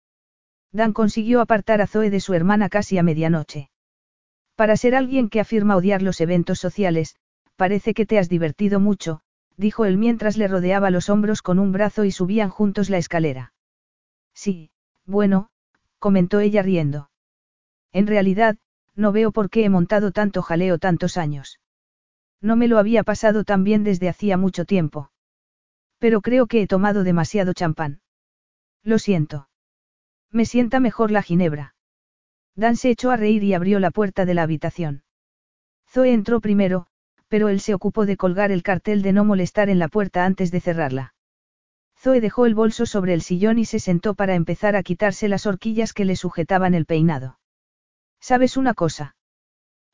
Dan consiguió apartar a Zoe de su hermana casi a medianoche. Para ser alguien que afirma odiar los eventos sociales, parece que te has divertido mucho, dijo él mientras le rodeaba los hombros con un brazo y subían juntos la escalera. Sí, bueno, comentó ella riendo. En realidad, no veo por qué he montado tanto jaleo tantos años. No me lo había pasado tan bien desde hacía mucho tiempo. Pero creo que he tomado demasiado champán. Lo siento. Me sienta mejor la ginebra. Dan se echó a reír y abrió la puerta de la habitación. Zoe entró primero, pero él se ocupó de colgar el cartel de no molestar en la puerta antes de cerrarla. Zoe dejó el bolso sobre el sillón y se sentó para empezar a quitarse las horquillas que le sujetaban el peinado. ¿Sabes una cosa?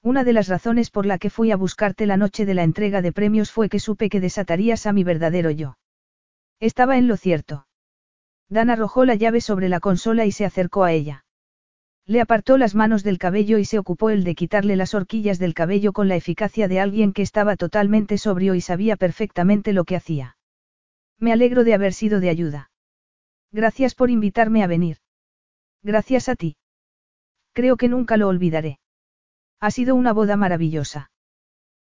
Una de las razones por la que fui a buscarte la noche de la entrega de premios fue que supe que desatarías a mi verdadero yo. Estaba en lo cierto. Dan arrojó la llave sobre la consola y se acercó a ella. Le apartó las manos del cabello y se ocupó el de quitarle las horquillas del cabello con la eficacia de alguien que estaba totalmente sobrio y sabía perfectamente lo que hacía. Me alegro de haber sido de ayuda. Gracias por invitarme a venir. Gracias a ti. Creo que nunca lo olvidaré. Ha sido una boda maravillosa.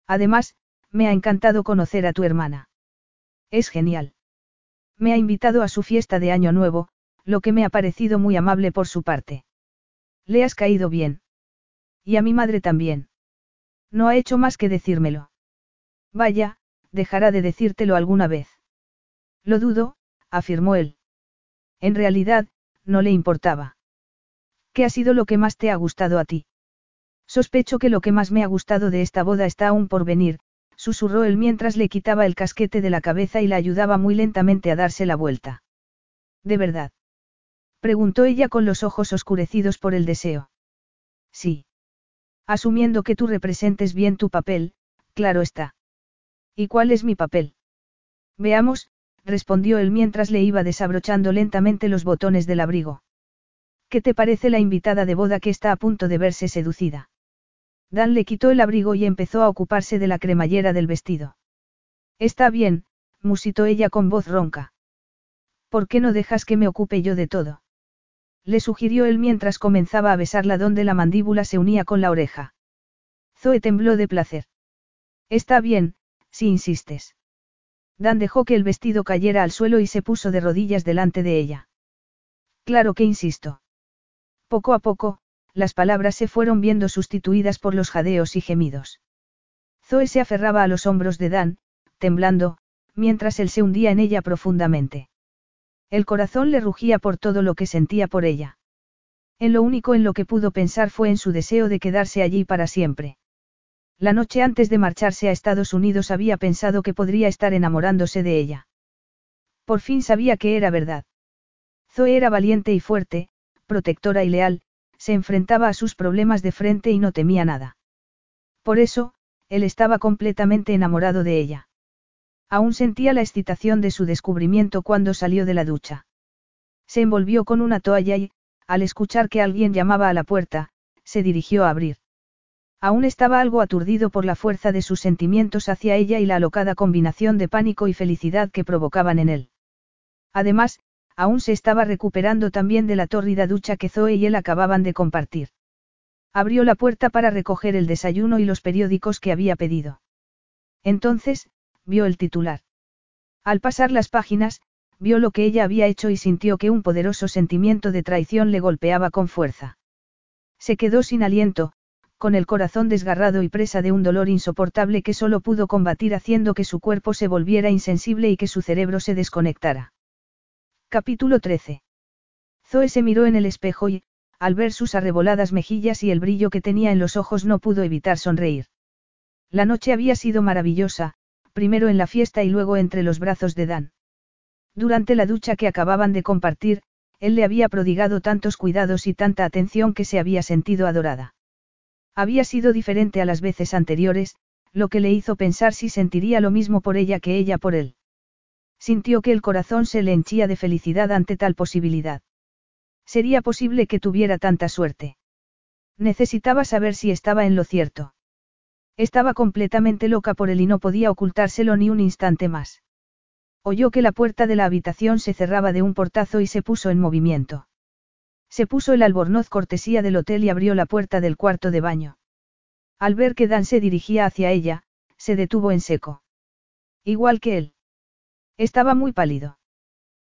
Además, me ha encantado conocer a tu hermana. Es genial. Me ha invitado a su fiesta de Año Nuevo, lo que me ha parecido muy amable por su parte. Le has caído bien. Y a mi madre también. No ha hecho más que decírmelo. Vaya, dejará de decírtelo alguna vez. Lo dudo, afirmó él. En realidad, no le importaba. ¿Qué ha sido lo que más te ha gustado a ti? Sospecho que lo que más me ha gustado de esta boda está aún por venir, susurró él mientras le quitaba el casquete de la cabeza y la ayudaba muy lentamente a darse la vuelta. ¿De verdad? Preguntó ella con los ojos oscurecidos por el deseo. Sí. Asumiendo que tú representes bien tu papel, claro está. ¿Y cuál es mi papel? Veamos, respondió él mientras le iba desabrochando lentamente los botones del abrigo. ¿Qué te parece la invitada de boda que está a punto de verse seducida? Dan le quitó el abrigo y empezó a ocuparse de la cremallera del vestido. Está bien, musitó ella con voz ronca. ¿Por qué no dejas que me ocupe yo de todo? Le sugirió él mientras comenzaba a besarla donde la mandíbula se unía con la oreja. Zoe tembló de placer. Está bien, si insistes. Dan dejó que el vestido cayera al suelo y se puso de rodillas delante de ella. Claro que insisto. Poco a poco, las palabras se fueron viendo sustituidas por los jadeos y gemidos. Zoe se aferraba a los hombros de Dan, temblando, mientras él se hundía en ella profundamente. El corazón le rugía por todo lo que sentía por ella. En lo único en lo que pudo pensar fue en su deseo de quedarse allí para siempre. La noche antes de marcharse a Estados Unidos había pensado que podría estar enamorándose de ella. Por fin sabía que era verdad. Zoe era valiente y fuerte, protectora y leal, se enfrentaba a sus problemas de frente y no temía nada. Por eso, él estaba completamente enamorado de ella. Aún sentía la excitación de su descubrimiento cuando salió de la ducha. Se envolvió con una toalla y, al escuchar que alguien llamaba a la puerta, se dirigió a abrir. Aún estaba algo aturdido por la fuerza de sus sentimientos hacia ella y la alocada combinación de pánico y felicidad que provocaban en él. Además, aún se estaba recuperando también de la tórrida ducha que Zoe y él acababan de compartir. Abrió la puerta para recoger el desayuno y los periódicos que había pedido. Entonces, vio el titular. Al pasar las páginas, vio lo que ella había hecho y sintió que un poderoso sentimiento de traición le golpeaba con fuerza. Se quedó sin aliento, con el corazón desgarrado y presa de un dolor insoportable que solo pudo combatir haciendo que su cuerpo se volviera insensible y que su cerebro se desconectara. Capítulo 13. Zoe se miró en el espejo y, al ver sus arreboladas mejillas y el brillo que tenía en los ojos, no pudo evitar sonreír. La noche había sido maravillosa, primero en la fiesta y luego entre los brazos de Dan. Durante la ducha que acababan de compartir, él le había prodigado tantos cuidados y tanta atención que se había sentido adorada. Había sido diferente a las veces anteriores, lo que le hizo pensar si sentiría lo mismo por ella que ella por él. Sintió que el corazón se le henchía de felicidad ante tal posibilidad. Sería posible que tuviera tanta suerte. Necesitaba saber si estaba en lo cierto. Estaba completamente loca por él y no podía ocultárselo ni un instante más. Oyó que la puerta de la habitación se cerraba de un portazo y se puso en movimiento. Se puso el albornoz cortesía del hotel y abrió la puerta del cuarto de baño. Al ver que Dan se dirigía hacia ella, se detuvo en seco. Igual que él. Estaba muy pálido.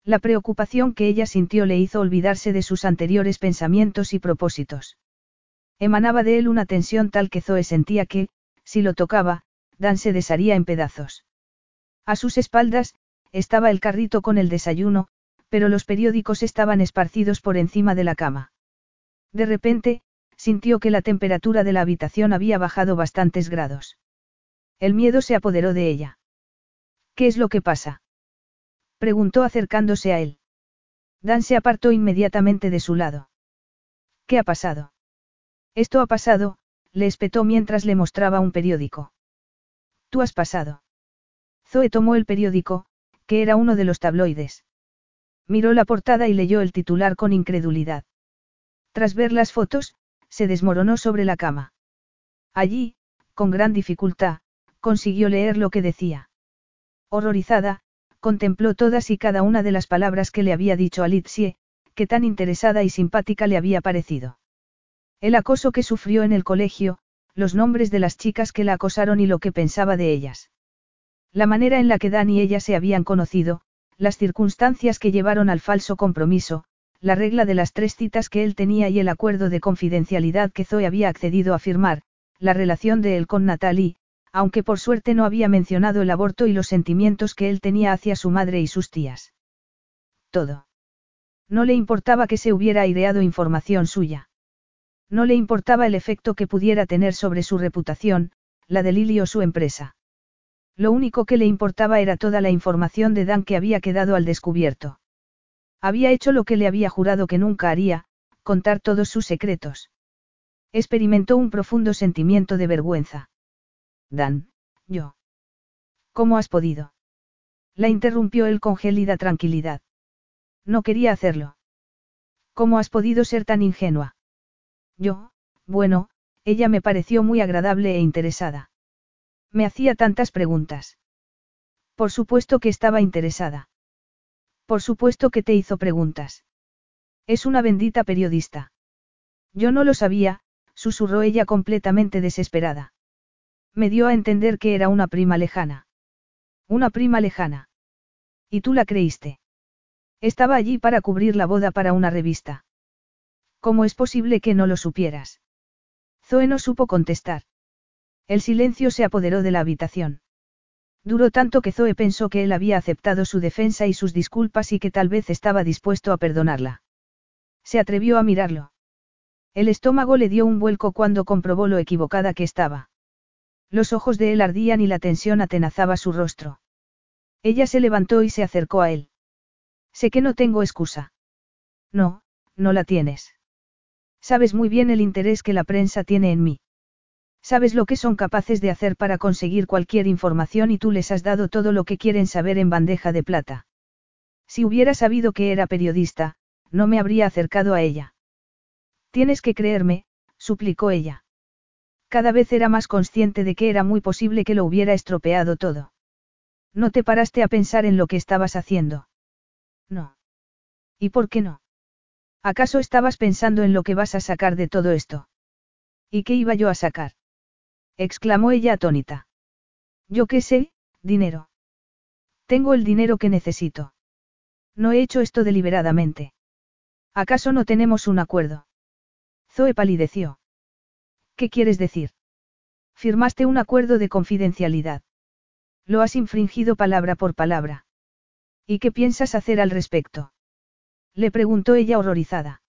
La preocupación que ella sintió le hizo olvidarse de sus anteriores pensamientos y propósitos. Emanaba de él una tensión tal que Zoe sentía que, si lo tocaba, Dan se desharía en pedazos. A sus espaldas, estaba el carrito con el desayuno, pero los periódicos estaban esparcidos por encima de la cama. De repente, sintió que la temperatura de la habitación había bajado bastantes grados. El miedo se apoderó de ella. ¿Qué es lo que pasa? Preguntó acercándose a él. Dan se apartó inmediatamente de su lado. ¿Qué ha pasado? Esto ha pasado, le espetó mientras le mostraba un periódico. Tú has pasado. Zoe tomó el periódico, que era uno de los tabloides. Miró la portada y leyó el titular con incredulidad. Tras ver las fotos, se desmoronó sobre la cama. Allí, con gran dificultad, consiguió leer lo que decía. Horrorizada, contempló todas y cada una de las palabras que le había dicho a Litsie, que tan interesada y simpática le había parecido. El acoso que sufrió en el colegio, los nombres de las chicas que la acosaron y lo que pensaba de ellas. La manera en la que Dan y ella se habían conocido, las circunstancias que llevaron al falso compromiso, la regla de las tres citas que él tenía y el acuerdo de confidencialidad que Zoe había accedido a firmar, la relación de él con Natalie, aunque por suerte no había mencionado el aborto y los sentimientos que él tenía hacia su madre y sus tías. Todo. No le importaba que se hubiera aireado información suya. No le importaba el efecto que pudiera tener sobre su reputación, la de Lily o su empresa. Lo único que le importaba era toda la información de Dan que había quedado al descubierto. Había hecho lo que le había jurado que nunca haría, contar todos sus secretos. Experimentó un profundo sentimiento de vergüenza. Dan, yo. ¿Cómo has podido? La interrumpió él con gélida tranquilidad. No quería hacerlo. ¿Cómo has podido ser tan ingenua? Yo, bueno, ella me pareció muy agradable e interesada. Me hacía tantas preguntas. Por supuesto que estaba interesada. Por supuesto que te hizo preguntas. Es una bendita periodista. Yo no lo sabía, susurró ella completamente desesperada. Me dio a entender que era una prima lejana. Una prima lejana. ¿Y tú la creíste? Estaba allí para cubrir la boda para una revista. ¿Cómo es posible que no lo supieras? Zoe no supo contestar. El silencio se apoderó de la habitación. Duró tanto que Zoe pensó que él había aceptado su defensa y sus disculpas y que tal vez estaba dispuesto a perdonarla. Se atrevió a mirarlo. El estómago le dio un vuelco cuando comprobó lo equivocada que estaba. Los ojos de él ardían y la tensión atenazaba su rostro. Ella se levantó y se acercó a él. Sé que no tengo excusa. No, no la tienes. Sabes muy bien el interés que la prensa tiene en mí. Sabes lo que son capaces de hacer para conseguir cualquier información y tú les has dado todo lo que quieren saber en bandeja de plata. Si hubiera sabido que era periodista, no me habría acercado a ella. Tienes que creerme, suplicó ella. Cada vez era más consciente de que era muy posible que lo hubiera estropeado todo. No te paraste a pensar en lo que estabas haciendo. No. ¿Y por qué no? ¿Acaso estabas pensando en lo que vas a sacar de todo esto? ¿Y qué iba yo a sacar? exclamó ella atónita. Yo qué sé, dinero. Tengo el dinero que necesito. No he hecho esto deliberadamente. ¿Acaso no tenemos un acuerdo? Zoe palideció. ¿Qué quieres decir? Firmaste un acuerdo de confidencialidad. Lo has infringido palabra por palabra. ¿Y qué piensas hacer al respecto? Le preguntó ella horrorizada.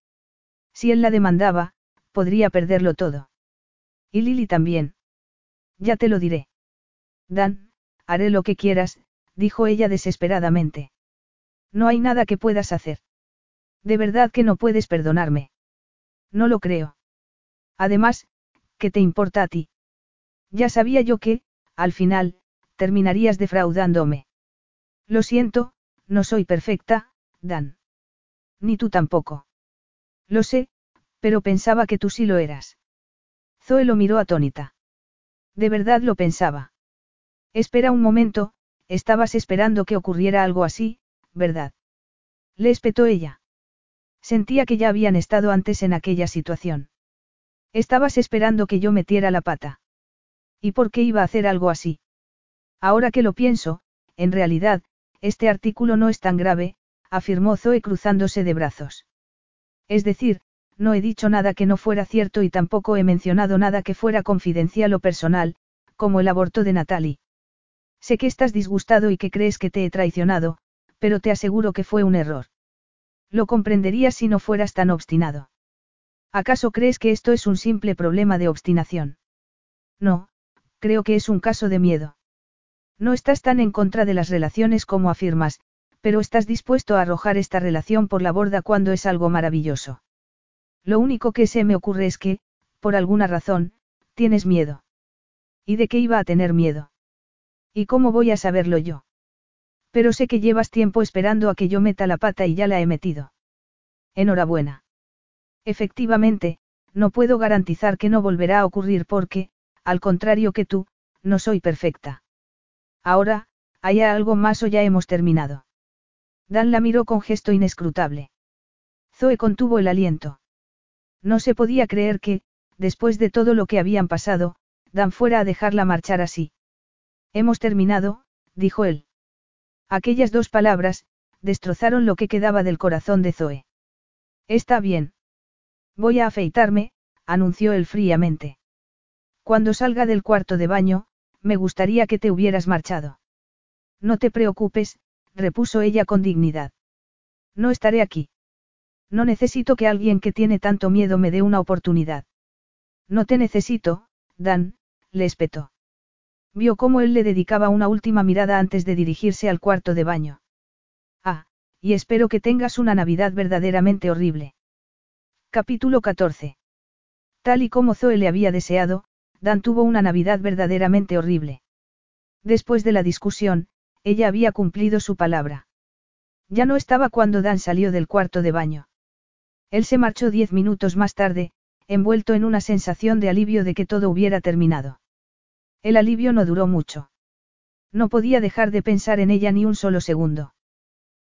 Si él la demandaba, podría perderlo todo. Y Lily también. Ya te lo diré. Dan, haré lo que quieras, dijo ella desesperadamente. No hay nada que puedas hacer. De verdad que no puedes perdonarme. No lo creo. Además, ¿qué te importa a ti? Ya sabía yo que, al final, terminarías defraudándome. Lo siento, no soy perfecta, Dan. Ni tú tampoco. Lo sé, pero pensaba que tú sí lo eras. Zoe lo miró atónita. De verdad lo pensaba. Espera un momento, estabas esperando que ocurriera algo así, ¿verdad? Le espetó ella. Sentía que ya habían estado antes en aquella situación. Estabas esperando que yo metiera la pata. ¿Y por qué iba a hacer algo así? Ahora que lo pienso, en realidad, este artículo no es tan grave, afirmó Zoe cruzándose de brazos. Es decir, no he dicho nada que no fuera cierto y tampoco he mencionado nada que fuera confidencial o personal, como el aborto de Natalie. Sé que estás disgustado y que crees que te he traicionado, pero te aseguro que fue un error. Lo comprenderías si no fueras tan obstinado. ¿Acaso crees que esto es un simple problema de obstinación? No, creo que es un caso de miedo. No estás tan en contra de las relaciones como afirmas, pero estás dispuesto a arrojar esta relación por la borda cuando es algo maravilloso. Lo único que se me ocurre es que, por alguna razón, tienes miedo. ¿Y de qué iba a tener miedo? ¿Y cómo voy a saberlo yo? Pero sé que llevas tiempo esperando a que yo meta la pata y ya la he metido. Enhorabuena. Efectivamente, no puedo garantizar que no volverá a ocurrir porque, al contrario que tú, no soy perfecta. Ahora, ¿hay algo más o ya hemos terminado? Dan la miró con gesto inescrutable. Zoe contuvo el aliento. No se podía creer que, después de todo lo que habían pasado, Dan fuera a dejarla marchar así. Hemos terminado, dijo él. Aquellas dos palabras, destrozaron lo que quedaba del corazón de Zoe. Está bien. Voy a afeitarme, anunció él fríamente. Cuando salga del cuarto de baño, me gustaría que te hubieras marchado. No te preocupes, repuso ella con dignidad. No estaré aquí. No necesito que alguien que tiene tanto miedo me dé una oportunidad. No te necesito, Dan, le espetó. Vio cómo él le dedicaba una última mirada antes de dirigirse al cuarto de baño. Ah, y espero que tengas una Navidad verdaderamente horrible. Capítulo 14. Tal y como Zoe le había deseado, Dan tuvo una Navidad verdaderamente horrible. Después de la discusión, ella había cumplido su palabra. Ya no estaba cuando Dan salió del cuarto de baño. Él se marchó diez minutos más tarde, envuelto en una sensación de alivio de que todo hubiera terminado. El alivio no duró mucho. No podía dejar de pensar en ella ni un solo segundo.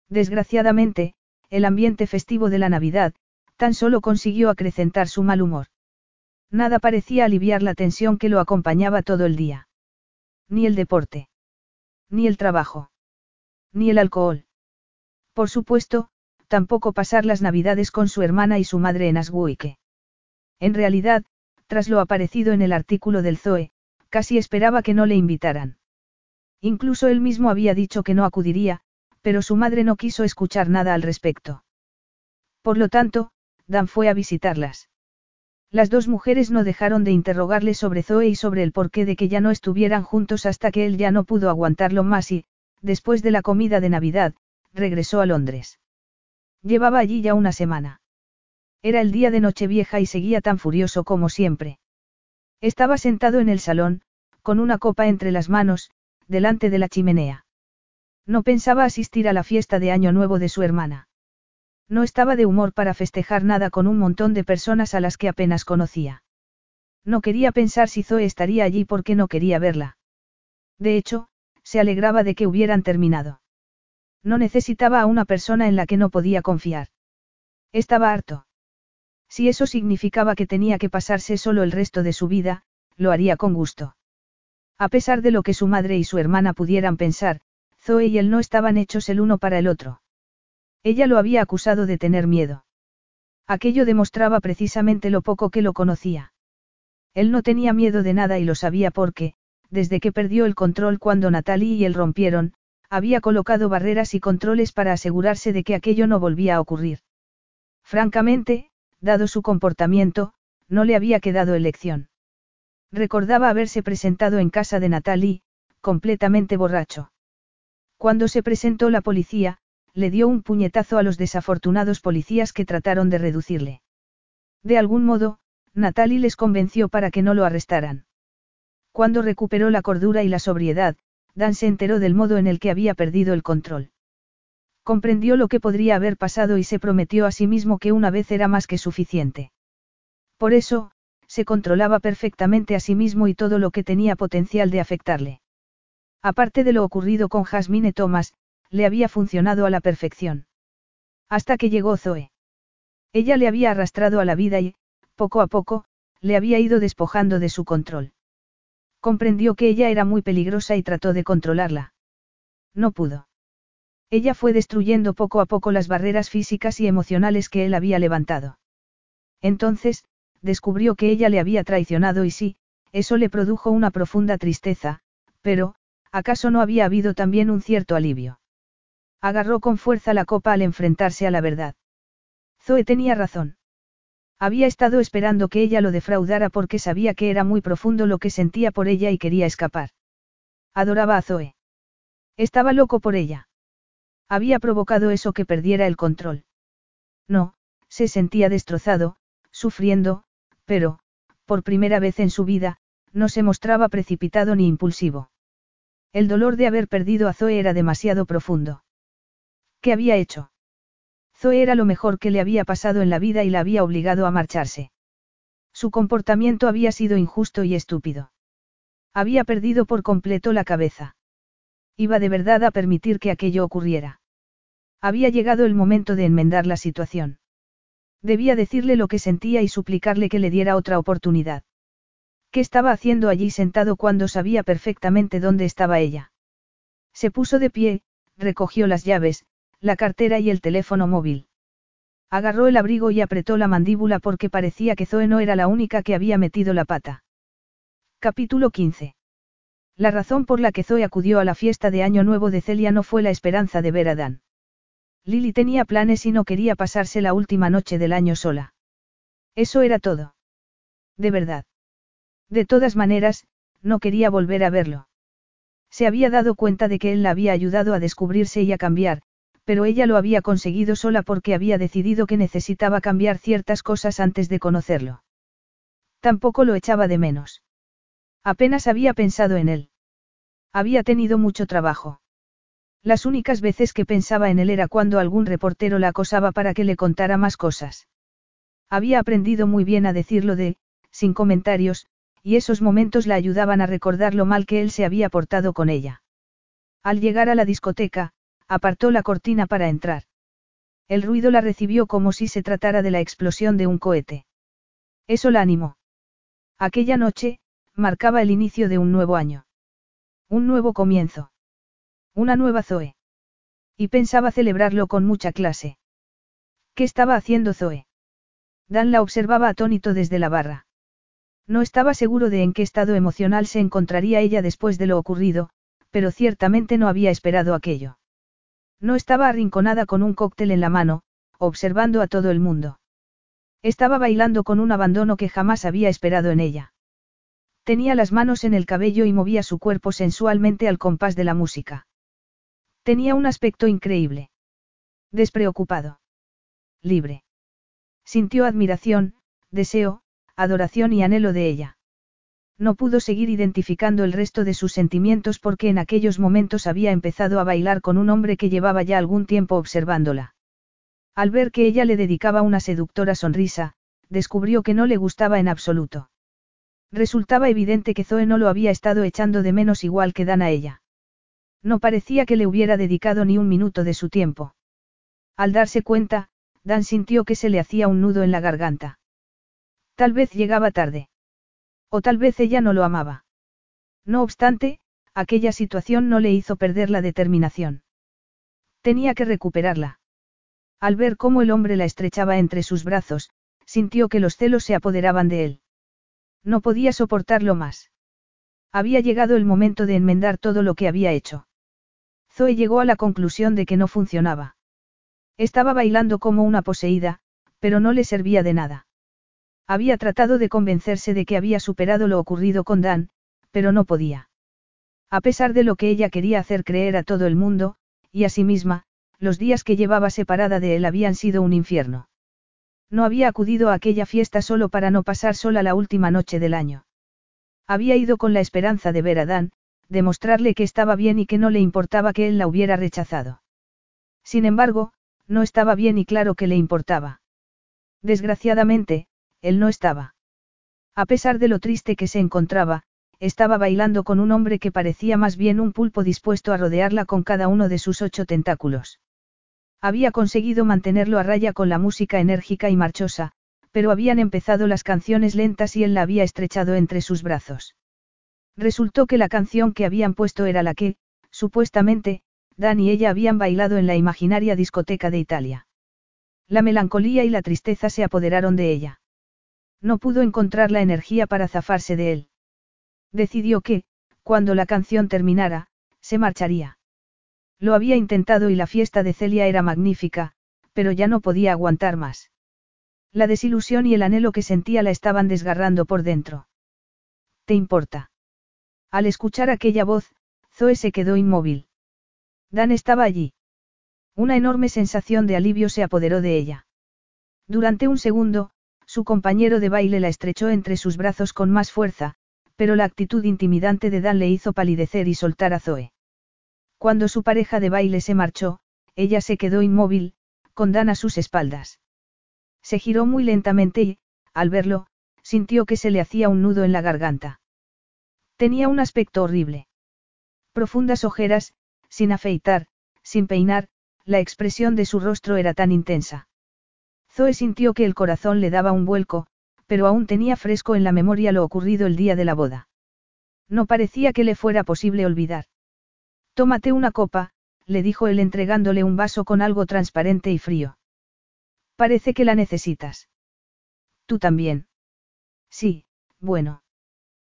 Desgraciadamente, el ambiente festivo de la Navidad, tan solo consiguió acrecentar su mal humor. Nada parecía aliviar la tensión que lo acompañaba todo el día. Ni el deporte. Ni el trabajo. Ni el alcohol. Por supuesto, tampoco pasar las Navidades con su hermana y su madre en Asbuike. En realidad, tras lo aparecido en el artículo del Zoe, casi esperaba que no le invitaran. Incluso él mismo había dicho que no acudiría, pero su madre no quiso escuchar nada al respecto. Por lo tanto, Dan fue a visitarlas. Las dos mujeres no dejaron de interrogarle sobre Zoe y sobre el porqué de que ya no estuvieran juntos hasta que él ya no pudo aguantarlo más y, después de la comida de Navidad, regresó a Londres. Llevaba allí ya una semana. Era el día de Nochevieja y seguía tan furioso como siempre. Estaba sentado en el salón, con una copa entre las manos, delante de la chimenea. No pensaba asistir a la fiesta de Año Nuevo de su hermana. No estaba de humor para festejar nada con un montón de personas a las que apenas conocía. No quería pensar si Zoe estaría allí porque no quería verla. De hecho, se alegraba de que hubieran terminado. No necesitaba a una persona en la que no podía confiar. Estaba harto. Si eso significaba que tenía que pasarse solo el resto de su vida, lo haría con gusto. A pesar de lo que su madre y su hermana pudieran pensar, Zoe y él no estaban hechos el uno para el otro. Ella lo había acusado de tener miedo. Aquello demostraba precisamente lo poco que lo conocía. Él no tenía miedo de nada y lo sabía porque, desde que perdió el control cuando Natalie y él rompieron, había colocado barreras y controles para asegurarse de que aquello no volvía a ocurrir. Francamente, dado su comportamiento, no le había quedado elección. Recordaba haberse presentado en casa de Natalie, completamente borracho. Cuando se presentó la policía, le dio un puñetazo a los desafortunados policías que trataron de reducirle. De algún modo, Natalie les convenció para que no lo arrestaran. Cuando recuperó la cordura y la sobriedad, Dan se enteró del modo en el que había perdido el control. Comprendió lo que podría haber pasado y se prometió a sí mismo que una vez era más que suficiente. Por eso, se controlaba perfectamente a sí mismo y todo lo que tenía potencial de afectarle. Aparte de lo ocurrido con Jasmine Thomas, le había funcionado a la perfección. Hasta que llegó Zoe. Ella le había arrastrado a la vida y, poco a poco, le había ido despojando de su control. Comprendió que ella era muy peligrosa y trató de controlarla. No pudo. Ella fue destruyendo poco a poco las barreras físicas y emocionales que él había levantado. Entonces, descubrió que ella le había traicionado y sí, eso le produjo una profunda tristeza, pero, ¿acaso no había habido también un cierto alivio? Agarró con fuerza la copa al enfrentarse a la verdad. Zoe tenía razón. Había estado esperando que ella lo defraudara porque sabía que era muy profundo lo que sentía por ella y quería escapar. Adoraba a Zoe. Estaba loco por ella. Había provocado eso que perdiera el control. No, se sentía destrozado, sufriendo, pero, por primera vez en su vida, no se mostraba precipitado ni impulsivo. El dolor de haber perdido a Zoe era demasiado profundo. ¿Qué había hecho? Zoe era lo mejor que le había pasado en la vida y la había obligado a marcharse. Su comportamiento había sido injusto y estúpido. Había perdido por completo la cabeza. Iba de verdad a permitir que aquello ocurriera. Había llegado el momento de enmendar la situación. Debía decirle lo que sentía y suplicarle que le diera otra oportunidad. ¿Qué estaba haciendo allí sentado cuando sabía perfectamente dónde estaba ella? Se puso de pie, recogió las llaves, la cartera y el teléfono móvil. Agarró el abrigo y apretó la mandíbula porque parecía que Zoe no era la única que había metido la pata. Capítulo 15. La razón por la que Zoe acudió a la fiesta de Año Nuevo de Celia no fue la esperanza de ver a Dan. Lily tenía planes y no quería pasarse la última noche del año sola. Eso era todo. De verdad. De todas maneras, no quería volver a verlo. Se había dado cuenta de que él la había ayudado a descubrirse y a cambiar, pero ella lo había conseguido sola porque había decidido que necesitaba cambiar ciertas cosas antes de conocerlo. Tampoco lo echaba de menos. Apenas había pensado en él. Había tenido mucho trabajo. Las únicas veces que pensaba en él era cuando algún reportero la acosaba para que le contara más cosas. Había aprendido muy bien a decirlo de, sin comentarios, y esos momentos la ayudaban a recordar lo mal que él se había portado con ella. Al llegar a la discoteca, apartó la cortina para entrar. El ruido la recibió como si se tratara de la explosión de un cohete. Eso la animó. Aquella noche, marcaba el inicio de un nuevo año. Un nuevo comienzo. Una nueva Zoe. Y pensaba celebrarlo con mucha clase. ¿Qué estaba haciendo Zoe? Dan la observaba atónito desde la barra. No estaba seguro de en qué estado emocional se encontraría ella después de lo ocurrido, pero ciertamente no había esperado aquello. No estaba arrinconada con un cóctel en la mano, observando a todo el mundo. Estaba bailando con un abandono que jamás había esperado en ella. Tenía las manos en el cabello y movía su cuerpo sensualmente al compás de la música. Tenía un aspecto increíble. Despreocupado. Libre. Sintió admiración, deseo, adoración y anhelo de ella. No pudo seguir identificando el resto de sus sentimientos porque en aquellos momentos había empezado a bailar con un hombre que llevaba ya algún tiempo observándola. Al ver que ella le dedicaba una seductora sonrisa, descubrió que no le gustaba en absoluto. Resultaba evidente que Zoe no lo había estado echando de menos igual que Dan a ella. No parecía que le hubiera dedicado ni un minuto de su tiempo. Al darse cuenta, Dan sintió que se le hacía un nudo en la garganta. Tal vez llegaba tarde. O tal vez ella no lo amaba. No obstante, aquella situación no le hizo perder la determinación. Tenía que recuperarla. Al ver cómo el hombre la estrechaba entre sus brazos, sintió que los celos se apoderaban de él. No podía soportarlo más. Había llegado el momento de enmendar todo lo que había hecho. Zoe llegó a la conclusión de que no funcionaba. Estaba bailando como una poseída, pero no le servía de nada. Había tratado de convencerse de que había superado lo ocurrido con Dan, pero no podía. A pesar de lo que ella quería hacer creer a todo el mundo, y a sí misma, los días que llevaba separada de él habían sido un infierno. No había acudido a aquella fiesta solo para no pasar sola la última noche del año. Había ido con la esperanza de ver a Dan, demostrarle que estaba bien y que no le importaba que él la hubiera rechazado. Sin embargo, no estaba bien y claro que le importaba. Desgraciadamente, él no estaba. A pesar de lo triste que se encontraba, estaba bailando con un hombre que parecía más bien un pulpo dispuesto a rodearla con cada uno de sus ocho tentáculos. Había conseguido mantenerlo a raya con la música enérgica y marchosa, pero habían empezado las canciones lentas y él la había estrechado entre sus brazos. Resultó que la canción que habían puesto era la que, supuestamente, Dan y ella habían bailado en la imaginaria discoteca de Italia. La melancolía y la tristeza se apoderaron de ella. No pudo encontrar la energía para zafarse de él. Decidió que, cuando la canción terminara, se marcharía. Lo había intentado y la fiesta de Celia era magnífica, pero ya no podía aguantar más. La desilusión y el anhelo que sentía la estaban desgarrando por dentro. ¿Te importa? Al escuchar aquella voz, Zoe se quedó inmóvil. Dan estaba allí. Una enorme sensación de alivio se apoderó de ella. Durante un segundo, su compañero de baile la estrechó entre sus brazos con más fuerza, pero la actitud intimidante de Dan le hizo palidecer y soltar a Zoe. Cuando su pareja de baile se marchó, ella se quedó inmóvil, con Dan a sus espaldas. Se giró muy lentamente y, al verlo, sintió que se le hacía un nudo en la garganta. Tenía un aspecto horrible. Profundas ojeras, sin afeitar, sin peinar, la expresión de su rostro era tan intensa. Zoe sintió que el corazón le daba un vuelco, pero aún tenía fresco en la memoria lo ocurrido el día de la boda. No parecía que le fuera posible olvidar. Tómate una copa, le dijo él entregándole un vaso con algo transparente y frío. Parece que la necesitas. Tú también. Sí, bueno.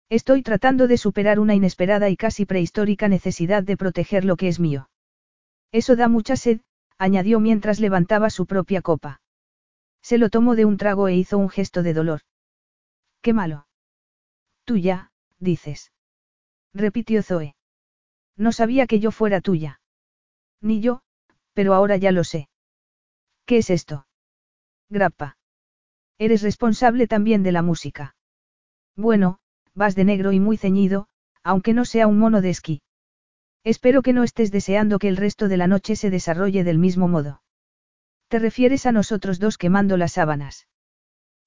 Estoy tratando de superar una inesperada y casi prehistórica necesidad de proteger lo que es mío. Eso da mucha sed, añadió mientras levantaba su propia copa. Se lo tomó de un trago e hizo un gesto de dolor. Qué malo. Tuya, dices. Repitió Zoe. No sabía que yo fuera tuya. Ni yo, pero ahora ya lo sé. ¿Qué es esto? Grappa. Eres responsable también de la música. Bueno, vas de negro y muy ceñido, aunque no sea un mono de esquí. Espero que no estés deseando que el resto de la noche se desarrolle del mismo modo. ¿Te refieres a nosotros dos quemando las sábanas?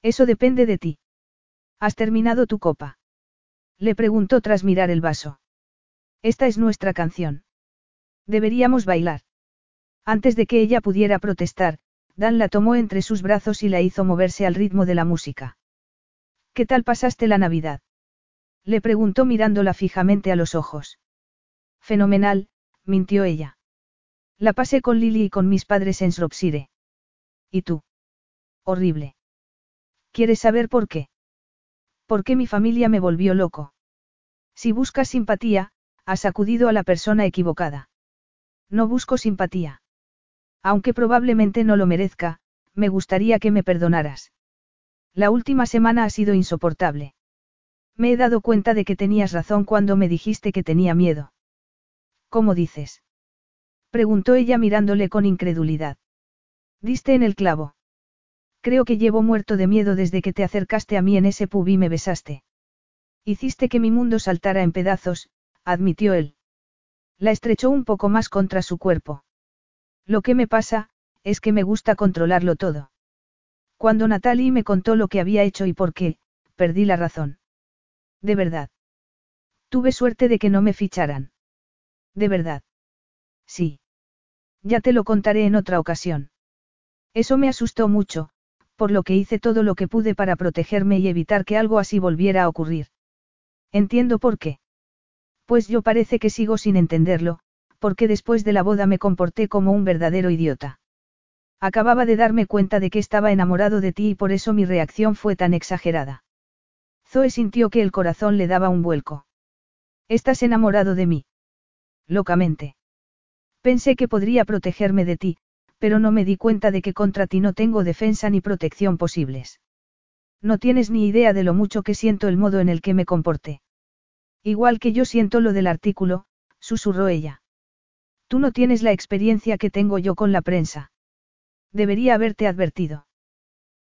Eso depende de ti. ¿Has terminado tu copa? Le preguntó tras mirar el vaso. Esta es nuestra canción. Deberíamos bailar. Antes de que ella pudiera protestar, Dan la tomó entre sus brazos y la hizo moverse al ritmo de la música. ¿Qué tal pasaste la Navidad? Le preguntó mirándola fijamente a los ojos. Fenomenal, mintió ella. La pasé con Lily y con mis padres en Shropshire. ¿Y tú? Horrible. ¿Quieres saber por qué? ¿Por qué mi familia me volvió loco? Si buscas simpatía, has acudido a la persona equivocada. No busco simpatía. Aunque probablemente no lo merezca, me gustaría que me perdonaras. La última semana ha sido insoportable. Me he dado cuenta de que tenías razón cuando me dijiste que tenía miedo. ¿Cómo dices? Preguntó ella mirándole con incredulidad. Diste en el clavo. Creo que llevo muerto de miedo desde que te acercaste a mí en ese pub y me besaste. Hiciste que mi mundo saltara en pedazos, admitió él. La estrechó un poco más contra su cuerpo. Lo que me pasa, es que me gusta controlarlo todo. Cuando Natalie me contó lo que había hecho y por qué, perdí la razón. De verdad. Tuve suerte de que no me ficharan. De verdad. Sí. Ya te lo contaré en otra ocasión. Eso me asustó mucho, por lo que hice todo lo que pude para protegerme y evitar que algo así volviera a ocurrir. Entiendo por qué. Pues yo parece que sigo sin entenderlo, porque después de la boda me comporté como un verdadero idiota. Acababa de darme cuenta de que estaba enamorado de ti y por eso mi reacción fue tan exagerada. Zoe sintió que el corazón le daba un vuelco. ¿Estás enamorado de mí? Locamente. Pensé que podría protegerme de ti, pero no me di cuenta de que contra ti no tengo defensa ni protección posibles. No tienes ni idea de lo mucho que siento el modo en el que me comporté. Igual que yo siento lo del artículo, susurró ella. Tú no tienes la experiencia que tengo yo con la prensa. Debería haberte advertido.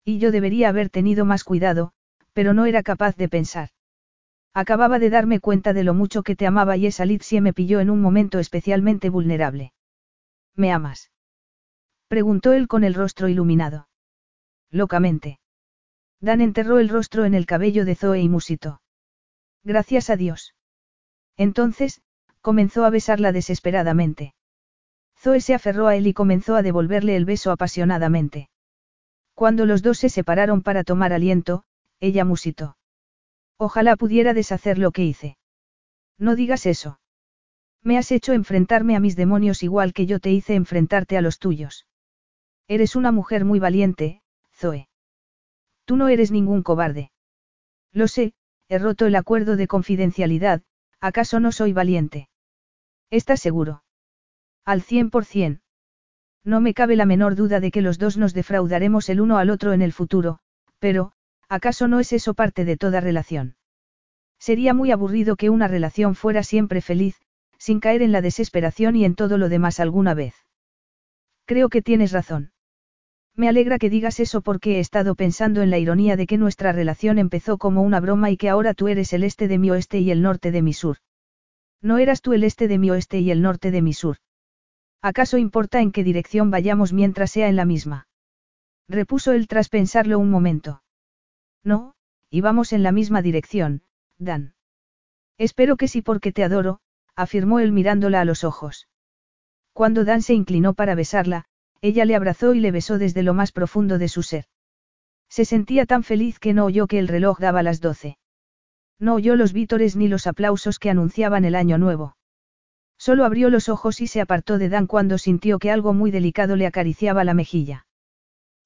Y yo debería haber tenido más cuidado, pero no era capaz de pensar. Acababa de darme cuenta de lo mucho que te amaba y esa Lizzie me pilló en un momento especialmente vulnerable. ¿Me amas? Preguntó él con el rostro iluminado. Locamente. Dan enterró el rostro en el cabello de Zoe y musitó. Gracias a Dios. Entonces, comenzó a besarla desesperadamente. Zoe se aferró a él y comenzó a devolverle el beso apasionadamente. Cuando los dos se separaron para tomar aliento, ella musitó. Ojalá pudiera deshacer lo que hice. No digas eso. Me has hecho enfrentarme a mis demonios igual que yo te hice enfrentarte a los tuyos. Eres una mujer muy valiente, Zoe. Tú no eres ningún cobarde. Lo sé, he roto el acuerdo de confidencialidad, ¿acaso no soy valiente? ¿Estás seguro? Al cien por cien. No me cabe la menor duda de que los dos nos defraudaremos el uno al otro en el futuro, pero, ¿Acaso no es eso parte de toda relación? Sería muy aburrido que una relación fuera siempre feliz, sin caer en la desesperación y en todo lo demás alguna vez. Creo que tienes razón. Me alegra que digas eso porque he estado pensando en la ironía de que nuestra relación empezó como una broma y que ahora tú eres el este de mi oeste y el norte de mi sur. No eras tú el este de mi oeste y el norte de mi sur. ¿Acaso importa en qué dirección vayamos mientras sea en la misma? Repuso él tras pensarlo un momento. No, íbamos en la misma dirección, Dan. Espero que sí porque te adoro, afirmó él mirándola a los ojos. Cuando Dan se inclinó para besarla, ella le abrazó y le besó desde lo más profundo de su ser. Se sentía tan feliz que no oyó que el reloj daba las doce. No oyó los vítores ni los aplausos que anunciaban el año nuevo. Solo abrió los ojos y se apartó de Dan cuando sintió que algo muy delicado le acariciaba la mejilla.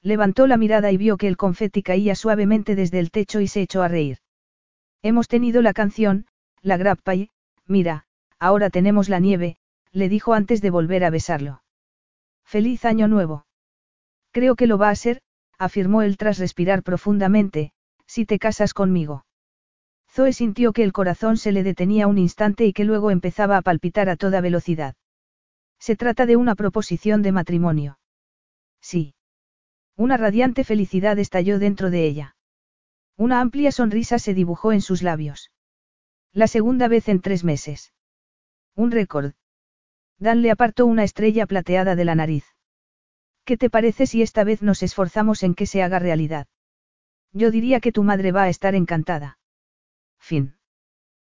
Levantó la mirada y vio que el confeti caía suavemente desde el techo y se echó a reír. Hemos tenido la canción, la grappa y, mira, ahora tenemos la nieve, le dijo antes de volver a besarlo. Feliz año nuevo. Creo que lo va a ser, afirmó él tras respirar profundamente, si te casas conmigo. Zoe sintió que el corazón se le detenía un instante y que luego empezaba a palpitar a toda velocidad. Se trata de una proposición de matrimonio. Sí. Una radiante felicidad estalló dentro de ella. Una amplia sonrisa se dibujó en sus labios. La segunda vez en tres meses. Un récord. Dan le apartó una estrella plateada de la nariz. ¿Qué te parece si esta vez nos esforzamos en que se haga realidad? Yo diría que tu madre va a estar encantada. Fin.